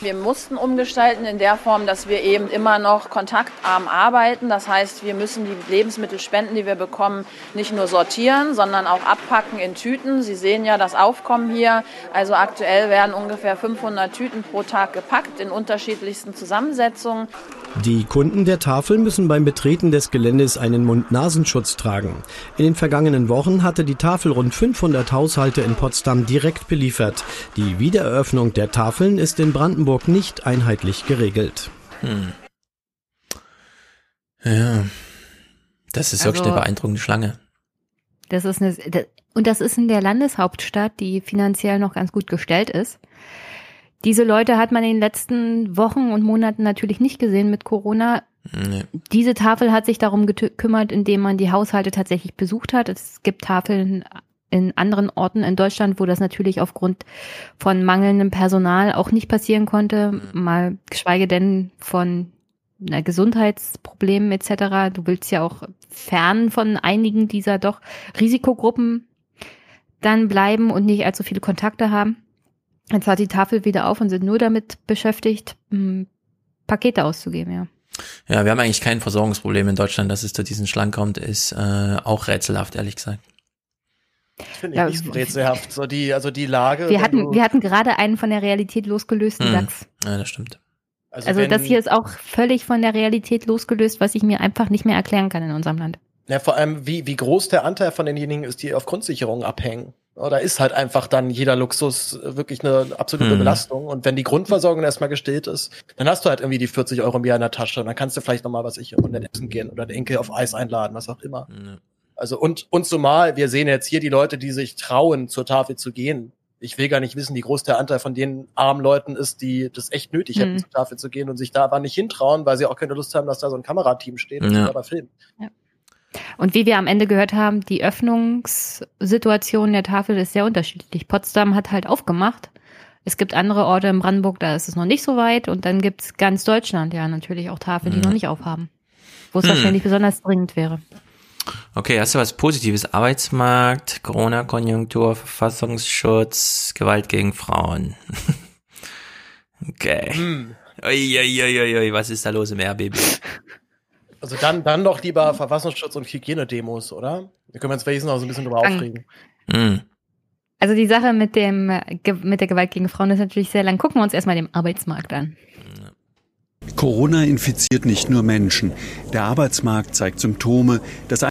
Wir mussten umgestalten in der Form, dass wir eben immer noch kontaktarm arbeiten. Das heißt, wir müssen die Lebensmittelspenden, die wir bekommen, nicht nur sortieren, sondern auch abpacken in Tüten. Sie sehen ja das Aufkommen hier. Also aktuell werden ungefähr 500 Tüten pro Tag gepackt in unterschiedlichsten Zusammensetzungen. Die Kunden der Tafel müssen beim Betreten des Geländes einen Mund-Nasenschutz tragen. In den vergangenen Wochen hatte die Tafel rund 500 Haushalte in Potsdam direkt beliefert. Die Wiedereröffnung der Tafeln ist in Brandenburg nicht einheitlich geregelt. Hm. Ja, das ist wirklich also, eine beeindruckende Schlange. Das ist eine, und das ist in der Landeshauptstadt, die finanziell noch ganz gut gestellt ist. Diese Leute hat man in den letzten Wochen und Monaten natürlich nicht gesehen mit Corona. Nee. Diese Tafel hat sich darum gekümmert, indem man die Haushalte tatsächlich besucht hat. Es gibt Tafeln in anderen Orten in Deutschland, wo das natürlich aufgrund von mangelndem Personal auch nicht passieren konnte, mhm. mal geschweige denn von na, Gesundheitsproblemen etc. Du willst ja auch fern von einigen dieser doch Risikogruppen dann bleiben und nicht allzu viele Kontakte haben. Jetzt hat die Tafel wieder auf und sind nur damit beschäftigt, hm, Pakete auszugeben, ja. Ja, wir haben eigentlich kein Versorgungsproblem in Deutschland, dass es zu diesen Schlangen kommt, ist äh, auch rätselhaft, ehrlich gesagt. Finde ich ja, nicht so rätselhaft. So die, also die Lage. Wir hatten, wir hatten gerade einen von der Realität losgelösten hm. DAX. Ja, das stimmt. Also, also das hier ist auch völlig von der Realität losgelöst, was ich mir einfach nicht mehr erklären kann in unserem Land. Ja, vor allem, wie, wie groß der Anteil von denjenigen ist, die auf Grundsicherung abhängen. Da ist halt einfach dann jeder Luxus wirklich eine absolute Mhm. Belastung. Und wenn die Grundversorgung erstmal gestillt ist, dann hast du halt irgendwie die 40 Euro im Jahr in der Tasche. Und dann kannst du vielleicht nochmal, was ich, und essen gehen oder den Enkel auf Eis einladen, was auch immer. Also und, und zumal, wir sehen jetzt hier die Leute, die sich trauen, zur Tafel zu gehen. Ich will gar nicht wissen, wie groß der Anteil von den armen Leuten ist, die das echt nötig hätten, Mhm. zur Tafel zu gehen und sich da aber nicht hintrauen, weil sie auch keine Lust haben, dass da so ein Kamerateam steht und Ja. sie dabei filmen. Und wie wir am Ende gehört haben, die Öffnungssituation der Tafel ist sehr unterschiedlich. Potsdam hat halt aufgemacht. Es gibt andere Orte in Brandenburg, da ist es noch nicht so weit. Und dann gibt's ganz Deutschland ja natürlich auch Tafeln, die Mhm. noch nicht aufhaben. Wo es Hm. wahrscheinlich besonders dringend wäre. Okay, hast du was Positives? Arbeitsmarkt, Corona-Konjunktur, Verfassungsschutz, Gewalt gegen Frauen. okay. Hm. Uiuiuiui, was ist da los im RBB? Also dann, dann doch lieber Verfassungsschutz und Hygienedemos, oder? Wir können uns wenigstens noch so ein bisschen drüber aufregen. Hm. Also die Sache mit dem mit der Gewalt gegen Frauen ist natürlich sehr lang. Gucken wir uns erstmal den Arbeitsmarkt an. Corona infiziert nicht nur Menschen. Der Arbeitsmarkt zeigt Symptome. Das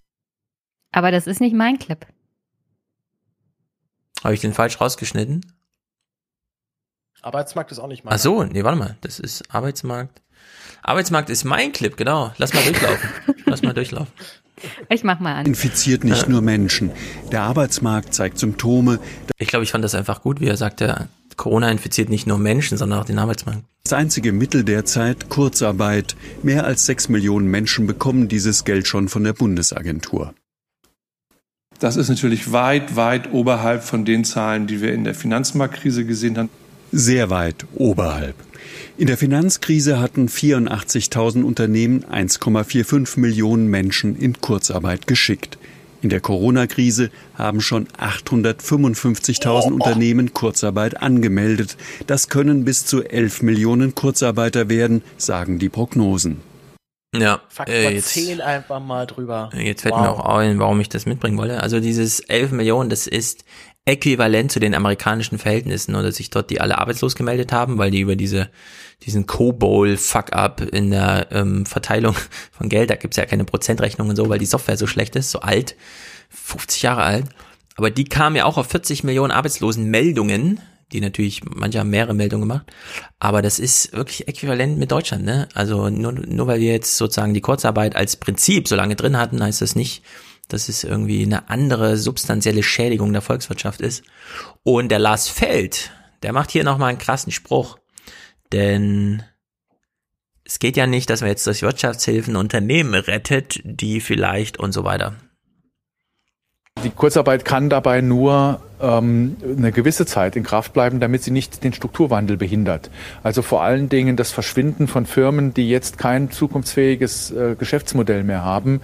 Aber das ist nicht mein Clip. Habe ich den falsch rausgeschnitten? Arbeitsmarkt ist auch nicht mein. Ach so, nee, warte mal, das ist Arbeitsmarkt. Arbeitsmarkt ist mein Clip, genau. Lass mal durchlaufen. Lass mal durchlaufen. Ich mach mal an. infiziert nicht nur Menschen. Der Arbeitsmarkt zeigt Symptome. Ich glaube, ich fand das einfach gut, wie er sagte, Corona infiziert nicht nur Menschen, sondern auch den Arbeitsmarkt. Das einzige Mittel derzeit Kurzarbeit. Mehr als sechs Millionen Menschen bekommen dieses Geld schon von der Bundesagentur. Das ist natürlich weit, weit oberhalb von den Zahlen, die wir in der Finanzmarktkrise gesehen haben. Sehr weit oberhalb. In der Finanzkrise hatten 84.000 Unternehmen 1,45 Millionen Menschen in Kurzarbeit geschickt. In der Corona-Krise haben schon 855.000 Unternehmen Kurzarbeit angemeldet. Das können bis zu 11 Millionen Kurzarbeiter werden, sagen die Prognosen. Ja, Faktor äh, jetzt, 10 einfach mal drüber. jetzt fällt Wow. mir auch ein, warum ich das mitbringen wollte. Also dieses 11 Millionen, das ist äquivalent zu den amerikanischen Verhältnissen, dass sich dort die alle arbeitslos gemeldet haben, weil die über diese diesen Co-Bowl-Fuck-up in der ähm, Verteilung von Geld, da gibt's ja keine Prozentrechnung und so, weil die Software so schlecht ist, so alt, 50 Jahre alt. Aber die kamen ja auch auf 40 Millionen Arbeitslosenmeldungen, die natürlich, manche haben mehrere Meldungen gemacht, aber das ist wirklich äquivalent mit Deutschland, ne? Also nur, nur weil wir jetzt sozusagen die Kurzarbeit als Prinzip so lange drin hatten, heißt das nicht, dass es irgendwie eine andere substanzielle Schädigung der Volkswirtschaft ist. Und der Lars Feld, der macht hier nochmal einen krassen Spruch. Denn es geht ja nicht, dass man jetzt durch Wirtschaftshilfen Unternehmen rettet, die vielleicht und so weiter. Die Kurzarbeit kann dabei nur ähm, eine gewisse Zeit in Kraft bleiben, damit sie nicht den Strukturwandel behindert. Also vor allen Dingen das Verschwinden von Firmen, die jetzt kein zukunftsfähiges äh, Geschäftsmodell mehr haben,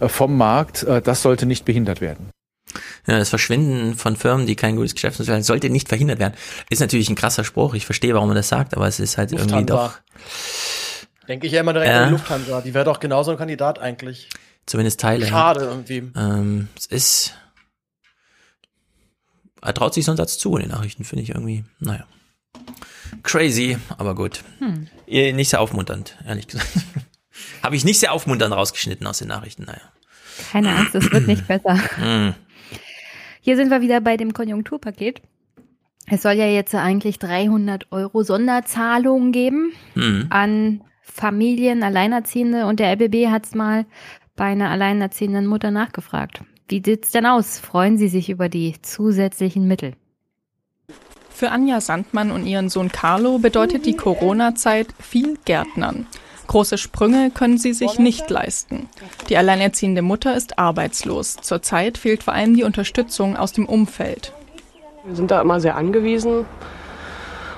äh, vom Markt, äh, das sollte nicht behindert werden. Ja, das Verschwinden von Firmen, die kein gutes Geschäftsmodell haben, sollte nicht verhindert werden. Ist natürlich ein krasser Spruch. Ich verstehe, warum man das sagt, aber es ist halt irgendwie doch Denke ich ja immer direkt Ja. an die Lufthansa. Die wäre doch genauso ein Kandidat eigentlich. Zumindest Teile. Schade irgendwie. Ähm, es ist. Er traut sich so einen Satz zu in den Nachrichten, finde ich irgendwie, naja. Crazy, aber gut. Hm. Nicht sehr aufmunternd, ehrlich gesagt. Habe ich nicht sehr aufmunternd rausgeschnitten aus den Nachrichten, naja. Keine Angst, es wird nicht besser. Hm. Hier sind wir wieder bei dem Konjunkturpaket. Es soll ja jetzt eigentlich 300 Euro Sonderzahlungen geben Hm. an Familien, Alleinerziehende und der LBB hat es mal bei einer alleinerziehenden Mutter nachgefragt. Wie sieht's denn aus? Freuen Sie sich über die zusätzlichen Mittel? Für Anja Sandmann und ihren Sohn Carlo bedeutet die Corona-Zeit viel Gärtnern. Große Sprünge können sie sich nicht leisten. Die alleinerziehende Mutter ist arbeitslos. Zurzeit fehlt vor allem die Unterstützung aus dem Umfeld. Wir sind da immer sehr angewiesen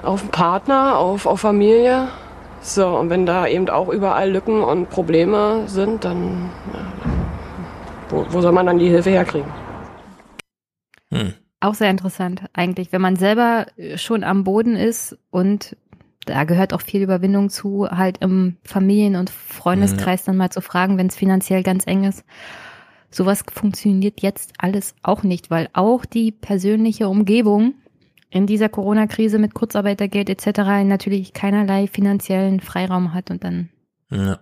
auf einen Partner, auf, auf Familie. So, und wenn da eben auch überall Lücken und Probleme sind, dann ja, wo, wo soll man dann die Hilfe herkriegen? Auch sehr interessant eigentlich, wenn man selber äh, schon am Boden ist und da gehört auch viel Überwindung zu, halt im Familien- und Freundeskreis dann mal zu fragen, wenn es finanziell ganz eng ist. Sowas funktioniert jetzt alles auch nicht, weil auch die persönliche Umgebung in dieser Corona-Krise mit Kurzarbeitergeld etc. natürlich keinerlei finanziellen Freiraum hat und dann Ja.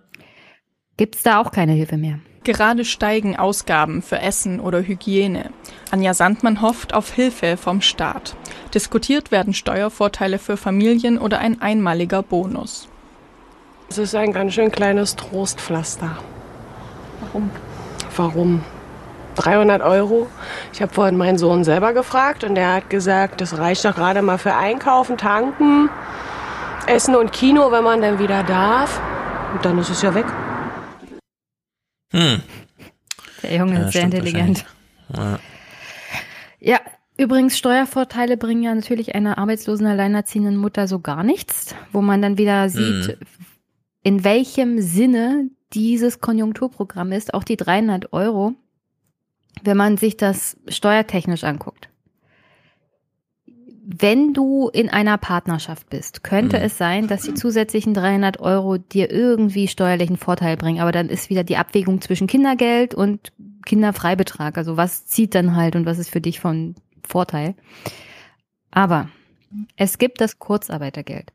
gibt's da auch keine Hilfe mehr. Gerade steigen Ausgaben für Essen oder Hygiene. Anja Sandmann hofft auf Hilfe vom Staat. Diskutiert werden Steuervorteile für Familien oder ein einmaliger Bonus. Es ist ein ganz schön kleines Trostpflaster. Warum? Warum? 300 Euro. Ich habe vorhin meinen Sohn selber gefragt und der hat gesagt, das reicht doch gerade mal für Einkaufen, Tanken, Essen und Kino, wenn man dann wieder darf. Und dann ist es ja weg. Hm. Der Junge Ja, ist sehr intelligent. Ja. Ja, übrigens, Steuervorteile bringen ja natürlich einer arbeitslosen, alleinerziehenden Mutter so gar nichts, wo man dann wieder sieht, Mhm. in welchem Sinne dieses Konjunkturprogramm ist, auch die 300 Euro, wenn man sich das steuertechnisch anguckt. Wenn du in einer Partnerschaft bist, könnte Mhm. es sein, dass die zusätzlichen 300 Euro dir irgendwie steuerlichen Vorteil bringen. Aber dann ist wieder die Abwägung zwischen Kindergeld und Kinderfreibetrag. Also was zieht dann halt und was ist für dich von Vorteil. Aber es gibt das Kurzarbeitergeld.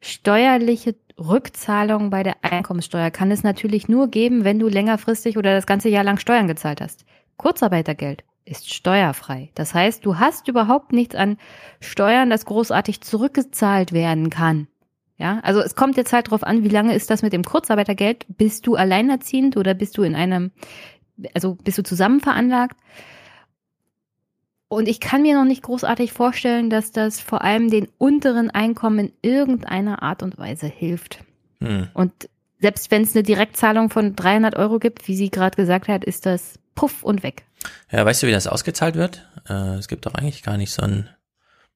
Steuerliche Rückzahlung bei der Einkommenssteuer kann es natürlich nur geben, wenn du längerfristig oder das ganze Jahr lang Steuern gezahlt hast. Kurzarbeitergeld ist steuerfrei. Das heißt, du hast überhaupt nichts an Steuern, das großartig zurückgezahlt werden kann. Ja, also es kommt jetzt halt drauf an, wie lange ist das mit dem Kurzarbeitergeld? Bist du alleinerziehend oder bist du in einem, also bist du zusammen veranlagt? Und ich kann mir noch nicht großartig vorstellen, dass das vor allem den unteren Einkommen in irgendeiner Art und Weise hilft. Hm. Und selbst wenn es eine Direktzahlung von 300 Euro gibt, wie sie gerade gesagt hat, ist das puff und weg. Ja, weißt du, wie das ausgezahlt wird? Äh, es gibt doch eigentlich gar nicht so einen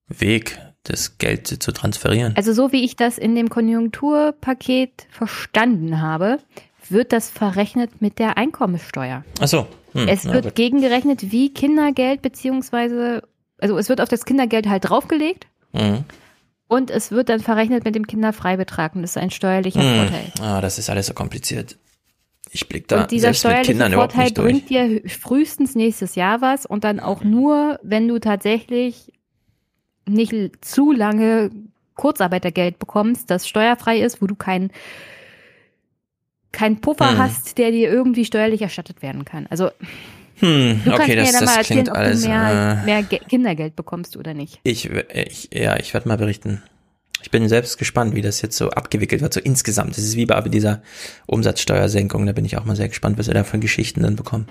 Weg, das Geld zu transferieren. Also so wie ich das in dem Konjunkturpaket verstanden habe, wird das verrechnet mit der Einkommenssteuer. Ach so. Hm, es wird gut. gegengerechnet wie Kindergeld beziehungsweise, also es wird auf das Kindergeld halt draufgelegt Mhm. und es wird dann verrechnet mit dem Kinderfreibetrag und das ist ein steuerlicher Hm. Vorteil. Ah, das ist alles so kompliziert. Ich blick da und dieser selbst mit Kindern überhaupt Vorteil nicht durch. bringt dir frühestens nächstes Jahr was und dann auch nur, wenn du tatsächlich nicht zu lange Kurzarbeitergeld bekommst, das steuerfrei ist, wo du keinen kein Puffer Hm. hast, der dir irgendwie steuerlich erstattet werden kann. Also Hm, du okay, das, ja das erzählen, klingt ob alles. du mehr, äh, mehr Ge Kindergeld bekommst oder nicht. ich, ich, ja, ich werde mal berichten. Ich bin selbst gespannt, wie das jetzt so abgewickelt wird, so insgesamt. Das ist wie bei dieser Umsatzsteuersenkung. Da bin ich auch mal sehr gespannt, was wir da für Geschichten dann bekommen.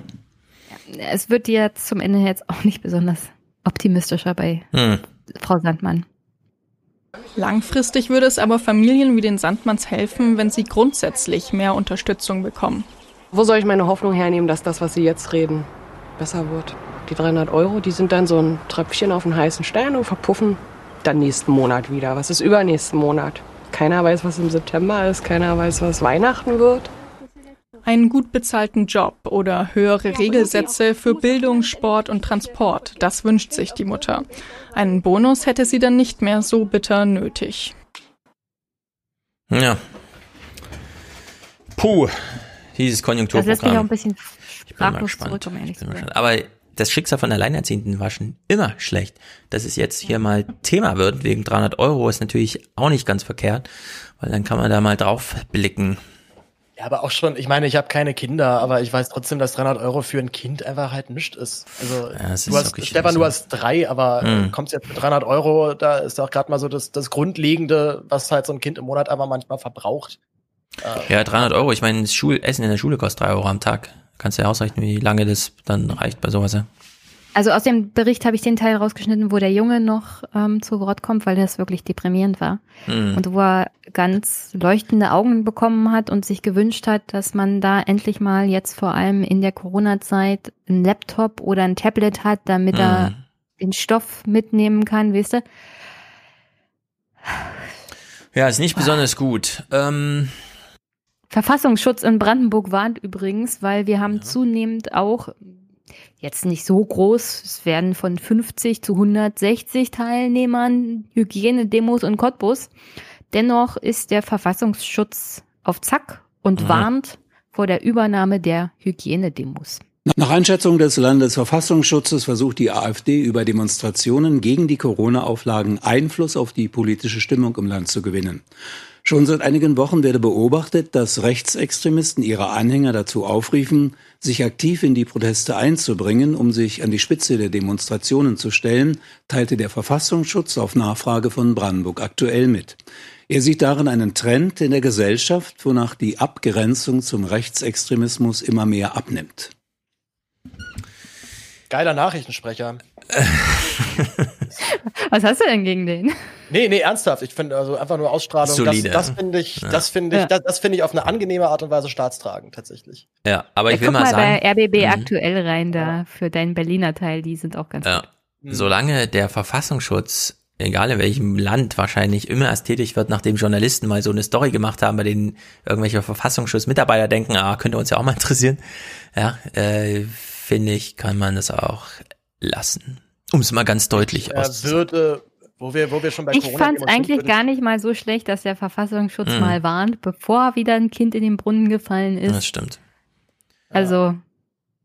Es wird dir zum Ende jetzt auch nicht besonders optimistischer bei Hm. Frau Sandmann. Langfristig würde es aber Familien wie den Sandmanns helfen, wenn sie grundsätzlich mehr Unterstützung bekommen. Wo soll ich meine Hoffnung hernehmen, dass das, was Sie jetzt reden, besser wird? Die 300 Euro, die sind dann so ein Tröpfchen auf einen heißen Stein und verpuffen dann nächsten Monat wieder. Was ist übernächsten Monat? Keiner weiß, was im September ist, keiner weiß, was Weihnachten wird. Einen gut bezahlten Job oder höhere Regelsätze für Bildung, Sport und Transport, das wünscht sich die Mutter. Einen Bonus hätte sie dann nicht mehr so bitter nötig. Ja. Puh, dieses Das lässt mich auch Konjunkturprogramm. ein bisschen Ich bin mal sprachlos gespannt. zurück, um ehrlich Ich zu sein. Aber das Schicksal von Alleinerziehenden war schon immer schlecht. Dass es jetzt hier mal Thema wird wegen 300 Euro ist natürlich auch nicht ganz verkehrt, weil dann kann man da mal drauf blicken. Ja, aber auch schon, ich meine, ich habe keine Kinder, aber ich weiß trotzdem, dass 300 Euro für ein Kind einfach halt nichts ist. Also, es du ist hast, Stefan, so. du hast drei, aber Mhm. kommst jetzt mit 300 Euro, da ist auch gerade mal so das, das Grundlegende, was halt so ein Kind im Monat einfach manchmal verbraucht. Äh, Ja, 300 Euro. Ich meine, das Schulessen in der Schule kostet 3 Euro am Tag. Kannst du ja ausrechnen, wie lange das dann reicht bei sowas. Ja? Also aus dem Bericht habe ich den Teil rausgeschnitten, wo der Junge noch ähm, zu Wort kommt, weil das wirklich deprimierend war. Mhm. Und wo er ganz leuchtende Augen bekommen hat und sich gewünscht hat, dass man da endlich mal jetzt vor allem in der Corona-Zeit einen Laptop oder ein Tablet hat, damit er Mhm. den Stoff mitnehmen kann, weißt du? Ja, ist nicht besonders gut. Ähm, Verfassungsschutz in Brandenburg warnt übrigens, weil wir haben zunehmend auch, jetzt nicht so groß, es werden von 50 zu 160 Teilnehmern Hygienedemos in Cottbus. Dennoch ist der Verfassungsschutz auf Zack und Mhm. warnt vor der Übernahme der Hygienedemos. Nach Einschätzung des Landesverfassungsschutzes versucht die AfD über Demonstrationen gegen die Corona-Auflagen Einfluss auf die politische Stimmung im Land zu gewinnen. Schon seit einigen Wochen werde beobachtet, dass Rechtsextremisten ihre Anhänger dazu aufriefen, sich aktiv in die Proteste einzubringen, um sich an die Spitze der Demonstrationen zu stellen, teilte der Verfassungsschutz auf Nachfrage von Brandenburg aktuell mit. Er sieht darin einen Trend in der Gesellschaft, wonach die Abgrenzung zum Rechtsextremismus immer mehr abnimmt. Geiler Nachrichtensprecher. Was hast du denn gegen den? Nee, nee, ernsthaft. Ich finde also einfach nur Ausstrahlung. Solide. Das, das finde ich, Ja. das finde ich, Ja. das, das finde ich auf eine angenehme Art und Weise staatstragend tatsächlich. Ja, aber ich will Guck mal mal sagen. bei RBB Mhm. aktuell rein da für deinen Berliner Teil, die sind auch ganz Ja. gut. Solange der Verfassungsschutz, egal in welchem Land, wahrscheinlich immer erst tätig wird, nachdem Journalisten mal so eine Story gemacht haben, bei denen irgendwelche Verfassungsschutzmitarbeiter denken, ah, könnte uns ja auch mal interessieren. Ja, äh, finde ich, kann man das auch lassen. Um es mal ganz deutlich Äh, auszusagen. würde, wo wir, wo wir schon bei Ich fand es eigentlich gar nicht mal so schlecht, dass der Verfassungsschutz Mhm. mal warnt, bevor wieder ein Kind in den Brunnen gefallen ist. Das stimmt. Also,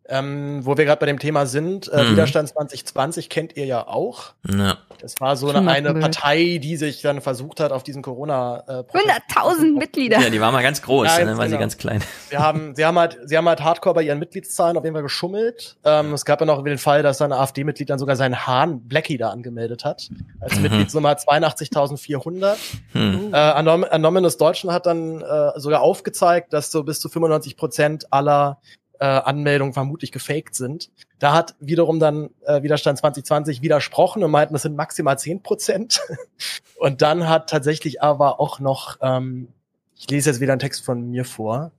Ähm, wo wir gerade bei dem Thema sind, äh, Mhm. Widerstand 2020 kennt ihr ja auch. Ja. Das war so eine, eine. Partei, die sich dann versucht hat, auf diesen Corona äh, Protest- 100.000 Mitglieder. Ja, die war mal ganz groß, Ja, ne, jetzt war sie genau. ganz klein. Sie haben, sie haben halt, sie haben halt Hardcore bei ihren Mitgliedszahlen auf jeden Fall geschummelt. Ähm, es gab ja noch den Fall, dass ein AfD-Mitglied dann sogar seinen Hahn Blackie da angemeldet hat. Als Mhm. Mitgliedsnummer 82.400. Hm. Äh, Anom Anonymous Deutschland hat dann äh, sogar aufgezeigt, dass so bis zu 95 Prozent aller äh, Anmeldungen vermutlich gefaked sind. Da hat wiederum dann äh, Widerstand 2020 widersprochen und meinten, das sind maximal 10 Prozent. und dann hat tatsächlich aber auch noch, ähm, ich lese jetzt wieder einen Text von mir vor,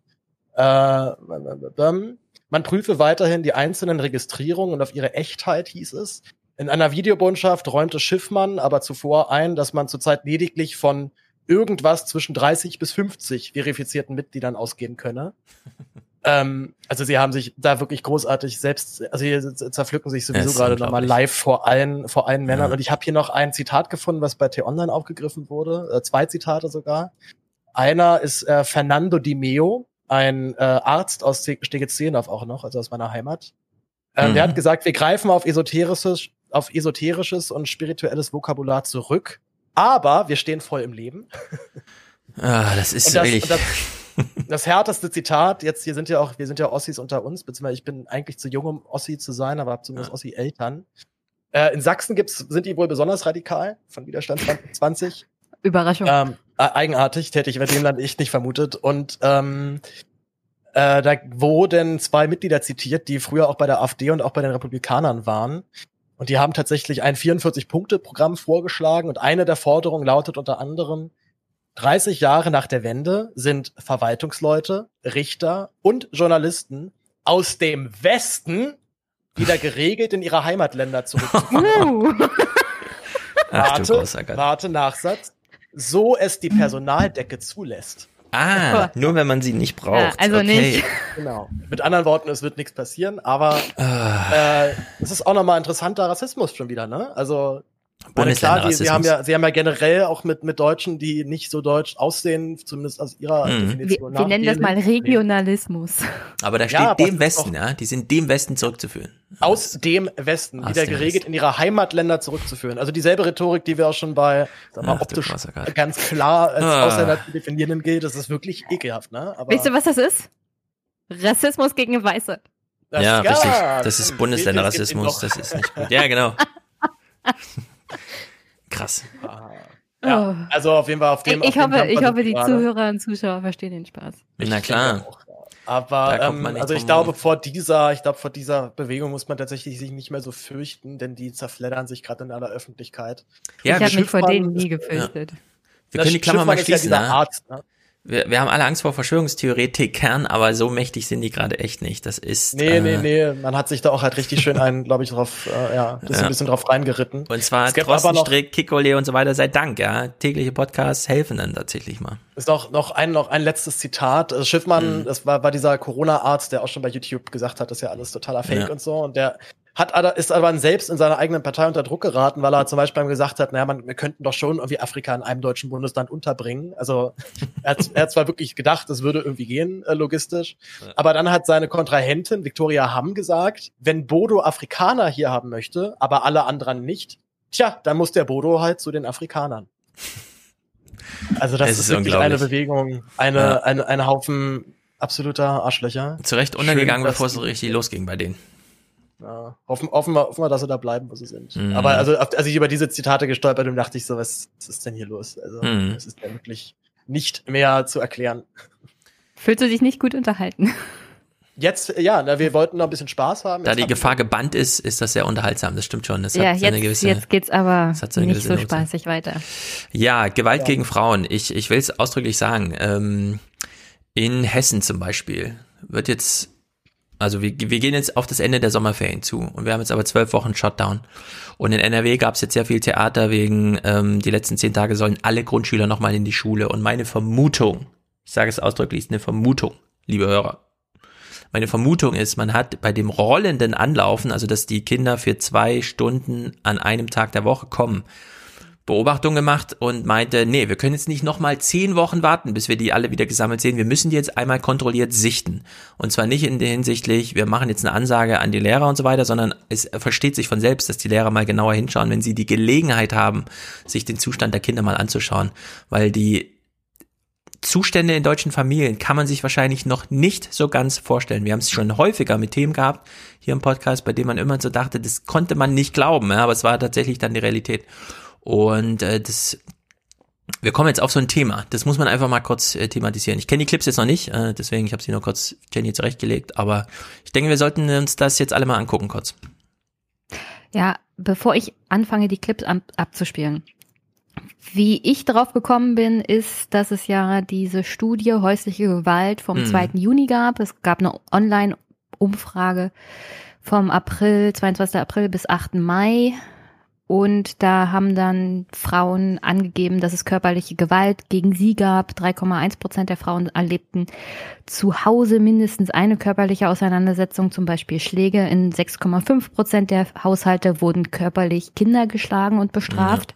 äh, man prüfe weiterhin die einzelnen Registrierungen und auf ihre Echtheit, hieß es. In einer Videobotschaft räumte Schiffmann aber zuvor ein, dass man zurzeit lediglich von irgendwas zwischen 30 bis 50 verifizierten Mitgliedern ausgehen könne. ähm, also sie haben sich da wirklich großartig selbst, also hier zerpflücken sich sowieso gerade nochmal live vor allen, vor allen Männern. Ja. Und ich habe hier noch ein Zitat gefunden, was bei T-Online aufgegriffen wurde, äh, zwei Zitate sogar. Einer ist äh, Fernando Di Meo, ein äh, Arzt aus Ste- Steglitz-Zehlendorf auch noch, also aus meiner Heimat. Ähm, Der Mhm. hat gesagt, wir greifen auf esoterisches, auf esoterisches und spirituelles Vokabular zurück, aber wir stehen voll im Leben. Ah, das ist Und das, wirklich. und das, das härteste Zitat, jetzt hier sind ja auch, wir sind ja Ossis unter uns, beziehungsweise ich bin eigentlich zu jung, um Ossi zu sein, aber habe zumindest Ossi-Eltern. Äh, in Sachsen gibt's, sind die wohl besonders radikal von Widerstand 2020. Überraschung. Ähm, äh, eigenartig, hätte ich dem Land echt nicht vermutet. Und ähm, äh, da wurden zwei Mitglieder zitiert, die früher auch bei der AfD und auch bei den Republikanern waren. Und die haben tatsächlich ein 44-Punkte-Programm vorgeschlagen. Und eine der Forderungen lautet unter anderem, 30 Jahre nach der Wende sind Verwaltungsleute, Richter und Journalisten aus dem Westen wieder geregelt in ihre Heimatländer du warte, warte, Nachsatz. So es die Personaldecke zulässt. Ah, nur wenn man sie nicht braucht. Ja, also okay. nicht. Genau. Mit anderen Worten, es wird nichts passieren, aber Ah, äh, es ist auch nochmal interessanter Rassismus schon wieder, ne? Also meine, klar, die, sie haben ja, sie haben ja generell auch mit mit Deutschen, die nicht so deutsch aussehen, zumindest aus ihrer Mhm. Wir, Definition. wir nennen das mal Regionalismus. Aber da Ja, steht es dem Westen, ja. Die sind dem Westen zurückzuführen. aus dem Westen Aus wieder dem geregelt Westen. in ihre Heimatländer zurückzuführen. Also dieselbe Rhetorik, die wir auch schon bei sag mal, Ach, optisch ganz klar als Ah. Ausländer zu definieren gilt. Das ist wirklich ekelhaft, ne? Aber Weißt du, was das ist? Rassismus gegen Weiße. das, ja, ja, richtig. Das ist Bundesländerrassismus. Das ist nicht gut. Ja, genau. Krass. Ja, also auf jeden Fall auf dem. ich auf hoffe, ich hoffe, die gerade. Zuhörer und Zuschauer verstehen den Spaß. Na klar. Aber ähm, also ich glaube, vor dieser, ich glaube, vor dieser Bewegung muss man tatsächlich sich nicht mehr so fürchten, denn die zerfleddern sich gerade in aller Öffentlichkeit. Ja, ich habe mich vor denen nie gefürchtet. Wir können die Klammer mal ja schließen, dieser ne? Arzt, ne? Wir, wir haben alle Angst vor Verschwörungstheoretikern, aber so mächtig sind die gerade echt nicht. Das ist. Nee, äh, nee, nee, man hat sich da auch halt richtig schön einen, glaube ich, drauf, äh, ja, ist Ja. ein bisschen drauf reingeritten. Und zwar Es gibt aber Drosten, noch- Strick, Kikole und so weiter, sei Dank, ja. Tägliche Podcasts helfen dann tatsächlich mal. Ist noch, noch ein, noch ein letztes Zitat. Also Schiffmann, Mhm. das war, war dieser Corona-Arzt, der auch schon bei YouTube gesagt hat, das ist ja alles totaler Fake Ja. und so. Und der hat, aber- ist aber selbst in seiner eigenen Partei unter Druck geraten, weil er zum Beispiel gesagt hat, naja, man, wir könnten doch schon irgendwie Afrika in einem deutschen Bundesland unterbringen. Also er hat, er hat zwar wirklich gedacht, das würde irgendwie gehen, äh, logistisch. Aber dann hat seine Kontrahentin Victoria Hamm gesagt, wenn Bodo Afrikaner hier haben möchte, aber alle anderen nicht, tja, dann muss der Bodo halt zu den Afrikanern. Also das Es ist, ist wirklich eine. Bewegung, eine, Ja. eine, eine Haufen absoluter Arschlöcher. Zu Recht untergegangen, Schön, bevor es so richtig losging bei denen. Ja, hoffen, hoffen, wir, hoffen wir, dass sie da bleiben, wo sie sind. Mhm. Aber also, als ich über diese Zitate gestolpert bin, dachte ich so, was, was ist denn hier los? Also, Mhm. es ist ja wirklich nicht mehr zu erklären. Fühlst du dich nicht gut unterhalten? Jetzt, ja, na, wir wollten noch ein bisschen Spaß haben. Da Jetzt die haben- Gefahr gebannt ist, ist das sehr unterhaltsam. Das stimmt schon. Das ja, hat so eine jetzt, gewisse, jetzt geht's aber so eine nicht so Note. spaßig weiter. Ja, Gewalt Ja. gegen Frauen. Ich, ich will es ausdrücklich sagen. Ähm, in Hessen zum Beispiel wird jetzt, also wir, wir gehen jetzt auf das Ende der Sommerferien zu und wir haben jetzt aber zwölf Wochen Shutdown. Und in NRW gab es jetzt sehr viel Theater wegen, ähm, die letzten zehn Tage sollen alle Grundschüler nochmal in die Schule. Und meine Vermutung, ich sage es ausdrücklich, ist eine Vermutung, liebe Hörer. Meine Vermutung ist, man hat bei dem rollenden Anlaufen, also dass die Kinder für zwei Stunden an einem Tag der Woche kommen, Beobachtung gemacht und meinte, nee, wir können jetzt nicht nochmal zehn Wochen warten, bis wir die alle wieder gesammelt sehen. Wir müssen die jetzt einmal kontrolliert sichten. Und zwar nicht in der hinsichtlich, wir machen jetzt eine Ansage an die Lehrer und so weiter, sondern es versteht sich von selbst, dass die Lehrer mal genauer hinschauen, wenn sie die Gelegenheit haben, sich den Zustand der Kinder mal anzuschauen. Weil die Zustände in deutschen Familien kann man sich wahrscheinlich noch nicht so ganz vorstellen. Wir haben es schon häufiger mit Themen gehabt hier im Podcast, bei denen man immer so dachte, das konnte man nicht glauben, ja, aber es war tatsächlich dann die Realität. Und äh, das, wir kommen jetzt auf so ein Thema. Das muss man einfach mal kurz äh, thematisieren. Ich kenne die Clips jetzt noch nicht, äh, deswegen ich habe sie nur kurz Jenny zurechtgelegt, aber ich denke, wir sollten uns das jetzt alle mal angucken kurz. Ja, bevor ich anfange, die Clips ab abzuspielen. Wie ich drauf gekommen bin, ist, dass es ja diese Studie häusliche Gewalt vom Mhm. 2. Juni gab. Es gab eine Online-Umfrage vom April, 22. April bis 8. Mai. Und da haben dann Frauen angegeben, dass es körperliche Gewalt gegen sie gab. 3,1 Prozent der Frauen erlebten zu Hause mindestens eine körperliche Auseinandersetzung, zum Beispiel Schläge. In 6,5 Prozent der Haushalte wurden körperlich Kinder geschlagen und bestraft.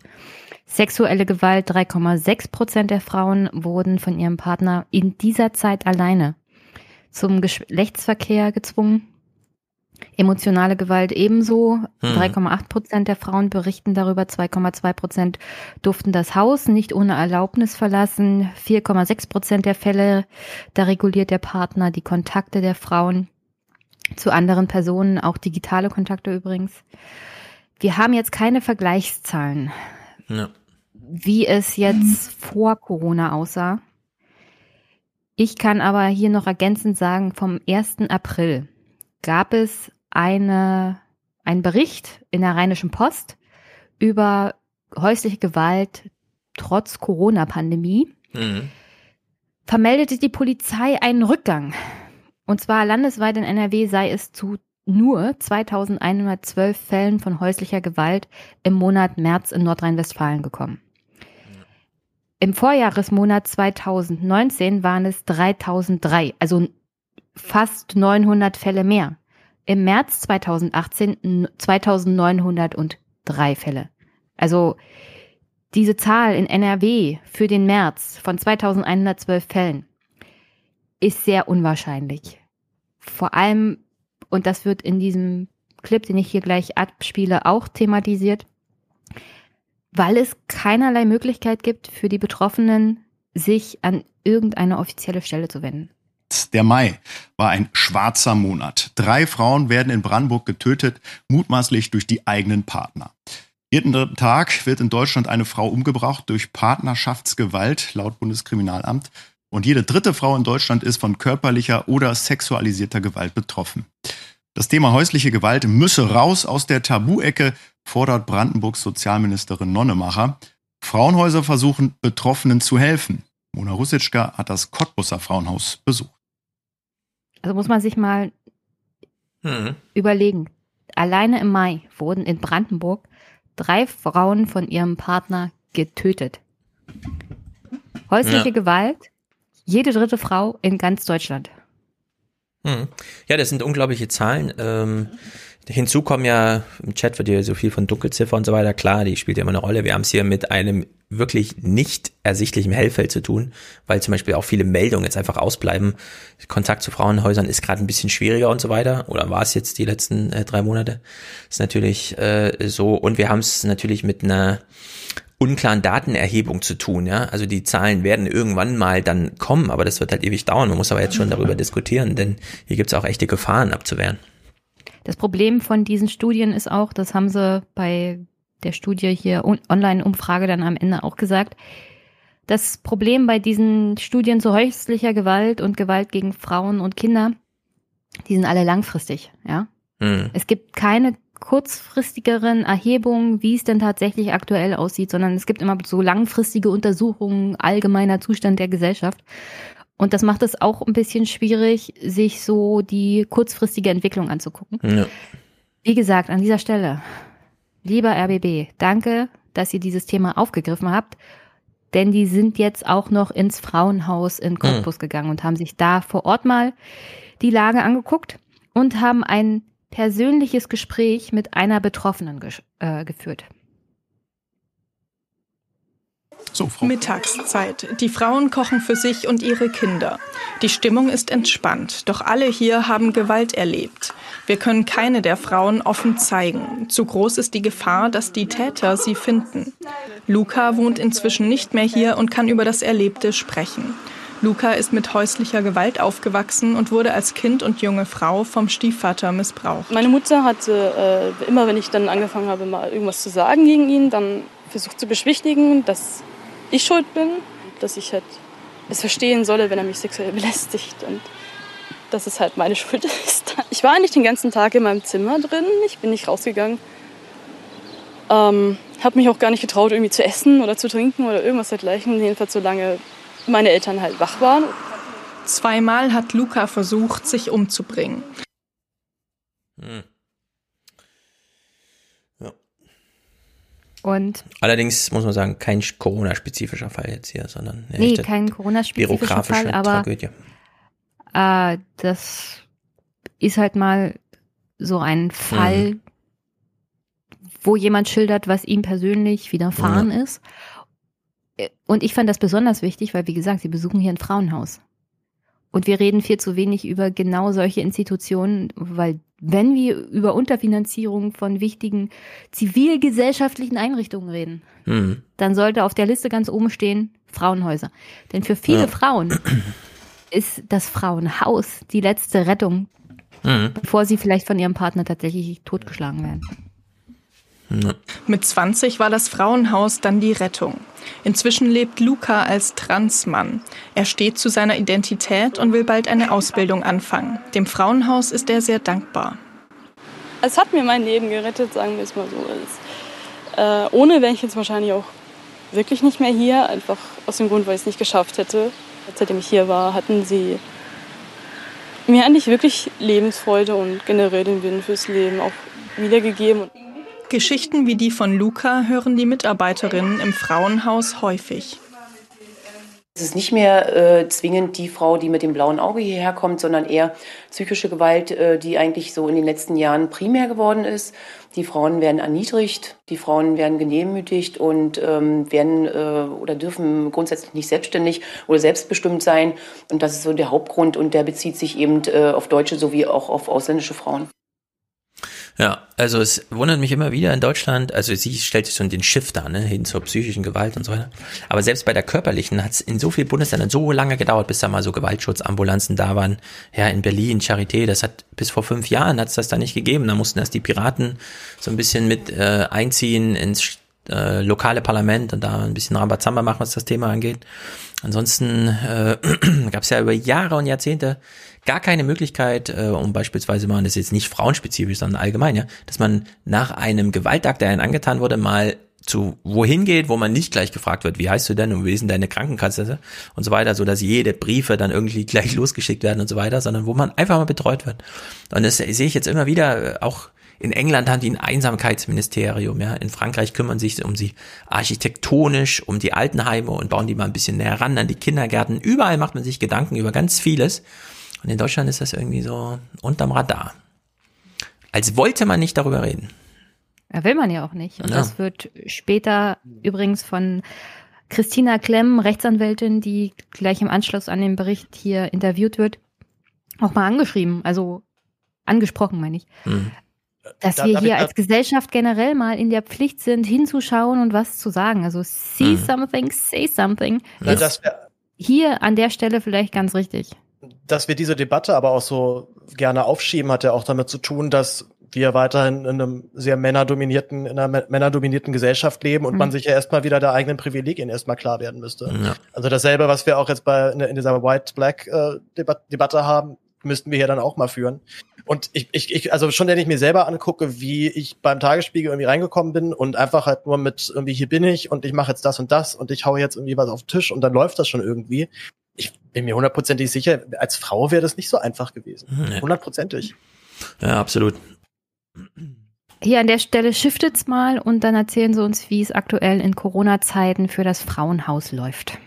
Sexuelle Gewalt, 3,6 Prozent der Frauen wurden von ihrem Partner in dieser Zeit alleine zum Geschlechtsverkehr gezwungen. Emotionale Gewalt ebenso. Hm. 3,8 Prozent der Frauen berichten darüber. 2,2 Prozent durften das Haus nicht ohne Erlaubnis verlassen. 4,6 Prozent der Fälle, da reguliert der Partner die Kontakte der Frauen zu anderen Personen, auch digitale Kontakte übrigens. Wir haben jetzt keine Vergleichszahlen, Ja. wie es jetzt vor Corona aussah. Ich kann aber hier noch ergänzend sagen, vom 1. April gab es eine, einen Bericht in der Rheinischen Post über häusliche Gewalt trotz Corona-Pandemie. Mhm. Vermeldete die Polizei einen Rückgang. Und zwar landesweit in NRW sei es zu nur 2112 Fällen von häuslicher Gewalt im Monat März in Nordrhein-Westfalen gekommen. Im Vorjahresmonat 2019 waren es 3003, also fast 900 Fälle mehr. Im März 2018 n- 2903 Fälle. Also diese Zahl in NRW für den März von 2112 Fällen ist sehr unwahrscheinlich. Vor allem, und das wird in diesem Clip, den ich hier gleich abspiele, auch thematisiert, weil es keinerlei Möglichkeit gibt für die Betroffenen, sich an irgendeine offizielle Stelle zu wenden. Der Mai war ein schwarzer Monat. Drei Frauen werden in Brandenburg getötet, mutmaßlich durch die eigenen Partner. Jeden dritten Tag wird in Deutschland eine Frau umgebracht durch Partnerschaftsgewalt, laut Bundeskriminalamt. Und jede dritte Frau in Deutschland ist von körperlicher oder sexualisierter Gewalt betroffen. Das Thema häusliche Gewalt müsse raus aus der Tabuecke, fordert Brandenburgs Sozialministerin Nonnemacher. Frauenhäuser versuchen, Betroffenen zu helfen. Mona Russitschka hat das Cottbusser Frauenhaus besucht. Also muss man sich mal Mhm. überlegen. Alleine im Mai wurden in Brandenburg drei Frauen von ihrem Partner getötet. Häusliche Ja. Gewalt, jede dritte Frau in ganz Deutschland. Hm. Ja, das sind unglaubliche Zahlen. Ähm, hinzu kommen ja, im Chat wird ja so viel von Dunkelziffer und so weiter. Klar, die spielt ja immer eine Rolle. Wir haben es hier mit einem wirklich nicht ersichtlichen Hellfeld zu tun, weil zum Beispiel auch viele Meldungen jetzt einfach ausbleiben. Kontakt zu Frauenhäusern ist gerade ein bisschen schwieriger und so weiter. Oder war es jetzt die letzten äh, drei Monate? Ist natürlich äh, so. Und wir haben es natürlich mit einer unklaren Datenerhebung zu tun, ja. Also die Zahlen werden irgendwann mal dann kommen, aber das wird halt ewig dauern. Man muss aber jetzt schon darüber diskutieren, denn hier gibt es auch echte Gefahren abzuwehren. Das Problem von diesen Studien ist auch, das haben sie bei der Studie hier Online-Umfrage dann am Ende auch gesagt, das Problem bei diesen Studien zu häuslicher Gewalt und Gewalt gegen Frauen und Kinder, die sind alle langfristig, ja. Hm. Es gibt keine kurzfristigeren Erhebungen, wie es denn tatsächlich aktuell aussieht, sondern es gibt immer so langfristige Untersuchungen, allgemeiner Zustand der Gesellschaft. Und das macht es auch ein bisschen schwierig, sich so die kurzfristige Entwicklung anzugucken. Ja. Wie gesagt, an dieser Stelle, lieber RBB, danke, dass ihr dieses Thema aufgegriffen habt, denn die sind jetzt auch noch ins Frauenhaus in Cottbus gegangen und haben sich da vor Ort mal die Lage angeguckt und haben ein persönliches Gespräch mit einer Betroffenen äh, geführt. So, Frau. Mittagszeit. Die Frauen kochen für sich und ihre Kinder. Die Stimmung ist entspannt, doch alle hier haben Gewalt erlebt. Wir können keine der Frauen offen zeigen. Zu groß ist die Gefahr, dass die Täter sie finden. Luca wohnt inzwischen nicht mehr hier und kann über das Erlebte sprechen. Luca ist mit häuslicher Gewalt aufgewachsen und wurde als Kind und junge Frau vom Stiefvater missbraucht. Meine Mutter hatte äh, immer, wenn ich dann angefangen habe, mal irgendwas zu sagen gegen ihn, dann versucht zu beschwichtigen, dass ich schuld bin, dass ich halt es verstehen solle, wenn er mich sexuell belästigt und dass es halt meine Schuld ist. Ich war nicht den ganzen Tag in meinem Zimmer drin, ich bin nicht rausgegangen. Ähm, habe mich auch gar nicht getraut, irgendwie zu essen oder zu trinken oder irgendwas dergleichen, jedenfalls solange meine Eltern halt wach waren. Zweimal hat Luca versucht, sich umzubringen. Hm. Und Allerdings muss man sagen, kein Corona-spezifischer Fall jetzt hier, sondern eine nee, kein Corona-spezifischer Fall, aber Tragödie. äh, das ist halt mal so ein Fall, Mhm. wo jemand schildert, was ihm persönlich widerfahren Ja. ist. Äh, Und ich fand das besonders wichtig, weil, wie gesagt, sie besuchen hier ein Frauenhaus. Und wir reden viel zu wenig über genau solche Institutionen, weil wenn wir über Unterfinanzierung von wichtigen zivilgesellschaftlichen Einrichtungen reden, Hm. dann sollte auf der Liste ganz oben stehen Frauenhäuser. Denn für viele Ja. Frauen ist das Frauenhaus die letzte Rettung, Mhm. bevor sie vielleicht von ihrem Partner tatsächlich totgeschlagen werden. Mit 20 war das Frauenhaus dann die Rettung. Inzwischen lebt Luca als Transmann. Er steht zu seiner Identität und will bald eine Ausbildung anfangen. Dem Frauenhaus ist er sehr dankbar. Es hat mir mein Leben gerettet, sagen wir es mal so. Äh, ohne wäre ich jetzt wahrscheinlich auch wirklich nicht mehr hier, einfach aus dem Grund, weil ich es nicht geschafft hätte. Seitdem ich hier war, hatten sie mir eigentlich wirklich Lebensfreude und generell den Willen fürs Leben auch wiedergegeben. Geschichten wie die von Luca hören die Mitarbeiterinnen im Frauenhaus häufig. Es ist nicht mehr äh, zwingend die Frau, die mit dem blauen Auge hierher kommt, sondern eher psychische Gewalt, äh, die eigentlich so in den letzten Jahren primär geworden ist. Die Frauen werden erniedrigt, die Frauen werden genehmütigt und ähm, werden äh, oder dürfen grundsätzlich nicht selbstständig oder selbstbestimmt sein. Und das ist so der Hauptgrund und der bezieht sich eben äh, auf deutsche sowie auch auf ausländische Frauen. Ja, also es wundert mich immer wieder in Deutschland, also sie stellt sich so den Shift da, ne, hin zur psychischen Gewalt und so weiter. Aber selbst bei der körperlichen hat es in so vielen Bundesländern so lange gedauert, bis da mal so Gewaltschutzambulanzen da waren. Ja, in Berlin, Charité, das hat bis vor fünf Jahren hat es das da nicht gegeben. Da mussten erst die Piraten so ein bisschen mit äh, einziehen ins äh, lokale Parlament und da ein bisschen Rambazamba machen, was das Thema angeht. Ansonsten äh, gab es ja über Jahre und Jahrzehnte gar keine Möglichkeit, äh, um beispielsweise mal, das ist jetzt nicht frauenspezifisch, sondern allgemein, ja, dass man nach einem Gewaltakt, der einem angetan wurde, mal zu wohin geht, wo man nicht gleich gefragt wird, wie heißt du denn und wie ist denn deine Krankenkasse und so weiter, so dass jede Briefe dann irgendwie gleich losgeschickt werden und so weiter, sondern wo man einfach mal betreut wird. Und das sehe ich jetzt immer wieder, äh, auch in England haben die ein Einsamkeitsministerium, ja. In Frankreich kümmern sich um sie architektonisch, um die Altenheime und bauen die mal ein bisschen näher ran an die Kindergärten. Überall macht man sich Gedanken über ganz vieles. Und in Deutschland ist das irgendwie so unterm Radar. Als wollte man nicht darüber reden. Ja, will man ja auch nicht. Und Ja. das wird später übrigens von Christina Klemm, Rechtsanwältin, die gleich im Anschluss an den Bericht hier interviewt wird, auch mal angeschrieben, also angesprochen, meine ich. Hm. dass Da- wir hier ich- als Gesellschaft generell mal in der Pflicht sind, hinzuschauen und was zu sagen. Also see Mhm. something, say something. Ja, Ist das wär- hier an der Stelle vielleicht ganz richtig. Dass wir diese Debatte aber auch so gerne aufschieben, hat ja auch damit zu tun, dass wir weiterhin in einem sehr männerdominierten, in einer mä- männerdominierten Gesellschaft leben und Mhm. man sich ja erstmal wieder der eigenen Privilegien erstmal klar werden müsste. Ja. Also dasselbe, was wir auch jetzt bei in, in dieser White-Black-Debatte haben, müssten wir hier dann auch mal führen. Und ich, ich, ich, also schon wenn ich mir selber angucke, wie ich beim Tagesspiegel irgendwie reingekommen bin und einfach halt nur mit irgendwie hier bin ich und ich mache jetzt das und das und ich hau jetzt irgendwie was auf den Tisch und dann läuft das schon irgendwie. Ich bin mir hundertprozentig sicher, als Frau wäre das nicht so einfach gewesen. Nee. Hundertprozentig. Ja, absolut. Hier an der Stelle shiftet's mal und dann erzählen Sie uns, wie es aktuell in Corona-Zeiten für das Frauenhaus läuft.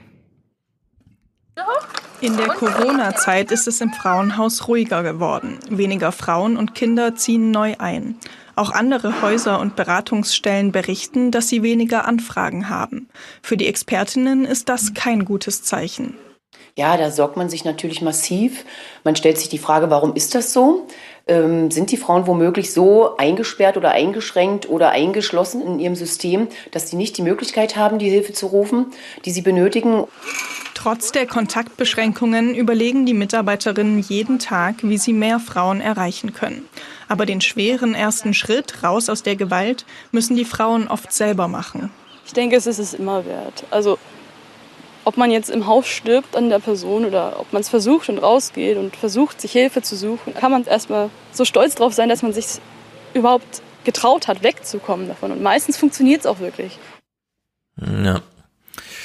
In der Corona-Zeit ist es im Frauenhaus ruhiger geworden. Weniger Frauen und Kinder ziehen neu ein. Auch andere Häuser und Beratungsstellen berichten, dass sie weniger Anfragen haben. Für die Expertinnen ist das kein gutes Zeichen. Ja, da sorgt man sich natürlich massiv. Man stellt sich die Frage, warum ist das so? Ähm, sind die Frauen womöglich so eingesperrt oder eingeschränkt oder eingeschlossen in ihrem System, dass sie nicht die Möglichkeit haben, die Hilfe zu rufen, die sie benötigen? Trotz der Kontaktbeschränkungen überlegen die Mitarbeiterinnen jeden Tag, wie sie mehr Frauen erreichen können. Aber den schweren ersten Schritt raus aus der Gewalt müssen die Frauen oft selber machen. Ich denke, es ist es immer wert. Also, ob man jetzt im Haus stirbt an der Person oder ob man es versucht und rausgeht und versucht, sich Hilfe zu suchen, kann man erstmal so stolz drauf sein, dass man sich überhaupt getraut hat, wegzukommen davon. Und meistens funktioniert es auch wirklich. Ja.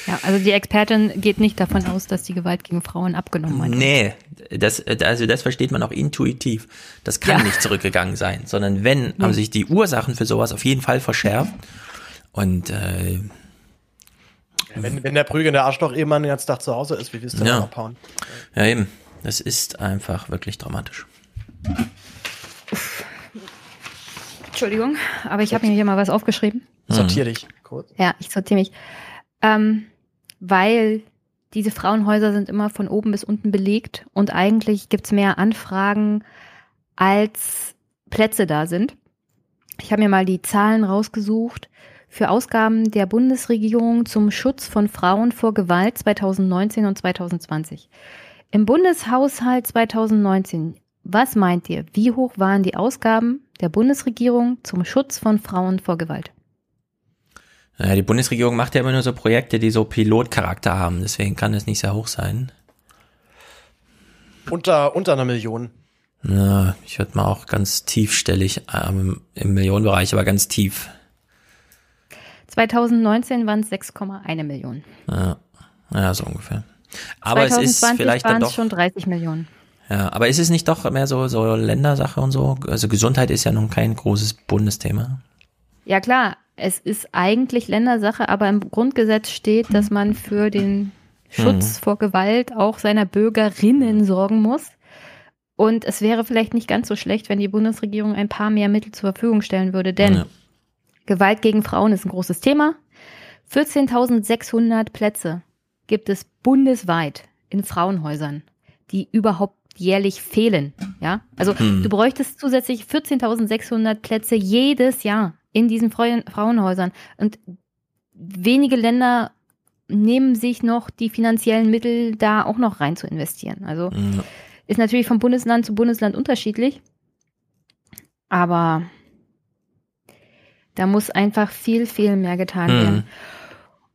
Ja, also die Expertin geht nicht davon aus, dass die Gewalt gegen Frauen abgenommen hat. Nee, das, also das versteht man auch intuitiv. Das kann Ja. nicht zurückgegangen sein, sondern wenn, haben sich die Ursachen für sowas auf jeden Fall verschärft. Und äh, Wenn, wenn der prügelnde Arschloch Ehemann den ganzen Tag zu Hause ist, wie willst du Ja. ja. abhauen? ja eben, das ist einfach wirklich dramatisch. Entschuldigung, aber ich habe mir hier mal was aufgeschrieben. Sortier dich kurz. Ja, ich sortiere mich. Ähm, weil diese Frauenhäuser sind immer von oben bis unten belegt und eigentlich gibt's mehr Anfragen, als Plätze da sind. Ich habe mir mal die Zahlen rausgesucht für Ausgaben der Bundesregierung zum Schutz von Frauen vor Gewalt 2019 und 2020. Im Bundeshaushalt 2019, was meint ihr, wie hoch waren die Ausgaben der Bundesregierung zum Schutz von Frauen vor Gewalt? Ja, die Bundesregierung macht ja immer nur so Projekte, die so Pilotcharakter haben, deswegen kann es nicht sehr hoch sein. Unter, unter einer Million. Ja, ich würde mal auch ganz tiefstellig ähm, im Millionenbereich, aber ganz tief. 2019 waren es 6,1 Millionen. Ja, ja, so ungefähr. Aber es ist 2020 vielleicht dann doch. schon 30 Millionen. Ja, aber ist es nicht doch mehr so, so Ländersache und so? Also Gesundheit ist ja nun kein großes Bundesthema. Ja klar, es ist eigentlich Ländersache, aber im Grundgesetz steht, dass man für den Schutz Mhm. vor Gewalt auch seiner Bürgerinnen sorgen muss. Und es wäre vielleicht nicht ganz so schlecht, wenn die Bundesregierung ein paar mehr Mittel zur Verfügung stellen würde, denn Ja. Gewalt gegen Frauen ist ein großes Thema. 14.600 Plätze gibt es bundesweit in Frauenhäusern, die überhaupt jährlich fehlen. Ja, also Hm. du bräuchtest zusätzlich 14.600 Plätze jedes Jahr in diesen Frauen Frauenhäusern. Und wenige Länder nehmen sich noch die finanziellen Mittel, da auch noch rein zu investieren. Also Ja. ist natürlich von Bundesland zu Bundesland unterschiedlich. Aber da muss einfach viel, viel mehr getan Hm. werden.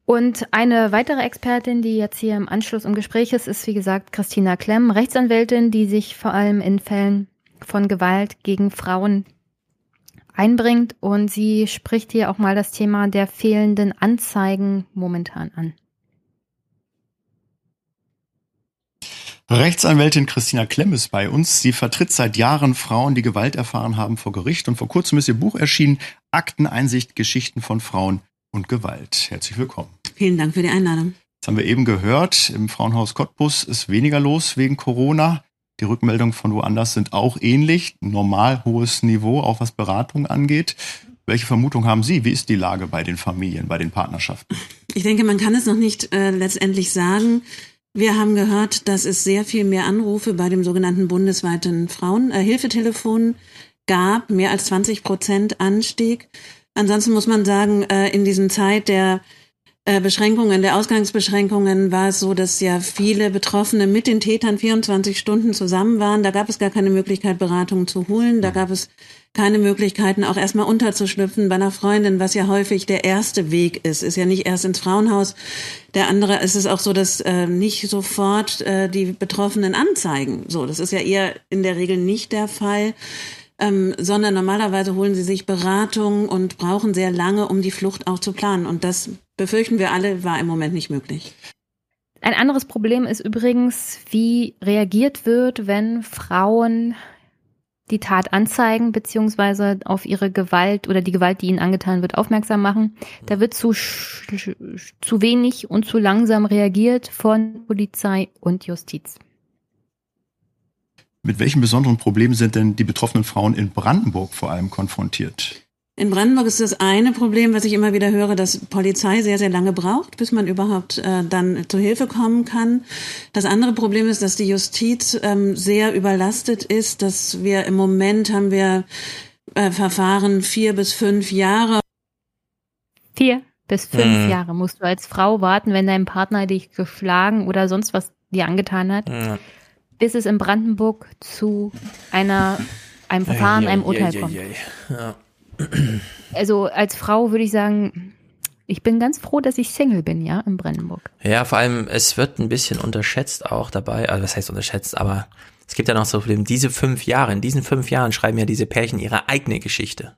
Und eine weitere Expertin, die jetzt hier im Anschluss im Gespräch ist, ist wie gesagt Christina Klemm, Rechtsanwältin, die sich vor allem in Fällen von Gewalt gegen Frauen einbringt. Und sie spricht hier auch mal das Thema der fehlenden Anzeigen momentan an. Rechtsanwältin Christina Klemm ist bei uns. Sie vertritt seit Jahren Frauen, die Gewalt erfahren haben vor Gericht. Und vor kurzem ist ihr Buch erschienen, Akteneinsicht, Geschichten von Frauen und Gewalt. Herzlich willkommen. Vielen Dank für die Einladung. Jetzt haben wir eben gehört, im Frauenhaus Cottbus ist weniger los wegen Corona. Die Rückmeldungen von woanders sind auch ähnlich. Normal hohes Niveau, auch was Beratung angeht. Welche Vermutung haben Sie? Wie ist die Lage bei den Familien, bei den Partnerschaften? Ich denke, man kann es noch nicht äh, letztendlich sagen. Wir haben gehört, dass es sehr viel mehr Anrufe bei dem sogenannten bundesweiten Frauenhilfetelefon gab, mehr als 20 Prozent Anstieg. Ansonsten muss man sagen, äh, in diesen Zeit der äh, Beschränkungen, der Ausgangsbeschränkungen war es so, dass ja viele Betroffene mit den Tätern 24 Stunden zusammen waren. Da gab es gar keine Möglichkeit, Beratungen zu holen. Da gab es keine Möglichkeiten, auch erstmal unterzuschlüpfen bei einer Freundin, was ja häufig der erste Weg ist. Ist ja nicht erst ins Frauenhaus. Der andere ist es auch so, dass äh, nicht sofort äh, die Betroffenen anzeigen. So, das ist ja eher in der Regel nicht der Fall. Ähm, sondern normalerweise holen sie sich Beratung und brauchen sehr lange, um die Flucht auch zu planen. Und das befürchten wir alle, war im Moment nicht möglich. Ein anderes Problem ist übrigens, wie reagiert wird, wenn Frauen die Tat anzeigen, beziehungsweise auf ihre Gewalt oder die Gewalt, die ihnen angetan wird, aufmerksam machen. Da wird zu, zu wenig und zu langsam reagiert von Polizei und Justiz. Mit welchen besonderen Problemen sind denn die betroffenen Frauen in Brandenburg vor allem konfrontiert? In Brandenburg ist das eine Problem, was ich immer wieder höre, dass Polizei sehr, sehr lange braucht, bis man überhaupt äh, dann zu Hilfe kommen kann. Das andere Problem ist, dass die Justiz ähm, sehr überlastet ist, dass wir im Moment haben wir äh, Verfahren vier bis fünf Jahre. Vier bis fünf hm. Jahre musst du als Frau warten, wenn dein Partner dich geschlagen oder sonst was dir angetan hat. Hm bis es in Brandenburg zu einer, einem Verfahren, einem Urteil kommt. Ja. Also als Frau würde ich sagen, ich bin ganz froh, dass ich Single bin, ja, in Brandenburg. Ja, vor allem, es wird ein bisschen unterschätzt auch dabei, also was heißt unterschätzt, aber es gibt ja noch so Probleme, diese fünf Jahre, in diesen fünf Jahren schreiben ja diese Pärchen ihre eigene Geschichte,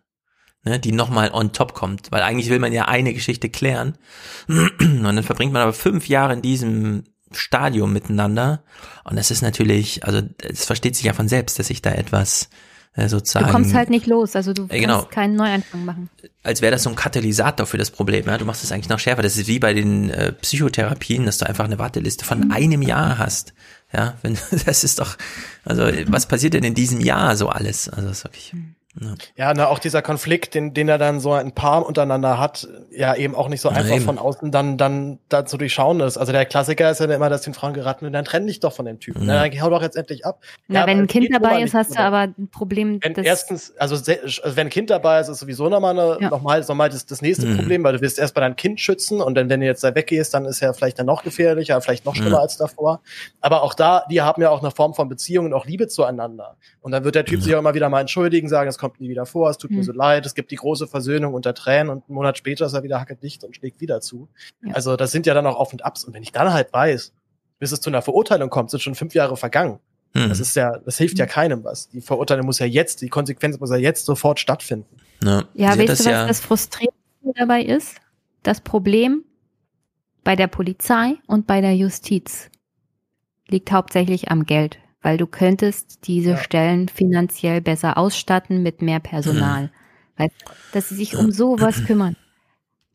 ne, die nochmal on top kommt, weil eigentlich will man ja eine Geschichte klären und dann verbringt man aber fünf Jahre in diesem Stadium miteinander. Und das ist natürlich, also es versteht sich ja von selbst, dass ich da etwas äh, sozusagen. Du kommst halt nicht los, also du äh, genau. kannst keinen Neuanfang machen. Als wäre das so ein Katalysator für das Problem. Ja? Du machst es eigentlich noch schärfer. Das ist wie bei den äh, Psychotherapien, dass du einfach eine Warteliste von mhm. einem Jahr hast. Ja, wenn das ist doch, also was passiert denn in diesem Jahr so alles? Also das ist wirklich. Mhm. Ja, ja na, auch dieser Konflikt, den, den er dann so ein Paar untereinander hat, ja eben auch nicht so einfach Nein. von außen dann, dann, dann zu durchschauen ist. Also der Klassiker ist ja immer, dass den Frauen geraten wird, dann trenn dich doch von dem Typen. Mhm. Dann hau doch jetzt endlich ab. Na, ja, wenn ein Kind dabei ist, hast du aber ein Problem. Wenn erstens, also, also, wenn ein Kind dabei ist, ist sowieso nochmal eine, ja. nochmal, nochmal das, das nächste mhm. Problem, weil du willst erst bei deinem Kind schützen und dann, wenn du jetzt da weggehst, dann ist er vielleicht dann noch gefährlicher, vielleicht noch schlimmer mhm. als davor. Aber auch da, die haben ja auch eine Form von Beziehung und auch Liebe zueinander. Und dann wird der Typ sich auch immer wieder mal entschuldigen, sagen, es kommt nie wieder vor, es tut mir hm. so leid, es gibt die große Versöhnung unter Tränen und einen Monat später ist er wieder hackedicht und schlägt wieder zu. Ja. Also das sind ja dann auch Auf und Abs. Und wenn ich dann halt weiß, bis es zu einer Verurteilung kommt, sind schon fünf Jahre vergangen. Hm. Das ist ja, das hilft ja hm. keinem was. Die Verurteilung muss ja jetzt, die Konsequenz muss ja jetzt sofort stattfinden. Ja, ja weißt du, was ja das Frustrierende dabei ist? Das Problem bei der Polizei und bei der Justiz liegt hauptsächlich am Geld weil du könntest diese ja. Stellen finanziell besser ausstatten mit mehr Personal. Mhm. Weil, dass sie sich um sowas kümmern.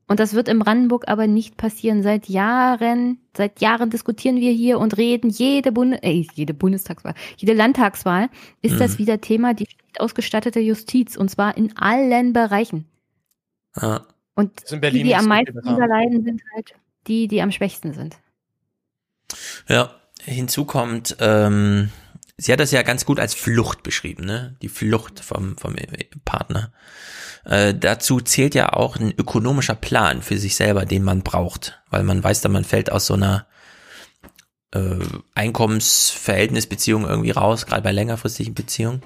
Und das wird in Brandenburg aber nicht passieren. Seit Jahren, seit Jahren diskutieren wir hier und reden, jede, Bunde, äh, jede Bundestagswahl, jede Landtagswahl ist mhm. das wieder Thema, die schlecht ausgestattete Justiz. Und zwar in allen Bereichen. Ja. Und die, die am meisten leiden, sind halt die, die am schwächsten sind. Ja, Hinzu kommt, ähm, sie hat das ja ganz gut als Flucht beschrieben, ne? Die Flucht vom, vom Partner. Äh, dazu zählt ja auch ein ökonomischer Plan für sich selber, den man braucht, weil man weiß, dann man fällt aus so einer äh, Einkommensverhältnisbeziehung irgendwie raus, gerade bei längerfristigen Beziehungen.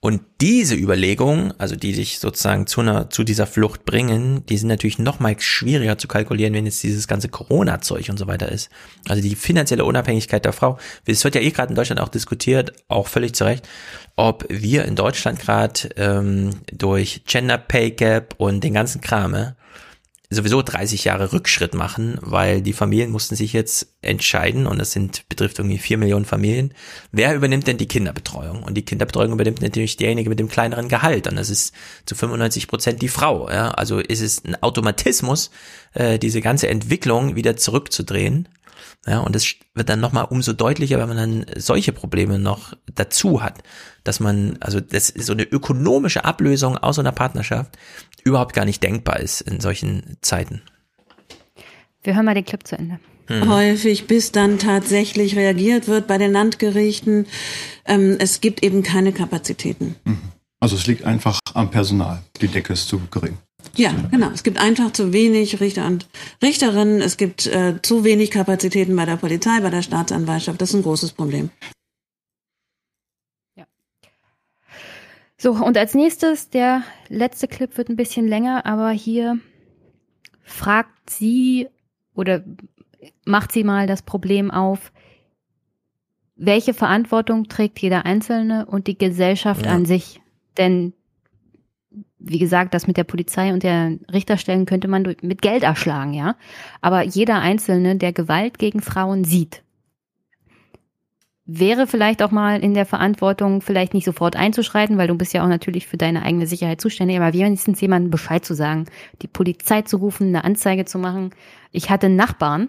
Und diese Überlegungen, also die dich sozusagen zu einer, zu dieser Flucht bringen, die sind natürlich noch mal schwieriger zu kalkulieren, wenn jetzt dieses ganze Corona-Zeug und so weiter ist. Also die finanzielle Unabhängigkeit der Frau. Es wird ja eh gerade in Deutschland auch diskutiert, auch völlig zu Recht, ob wir in Deutschland gerade ähm, durch Gender Pay Gap und den ganzen Krame sowieso 30 Jahre Rückschritt machen, weil die Familien mussten sich jetzt entscheiden und das sind, betrifft irgendwie vier Millionen Familien. Wer übernimmt denn die Kinderbetreuung? Und die Kinderbetreuung übernimmt natürlich derjenige mit dem kleineren Gehalt und das ist zu 95 Prozent die Frau. Ja? Also ist es ein Automatismus, äh, diese ganze Entwicklung wieder zurückzudrehen. Ja, und das wird dann nochmal umso deutlicher, wenn man dann solche Probleme noch dazu hat, dass man, also das ist so eine ökonomische Ablösung aus so einer Partnerschaft überhaupt gar nicht denkbar ist in solchen Zeiten. Wir hören mal den Clip zu Ende. Hm. Häufig, bis dann tatsächlich reagiert wird bei den Landgerichten. Ähm, es gibt eben keine Kapazitäten. Mhm. Also es liegt einfach am Personal. Die Decke ist zu gering. Ja, genau. Es gibt einfach zu wenig Richter und Richterinnen. Es gibt äh, zu wenig Kapazitäten bei der Polizei, bei der Staatsanwaltschaft. Das ist ein großes Problem. So, und als nächstes, der letzte Clip wird ein bisschen länger, aber hier fragt sie oder macht sie mal das Problem auf, welche Verantwortung trägt jeder Einzelne und die Gesellschaft Ja. an sich? Denn, wie gesagt, das mit der Polizei und der Richterstellen könnte man mit Geld erschlagen, ja. Aber jeder Einzelne, der Gewalt gegen Frauen sieht, wäre vielleicht auch mal in der Verantwortung, vielleicht nicht sofort einzuschreiten, weil du bist ja auch natürlich für deine eigene Sicherheit zuständig, aber wenigstens jemandem Bescheid zu sagen, die Polizei zu rufen, eine Anzeige zu machen. Ich hatte Nachbarn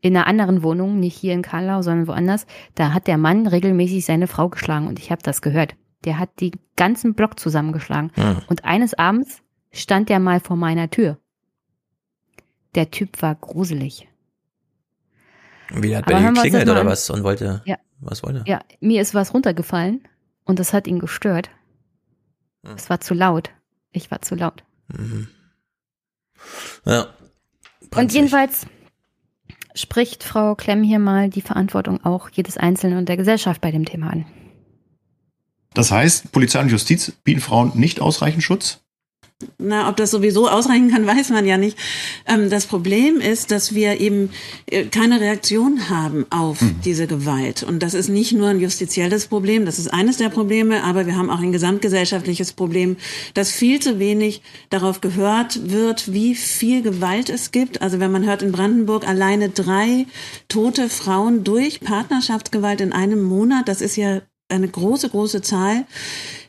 in einer anderen Wohnung, nicht hier in Karlau, sondern woanders, da hat der Mann regelmäßig seine Frau geschlagen und ich habe das gehört. Der hat die ganzen Block zusammengeschlagen. Hm. Und eines Abends stand der mal vor meiner Tür. Der Typ war gruselig. Wie der hat bei dir geklingelt oder was und wollte, Ja. was wollte? Ja, mir ist was runtergefallen und das hat ihn gestört. Hm. Es war zu laut. Ich war zu laut. Mhm. Ja. Und jedenfalls spricht Frau Klemm hier mal die Verantwortung auch jedes Einzelnen und der Gesellschaft bei dem Thema an. Das heißt, Polizei und Justiz bieten Frauen nicht ausreichend Schutz? Na, ob das sowieso ausreichen kann, weiß man ja nicht. Ähm, das Problem ist, dass wir eben äh, keine Reaktion haben auf diese Gewalt. Und das ist nicht nur ein justizielles Problem, das ist eines der Probleme, aber wir haben auch ein gesamtgesellschaftliches Problem, dass viel zu wenig darauf gehört wird, wie viel Gewalt es gibt. Also wenn man hört in Brandenburg alleine drei tote Frauen durch Partnerschaftsgewalt in einem Monat, das ist ja eine große, große Zahl.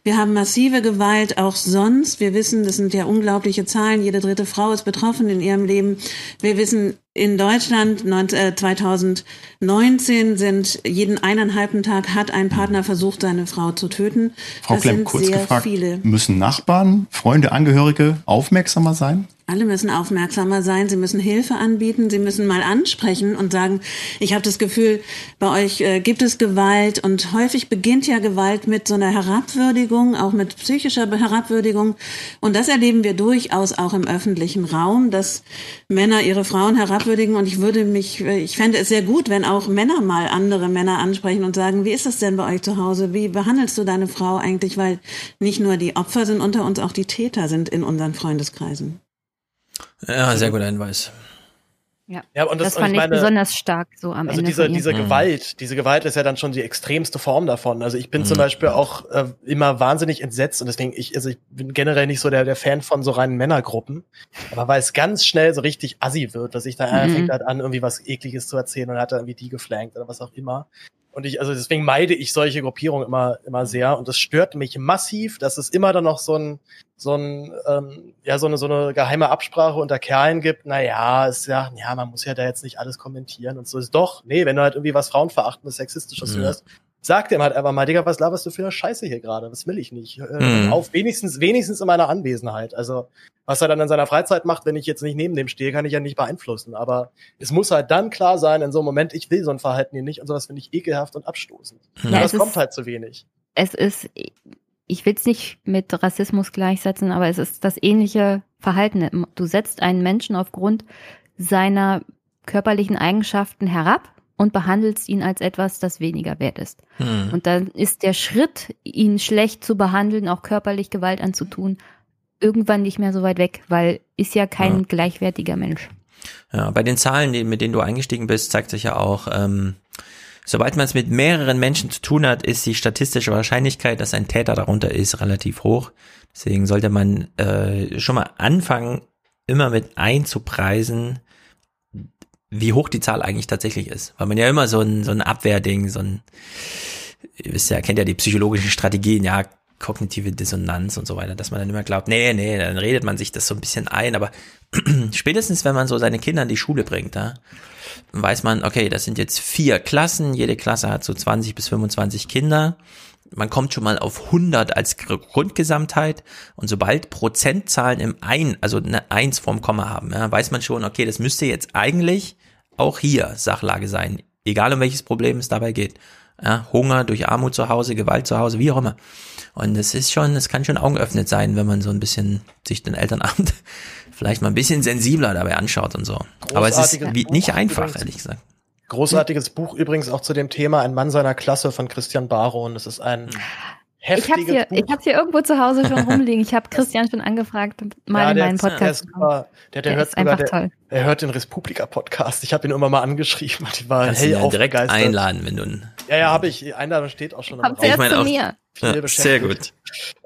Wir haben massive Gewalt auch sonst. Wir wissen, das sind ja unglaubliche Zahlen. Jede dritte Frau ist betroffen in ihrem Leben. Wir wissen, in Deutschland 19, äh, 2019 sind jeden eineinhalben Tag hat ein Partner versucht, seine Frau zu töten. Frau das Klemm, kurz gefragt, viele. müssen Nachbarn, Freunde, Angehörige aufmerksamer sein? Alle müssen aufmerksamer sein, sie müssen Hilfe anbieten, sie müssen mal ansprechen und sagen, ich habe das Gefühl, bei euch äh, gibt es Gewalt. Und häufig beginnt ja Gewalt mit so einer Herabwürdigung, auch mit psychischer Herabwürdigung. Und das erleben wir durchaus auch im öffentlichen Raum, dass Männer ihre Frauen herabwürdigen. Und ich würde mich, äh, ich fände es sehr gut, wenn auch Männer mal andere Männer ansprechen und sagen, wie ist es denn bei euch zu Hause, wie behandelst du deine Frau eigentlich, weil nicht nur die Opfer sind unter uns, auch die Täter sind in unseren Freundeskreisen. Ja, sehr guter Hinweis. Ja, Ja, und das- das, und fand ich ich meine- besonders stark so am Also Ende. diese, von ihr. diese Mhm. Gewalt, diese Gewalt ist ja dann schon die extremste Form davon. Also ich bin zum Mhm. Beispiel auch äh, immer wahnsinnig entsetzt und deswegen, ich, also ich bin generell nicht so der, der Fan von so reinen Männergruppen. Aber weil es ganz schnell so richtig assi wird, dass ich da einer Mhm. fängt halt an, irgendwie was ekliges zu erzählen und hat da irgendwie die geflankt oder was auch immer. Und ich, also deswegen meide ich solche Gruppierungen immer, immer sehr. Und das stört mich massiv, dass es immer dann noch so ein, so ein, ähm, ja, so eine, so eine geheime Absprache unter Kerlen gibt. Naja, ist ja, ja, man muss ja da jetzt nicht alles kommentieren und so ist doch. Nee, wenn du halt irgendwie was Frauenverachtendes, Sexistisches Mhm. hörst, sag dem halt einfach mal, Digga, was laberst du für eine Scheiße hier gerade? Das will ich nicht. Hör Mhm. Auf, wenigstens, wenigstens in meiner Anwesenheit. Also, was er dann in seiner Freizeit macht, wenn ich jetzt nicht neben dem stehe, kann ich ja nicht beeinflussen. Aber es muss halt dann klar sein, in so einem Moment, ich will so ein Verhalten hier nicht und sowas finde ich ekelhaft und abstoßend. Ja, Und das kommt ist- halt zu wenig. es ist, ich will es nicht mit Rassismus gleichsetzen, aber es ist das ähnliche Verhalten. Du setzt einen Menschen aufgrund seiner körperlichen Eigenschaften herab und behandelst ihn als etwas, das weniger wert ist. Hm. Und dann ist der Schritt, ihn schlecht zu behandeln, auch körperlich Gewalt anzutun, irgendwann nicht mehr so weit weg, weil ist ja kein Ja. gleichwertiger Mensch. Ja, bei den Zahlen, die, mit denen du eingestiegen bist, zeigt sich ja auch, ähm, sobald man es mit mehreren Menschen zu tun hat, ist die statistische Wahrscheinlichkeit, dass ein Täter darunter ist, relativ hoch. Deswegen sollte man äh, schon mal anfangen, immer mit einzupreisen, wie hoch die Zahl eigentlich tatsächlich ist. Weil man ja immer so ein, so ein Abwehrding, so ein, ihr wisst ja, kennt ja die psychologischen Strategien, ja, kognitive Dissonanz und so weiter, dass man dann immer glaubt, nee, nee, dann redet man sich das so ein bisschen ein, aber spätestens, wenn man so seine Kinder in die Schule bringt, da weiß man, okay, das sind jetzt vier Klassen, jede Klasse hat so 20 bis 25 Kinder, man kommt schon mal auf 100 als Gr- Grundgesamtheit und sobald Prozentzahlen im Ein, also eine Eins vorm Komma haben, ja, weiß man schon, okay, das müsste jetzt eigentlich auch hier Sachlage sein, egal um welches Problem es dabei geht. Ja, Hunger durch Armut zu Hause, Gewalt zu Hause, wie auch immer. Und es ist schon, es kann schon augenöffnet sein, wenn man so ein bisschen sich den Elternabend vielleicht mal ein bisschen sensibler dabei anschaut und so. Aber es ist wie, nicht einfach, ehrlich gesagt. Großartiges Buch übrigens auch zu dem Thema Ein Mann seiner Klasse von Christian Baron. Das ist ein Ich habe hier, ich hab's hier irgendwo zu Hause schon rumliegen. Ich habe Christian schon angefragt, mal Ja, in meinen Podcast. ist. Der, der, Der hört ist einfach der, toll. Er hört den Republika-Podcast. Ich habe ihn immer mal angeschrieben. Die war Kannst du ihn ja direkt begeistert. einladen, wenn du einen Ja, ja, habe ich. Die Einladung steht auch schon. Kommt im Raum. zuerst zu mir. Viel Ja, sehr gut.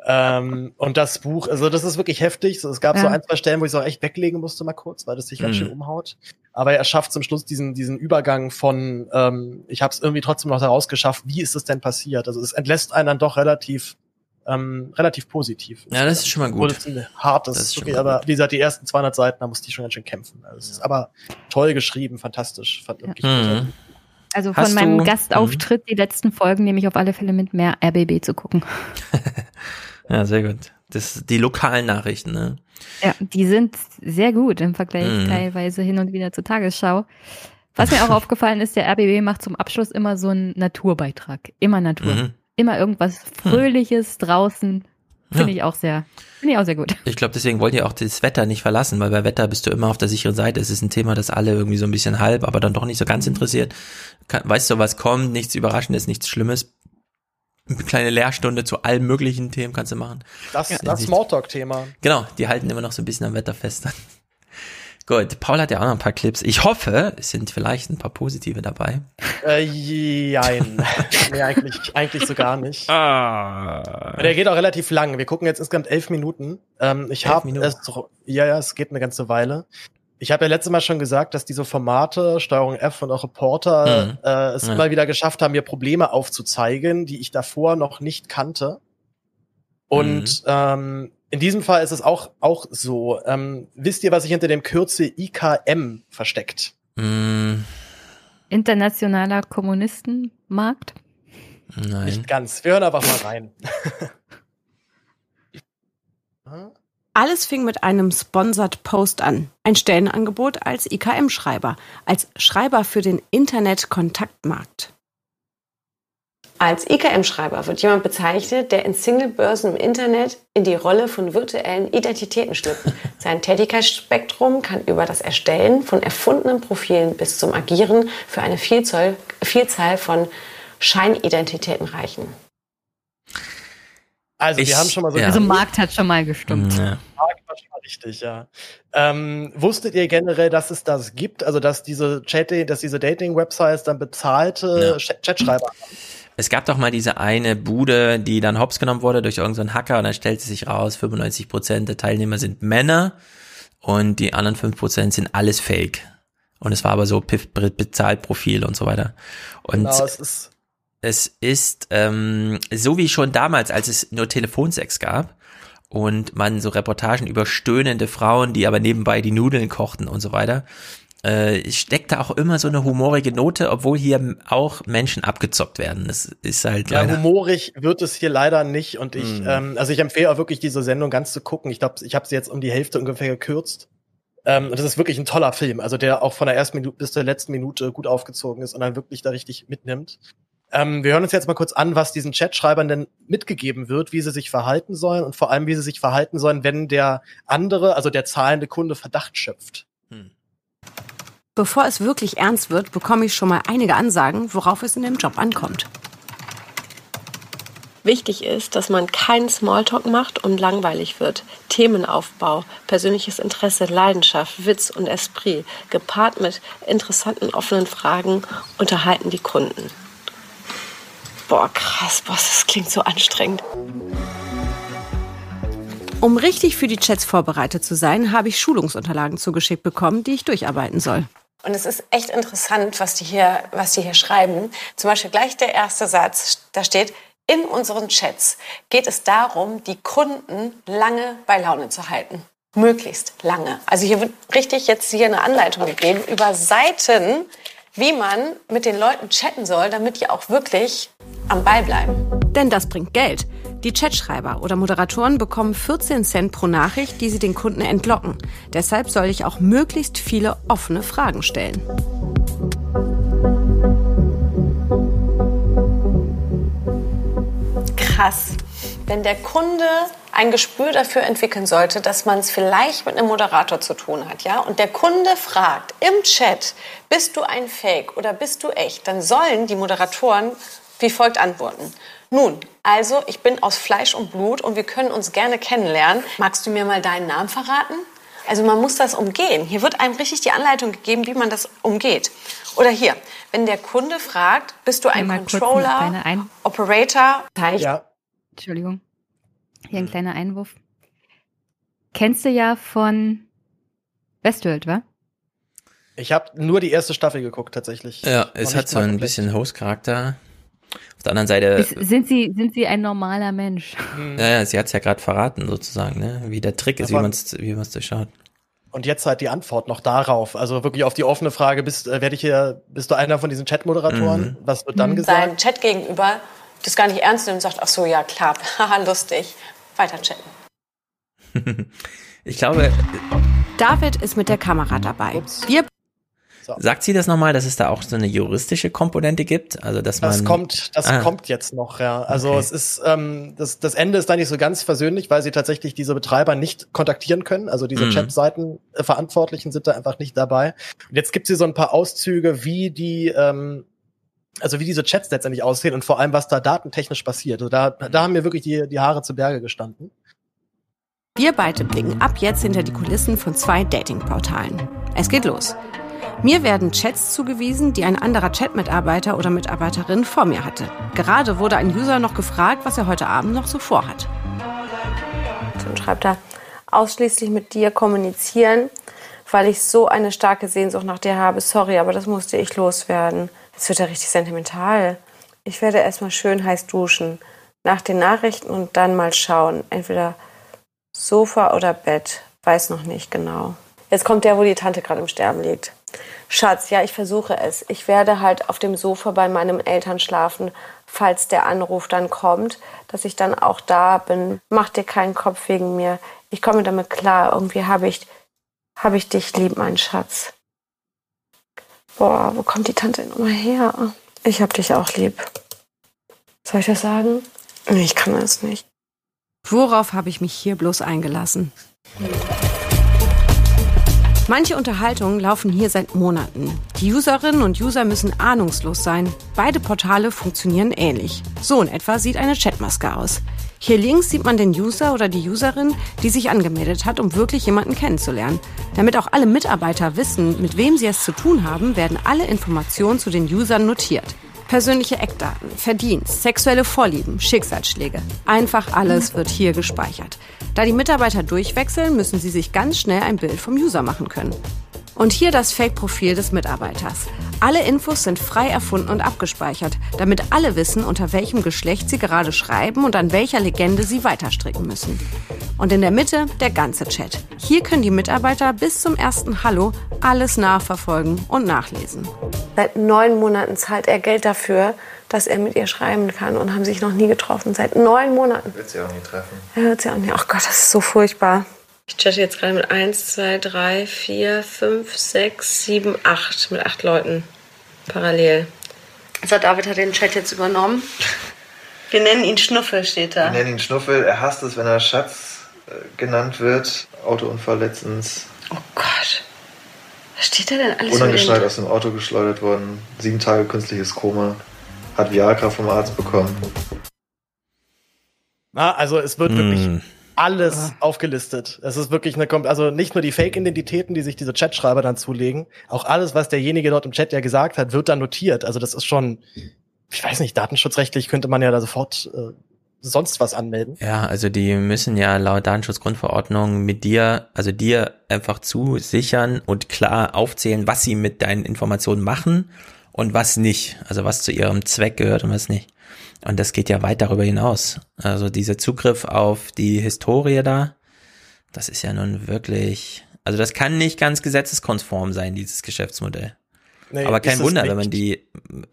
Ähm, und das Buch, also das ist wirklich heftig. So, Es gab so Ja. ein, zwei Stellen, wo ich es auch echt weglegen musste mal kurz, weil das sich ganz Mhm. schön umhaut. Aber er schafft zum Schluss diesen, diesen Übergang von, ähm, ich habe es irgendwie trotzdem noch herausgeschafft, wie ist es denn passiert? Also es entlässt einen dann doch relativ, ähm, relativ positiv. Ja, das ist schon mal Obwohl gut. es ein hartes, Das ist mal aber wie gesagt, die ersten 200 Seiten, da musste ich schon ganz schön kämpfen. Also es ist aber toll geschrieben, fantastisch. Fand wirklich Mhm. Also Hast von meinem du- Gastauftritt, die letzten Folgen nehme ich auf alle Fälle mit mehr RBB zu gucken. Ja, sehr gut. Das die lokalen Nachrichten, ne? Ja, die sind sehr gut im Vergleich Mhm. teilweise hin und wieder zur Tagesschau. Was mir auch aufgefallen ist, der RBB macht zum Abschluss immer so einen Naturbeitrag. Immer Natur. Mhm. Immer irgendwas Fröhliches draußen. Finde Ja. ich auch sehr, finde ich auch sehr gut. Ich glaube, deswegen wollt ihr auch das Wetter nicht verlassen, weil bei Wetter bist du immer auf der sicheren Seite. Es ist ein Thema, das alle irgendwie so ein bisschen halb, aber dann doch nicht so ganz interessiert. Weißt du, was kommt, nichts Überraschendes, nichts Schlimmes. Eine kleine Lehrstunde zu allen möglichen Themen kannst du machen. Das, Ja. das Smalltalk-Thema. Genau, die halten immer noch so ein bisschen am Wetter fest. Gut, Paul hat ja auch noch ein paar Clips. Ich hoffe, es sind vielleicht ein paar positive dabei. Äh, jein. nee, eigentlich, eigentlich so gar nicht. Ah. Der geht auch relativ lang. Wir gucken jetzt insgesamt elf Minuten. Ähm, ich Elf habe ja, ja, es geht eine ganze Weile. Ich habe ja letztes Mal schon gesagt, dass diese Formate, Steuerung F und auch Reporter, Mhm. äh, es Ja. immer wieder geschafft haben, mir Probleme aufzuzeigen, die ich davor noch nicht kannte. Und Mhm. ähm, in diesem Fall ist es auch, auch so. Ähm, wisst ihr, was sich hinter dem Kürzel IKM versteckt? Mm, Internationaler Kommunistenmarkt. nein. Nicht ganz. Wir hören einfach mal rein. Alles fing mit einem Sponsored Post an. Ein Stellenangebot als IKM-Schreiber, als Schreiber für den Internet-Kontaktmarkt. Als IKM-Schreiber wird jemand bezeichnet, der in Singlebörsen im Internet in die Rolle von virtuellen Identitäten schlüpft. Sein Tätigkeitsspektrum kann über das Erstellen von erfundenen Profilen bis zum Agieren für eine Vielzahl, Vielzahl von Scheinidentitäten reichen. Also, Ich- wir haben schon mal so ja. Also Markt hat schon mal gestimmt. Ja. Frage war schon mal richtig, ja. Ähm, wusstet ihr generell, dass es das gibt? Also, dass diese Chat, dass diese Dating-Websites dann bezahlte Ja. Chat- Chatschreiber haben? Es gab doch mal diese eine Bude, die dann hops genommen wurde durch irgendeinen Hacker und dann stellte sich raus, 95 Prozent der Teilnehmer sind Männer und die anderen 5 Prozent sind alles Fake. Und es war aber so Piff- Bezahlprofil und so weiter. Und Genau, es ist es ist ähm, so wie schon damals, als es nur Telefonsex gab und man so Reportagen über stöhnende Frauen, die aber nebenbei die Nudeln kochten und so weiter, äh, steckt da auch immer so eine humorige Note, obwohl hier auch Menschen abgezockt werden. Das ist halt Ja, leider. humorig wird es hier leider nicht. Und ich, Mhm. ähm, also ich empfehle auch wirklich diese Sendung ganz zu gucken. Ich glaube, ich habe sie jetzt um die Hälfte ungefähr gekürzt. Ähm, und das ist wirklich ein toller Film, also der auch von der ersten Minute bis zur letzten Minute gut aufgezogen ist und dann wirklich da richtig mitnimmt. Ähm, wir hören uns jetzt mal kurz an, was diesen Chatschreibern denn mitgegeben wird, wie sie sich verhalten sollen und vor allem, wie sie sich verhalten sollen, wenn der andere, also der zahlende Kunde Verdacht schöpft. Bevor es wirklich ernst wird, bekomme ich schon mal einige Ansagen, worauf es in dem Job ankommt. Wichtig ist, dass man keinen Smalltalk macht und langweilig wird. Themenaufbau, persönliches Interesse, Leidenschaft, Witz und Esprit, gepaart mit interessanten offenen Fragen, unterhalten die Kunden. Boah, krass, Boss, das klingt so anstrengend. Um richtig für die Chats vorbereitet zu sein, habe ich Schulungsunterlagen zugeschickt bekommen, die ich durcharbeiten soll. Und es ist echt interessant, was die hier, was die hier schreiben. Zum Beispiel gleich der erste Satz, da steht, in unseren Chats geht es darum, die Kunden lange bei Laune zu halten. Möglichst lange. Also hier wird richtig jetzt hier eine Anleitung gegeben über Seiten, wie man mit den Leuten chatten soll, damit die auch wirklich am Ball bleiben. Denn das bringt Geld. Die Chatschreiber oder Moderatoren bekommen 14 Cent pro Nachricht, die sie den Kunden entlocken. Deshalb soll ich auch möglichst viele offene Fragen stellen. Hass. Wenn der Kunde ein Gespür dafür entwickeln sollte, dass man es vielleicht mit einem Moderator zu tun hat, ja, und der Kunde fragt im Chat, bist du ein Fake oder bist du echt, dann sollen die Moderatoren wie folgt antworten. Nun, also ich bin aus Fleisch und Blut und wir können uns gerne kennenlernen. Magst du mir mal deinen Namen verraten? Also man muss das umgehen. Hier wird einem richtig die Anleitung gegeben, wie man das umgeht. Oder hier, wenn der Kunde fragt, bist du ein eine Controller, Ein- Operator? Ja. Entschuldigung. Hier ein kleiner Einwurf. Kennst du ja von Westworld, wa? Ich habe nur die erste Staffel geguckt, tatsächlich. Ja, es hat so mal ein komplett. bisschen Host-Charakter. Auf der anderen Seite, Ist, sind, sie, sind sie ein normaler Mensch? ja, ja, sie hat es ja gerade verraten, sozusagen, ne? wie der Trick ist, wie Aber- man es wie man's durchschaut. Und jetzt halt die Antwort noch darauf. Also wirklich auf die offene Frage, bist, äh, werde ich hier, bist du einer von diesen Chat-Moderatoren? Mhm. Was wird dann gesagt? Sein Chat gegenüber das gar nicht ernst nimmt und sagt, ach so, ja klar, haha, lustig, weiter chatten. Ich glaube, David ist mit der Kamera dabei. Wir sagt sie das nochmal, dass es da auch so eine juristische Komponente gibt? Also, dass man. Das kommt, das Ah. kommt jetzt noch, ja. Also Okay. es ist, ähm, das, das Ende ist da nicht so ganz versöhnlich, weil sie tatsächlich diese Betreiber nicht kontaktieren können. Also diese Mhm. Chat-Seiten äh, Verantwortlichen sind da einfach nicht dabei. Und jetzt gibt sie so ein paar Auszüge, wie die, ähm, also wie diese Chats letztendlich aussehen und vor allem, was da datentechnisch passiert. Also da, da haben mir wirklich die, die Haare zu Berge gestanden. Wir beide blicken ab jetzt hinter die Kulissen von zwei Datingportalen. Es geht los. Mir werden Chats zugewiesen, die ein anderer Chat-Mitarbeiter oder Mitarbeiterin vor mir hatte. Gerade wurde ein User noch gefragt, was er heute Abend noch so vorhat. und schreibt da ausschließlich mit dir kommunizieren, weil ich so eine starke Sehnsucht nach dir habe. Sorry, aber das musste ich loswerden. Jetzt wird er richtig sentimental. Ich werde erstmal schön heiß duschen, nach den Nachrichten und dann mal schauen. Entweder Sofa oder Bett. Weiß noch nicht genau. Jetzt kommt der, wo die Tante gerade im Sterben liegt. Schatz, ja, ich versuche es. Ich werde halt auf dem Sofa bei meinen Eltern schlafen, falls der Anruf dann kommt, dass ich dann auch da bin. Mach dir keinen Kopf wegen mir. Ich komme damit klar. Irgendwie habe ich, habe ich dich lieb, mein Schatz. Boah, wo kommt die Tante denn immer her? Ich hab dich auch lieb. Soll ich das sagen? Nee, ich kann das nicht. Worauf habe ich mich hier bloß eingelassen? Manche Unterhaltungen laufen hier seit Monaten. Die Userinnen und User müssen ahnungslos sein. Beide Portale funktionieren ähnlich. So in etwa sieht eine Chatmaske aus. Hier links sieht man den User oder die Userin, die sich angemeldet hat, um wirklich jemanden kennenzulernen. Damit auch alle Mitarbeiter wissen, mit wem sie es zu tun haben, werden alle Informationen zu den Usern notiert. Persönliche Eckdaten, Verdienst, sexuelle Vorlieben, Schicksalsschläge. Einfach alles wird hier gespeichert. Da die Mitarbeiter durchwechseln, müssen sie sich ganz schnell ein Bild vom User machen können. Und hier das Fake-Profil des Mitarbeiters. Alle Infos sind frei erfunden und abgespeichert, damit alle wissen, unter welchem Geschlecht sie gerade schreiben und an welcher Legende sie weiterstricken müssen. Und in der Mitte der ganze Chat. Hier können die Mitarbeiter bis zum ersten Hallo alles nachverfolgen und nachlesen. Seit neun Monaten zahlt er Geld dafür, dass er mit ihr schreiben kann und haben sich noch nie getroffen. Seit neun Monaten. Wird sie auch nie treffen. Er hört sie auch nicht. Ach Gott, das ist so furchtbar. Ich chatte jetzt gerade mit 1, 2, 3, 4, 5, 6, 7, 8. Mit acht Leuten parallel. Also David hat den Chat jetzt übernommen. Wir nennen ihn Schnuffel, steht Wir da. nennen ihn Schnuffel. Er hasst es, wenn er Schatz äh, genannt wird. Autounfall letztens. Oh Gott. Was steht da denn alles Unangeschnallt aus dem Auto geschleudert worden. Sieben Tage künstliches Koma. Hat Viagra vom Arzt bekommen. Na, also es wird Hm. wirklich alles aufgelistet. Es ist wirklich eine, Kom- also nicht nur die Fake-Identitäten, die sich diese Chatschreiber dann zulegen, auch alles, was derjenige dort im Chat ja gesagt hat, wird dann notiert. Also das ist schon, ich weiß nicht, datenschutzrechtlich könnte man ja da sofort äh, sonst was anmelden. Ja, also die müssen ja laut Datenschutzgrundverordnung mit dir, also dir einfach zusichern und klar aufzählen, was sie mit deinen Informationen machen und was nicht. Also was zu ihrem Zweck gehört und was nicht. Und das geht ja weit darüber hinaus. Also dieser Zugriff auf die Historie da, das ist ja nun wirklich, also das kann nicht ganz gesetzeskonform sein, dieses Geschäftsmodell. Nee, Aber kein Wunder, wenn man die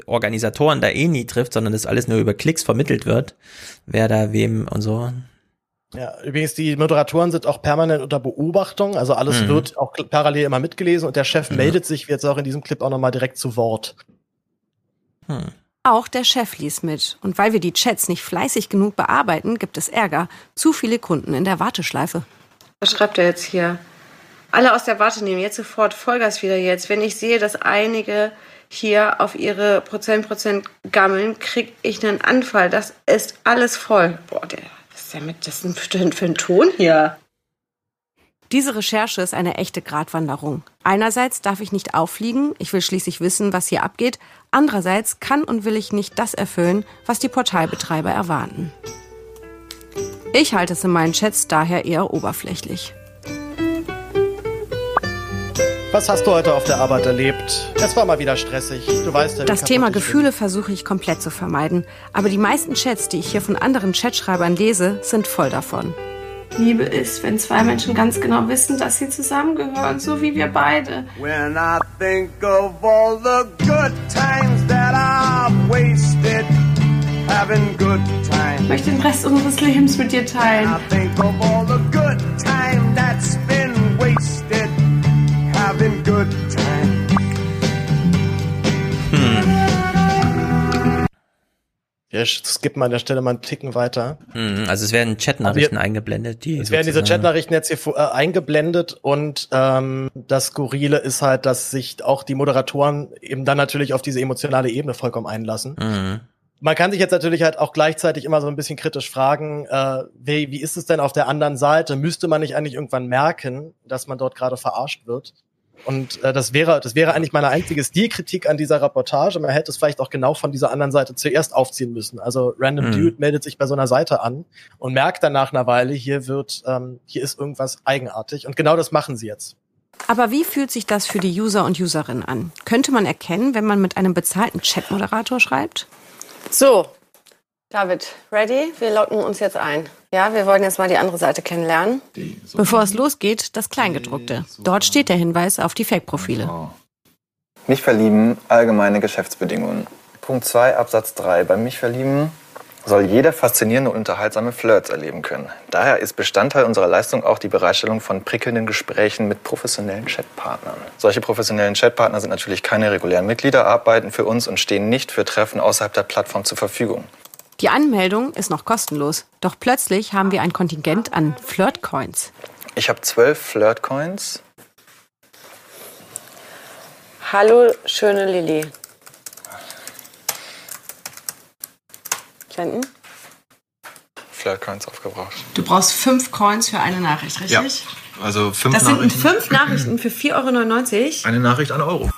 Organisatoren da eh nie trifft, sondern das alles nur über Klicks vermittelt wird, wer da wem und so. Ja, übrigens, die Moderatoren sind auch permanent unter Beobachtung. Also alles Mhm. wird auch parallel immer mitgelesen und der Chef Mhm. meldet sich jetzt auch in diesem Clip auch nochmal direkt zu Wort. Hm. Auch der Chef liest mit. Und weil wir die Chats nicht fleißig genug bearbeiten, gibt es Ärger. Zu viele Kunden in der Warteschleife. Was schreibt er jetzt hier? Alle aus der Warte nehmen jetzt sofort Vollgas wieder jetzt. Wenn ich sehe, dass einige hier auf ihre Prozent Prozent gammeln, krieg ich einen Anfall. Das ist alles voll. Boah, der, was ist denn mit das denn für ein Ton hier? Diese Recherche ist eine echte Gratwanderung. Einerseits darf ich nicht auffliegen, ich will schließlich wissen, was hier abgeht. Andererseits kann und will ich nicht das erfüllen, was die Portalbetreiber erwarten. Ich halte es in meinen Chats daher eher oberflächlich. Was hast du heute auf der Arbeit erlebt? Es war mal wieder stressig. Du weißt ja, Das Thema Gefühle versuche ich komplett zu vermeiden. Aber die meisten Chats, die ich hier von anderen Chatschreibern lese, sind voll davon. Liebe ist, wenn zwei Menschen ganz genau wissen, dass sie zusammengehören, so wie wir beide. When I think of all the good times that I've wasted, having good times. Ich möchte den Rest unseres Lebens mit dir teilen. I think of all the good time that's been wasted, having good times. Wir skippen an der Stelle mal einen Ticken weiter. Mhm, Also es werden Chatnachrichten eingeblendet, die Es werden diese Chatnachrichten jetzt hier äh, eingeblendet und ähm, das Skurrile ist halt, dass sich auch die Moderatoren eben dann natürlich auf diese emotionale Ebene vollkommen einlassen. Mhm. Man kann sich jetzt natürlich halt auch gleichzeitig immer so ein bisschen kritisch fragen, äh, wie, wie ist es denn auf der anderen Seite? Müsste man nicht eigentlich irgendwann merken, dass man dort gerade verarscht wird? Und äh, das wäre, das wäre eigentlich meine einzige Stilkritik an dieser Reportage. Man hätte es vielleicht auch genau von dieser anderen Seite zuerst aufziehen müssen. Also Random Mhm. Dude meldet sich bei so einer Seite an und merkt dann nach einer Weile, hier wird, ähm, hier ist irgendwas eigenartig. Und genau das machen sie jetzt. Aber wie fühlt sich das für die User und Userinnen an? Könnte man erkennen, wenn man mit einem bezahlten Chatmoderator schreibt? So, David, ready? Wir locken uns jetzt ein. Ja, wir wollen jetzt mal die andere Seite kennenlernen. Bevor es losgeht, das Kleingedruckte. Dort steht der Hinweis auf die Fake-Profile. Mich verlieben, allgemeine Geschäftsbedingungen. Punkt 2 Absatz 3. Beim Mich verlieben soll jeder faszinierende und unterhaltsame Flirts erleben können. Daher ist Bestandteil unserer Leistung auch die Bereitstellung von prickelnden Gesprächen mit professionellen Chatpartnern. Solche professionellen Chatpartner sind natürlich keine regulären Mitglieder, arbeiten für uns und stehen nicht für Treffen außerhalb der Plattform zur Verfügung. Die Anmeldung ist noch kostenlos. Doch plötzlich haben wir ein Kontingent an Flirtcoins. Ich habe zwölf Flirtcoins. Hallo, schöne Lilly. Senden? Flirtcoins aufgebraucht. Du brauchst fünf Coins für eine Nachricht, richtig? Also fünf Das sind fünf Nachrichten für 4,99 Euro. Eine Nachricht, eine Euro.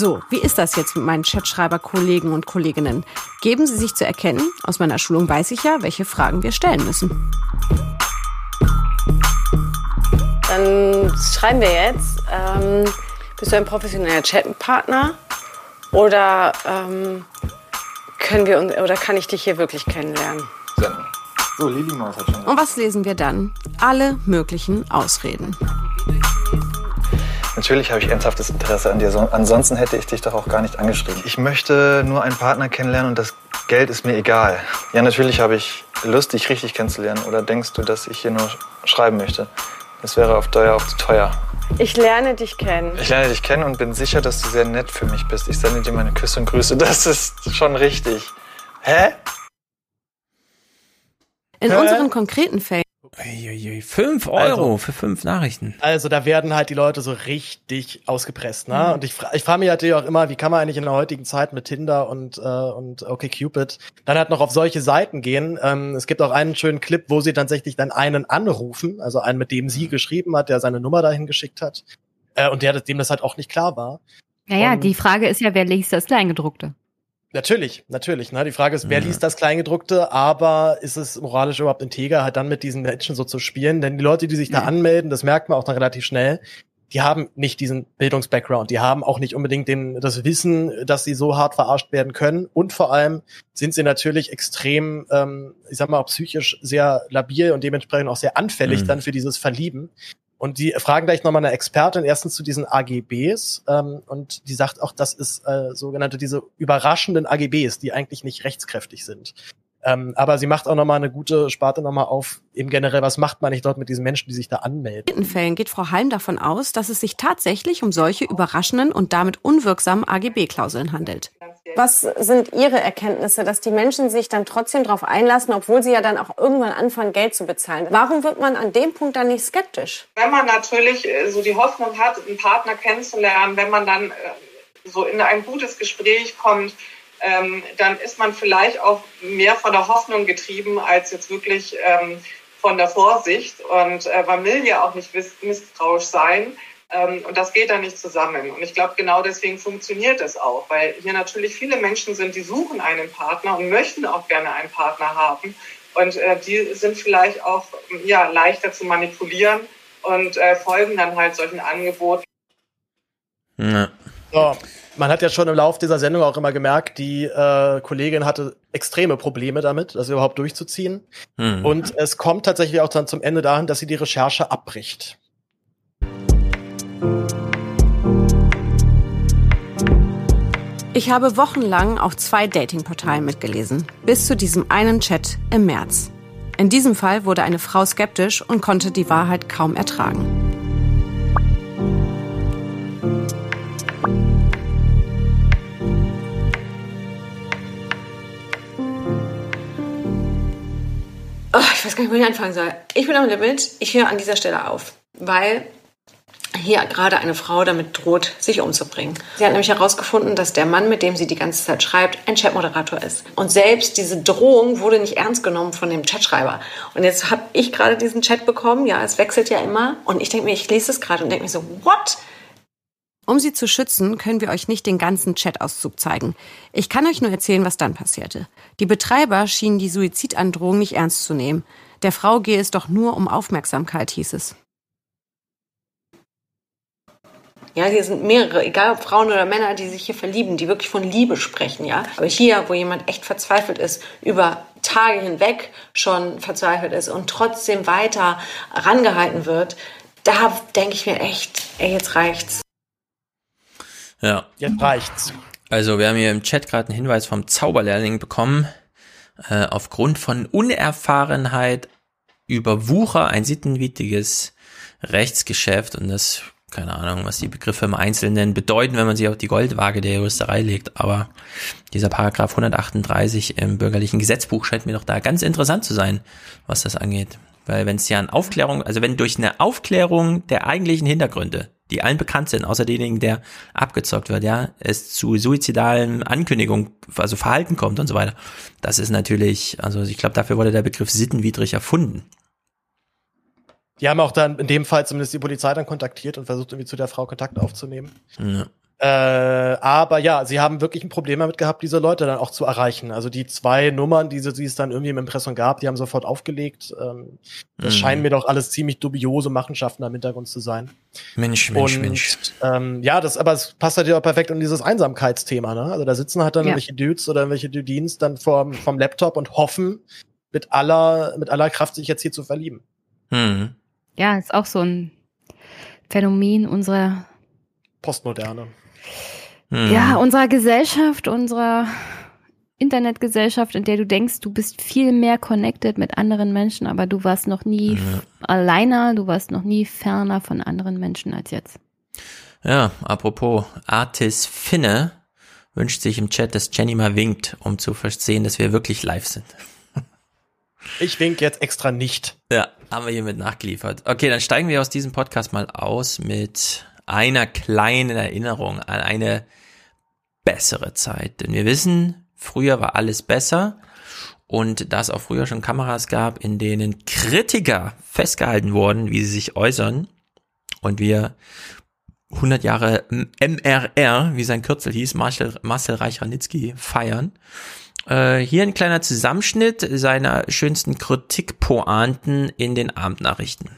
So, wie ist das jetzt mit meinen Chatschreiber-Kollegen und Kolleginnen? Geben sie sich zu erkennen? Aus meiner Schulung weiß ich ja, welche Fragen wir stellen müssen. Dann schreiben wir jetzt, ähm, bist du ein professioneller Chatpartner oder ähm, können wir uns, oder kann ich dich hier wirklich kennenlernen? Senden. So, Lili Maus hat schon. Und was lesen wir dann? Alle möglichen Ausreden. Natürlich habe ich ernsthaftes Interesse an dir, so- ansonsten hätte ich dich doch auch gar nicht angeschrieben. Ich möchte nur einen Partner kennenlernen und das Geld ist mir egal. Ja, natürlich habe ich Lust, dich richtig kennenzulernen. Oder denkst du, dass ich hier nur sch- schreiben möchte? Das wäre auf Dauer auch zu teuer. Ich lerne dich kennen. Ich lerne dich kennen und bin sicher, dass du sehr nett für mich bist. Ich sende dir meine Küsse und Grüße. Das ist schon richtig. Hä? In Hä? unseren konkreten Fällen. Uiuiui, fünf Euro für fünf Nachrichten. Also da werden halt die Leute so richtig ausgepresst, ne? Und ich, fra ich frage mich natürlich auch immer, wie kann man eigentlich in der heutigen Zeit mit Tinder und äh, und OkCupid dann halt noch auf solche Seiten gehen? Ähm, es gibt auch einen schönen Clip, wo sie tatsächlich dann einen anrufen, also einen, mit dem sie geschrieben hat, der seine Nummer dahin geschickt hat äh, und der dem das halt auch nicht klar war. Naja, Und- die Frage ist ja, wer liest das Kleingedruckte? Natürlich, natürlich. Ne? Die Frage ist, wer liest das Kleingedruckte, aber ist es moralisch überhaupt integer, halt dann mit diesen Menschen so zu spielen? Denn die Leute, die sich da anmelden, das merkt man auch dann relativ schnell, die haben nicht diesen Bildungsbackground, die haben auch nicht unbedingt den, das Wissen, dass sie so hart verarscht werden können. Und vor allem sind sie natürlich extrem, ähm, ich sag mal, auch psychisch sehr labil und dementsprechend auch sehr anfällig Mhm. dann für dieses Verlieben. Und die fragen gleich nochmal eine Expertin erstens zu diesen AGBs ähm, und die sagt auch, das ist äh, sogenannte diese überraschenden AGBs, die eigentlich nicht rechtskräftig sind. Ähm, aber sie macht auch nochmal eine gute Sparte nochmal auf, eben generell, was macht man nicht dort mit diesen Menschen, die sich da anmelden. In Fällen geht Frau Halm davon aus, dass es sich tatsächlich um solche überraschenden und damit unwirksamen AGB-Klauseln handelt. Was sind Ihre Erkenntnisse, dass die Menschen sich dann trotzdem darauf einlassen, obwohl sie ja dann auch irgendwann anfangen, Geld zu bezahlen? Warum wird man an dem Punkt dann nicht skeptisch? Wenn man natürlich äh, so die Hoffnung hat, einen Partner kennenzulernen, wenn man dann äh, so in ein gutes Gespräch kommt, ähm, dann ist man vielleicht auch mehr von der Hoffnung getrieben, als jetzt wirklich ähm, von der Vorsicht. Und äh, man will ja auch nicht misstrauisch sein. Ähm, und das geht dann nicht zusammen. Und ich glaube, genau deswegen funktioniert es auch, weil hier natürlich viele Menschen sind, die suchen einen Partner und möchten auch gerne einen Partner haben. Und äh, die sind vielleicht auch ja, leichter zu manipulieren und äh, folgen dann halt solchen Angeboten. Ja. So, man hat ja schon im Laufe dieser Sendung auch immer gemerkt, die äh, Kollegin hatte extreme Probleme damit, das überhaupt durchzuziehen. Hm. Und es kommt tatsächlich auch dann zum Ende dahin, dass sie die Recherche abbricht. Ich habe wochenlang auf zwei Datingportalen mitgelesen, bis zu diesem einen Chat im März. In diesem Fall wurde eine Frau skeptisch und konnte die Wahrheit kaum ertragen. Oh, ich weiß gar nicht, wo ich anfangen soll. Ich bin am Limit. Ich höre an dieser Stelle auf, weil hier gerade eine Frau damit droht, sich umzubringen. Sie hat nämlich herausgefunden, dass der Mann, mit dem sie die ganze Zeit schreibt, ein Chatmoderator ist. Und selbst diese Drohung wurde nicht ernst genommen von dem Chatschreiber. Und jetzt habe ich gerade diesen Chat bekommen. Ja, es wechselt ja immer. Und ich denke mir, ich lese es gerade und denke mir so, what? Um sie zu schützen, können wir euch nicht den ganzen Chatauszug zeigen. Ich kann euch nur erzählen, was dann passierte. Die Betreiber schienen die Suizidandrohung nicht ernst zu nehmen. Der Frau gehe es doch nur um Aufmerksamkeit, hieß es. Ja, hier sind mehrere, egal ob Frauen oder Männer, die sich hier verlieben, die wirklich von Liebe sprechen, ja. Aber hier, wo jemand echt verzweifelt ist, über Tage hinweg schon verzweifelt ist und trotzdem weiter rangehalten wird, da denke ich mir echt, ey, jetzt reicht's. Ja. Jetzt reicht's. Also, wir haben hier im Chat gerade einen Hinweis vom Zauberlehrling bekommen. Äh, aufgrund von Unerfahrenheit über Wucher ein sittenwidriges Rechtsgeschäft und das keine Ahnung, was die Begriffe im Einzelnen bedeuten, wenn man sie auf die Goldwaage der Juristerei legt. Aber dieser Paragraph 138 im bürgerlichen Gesetzbuch scheint mir doch da ganz interessant zu sein, was das angeht. Weil wenn es ja an Aufklärung, also wenn durch eine Aufklärung der eigentlichen Hintergründe, die allen bekannt sind, außer denjenigen, der abgezockt wird, ja, es zu suizidalen Ankündigungen, also Verhalten kommt und so weiter. Das ist natürlich, also ich glaube, dafür wurde der Begriff sittenwidrig erfunden. Die haben auch dann in dem Fall zumindest die Polizei dann kontaktiert und versucht irgendwie zu der Frau Kontakt aufzunehmen. Ja. Äh, aber ja, sie haben wirklich ein Problem damit gehabt, diese Leute dann auch zu erreichen. Also die zwei Nummern, die, die es dann irgendwie im Impressum gab, die haben sofort aufgelegt. Ähm, das mhm. scheinen mir doch alles ziemlich dubiose Machenschaften am Hintergrund zu sein. Mensch, Mensch, und, Mensch. Ähm, ja, das, aber es passt halt ja auch perfekt in dieses Einsamkeitsthema. Ne? Also da sitzen halt dann ja. welche Dudes oder welche Dudins dann vom, vom Laptop und hoffen, mit aller, mit aller Kraft sich jetzt hier zu verlieben. Mhm ja, ist auch so ein Phänomen unserer Postmoderne. Hm. Ja, unserer Gesellschaft, unserer Internetgesellschaft, in der du denkst, du bist viel mehr connected mit anderen Menschen, aber du warst noch nie ja. alleiner, du warst noch nie ferner von anderen Menschen als jetzt. Ja, apropos Artis Finne wünscht sich im Chat, dass Jenny mal winkt, um zu verstehen, dass wir wirklich live sind. Ich wink jetzt extra nicht. Ja, haben wir hiermit nachgeliefert. Okay, dann steigen wir aus diesem Podcast mal aus mit einer kleinen Erinnerung an eine bessere Zeit. Denn wir wissen, früher war alles besser und da es auch früher schon Kameras gab, in denen Kritiker festgehalten wurden, wie sie sich äußern und wir 100 Jahre MRR, wie sein Kürzel hieß, Marcel, Marcel Reich-Ranitzky, feiern, äh, hier ein kleiner Zusammenschnitt seiner schönsten Kritikpointen in den Abendnachrichten.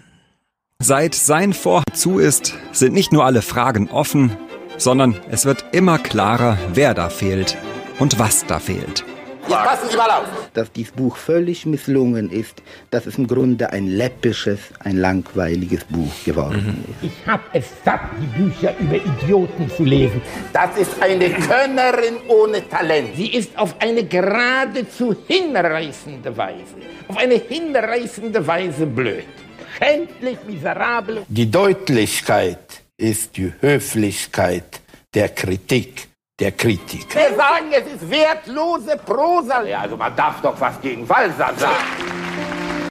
Seit sein Vorhang zu ist, sind nicht nur alle Fragen offen, sondern es wird immer klarer, wer da fehlt und was da fehlt. Jetzt passen Sie mal auf. Dass dieses Buch völlig misslungen ist, dass es im Grunde ein läppisches, ein langweiliges Buch geworden ist. Ich habe es satt, die Bücher über Idioten zu lesen. Das ist eine Könnerin ohne Talent. Sie ist auf eine geradezu hinreißende Weise, auf eine hinreißende Weise blöd. Schändlich, miserabel. Die Deutlichkeit ist die Höflichkeit der Kritik der Kritik. Wir sagen, es ist wertlose Prosa. Ja, also man darf doch was gegen Wallsatz sagen.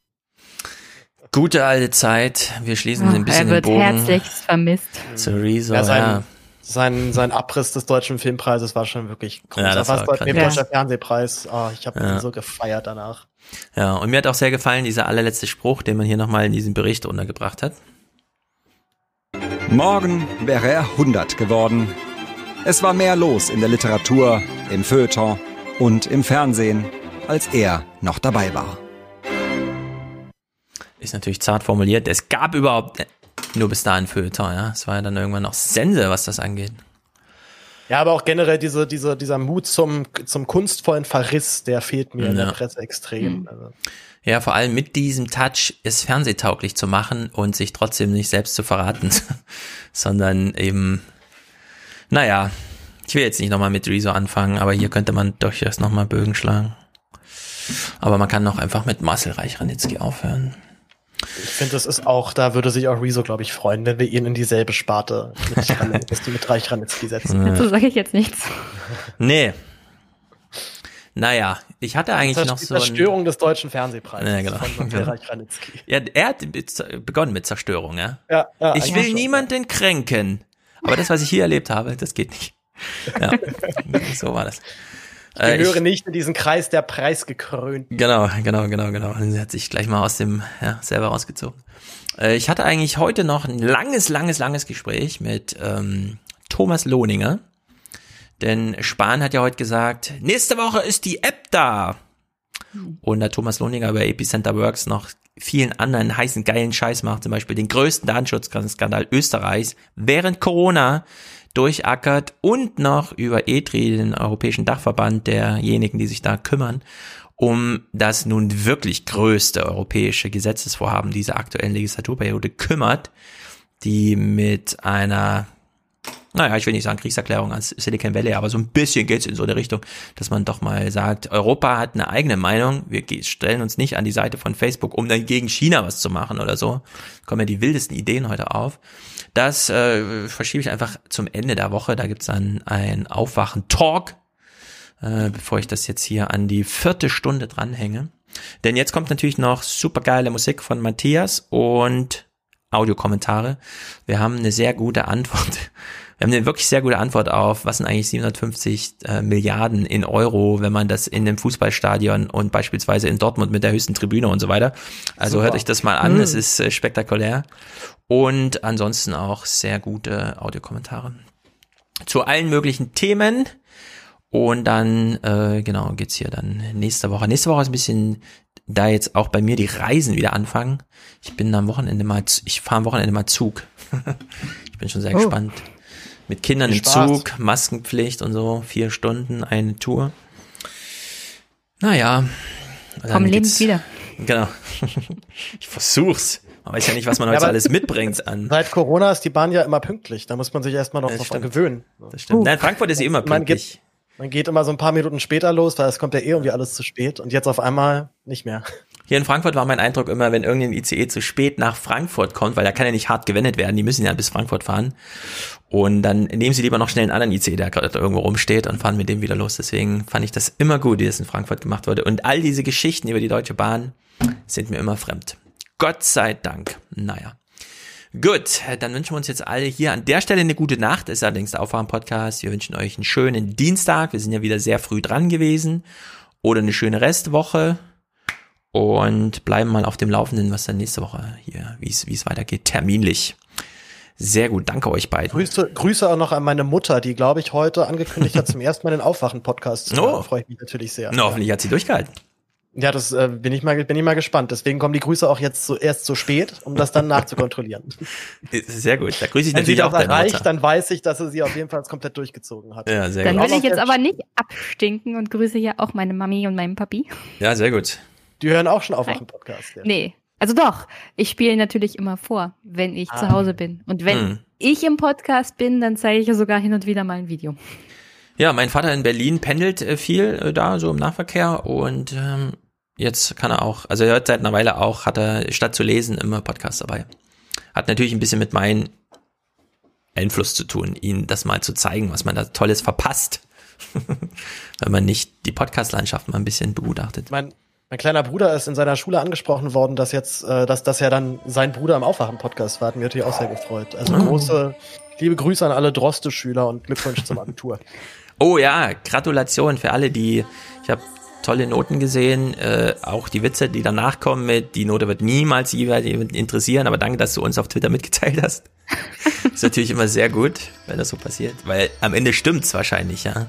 Gute alte Zeit. Wir schließen Ach, ein bisschen er wird den Bogen herzlichst vermisst. zu Rezo. Ja, sein, ja. sein, sein Abriss des deutschen Filmpreises war schon wirklich groß. Ja, das da war war der grandios. deutscher Fernsehpreis. Oh, ich habe Ja. ihn so gefeiert danach. Ja, und mir hat auch sehr gefallen dieser allerletzte Spruch, den man hier nochmal in diesem Bericht untergebracht hat. Morgen wäre er 100 geworden. Es war mehr los in der Literatur, im Feuilleton und im Fernsehen, als er noch dabei war. Ist natürlich zart formuliert. Es gab überhaupt nur bis dahin Feuilleton, ja. Es war ja dann irgendwann noch Sense, was das angeht. Ja, aber auch generell diese, diese, dieser Mut zum, zum kunstvollen Verriss, der fehlt mir in Ja. der Presse extrem. Mhm. Also, Ja, vor allem mit diesem Touch es fernsehtauglich zu machen und sich trotzdem nicht selbst zu verraten, sondern eben, naja, ich will jetzt nicht nochmal mit Rezo anfangen, aber hier könnte man durchaus nochmal Bögen schlagen. Aber man kann auch einfach mit Marcel Reich-Ranitzky aufhören. Ich finde, das ist auch, da würde sich auch Rezo, glaube ich, freuen, wenn wir ihn in dieselbe Sparte mit, Ran- dass die mit Reich Ranitzky setzen. Ja. Dazu sage ich jetzt nichts. Nee. Naja, ich hatte eigentlich Das noch so ein, Zerstörung des deutschen Fernsehpreises Ja, genau. von Reich Ranitzky. Ja, er hat begonnen mit Zerstörung, ja. Ja, ja, ich will schon. niemanden kränken. Aber das, was ich hier erlebt habe, das geht nicht. Ja, so war das. Ich gehöre ich- nicht in diesen Kreis der Preisgekrönten. Genau, genau, genau, genau. Sie hat sich gleich mal aus dem, ja, selber rausgezogen. Äh, ich hatte eigentlich heute noch ein langes, langes, langes Gespräch mit ähm, Thomas Lohninger. Denn Spahn hat ja heute gesagt, nächste Woche ist die App da. Und da Thomas Lohninger bei Epicenter Works noch vielen anderen heißen, geilen Scheiß macht, zum Beispiel den größten Datenschutzskandal Österreichs während Corona durchackert und noch über ETRI, den Europäischen Dachverband derjenigen, die sich da kümmern, um das nun wirklich größte europäische Gesetzesvorhaben dieser aktuellen Legislaturperiode kümmert, die mit einer naja, ich will nicht sagen Kriegserklärung an Silicon Valley, aber so ein bisschen geht's in so eine Richtung, dass man doch mal sagt, Europa hat eine eigene Meinung, wir stellen uns nicht an die Seite von Facebook, um dann gegen China was zu machen oder so. Kommen ja die wildesten Ideen heute auf. Das äh, verschiebe ich einfach zum Ende der Woche, da gibt's dann ein Aufwachen-Talk, äh, bevor ich das jetzt hier an die vierte Stunde dranhänge. Denn jetzt kommt natürlich noch supergeile Musik von Matthias und Audiokommentare. Wir haben eine sehr gute Antwort. Wir haben eine wirklich sehr gute Antwort auf, was sind eigentlich 750 äh, Milliarden in Euro, wenn man das in dem Fußballstadion und beispielsweise in Dortmund mit der höchsten Tribüne und so weiter. Also Super. hört euch das mal an, Mhm. es ist äh, spektakulär. Und ansonsten auch sehr gute Audiokommentare zu allen möglichen Themen. Und dann, äh, genau, geht's hier dann nächste Woche. Nächste Woche ist ein bisschen, da jetzt auch bei mir die Reisen wieder anfangen. Ich bin am Wochenende mal, ich fahre am Wochenende mal Zug. ich bin schon sehr Oh. gespannt. Mit Kindern im. Zug, Maskenpflicht und so, vier Stunden, eine Tour. Naja. Komm lebend wieder. Genau. ich versuch's. Man weiß ja nicht, was man Ja, heute aber- alles mitbringt an. Seit Corona ist die Bahn ja immer pünktlich. Da muss man sich erstmal noch stimmt. gewöhnen. Das stimmt. Nein, Frankfurt ist sie immer Man pünktlich. geht, man geht immer so ein paar Minuten später los, weil es kommt ja eh irgendwie alles zu spät. Und jetzt auf einmal nicht mehr. Hier in Frankfurt war mein Eindruck immer, wenn irgendein ICE zu spät nach Frankfurt kommt, weil da kann ja nicht hart gewendet werden, die müssen ja bis Frankfurt fahren. Und dann nehmen sie lieber noch schnell einen anderen ICE, der gerade irgendwo rumsteht und fahren mit dem wieder los. Deswegen fand ich das immer gut, wie das in Frankfurt gemacht wurde. Und all diese Geschichten über die Deutsche Bahn sind mir immer fremd. Gott sei Dank. Naja. Gut, dann wünschen wir uns jetzt alle hier an der Stelle eine gute Nacht. Ist allerdings der Aufwachen-Podcast. Wir wünschen euch einen schönen Dienstag. Wir sind ja wieder sehr früh dran gewesen. Oder eine schöne Restwoche. Und bleiben mal auf dem Laufenden, was dann nächste Woche hier, wie es wie es weitergeht, terminlich. Sehr gut, danke euch beiden. Grüße, Grüße auch noch an meine Mutter, die, glaube ich, heute angekündigt hat, zum ersten Mal den Aufwachen-Podcast zu Oh. hören. Freue ich mich natürlich sehr. Na, hoffentlich hat sie durchgehalten. Ja, das äh, bin ich mal bin ich mal gespannt. Deswegen kommen die Grüße auch jetzt so, erst so spät, um das dann nachzukontrollieren. Sehr gut, da grüße ich Wenn sie natürlich auch das deine erreicht, Mutter. dann weiß ich, dass sie sie auf jeden Fall komplett durchgezogen hat. Ja, sehr Dann gut. will ich jetzt aber nicht abstinken und grüße hier auch meine Mami und meinen Papi. Ja, sehr gut. Die hören auch schon Aufwachen-Podcast. Ja. Nee. Also doch, ich spiele natürlich immer vor, wenn ich Ah. zu Hause bin. Und wenn Hm. ich im Podcast bin, dann zeige ich ja sogar hin und wieder mal ein Video. Ja, mein Vater in Berlin pendelt äh, viel äh, da, so im Nahverkehr und ähm, jetzt kann er auch, also er hört seit einer Weile auch, hat er statt zu lesen immer Podcast dabei. Hat natürlich ein bisschen mit meinen Einfluss zu tun, ihnen das mal zu zeigen, was man da Tolles verpasst. Wenn man nicht die Podcast-Landschaft mal ein bisschen begutachtet. Mein, mein kleiner Bruder ist in seiner Schule angesprochen worden, dass jetzt, äh, dass, dass er dann sein Bruder im Aufwachen-Podcast war. Hat mich natürlich auch sehr gefreut. Also Ah. große, liebe Grüße an alle Droste-Schüler und Glückwunsch zum Abitur. Oh ja, Gratulation für alle, die, ich habe tolle Noten gesehen, äh, auch die Witze, die danach kommen mit, die Note wird niemals jemanden interessieren, aber danke, dass du uns auf Twitter mitgeteilt hast. ist natürlich immer sehr gut, wenn das so passiert, weil am Ende stimmt's wahrscheinlich, ja.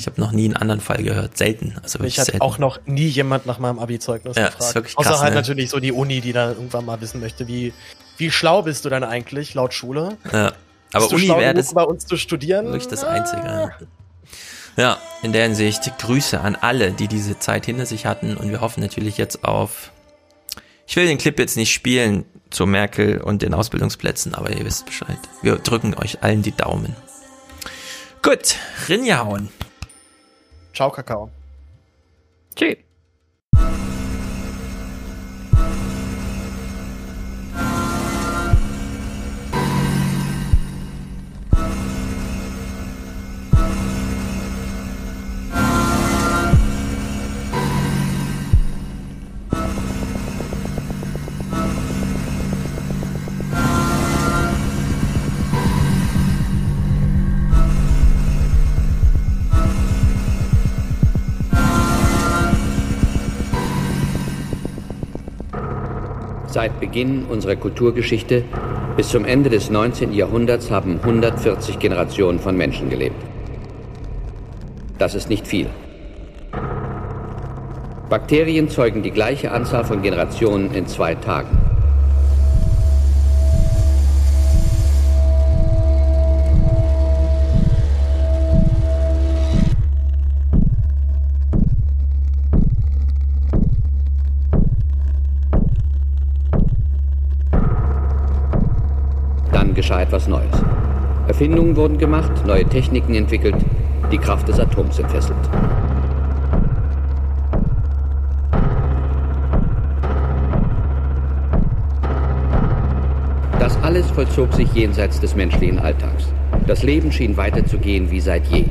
Ich habe noch nie einen anderen Fall gehört, selten. Also Mich hat selten. auch noch nie jemand nach meinem Abi-Zeugnis Ja, gefragt. ist wirklich Außer krass, halt ne? natürlich so die Uni, die dann irgendwann mal wissen möchte, wie, wie schlau bist du denn eigentlich laut Schule? Ja, aber Bist Uni wäre das bei uns zu studieren. wirklich das Einzige. Ja. Ja, in der Hinsicht Grüße an alle, die diese Zeit hinter sich hatten und wir hoffen natürlich jetzt auf. Ich will den Clip jetzt nicht spielen zu Merkel und den Ausbildungsplätzen, aber ihr wisst Bescheid. Wir drücken euch allen die Daumen. Gut, Rinjahauen. Ciao, Kakao. Tschüss. Seit Beginn unserer Kulturgeschichte bis zum Ende des 19. Jahrhunderts haben 140 Generationen von Menschen gelebt. Das ist nicht viel. Bakterien zeugen die gleiche Anzahl von Generationen in zwei Tagen. Geschah etwas Neues. Erfindungen wurden gemacht, neue Techniken entwickelt, die Kraft des Atoms entfesselt. Das alles vollzog sich jenseits des menschlichen Alltags. Das Leben schien weiterzugehen wie seit je.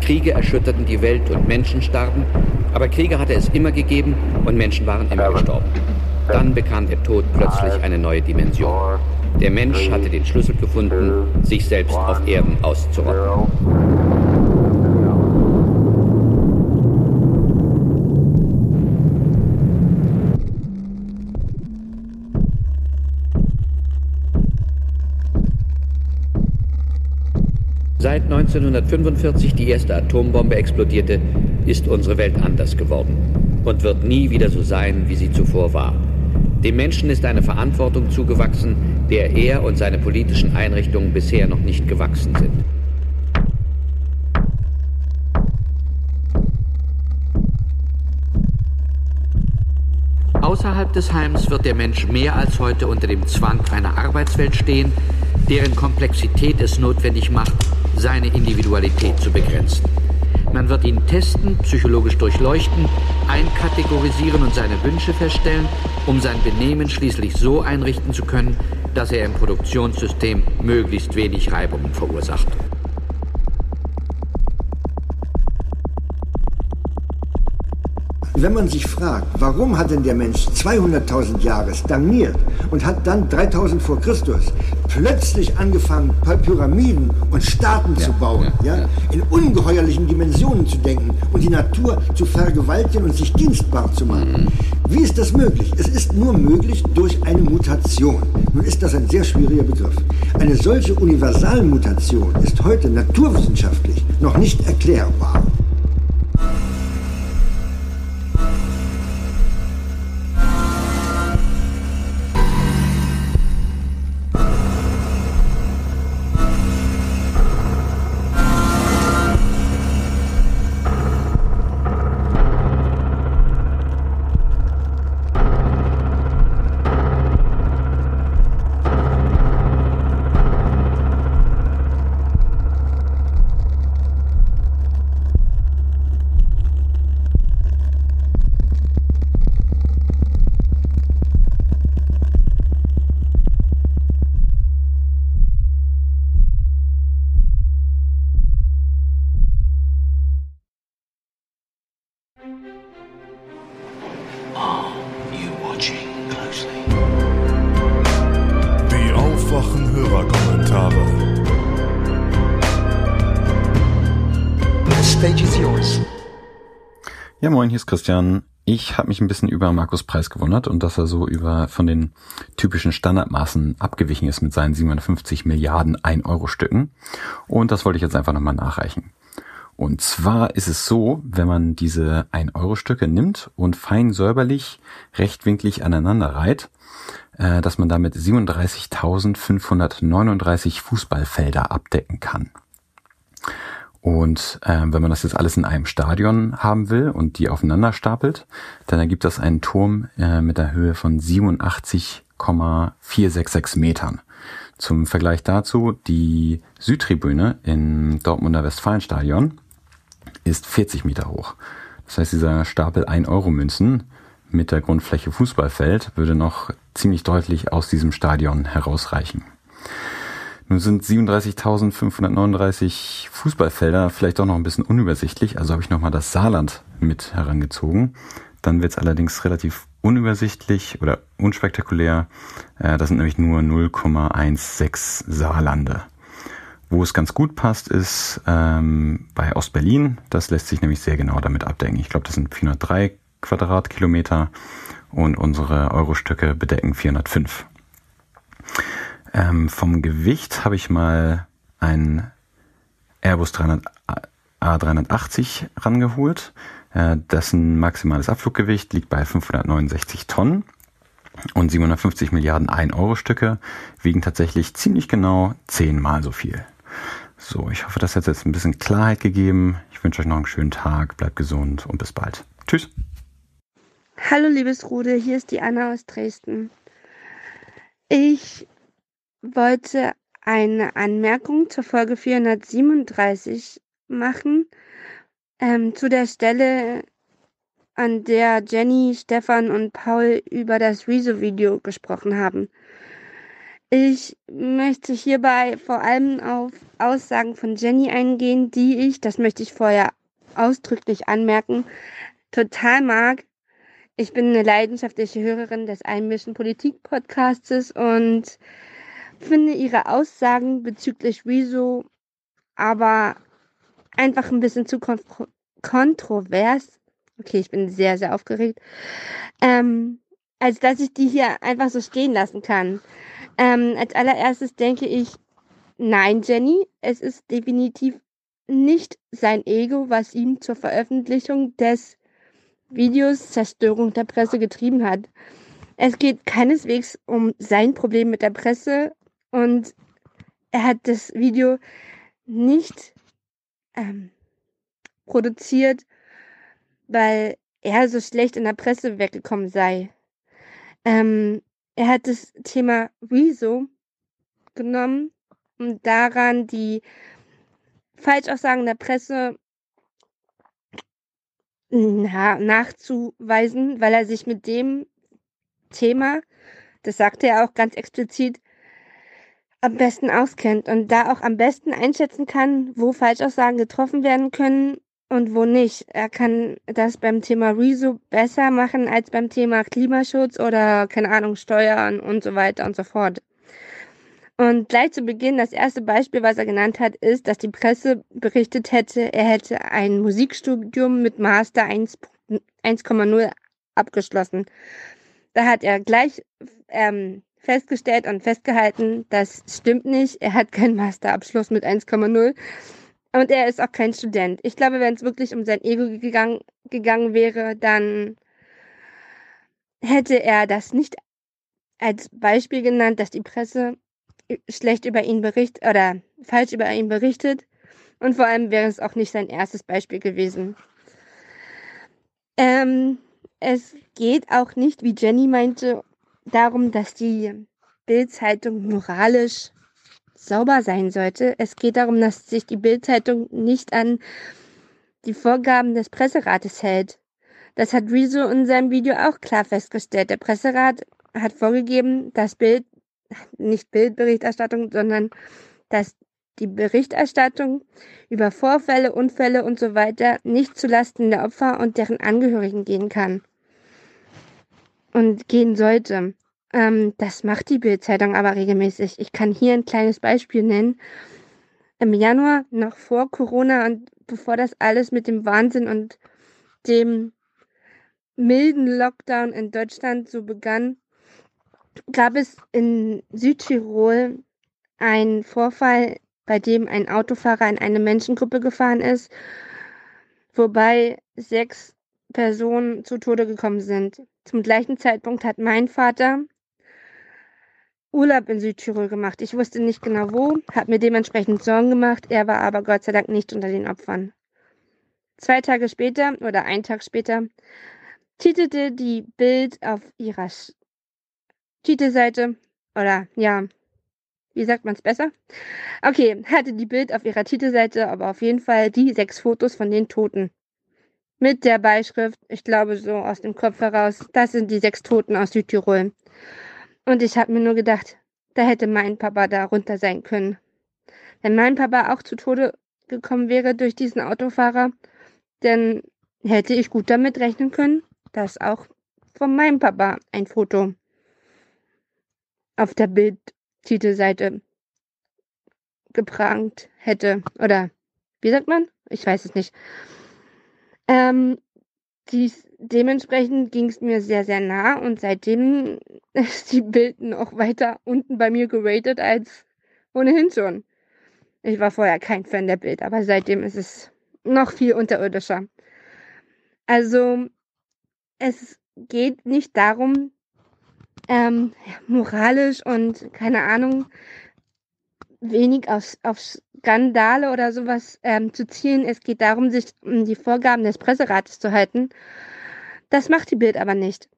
Kriege erschütterten die Welt und Menschen starben, aber Kriege hatte es immer gegeben und Menschen waren immer gestorben. Dann bekam der Tod plötzlich eine neue Dimension. Der Mensch hatte den Schlüssel gefunden, sich selbst auf Erden auszurotten. Seit 1945 die erste Atombombe explodierte, ist unsere Welt anders geworden und wird nie wieder so sein, wie sie zuvor war. Dem Menschen ist eine Verantwortung zugewachsen, der er und seine politischen Einrichtungen bisher noch nicht gewachsen sind. Außerhalb des Heims wird der Mensch mehr als heute unter dem Zwang einer Arbeitswelt stehen, deren Komplexität es notwendig macht, seine Individualität zu begrenzen. Man wird ihn testen, psychologisch durchleuchten, einkategorisieren und seine Wünsche feststellen, um sein Benehmen schließlich so einrichten zu können, dass er im Produktionssystem möglichst wenig Reibungen verursacht. Wenn man sich fragt, warum hat denn der Mensch 200.000 Jahre stagniert und hat dann 3000 vor Christus plötzlich angefangen, Pyramiden und Staaten zu bauen, ja, in ungeheuerlichen Dimensionen zu denken und die Natur zu vergewaltigen und sich dienstbar zu machen. Wie ist das möglich? Es ist nur möglich durch eine Mutation. Nun ist das ein sehr schwieriger Begriff. Eine solche Universalmutation ist heute naturwissenschaftlich noch nicht erklärbar. Hier ist Christian. Ich habe mich ein bisschen über Markus Preis gewundert und dass er so über von den typischen Standardmaßen abgewichen ist mit seinen 750 Milliarden 1-Euro-Stücken. Und das wollte ich jetzt einfach nochmal nachreichen. Und zwar ist es so, wenn man diese 1-Euro-Stücke nimmt und fein säuberlich rechtwinklig aneinander reiht, äh, dass man damit 37.539 Fußballfelder abdecken kann. Und äh, wenn man das jetzt alles in einem Stadion haben will und die aufeinander stapelt, dann ergibt das einen Turm äh, mit der Höhe von 87,466 Metern. Zum Vergleich dazu, die Südtribüne im Dortmunder Westfalenstadion ist 40 Meter hoch. Das heißt, dieser Stapel 1-Euro-Münzen mit der Grundfläche Fußballfeld würde noch ziemlich deutlich aus diesem Stadion herausreichen. Nun sind 37.539 Fußballfelder vielleicht auch noch ein bisschen unübersichtlich, also habe ich nochmal das Saarland mit herangezogen. Dann wird es allerdings relativ unübersichtlich oder unspektakulär. Äh, das sind nämlich nur 0,16 Saarlande. Wo es ganz gut passt, ist ähm, bei Ostberlin. Das lässt sich nämlich sehr genau damit abdecken. Ich glaube, das sind 403 Quadratkilometer und unsere Eurostücke bedecken 405. Ähm, vom Gewicht habe ich mal ein Airbus 300, A380 rangeholt. Äh, dessen maximales Abfluggewicht liegt bei 569 Tonnen. Und 750 Milliarden 1-Euro-Stücke wiegen tatsächlich ziemlich genau zehnmal so viel. So, ich hoffe, das hat jetzt ein bisschen Klarheit gegeben. Ich wünsche euch noch einen schönen Tag, bleibt gesund und bis bald. Tschüss. Hallo liebes Rude, hier ist die Anna aus Dresden. Ich wollte eine Anmerkung zur Folge 437 machen, ähm, zu der Stelle, an der Jenny, Stefan und Paul über das Rezo-Video gesprochen haben. Ich möchte hierbei vor allem auf Aussagen von Jenny eingehen, die ich, das möchte ich vorher ausdrücklich anmerken, total mag. Ich bin eine leidenschaftliche Hörerin des Einmischen Politik Podcastes und finde ihre Aussagen bezüglich Rezo aber einfach ein bisschen zu kon kontrovers. Okay, ich bin sehr, sehr aufgeregt. Ähm, als dass ich die hier einfach so stehen lassen kann. Ähm, als allererstes denke ich, nein, Jenny, es ist definitiv nicht sein Ego, was ihm zur Veröffentlichung des Videos Zerstörung der Presse getrieben hat. Es geht keineswegs um sein Problem mit der Presse und er hat das Video nicht ähm, produziert, weil er so schlecht in der Presse weggekommen sei. Ähm, er hat das Thema Rezo genommen, um daran die Falschaussagen der Presse na, nachzuweisen, weil er sich mit dem Thema, das sagte er auch ganz explizit, am besten auskennt und da auch am besten einschätzen kann, wo Falschaussagen getroffen werden können und wo nicht. Er kann das beim Thema Rezo besser machen als beim Thema Klimaschutz oder, keine Ahnung, Steuern und so weiter und so fort. Und gleich zu Beginn, das erste Beispiel, was er genannt hat, ist, dass die Presse berichtet hätte, er hätte ein Musikstudium mit Master 1,0 abgeschlossen. Da hat er gleich ähm, festgestellt und festgehalten, das stimmt nicht. Er hat keinen Masterabschluss mit 1,0 und er ist auch kein Student. Ich glaube, wenn es wirklich um sein Ego gegangen, gegangen wäre, dann hätte er das nicht als Beispiel genannt, dass die Presse schlecht über ihn berichtet oder falsch über ihn berichtet. Und vor allem wäre es auch nicht sein erstes Beispiel gewesen. Ähm, es geht auch nicht, wie Jenny meinte, darum, dass die Bildzeitung moralisch sauber sein sollte. Es geht darum, dass sich die Bildzeitung nicht an die Vorgaben des Presserates hält. Das hat Rezo in seinem Video auch klar festgestellt. Der Presserat hat vorgegeben, dass Bild, nicht Bildberichterstattung, sondern dass die Berichterstattung über Vorfälle, Unfälle und so weiter nicht zulasten der Opfer und deren Angehörigen gehen kann und gehen sollte. Ähm, das macht die Bildzeitung aber regelmäßig. Ich kann hier ein kleines Beispiel nennen. im Januar, noch vor Corona und bevor das alles mit dem Wahnsinn und dem milden Lockdown in Deutschland so begann, gab es in Südtirol einen Vorfall, bei dem ein Autofahrer in eine Menschengruppe gefahren ist, wobei sechs Personen zu Tode gekommen sind. Zum gleichen Zeitpunkt hat mein Vater Urlaub in Südtirol gemacht. Ich wusste nicht genau wo, habe mir dementsprechend Sorgen gemacht. Er war aber Gott sei Dank nicht unter den Opfern. Zwei Tage später oder ein Tag später titelte die Bild auf ihrer Sch Titelseite oder ja, wie sagt man es besser? Okay, hatte die Bild auf ihrer Titelseite aber auf jeden Fall die sechs Fotos von den Toten. Mit der Beischrift, ich glaube so aus dem Kopf heraus, das sind die sechs Toten aus Südtirol. Und ich habe mir nur gedacht, da hätte mein Papa da runter sein können. Wenn mein Papa auch zu Tode gekommen wäre durch diesen Autofahrer, dann hätte ich gut damit rechnen können, dass auch von meinem Papa ein Foto auf der Bildtitelseite geprangt hätte. Oder wie sagt man? Ich weiß es nicht. Ähm, dies, dementsprechend ging es mir sehr, sehr nah und seitdem ist die Bild noch weiter unten bei mir geratet als ohnehin schon. Ich war vorher kein Fan der Bild, aber seitdem ist es noch viel unterirdischer. Also es geht nicht darum, ähm, moralisch und keine Ahnung, wenig auf, auf Skandale oder sowas ähm, zu zielen. Es geht darum, sich um die Vorgaben des Presserates zu halten. Das macht die Bild aber nicht.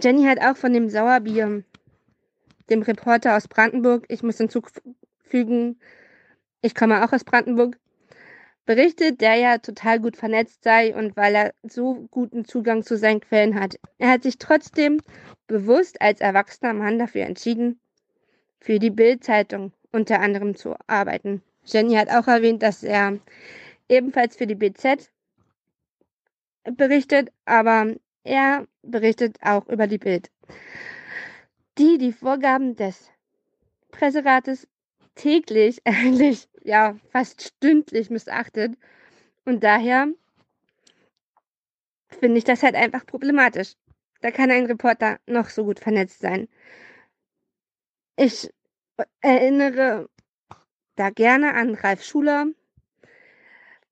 Jenny hat auch von dem Sauerbier, dem Reporter aus Brandenburg, ich muss hinzufügen, ich komme auch aus Brandenburg, berichtet, der ja total gut vernetzt sei und weil er so guten Zugang zu seinen Quellen hat. Er hat sich trotzdem bewusst als erwachsener Mann dafür entschieden, für die Bild-Zeitung unter anderem zu arbeiten. Jenny hat auch erwähnt, dass er ebenfalls für die BZ berichtet, aber er berichtet auch über die Bild, die die Vorgaben des Presserates täglich, eigentlich ja fast stündlich missachtet und daher finde ich das halt einfach problematisch. Da kann ein Reporter noch so gut vernetzt sein. Ich erinnere da gerne an Ralf Schuler,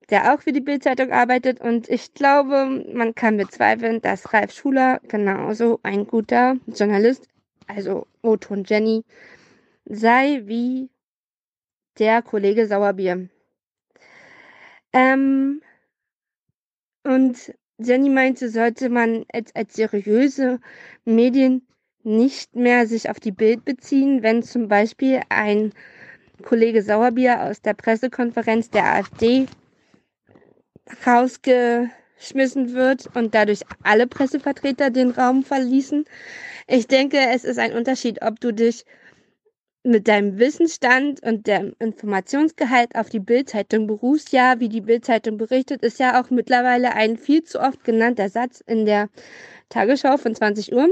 der auch für die Bildzeitung arbeitet. Und ich glaube, man kann bezweifeln, dass Ralf Schuler genauso ein guter Journalist, also Otto und Jenny, sei wie der Kollege Sauerbier. Ähm, und Jenny meinte, sollte man als, als seriöse Medien nicht mehr sich auf die Bild beziehen, wenn zum Beispiel ein Kollege Sauerbier aus der Pressekonferenz der AfD rausgeschmissen wird und dadurch alle Pressevertreter den Raum verließen. Ich denke, es ist ein Unterschied, ob du dich mit deinem Wissensstand und dem Informationsgehalt auf die Bildzeitung berufst. Ja, wie die Bildzeitung berichtet, ist ja auch mittlerweile ein viel zu oft genannter Satz in der Tagesschau von 20 Uhr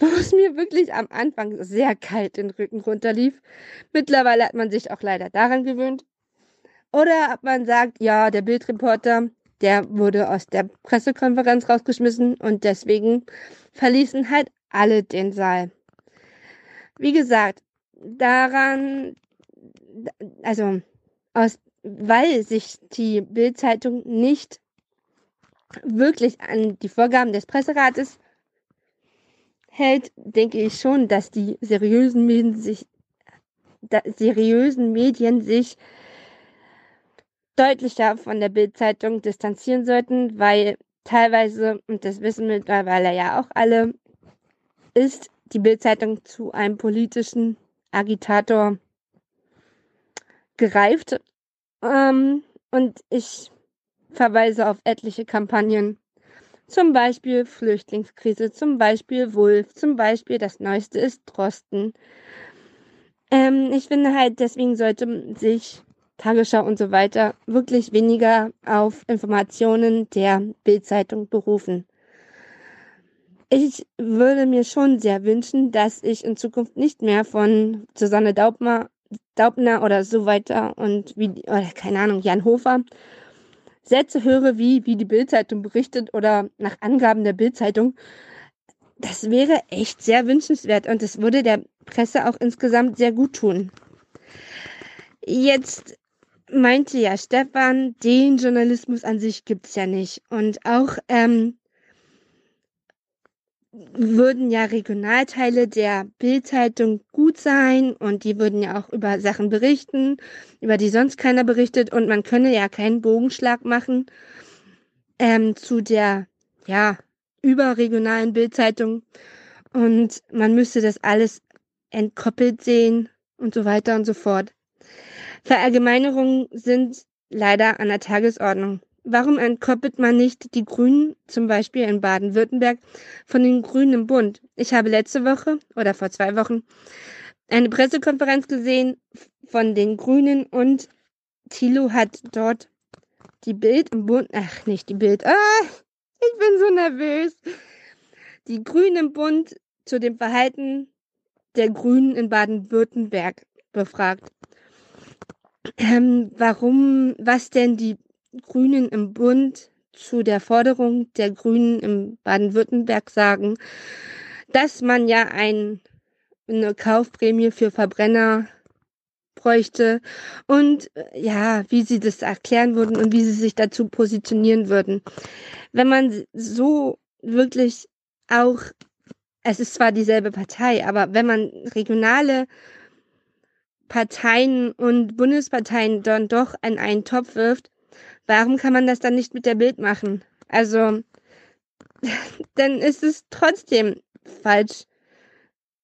wo es mir wirklich am Anfang sehr kalt den Rücken runterlief. Mittlerweile hat man sich auch leider daran gewöhnt. Oder ob man sagt, ja, der Bildreporter, der wurde aus der Pressekonferenz rausgeschmissen und deswegen verließen halt alle den Saal. Wie gesagt, daran, also aus, weil sich die Bildzeitung nicht wirklich an die Vorgaben des Presserates hält, denke ich schon, dass die seriösen Medien sich, seriösen Medien sich deutlicher von der Bildzeitung distanzieren sollten, weil teilweise, und das wissen mittlerweile ja auch alle, ist die Bildzeitung zu einem politischen Agitator gereift. Ähm, und ich verweise auf etliche Kampagnen zum Beispiel Flüchtlingskrise, zum Beispiel Wulf, zum Beispiel das Neueste ist Drosten. Ähm, ich finde halt, deswegen sollte sich Tagesschau und so weiter wirklich weniger auf Informationen der Bildzeitung berufen. Ich würde mir schon sehr wünschen, dass ich in Zukunft nicht mehr von Susanne Daubner Daubner oder so weiter und wie, oder keine Ahnung, Jan Hofer Sätze höre, wie, wie die Bildzeitung berichtet oder nach Angaben der Bildzeitung, das wäre echt sehr wünschenswert und es würde der Presse auch insgesamt sehr gut tun. Jetzt meinte ja Stefan, den Journalismus an sich gibt es ja nicht. Und auch ähm, würden ja Regionalteile der Bildzeitung gut sein und die würden ja auch über Sachen berichten, über die sonst keiner berichtet und man könne ja keinen Bogenschlag machen ähm, zu der ja überregionalen Bildzeitung und man müsste das alles entkoppelt sehen und so weiter und so fort. Verallgemeinerungen sind leider an der Tagesordnung. Warum entkoppelt man nicht die Grünen, zum Beispiel in Baden-Württemberg, von den Grünen im Bund? Ich habe letzte Woche oder vor zwei Wochen eine Pressekonferenz gesehen von den Grünen und Thilo hat dort die Bild im Bund, ach nicht die Bild, ah, ich bin so nervös. Die Grünen im Bund zu dem Verhalten der Grünen in Baden-Württemberg befragt. Ähm, warum, was denn die Grünen im Bund zu der Forderung der Grünen im Baden-Württemberg sagen, dass man ja ein, eine Kaufprämie für Verbrenner bräuchte und äh, ja, wie sie das erklären würden und wie sie sich dazu positionieren würden. Wenn man so wirklich auch, es ist zwar dieselbe Partei, aber wenn man regionale Parteien und Bundesparteien dann doch an einen Topf wirft, Warum kann man das dann nicht mit der Bild machen? Also, dann ist es trotzdem falsch,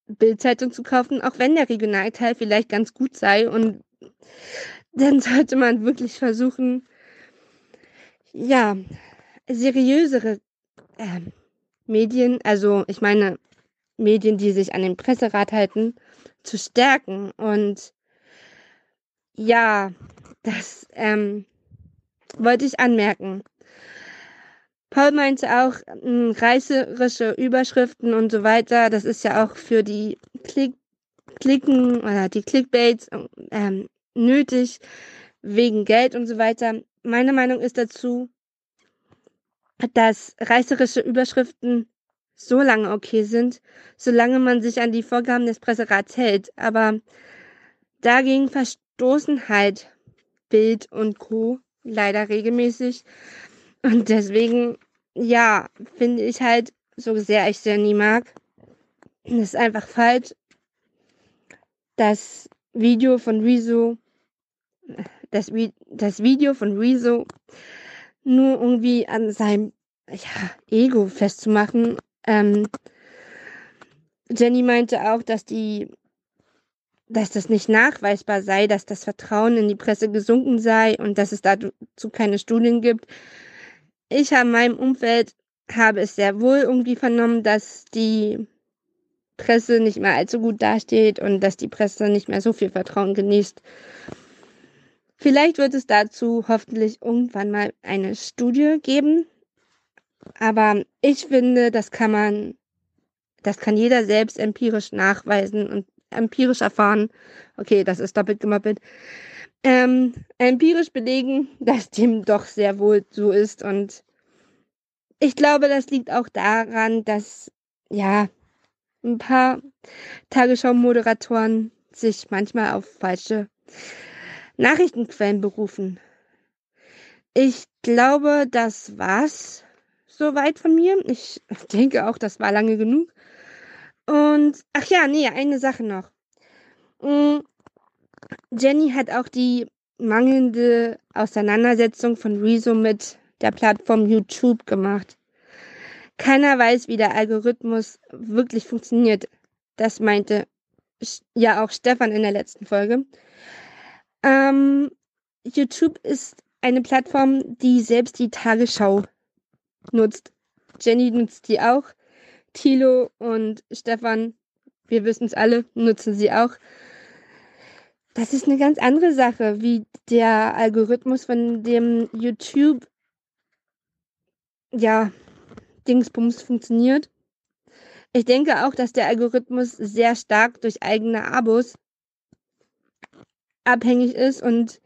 Bildzeitung zu kaufen, auch wenn der Regionalteil vielleicht ganz gut sei. Und dann sollte man wirklich versuchen, ja, seriösere äh, Medien, also ich meine Medien, die sich an den Presserat halten, zu stärken. Und ja, das ähm, wollte ich anmerken. Paul meinte auch, ähm, reißerische Überschriften und so weiter, das ist ja auch für die Klick, Klicken oder die Clickbaits ähm, nötig, wegen Geld und so weiter. Meine Meinung ist dazu, dass reißerische Überschriften so lange okay sind, solange man sich an die Vorgaben des Presserats hält. Aber dagegen verstoßen halt Bild und Co leider regelmäßig. Und deswegen, ja, finde ich halt, so sehr ich Jenny mag, ist einfach falsch, das Video von Rezo, das, das Video von Rezo nur irgendwie an seinem ja, Ego festzumachen. Ähm, Jenny meinte auch, dass die dass das nicht nachweisbar sei, dass das Vertrauen in die Presse gesunken sei und dass es dazu keine Studien gibt. Ich habe in meinem Umfeld habe es sehr wohl irgendwie vernommen, dass die Presse nicht mehr allzu gut dasteht und dass die Presse nicht mehr so viel Vertrauen genießt. Vielleicht wird es dazu hoffentlich irgendwann mal eine Studie geben. Aber ich finde, das kann man, das kann jeder selbst empirisch nachweisen und empirisch erfahren, okay, das ist doppelt gemoppelt, ähm, empirisch belegen, dass dem doch sehr wohl so ist. Und ich glaube, das liegt auch daran, dass, ja, ein paar Tagesschau-Moderatoren sich manchmal auf falsche Nachrichtenquellen berufen. Ich glaube, das war's soweit von mir. Ich denke auch, das war lange genug. Und, ach ja, nee, eine Sache noch. Mm, Jenny hat auch die mangelnde Auseinandersetzung von Rezo mit der Plattform YouTube gemacht. Keiner weiß, wie der Algorithmus wirklich funktioniert. Das meinte ja auch Stefan in der letzten Folge. Ähm, YouTube ist eine Plattform, die selbst die Tagesschau nutzt. Jenny nutzt die auch. Thilo und Stefan, wir wissen es alle, nutzen sie auch. Das ist eine ganz andere Sache, wie der Algorithmus von dem YouTube, ja, Dingsbums funktioniert. Ich denke auch, dass der Algorithmus sehr stark durch eigene Abos abhängig ist und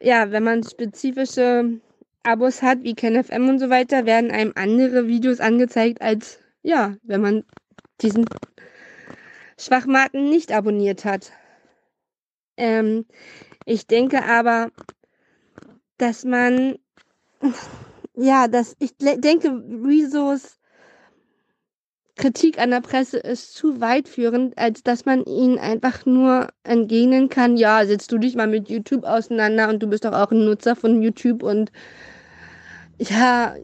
ja, wenn man spezifische Abos hat, wie KenFM und so weiter, werden einem andere Videos angezeigt, als ja, wenn man diesen Schwachmaten nicht abonniert hat. Ähm, ich denke aber, dass man, ja, dass ich denke, Rezos Kritik an der Presse ist zu weitführend, als dass man ihnen einfach nur entgegnen kann, ja, setzt du dich mal mit YouTube auseinander und du bist doch auch ein Nutzer von YouTube und ja,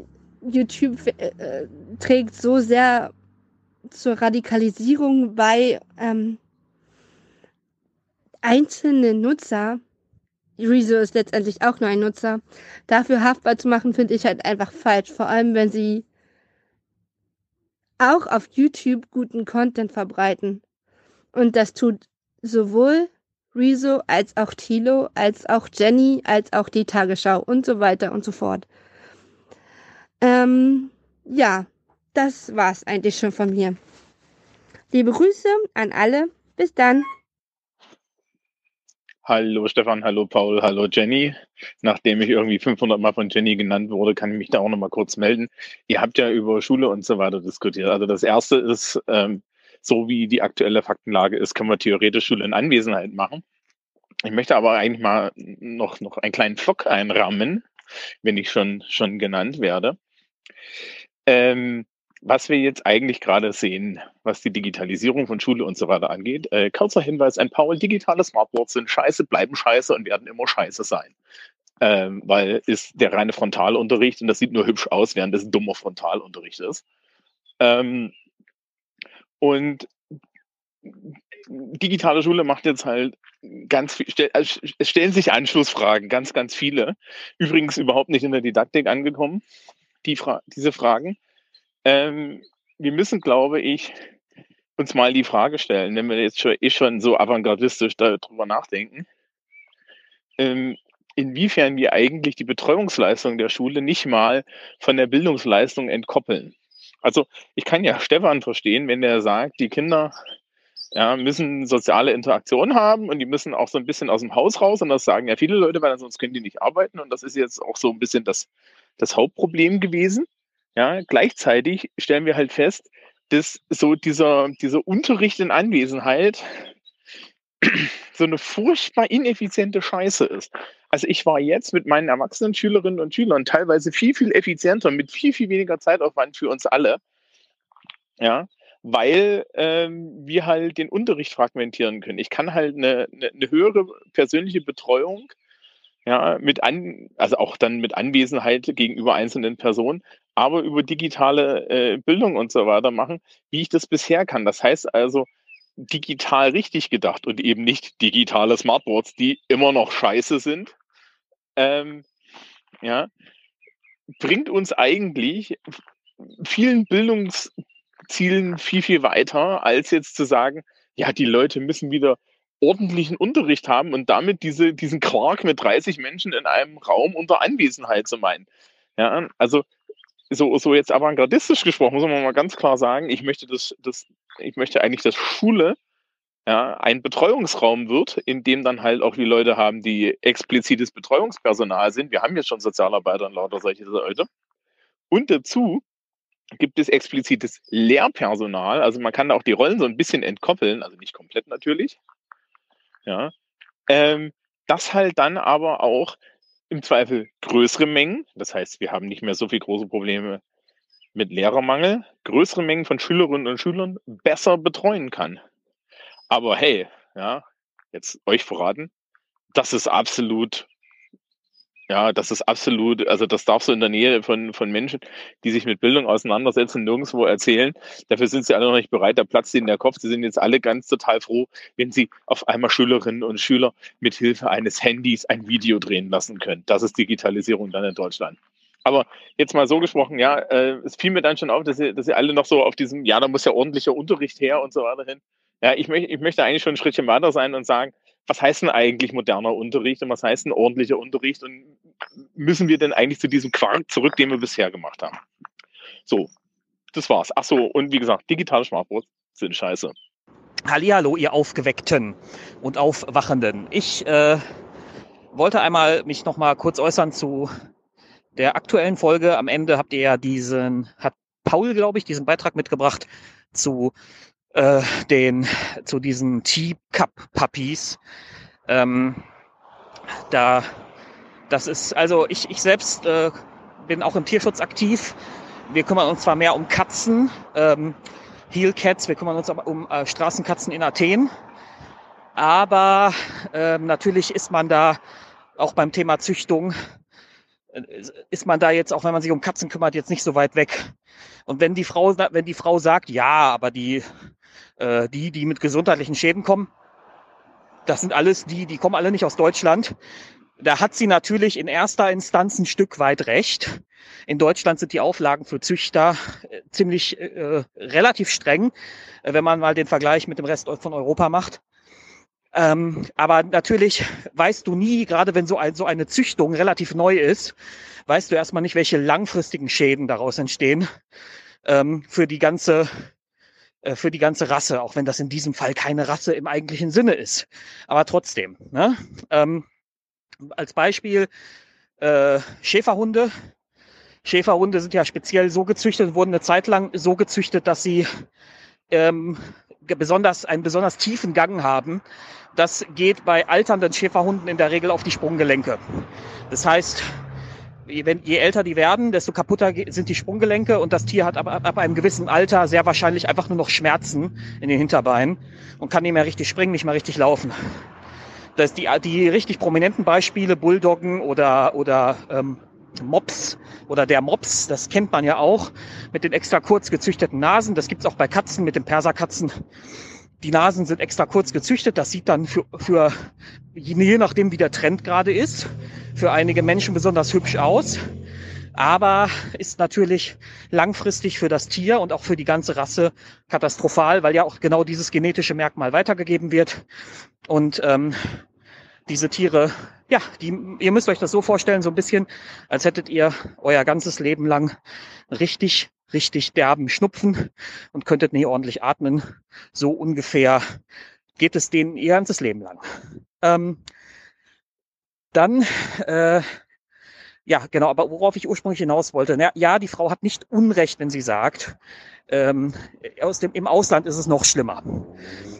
YouTube äh, trägt so sehr zur Radikalisierung bei ähm, einzelne Nutzer, Rezo ist letztendlich auch nur ein Nutzer, dafür haftbar zu machen, finde ich halt einfach falsch. Vor allem, wenn sie auch auf YouTube guten Content verbreiten. Und das tut sowohl Rezo als auch Tilo, als auch Jenny, als auch die Tagesschau und so weiter und so fort. Ähm, ja, das war's eigentlich schon von mir. Liebe Grüße an alle. Bis dann. Hallo Stefan, hallo Paul, hallo Jenny. Nachdem ich irgendwie 500 Mal von Jenny genannt wurde, kann ich mich da auch noch mal kurz melden. Ihr habt ja über Schule und so weiter diskutiert. Also das erste ist, ähm, so wie die aktuelle Faktenlage ist, können wir theoretisch Schule in Anwesenheit machen. Ich möchte aber eigentlich mal noch, noch einen kleinen Flock einrahmen, wenn ich schon, schon genannt werde. Ähm, was wir jetzt eigentlich gerade sehen, was die Digitalisierung von Schule und so weiter angeht. Äh, kurzer Hinweis an Paul, digitale Smartboards sind scheiße, bleiben scheiße und werden immer scheiße sein. Ähm, weil ist der reine Frontalunterricht und das sieht nur hübsch aus, während es dummer Frontalunterricht ist. Ähm, und digitale Schule macht jetzt halt ganz viel, also es stellen sich Anschlussfragen, ganz, ganz viele. Übrigens überhaupt nicht in der Didaktik angekommen, die Fra diese Fragen. Ähm, wir müssen, glaube ich, uns mal die Frage stellen, wenn wir jetzt schon, eh schon so avantgardistisch darüber nachdenken, ähm, inwiefern wir eigentlich die Betreuungsleistung der Schule nicht mal von der Bildungsleistung entkoppeln. Also ich kann ja Stefan verstehen, wenn er sagt, die Kinder ja, müssen soziale Interaktion haben und die müssen auch so ein bisschen aus dem Haus raus und das sagen ja viele Leute, weil sonst können die nicht arbeiten und das ist jetzt auch so ein bisschen das, das Hauptproblem gewesen. Ja, gleichzeitig stellen wir halt fest, dass so dieser, dieser Unterricht in Anwesenheit so eine furchtbar ineffiziente Scheiße ist. Also ich war jetzt mit meinen erwachsenen Schülerinnen und Schülern teilweise viel, viel effizienter, mit viel, viel weniger Zeitaufwand für uns alle. Ja, weil ähm, wir halt den Unterricht fragmentieren können. Ich kann halt eine, eine, eine höhere persönliche Betreuung ja, mit an, also auch dann mit Anwesenheit gegenüber einzelnen Personen, aber über digitale äh, Bildung und so weiter machen, wie ich das bisher kann. Das heißt also, digital richtig gedacht und eben nicht digitale Smartboards, die immer noch scheiße sind, ähm, ja, bringt uns eigentlich vielen Bildungszielen viel, viel weiter, als jetzt zu sagen, ja, die Leute müssen wieder ordentlichen Unterricht haben und damit diese, diesen Quark mit 30 Menschen in einem Raum unter Anwesenheit zu meinen. Ja, also so, so jetzt avantgardistisch gesprochen, muss man mal ganz klar sagen, ich möchte das, das, ich möchte eigentlich, dass Schule ja, ein Betreuungsraum wird, in dem dann halt auch die Leute haben, die explizites Betreuungspersonal sind. Wir haben jetzt schon Sozialarbeiter und lauter solche Leute. Und dazu gibt es explizites Lehrpersonal. Also man kann da auch die Rollen so ein bisschen entkoppeln, also nicht komplett natürlich. Ja. Ähm, das halt dann aber auch im Zweifel größere Mengen, das heißt, wir haben nicht mehr so viele große Probleme mit Lehrermangel, größere Mengen von Schülerinnen und Schülern besser betreuen kann. Aber hey, ja, jetzt euch verraten, das ist absolut ja, das ist absolut, also das darfst du in der Nähe von, von Menschen, die sich mit Bildung auseinandersetzen, nirgendwo erzählen. Dafür sind sie alle noch nicht bereit, da platzt ihnen der Kopf. Sie sind jetzt alle ganz total froh, wenn sie auf einmal Schülerinnen und Schüler mit Hilfe eines Handys ein Video drehen lassen können. Das ist Digitalisierung dann in Deutschland. Aber jetzt mal so gesprochen, ja, äh, es fiel mir dann schon auf, dass sie, dass sie alle noch so auf diesem, ja, da muss ja ordentlicher Unterricht her und so weiter hin. Ja, ich, möchte, ich möchte eigentlich schon ein Schrittchen weiter sein und sagen, was heißt denn eigentlich moderner Unterricht und was heißt denn ordentlicher Unterricht und müssen wir denn eigentlich zu diesem Quark zurück, den wir bisher gemacht haben? So, das war's. Ach so, und wie gesagt, digitale Smartboards sind scheiße. Hallihallo, ihr Aufgeweckten und Aufwachenden. Ich äh, wollte einmal mich noch mal kurz äußern zu der aktuellen Folge. Am Ende habt ihr ja diesen, hat Paul, glaube ich, diesen Beitrag mitgebracht zu äh, den, zu diesen Teacup-Puppies. Ähm, da, das ist, also ich, ich selbst äh, bin auch im Tierschutz aktiv. Wir kümmern uns zwar mehr um Katzen, ähm, Heel Cats, wir kümmern uns aber um äh, Straßenkatzen in Athen. Aber ähm, natürlich ist man da auch beim Thema Züchtung, äh, ist man da jetzt, auch wenn man sich um Katzen kümmert, jetzt nicht so weit weg. Und wenn die Frau, wenn die Frau sagt, ja, aber die, äh, die, die mit gesundheitlichen Schäden kommen, das sind alles die, die kommen alle nicht aus Deutschland. Da hat sie natürlich in erster Instanz ein Stück weit recht. In Deutschland sind die Auflagen für Züchter äh, ziemlich äh, relativ streng, äh, wenn man mal den Vergleich mit dem Rest von Europa macht. Ähm, aber natürlich weißt du nie, gerade wenn so, ein, so eine Züchtung relativ neu ist, weißt du erstmal nicht, welche langfristigen Schäden daraus entstehen ähm, für die ganze für die ganze Rasse, auch wenn das in diesem Fall keine Rasse im eigentlichen Sinne ist. Aber trotzdem. Ne? Ähm, als Beispiel äh, Schäferhunde. Schäferhunde sind ja speziell so gezüchtet, wurden eine Zeit lang so gezüchtet, dass sie ähm, besonders einen besonders tiefen Gang haben. Das geht bei alternden Schäferhunden in der Regel auf die Sprunggelenke. Das heißt, wenn, je älter die werden, desto kaputter sind die Sprunggelenke und das Tier hat ab, ab einem gewissen Alter sehr wahrscheinlich einfach nur noch Schmerzen in den Hinterbeinen und kann nicht mehr richtig springen, nicht mehr richtig laufen. Das die, die richtig prominenten Beispiele, Bulldoggen oder, oder ähm, Mops oder der Mops, das kennt man ja auch mit den extra kurz gezüchteten Nasen. Das gibt's auch bei Katzen mit den Perserkatzen. Die Nasen sind extra kurz gezüchtet. Das sieht dann für, für je nachdem, wie der Trend gerade ist, für einige Menschen besonders hübsch aus. Aber ist natürlich langfristig für das Tier und auch für die ganze Rasse katastrophal, weil ja auch genau dieses genetische Merkmal weitergegeben wird. Und ähm, diese Tiere, ja, die, ihr müsst euch das so vorstellen, so ein bisschen, als hättet ihr euer ganzes Leben lang richtig, richtig derben Schnupfen und könntet nie ordentlich atmen. So ungefähr geht es denen ihr ganzes Leben lang. Ähm, dann, äh, ja, genau, aber worauf ich ursprünglich hinaus wollte, na, ja, die Frau hat nicht Unrecht, wenn sie sagt, ähm, aus dem, im Ausland ist es noch schlimmer.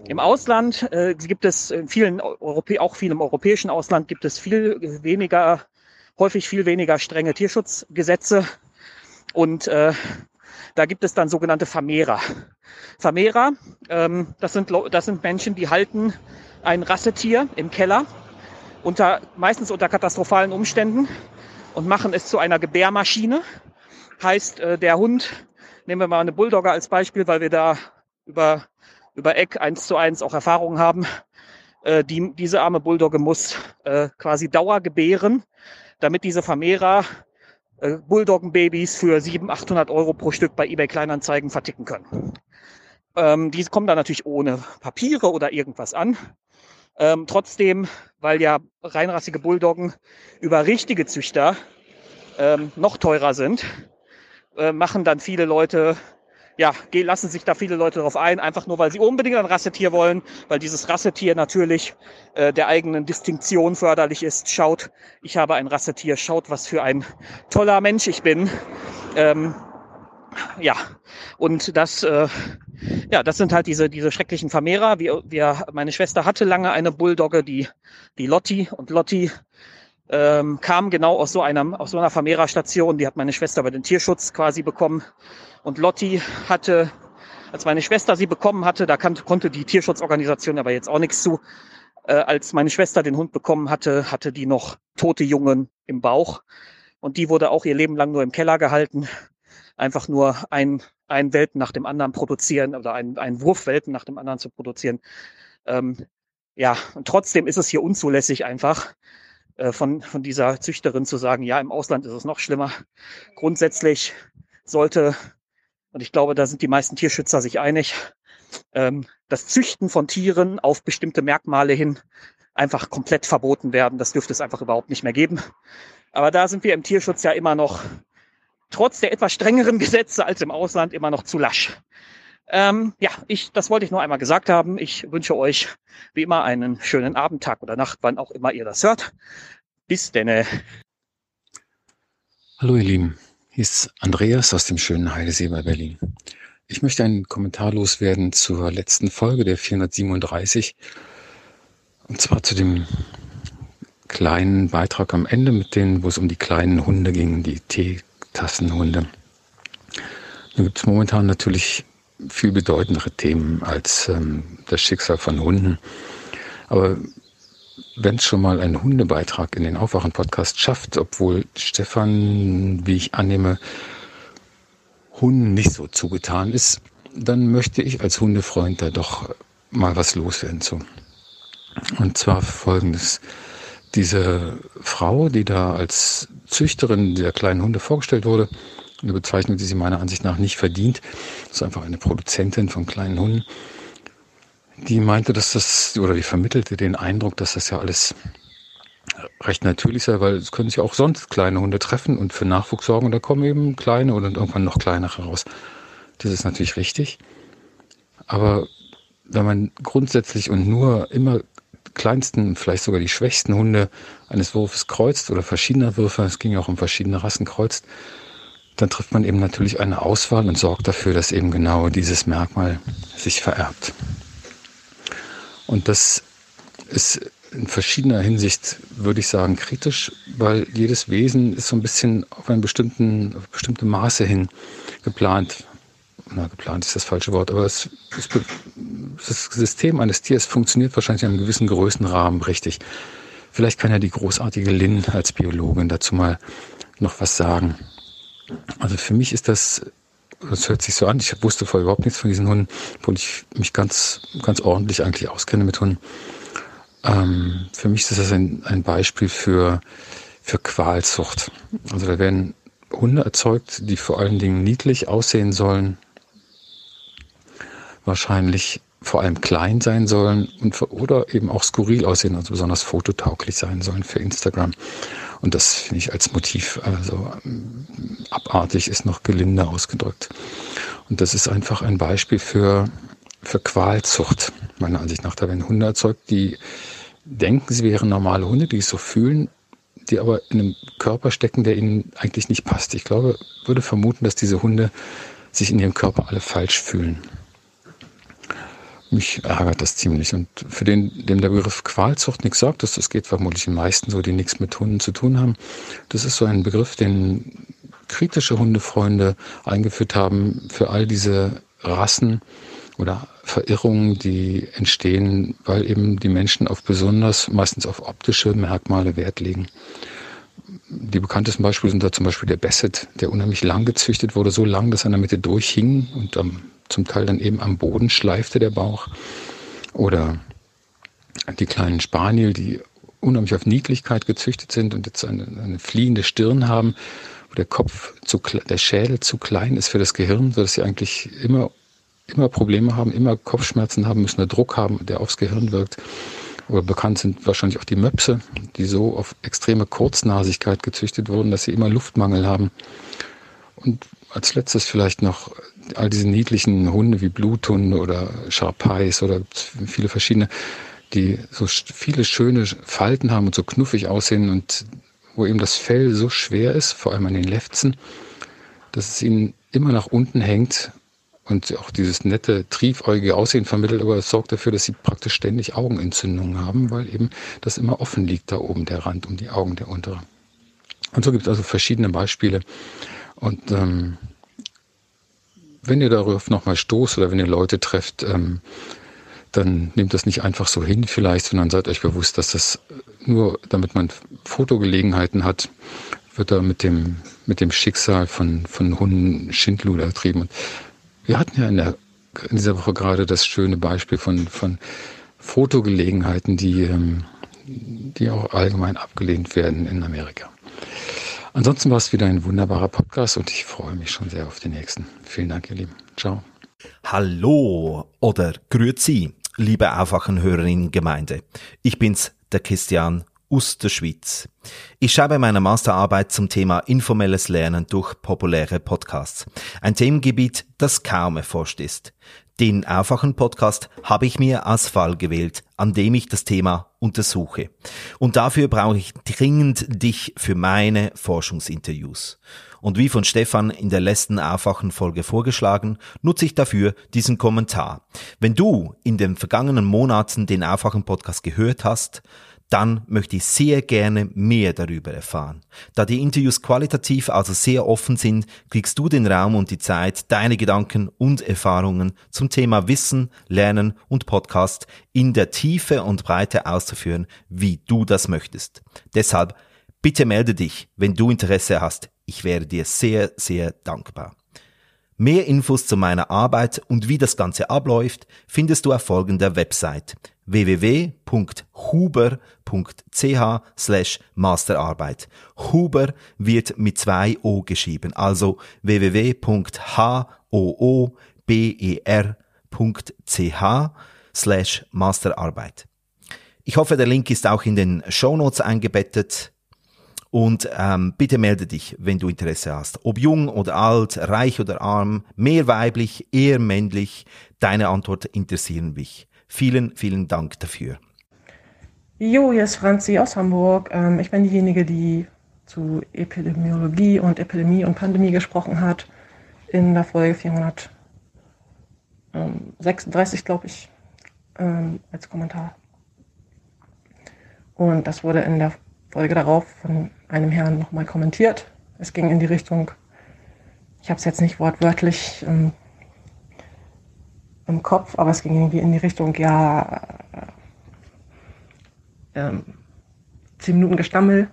Im Ausland äh, gibt es in vielen Europä auch viel im europäischen Ausland gibt es viel weniger, häufig viel weniger strenge Tierschutzgesetze und äh, da gibt es dann sogenannte Vermehrer. Vermehrer, ähm, das, sind, das sind Menschen, die halten ein Rassetier im Keller unter, meistens unter katastrophalen Umständen und machen es zu einer Gebärmaschine. Heißt, äh, der Hund Nehmen wir mal eine Bulldogger als Beispiel, weil wir da über, über Eck eins zu eins auch Erfahrungen haben. Äh, die, diese arme Bulldogge muss äh, quasi Dauer gebären, damit diese Vermehrer äh, Bulldoggenbabys für 700, 800 Euro pro Stück bei eBay Kleinanzeigen verticken können. Ähm, diese kommen da natürlich ohne Papiere oder irgendwas an. Ähm, trotzdem, weil ja reinrassige Bulldoggen über richtige Züchter ähm, noch teurer sind, äh, machen dann viele Leute, ja, lassen sich da viele Leute darauf ein, einfach nur, weil sie unbedingt ein Rassetier wollen, weil dieses Rassetier natürlich äh, der eigenen Distinktion förderlich ist. Schaut, ich habe ein Rassetier, schaut, was für ein toller Mensch ich bin. Ähm, ja, und das, äh, ja, das sind halt diese, diese schrecklichen Vermehrer. Wir, wir, meine Schwester hatte lange eine Bulldogge, die, die Lotti, und Lotti ähm, kam genau aus so einer, aus so einer Vermehrerstation. Die hat meine Schwester bei den Tierschutz quasi bekommen. Und Lotti hatte, als meine Schwester sie bekommen hatte, da kann, konnte die Tierschutzorganisation aber jetzt auch nichts zu. Äh, als meine Schwester den Hund bekommen hatte, hatte die noch tote Jungen im Bauch. Und die wurde auch ihr Leben lang nur im Keller gehalten. Einfach nur ein, ein Welpen nach dem anderen produzieren oder ein, ein Wurfwelpen nach dem anderen zu produzieren. Ähm, ja, und trotzdem ist es hier unzulässig einfach, von, von dieser Züchterin zu sagen, ja, im Ausland ist es noch schlimmer. Grundsätzlich sollte, und ich glaube, da sind die meisten Tierschützer sich einig, ähm, das Züchten von Tieren auf bestimmte Merkmale hin einfach komplett verboten werden. Das dürfte es einfach überhaupt nicht mehr geben. Aber da sind wir im Tierschutz ja immer noch, trotz der etwas strengeren Gesetze als im Ausland, immer noch zu lasch. Ähm, ja, ich, das wollte ich nur einmal gesagt haben. Ich wünsche euch wie immer einen schönen Abend, Tag oder Nacht, wann auch immer ihr das hört. Bis denne. Hallo ihr Lieben, hier ist Andreas aus dem schönen Heidesee bei Berlin. Ich möchte einen Kommentar loswerden zur letzten Folge der 437 und zwar zu dem kleinen Beitrag am Ende mit denen, wo es um die kleinen Hunde ging, die Teetassenhunde. Da gibt es momentan natürlich viel bedeutendere Themen als ähm, das Schicksal von Hunden. Aber wenn es schon mal ein Hundebeitrag in den Aufwachen-Podcast schafft, obwohl Stefan, wie ich annehme, Hunden nicht so zugetan ist, dann möchte ich als Hundefreund da doch mal was loswerden zu. Und zwar folgendes. Diese Frau, die da als Züchterin der kleinen Hunde vorgestellt wurde, eine Bezeichnung, die sie meiner Ansicht nach nicht verdient. Das ist einfach eine Produzentin von kleinen Hunden. Die meinte, dass das, oder die vermittelte den Eindruck, dass das ja alles recht natürlich sei, weil es können sich auch sonst kleine Hunde treffen und für Nachwuchs sorgen und da kommen eben kleine und irgendwann noch kleinere raus. Das ist natürlich richtig. Aber wenn man grundsätzlich und nur immer kleinsten, vielleicht sogar die schwächsten Hunde eines Wurfes kreuzt oder verschiedener Würfe, es ging ja auch um verschiedene Rassen kreuzt, dann trifft man eben natürlich eine Auswahl und sorgt dafür, dass eben genau dieses Merkmal sich vererbt. Und das ist in verschiedener Hinsicht, würde ich sagen, kritisch, weil jedes Wesen ist so ein bisschen auf einen bestimmten, bestimmte Maße hin geplant. Na, geplant ist das falsche Wort, aber es, es, das System eines Tiers funktioniert wahrscheinlich in einem gewissen Größenrahmen richtig. Vielleicht kann ja die großartige Lynn als Biologin dazu mal noch was sagen. Also für mich ist das, das hört sich so an, ich wusste vorher überhaupt nichts von diesen Hunden, obwohl ich mich ganz, ganz ordentlich eigentlich auskenne mit Hunden. Ähm, für mich ist das ein, ein Beispiel für, für Qualzucht. Also da werden Hunde erzeugt, die vor allen Dingen niedlich aussehen sollen, wahrscheinlich vor allem klein sein sollen und, oder eben auch skurril aussehen, also besonders fototauglich sein sollen für Instagram. Und das finde ich als Motiv also abartig ist noch gelinde ausgedrückt. Und das ist einfach ein Beispiel für, für Qualzucht, meiner Ansicht nach. Da werden Hunde erzeugt, die denken, sie wären normale Hunde, die es so fühlen, die aber in einem Körper stecken, der ihnen eigentlich nicht passt. Ich glaube, würde vermuten, dass diese Hunde sich in ihrem Körper alle falsch fühlen mich ärgert das ziemlich. Und für den, dem der Begriff Qualzucht nichts sagt, das, das geht vermutlich den meisten so, die nichts mit Hunden zu tun haben. Das ist so ein Begriff, den kritische Hundefreunde eingeführt haben für all diese Rassen oder Verirrungen, die entstehen, weil eben die Menschen auf besonders, meistens auf optische Merkmale Wert legen. Die bekanntesten Beispiele sind da zum Beispiel der Basset, der unheimlich lang gezüchtet wurde, so lang, dass er in der Mitte durchhing und am zum Teil dann eben am Boden schleifte der Bauch. Oder die kleinen Spaniel, die unheimlich auf Niedlichkeit gezüchtet sind und jetzt eine, eine fliehende Stirn haben, wo der Kopf zu, der Schädel zu klein ist für das Gehirn, sodass sie eigentlich immer, immer Probleme haben, immer Kopfschmerzen haben, müssen einen Druck haben, der aufs Gehirn wirkt. Oder bekannt sind wahrscheinlich auch die Möpse, die so auf extreme Kurznasigkeit gezüchtet wurden, dass sie immer Luftmangel haben. Und als letztes vielleicht noch all diese niedlichen Hunde wie Bluthunde oder Sharpais oder viele verschiedene, die so viele schöne Falten haben und so knuffig aussehen und wo eben das Fell so schwer ist, vor allem an den Lefzen, dass es ihnen immer nach unten hängt und auch dieses nette, triefäugige Aussehen vermittelt, aber es sorgt dafür, dass sie praktisch ständig Augenentzündungen haben, weil eben das immer offen liegt da oben, der Rand um die Augen, der untere. Und so gibt es also verschiedene Beispiele. Und ähm, wenn ihr darauf nochmal stoßt oder wenn ihr Leute trefft, ähm, dann nehmt das nicht einfach so hin vielleicht, sondern seid euch bewusst, dass das nur, damit man Fotogelegenheiten hat, wird da mit dem, mit dem Schicksal von, von Hunden Schindluder getrieben. Und wir hatten ja in, der, in dieser Woche gerade das schöne Beispiel von, von Fotogelegenheiten, die, ähm, die auch allgemein abgelehnt werden in Amerika. Ansonsten war es wieder ein wunderbarer Podcast und ich freue mich schon sehr auf den nächsten. Vielen Dank, ihr Lieben. Ciao. Hallo oder Grüezi, liebe Aufwachenhörerinnen Gemeinde. Ich bin's, der Christian aus der Schweiz. Ich schreibe meine Masterarbeit zum Thema informelles Lernen durch populäre Podcasts. Ein Themengebiet, das kaum erforscht ist. Den einfachen Podcast habe ich mir als Fall gewählt, an dem ich das Thema untersuche. Und dafür brauche ich dringend dich für meine Forschungsinterviews. Und wie von Stefan in der letzten einfachen Folge vorgeschlagen, nutze ich dafür diesen Kommentar. Wenn du in den vergangenen Monaten den einfachen Podcast gehört hast, dann möchte ich sehr gerne mehr darüber erfahren. Da die Interviews qualitativ also sehr offen sind, kriegst du den Raum und die Zeit, deine Gedanken und Erfahrungen zum Thema Wissen, Lernen und Podcast in der Tiefe und Breite auszuführen, wie du das möchtest. Deshalb bitte melde dich, wenn du Interesse hast. Ich wäre dir sehr, sehr dankbar. Mehr Infos zu meiner Arbeit und wie das Ganze abläuft findest du auf folgender Website www.huber.ch slash Masterarbeit. Huber wird mit zwei O geschrieben, also www.hoober.ch slash Masterarbeit. Ich hoffe, der Link ist auch in den Show Notes eingebettet. Und ähm, bitte melde dich, wenn du Interesse hast. Ob jung oder alt, reich oder arm, mehr weiblich, eher männlich, deine Antwort interessieren mich. Vielen, vielen Dank dafür. Jo, hier ist Franzi aus Hamburg. Ähm, ich bin diejenige, die zu Epidemiologie und Epidemie und Pandemie gesprochen hat in der Folge 436, glaube ich, ähm, als Kommentar. Und das wurde in der Folge darauf von einem Herrn nochmal kommentiert. Es ging in die Richtung, ich habe es jetzt nicht wortwörtlich ähm, im Kopf, aber es ging irgendwie in die Richtung, ja, äh, ähm, zehn Minuten Gestammel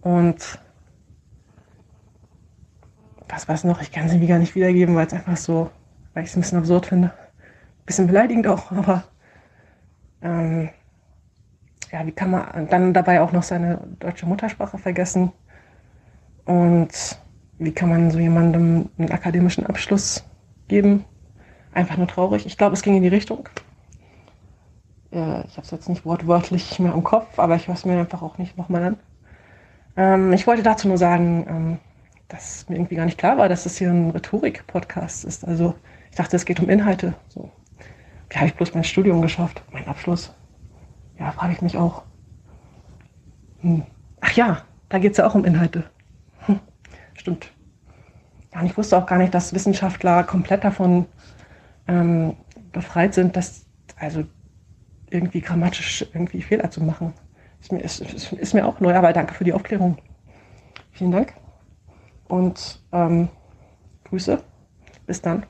und was es noch? Ich kann es irgendwie gar nicht wiedergeben, weil es einfach so, weil ich es ein bisschen absurd finde. Ein bisschen beleidigend auch, aber ähm, ja, wie kann man dann dabei auch noch seine deutsche Muttersprache vergessen? Und wie kann man so jemandem einen akademischen Abschluss geben? Einfach nur traurig. Ich glaube, es ging in die Richtung. Äh, ich habe es jetzt nicht wortwörtlich mehr im Kopf, aber ich höre es mir einfach auch nicht nochmal an. Ähm, ich wollte dazu nur sagen, ähm, dass mir irgendwie gar nicht klar war, dass das hier ein Rhetorik-Podcast ist. Also ich dachte, es geht um Inhalte. So. Wie habe ich bloß mein Studium geschafft? Mein Abschluss? Ja, frage ich mich auch. Hm. Ach ja, da geht es ja auch um Inhalte. Hm. Stimmt. Ja, und ich wusste auch gar nicht, dass Wissenschaftler komplett davon ähm, befreit sind, das also irgendwie grammatisch irgendwie Fehler zu machen. Ist mir, ist, ist, ist mir auch neu, aber danke für die Aufklärung. Vielen Dank und ähm, Grüße. Bis dann.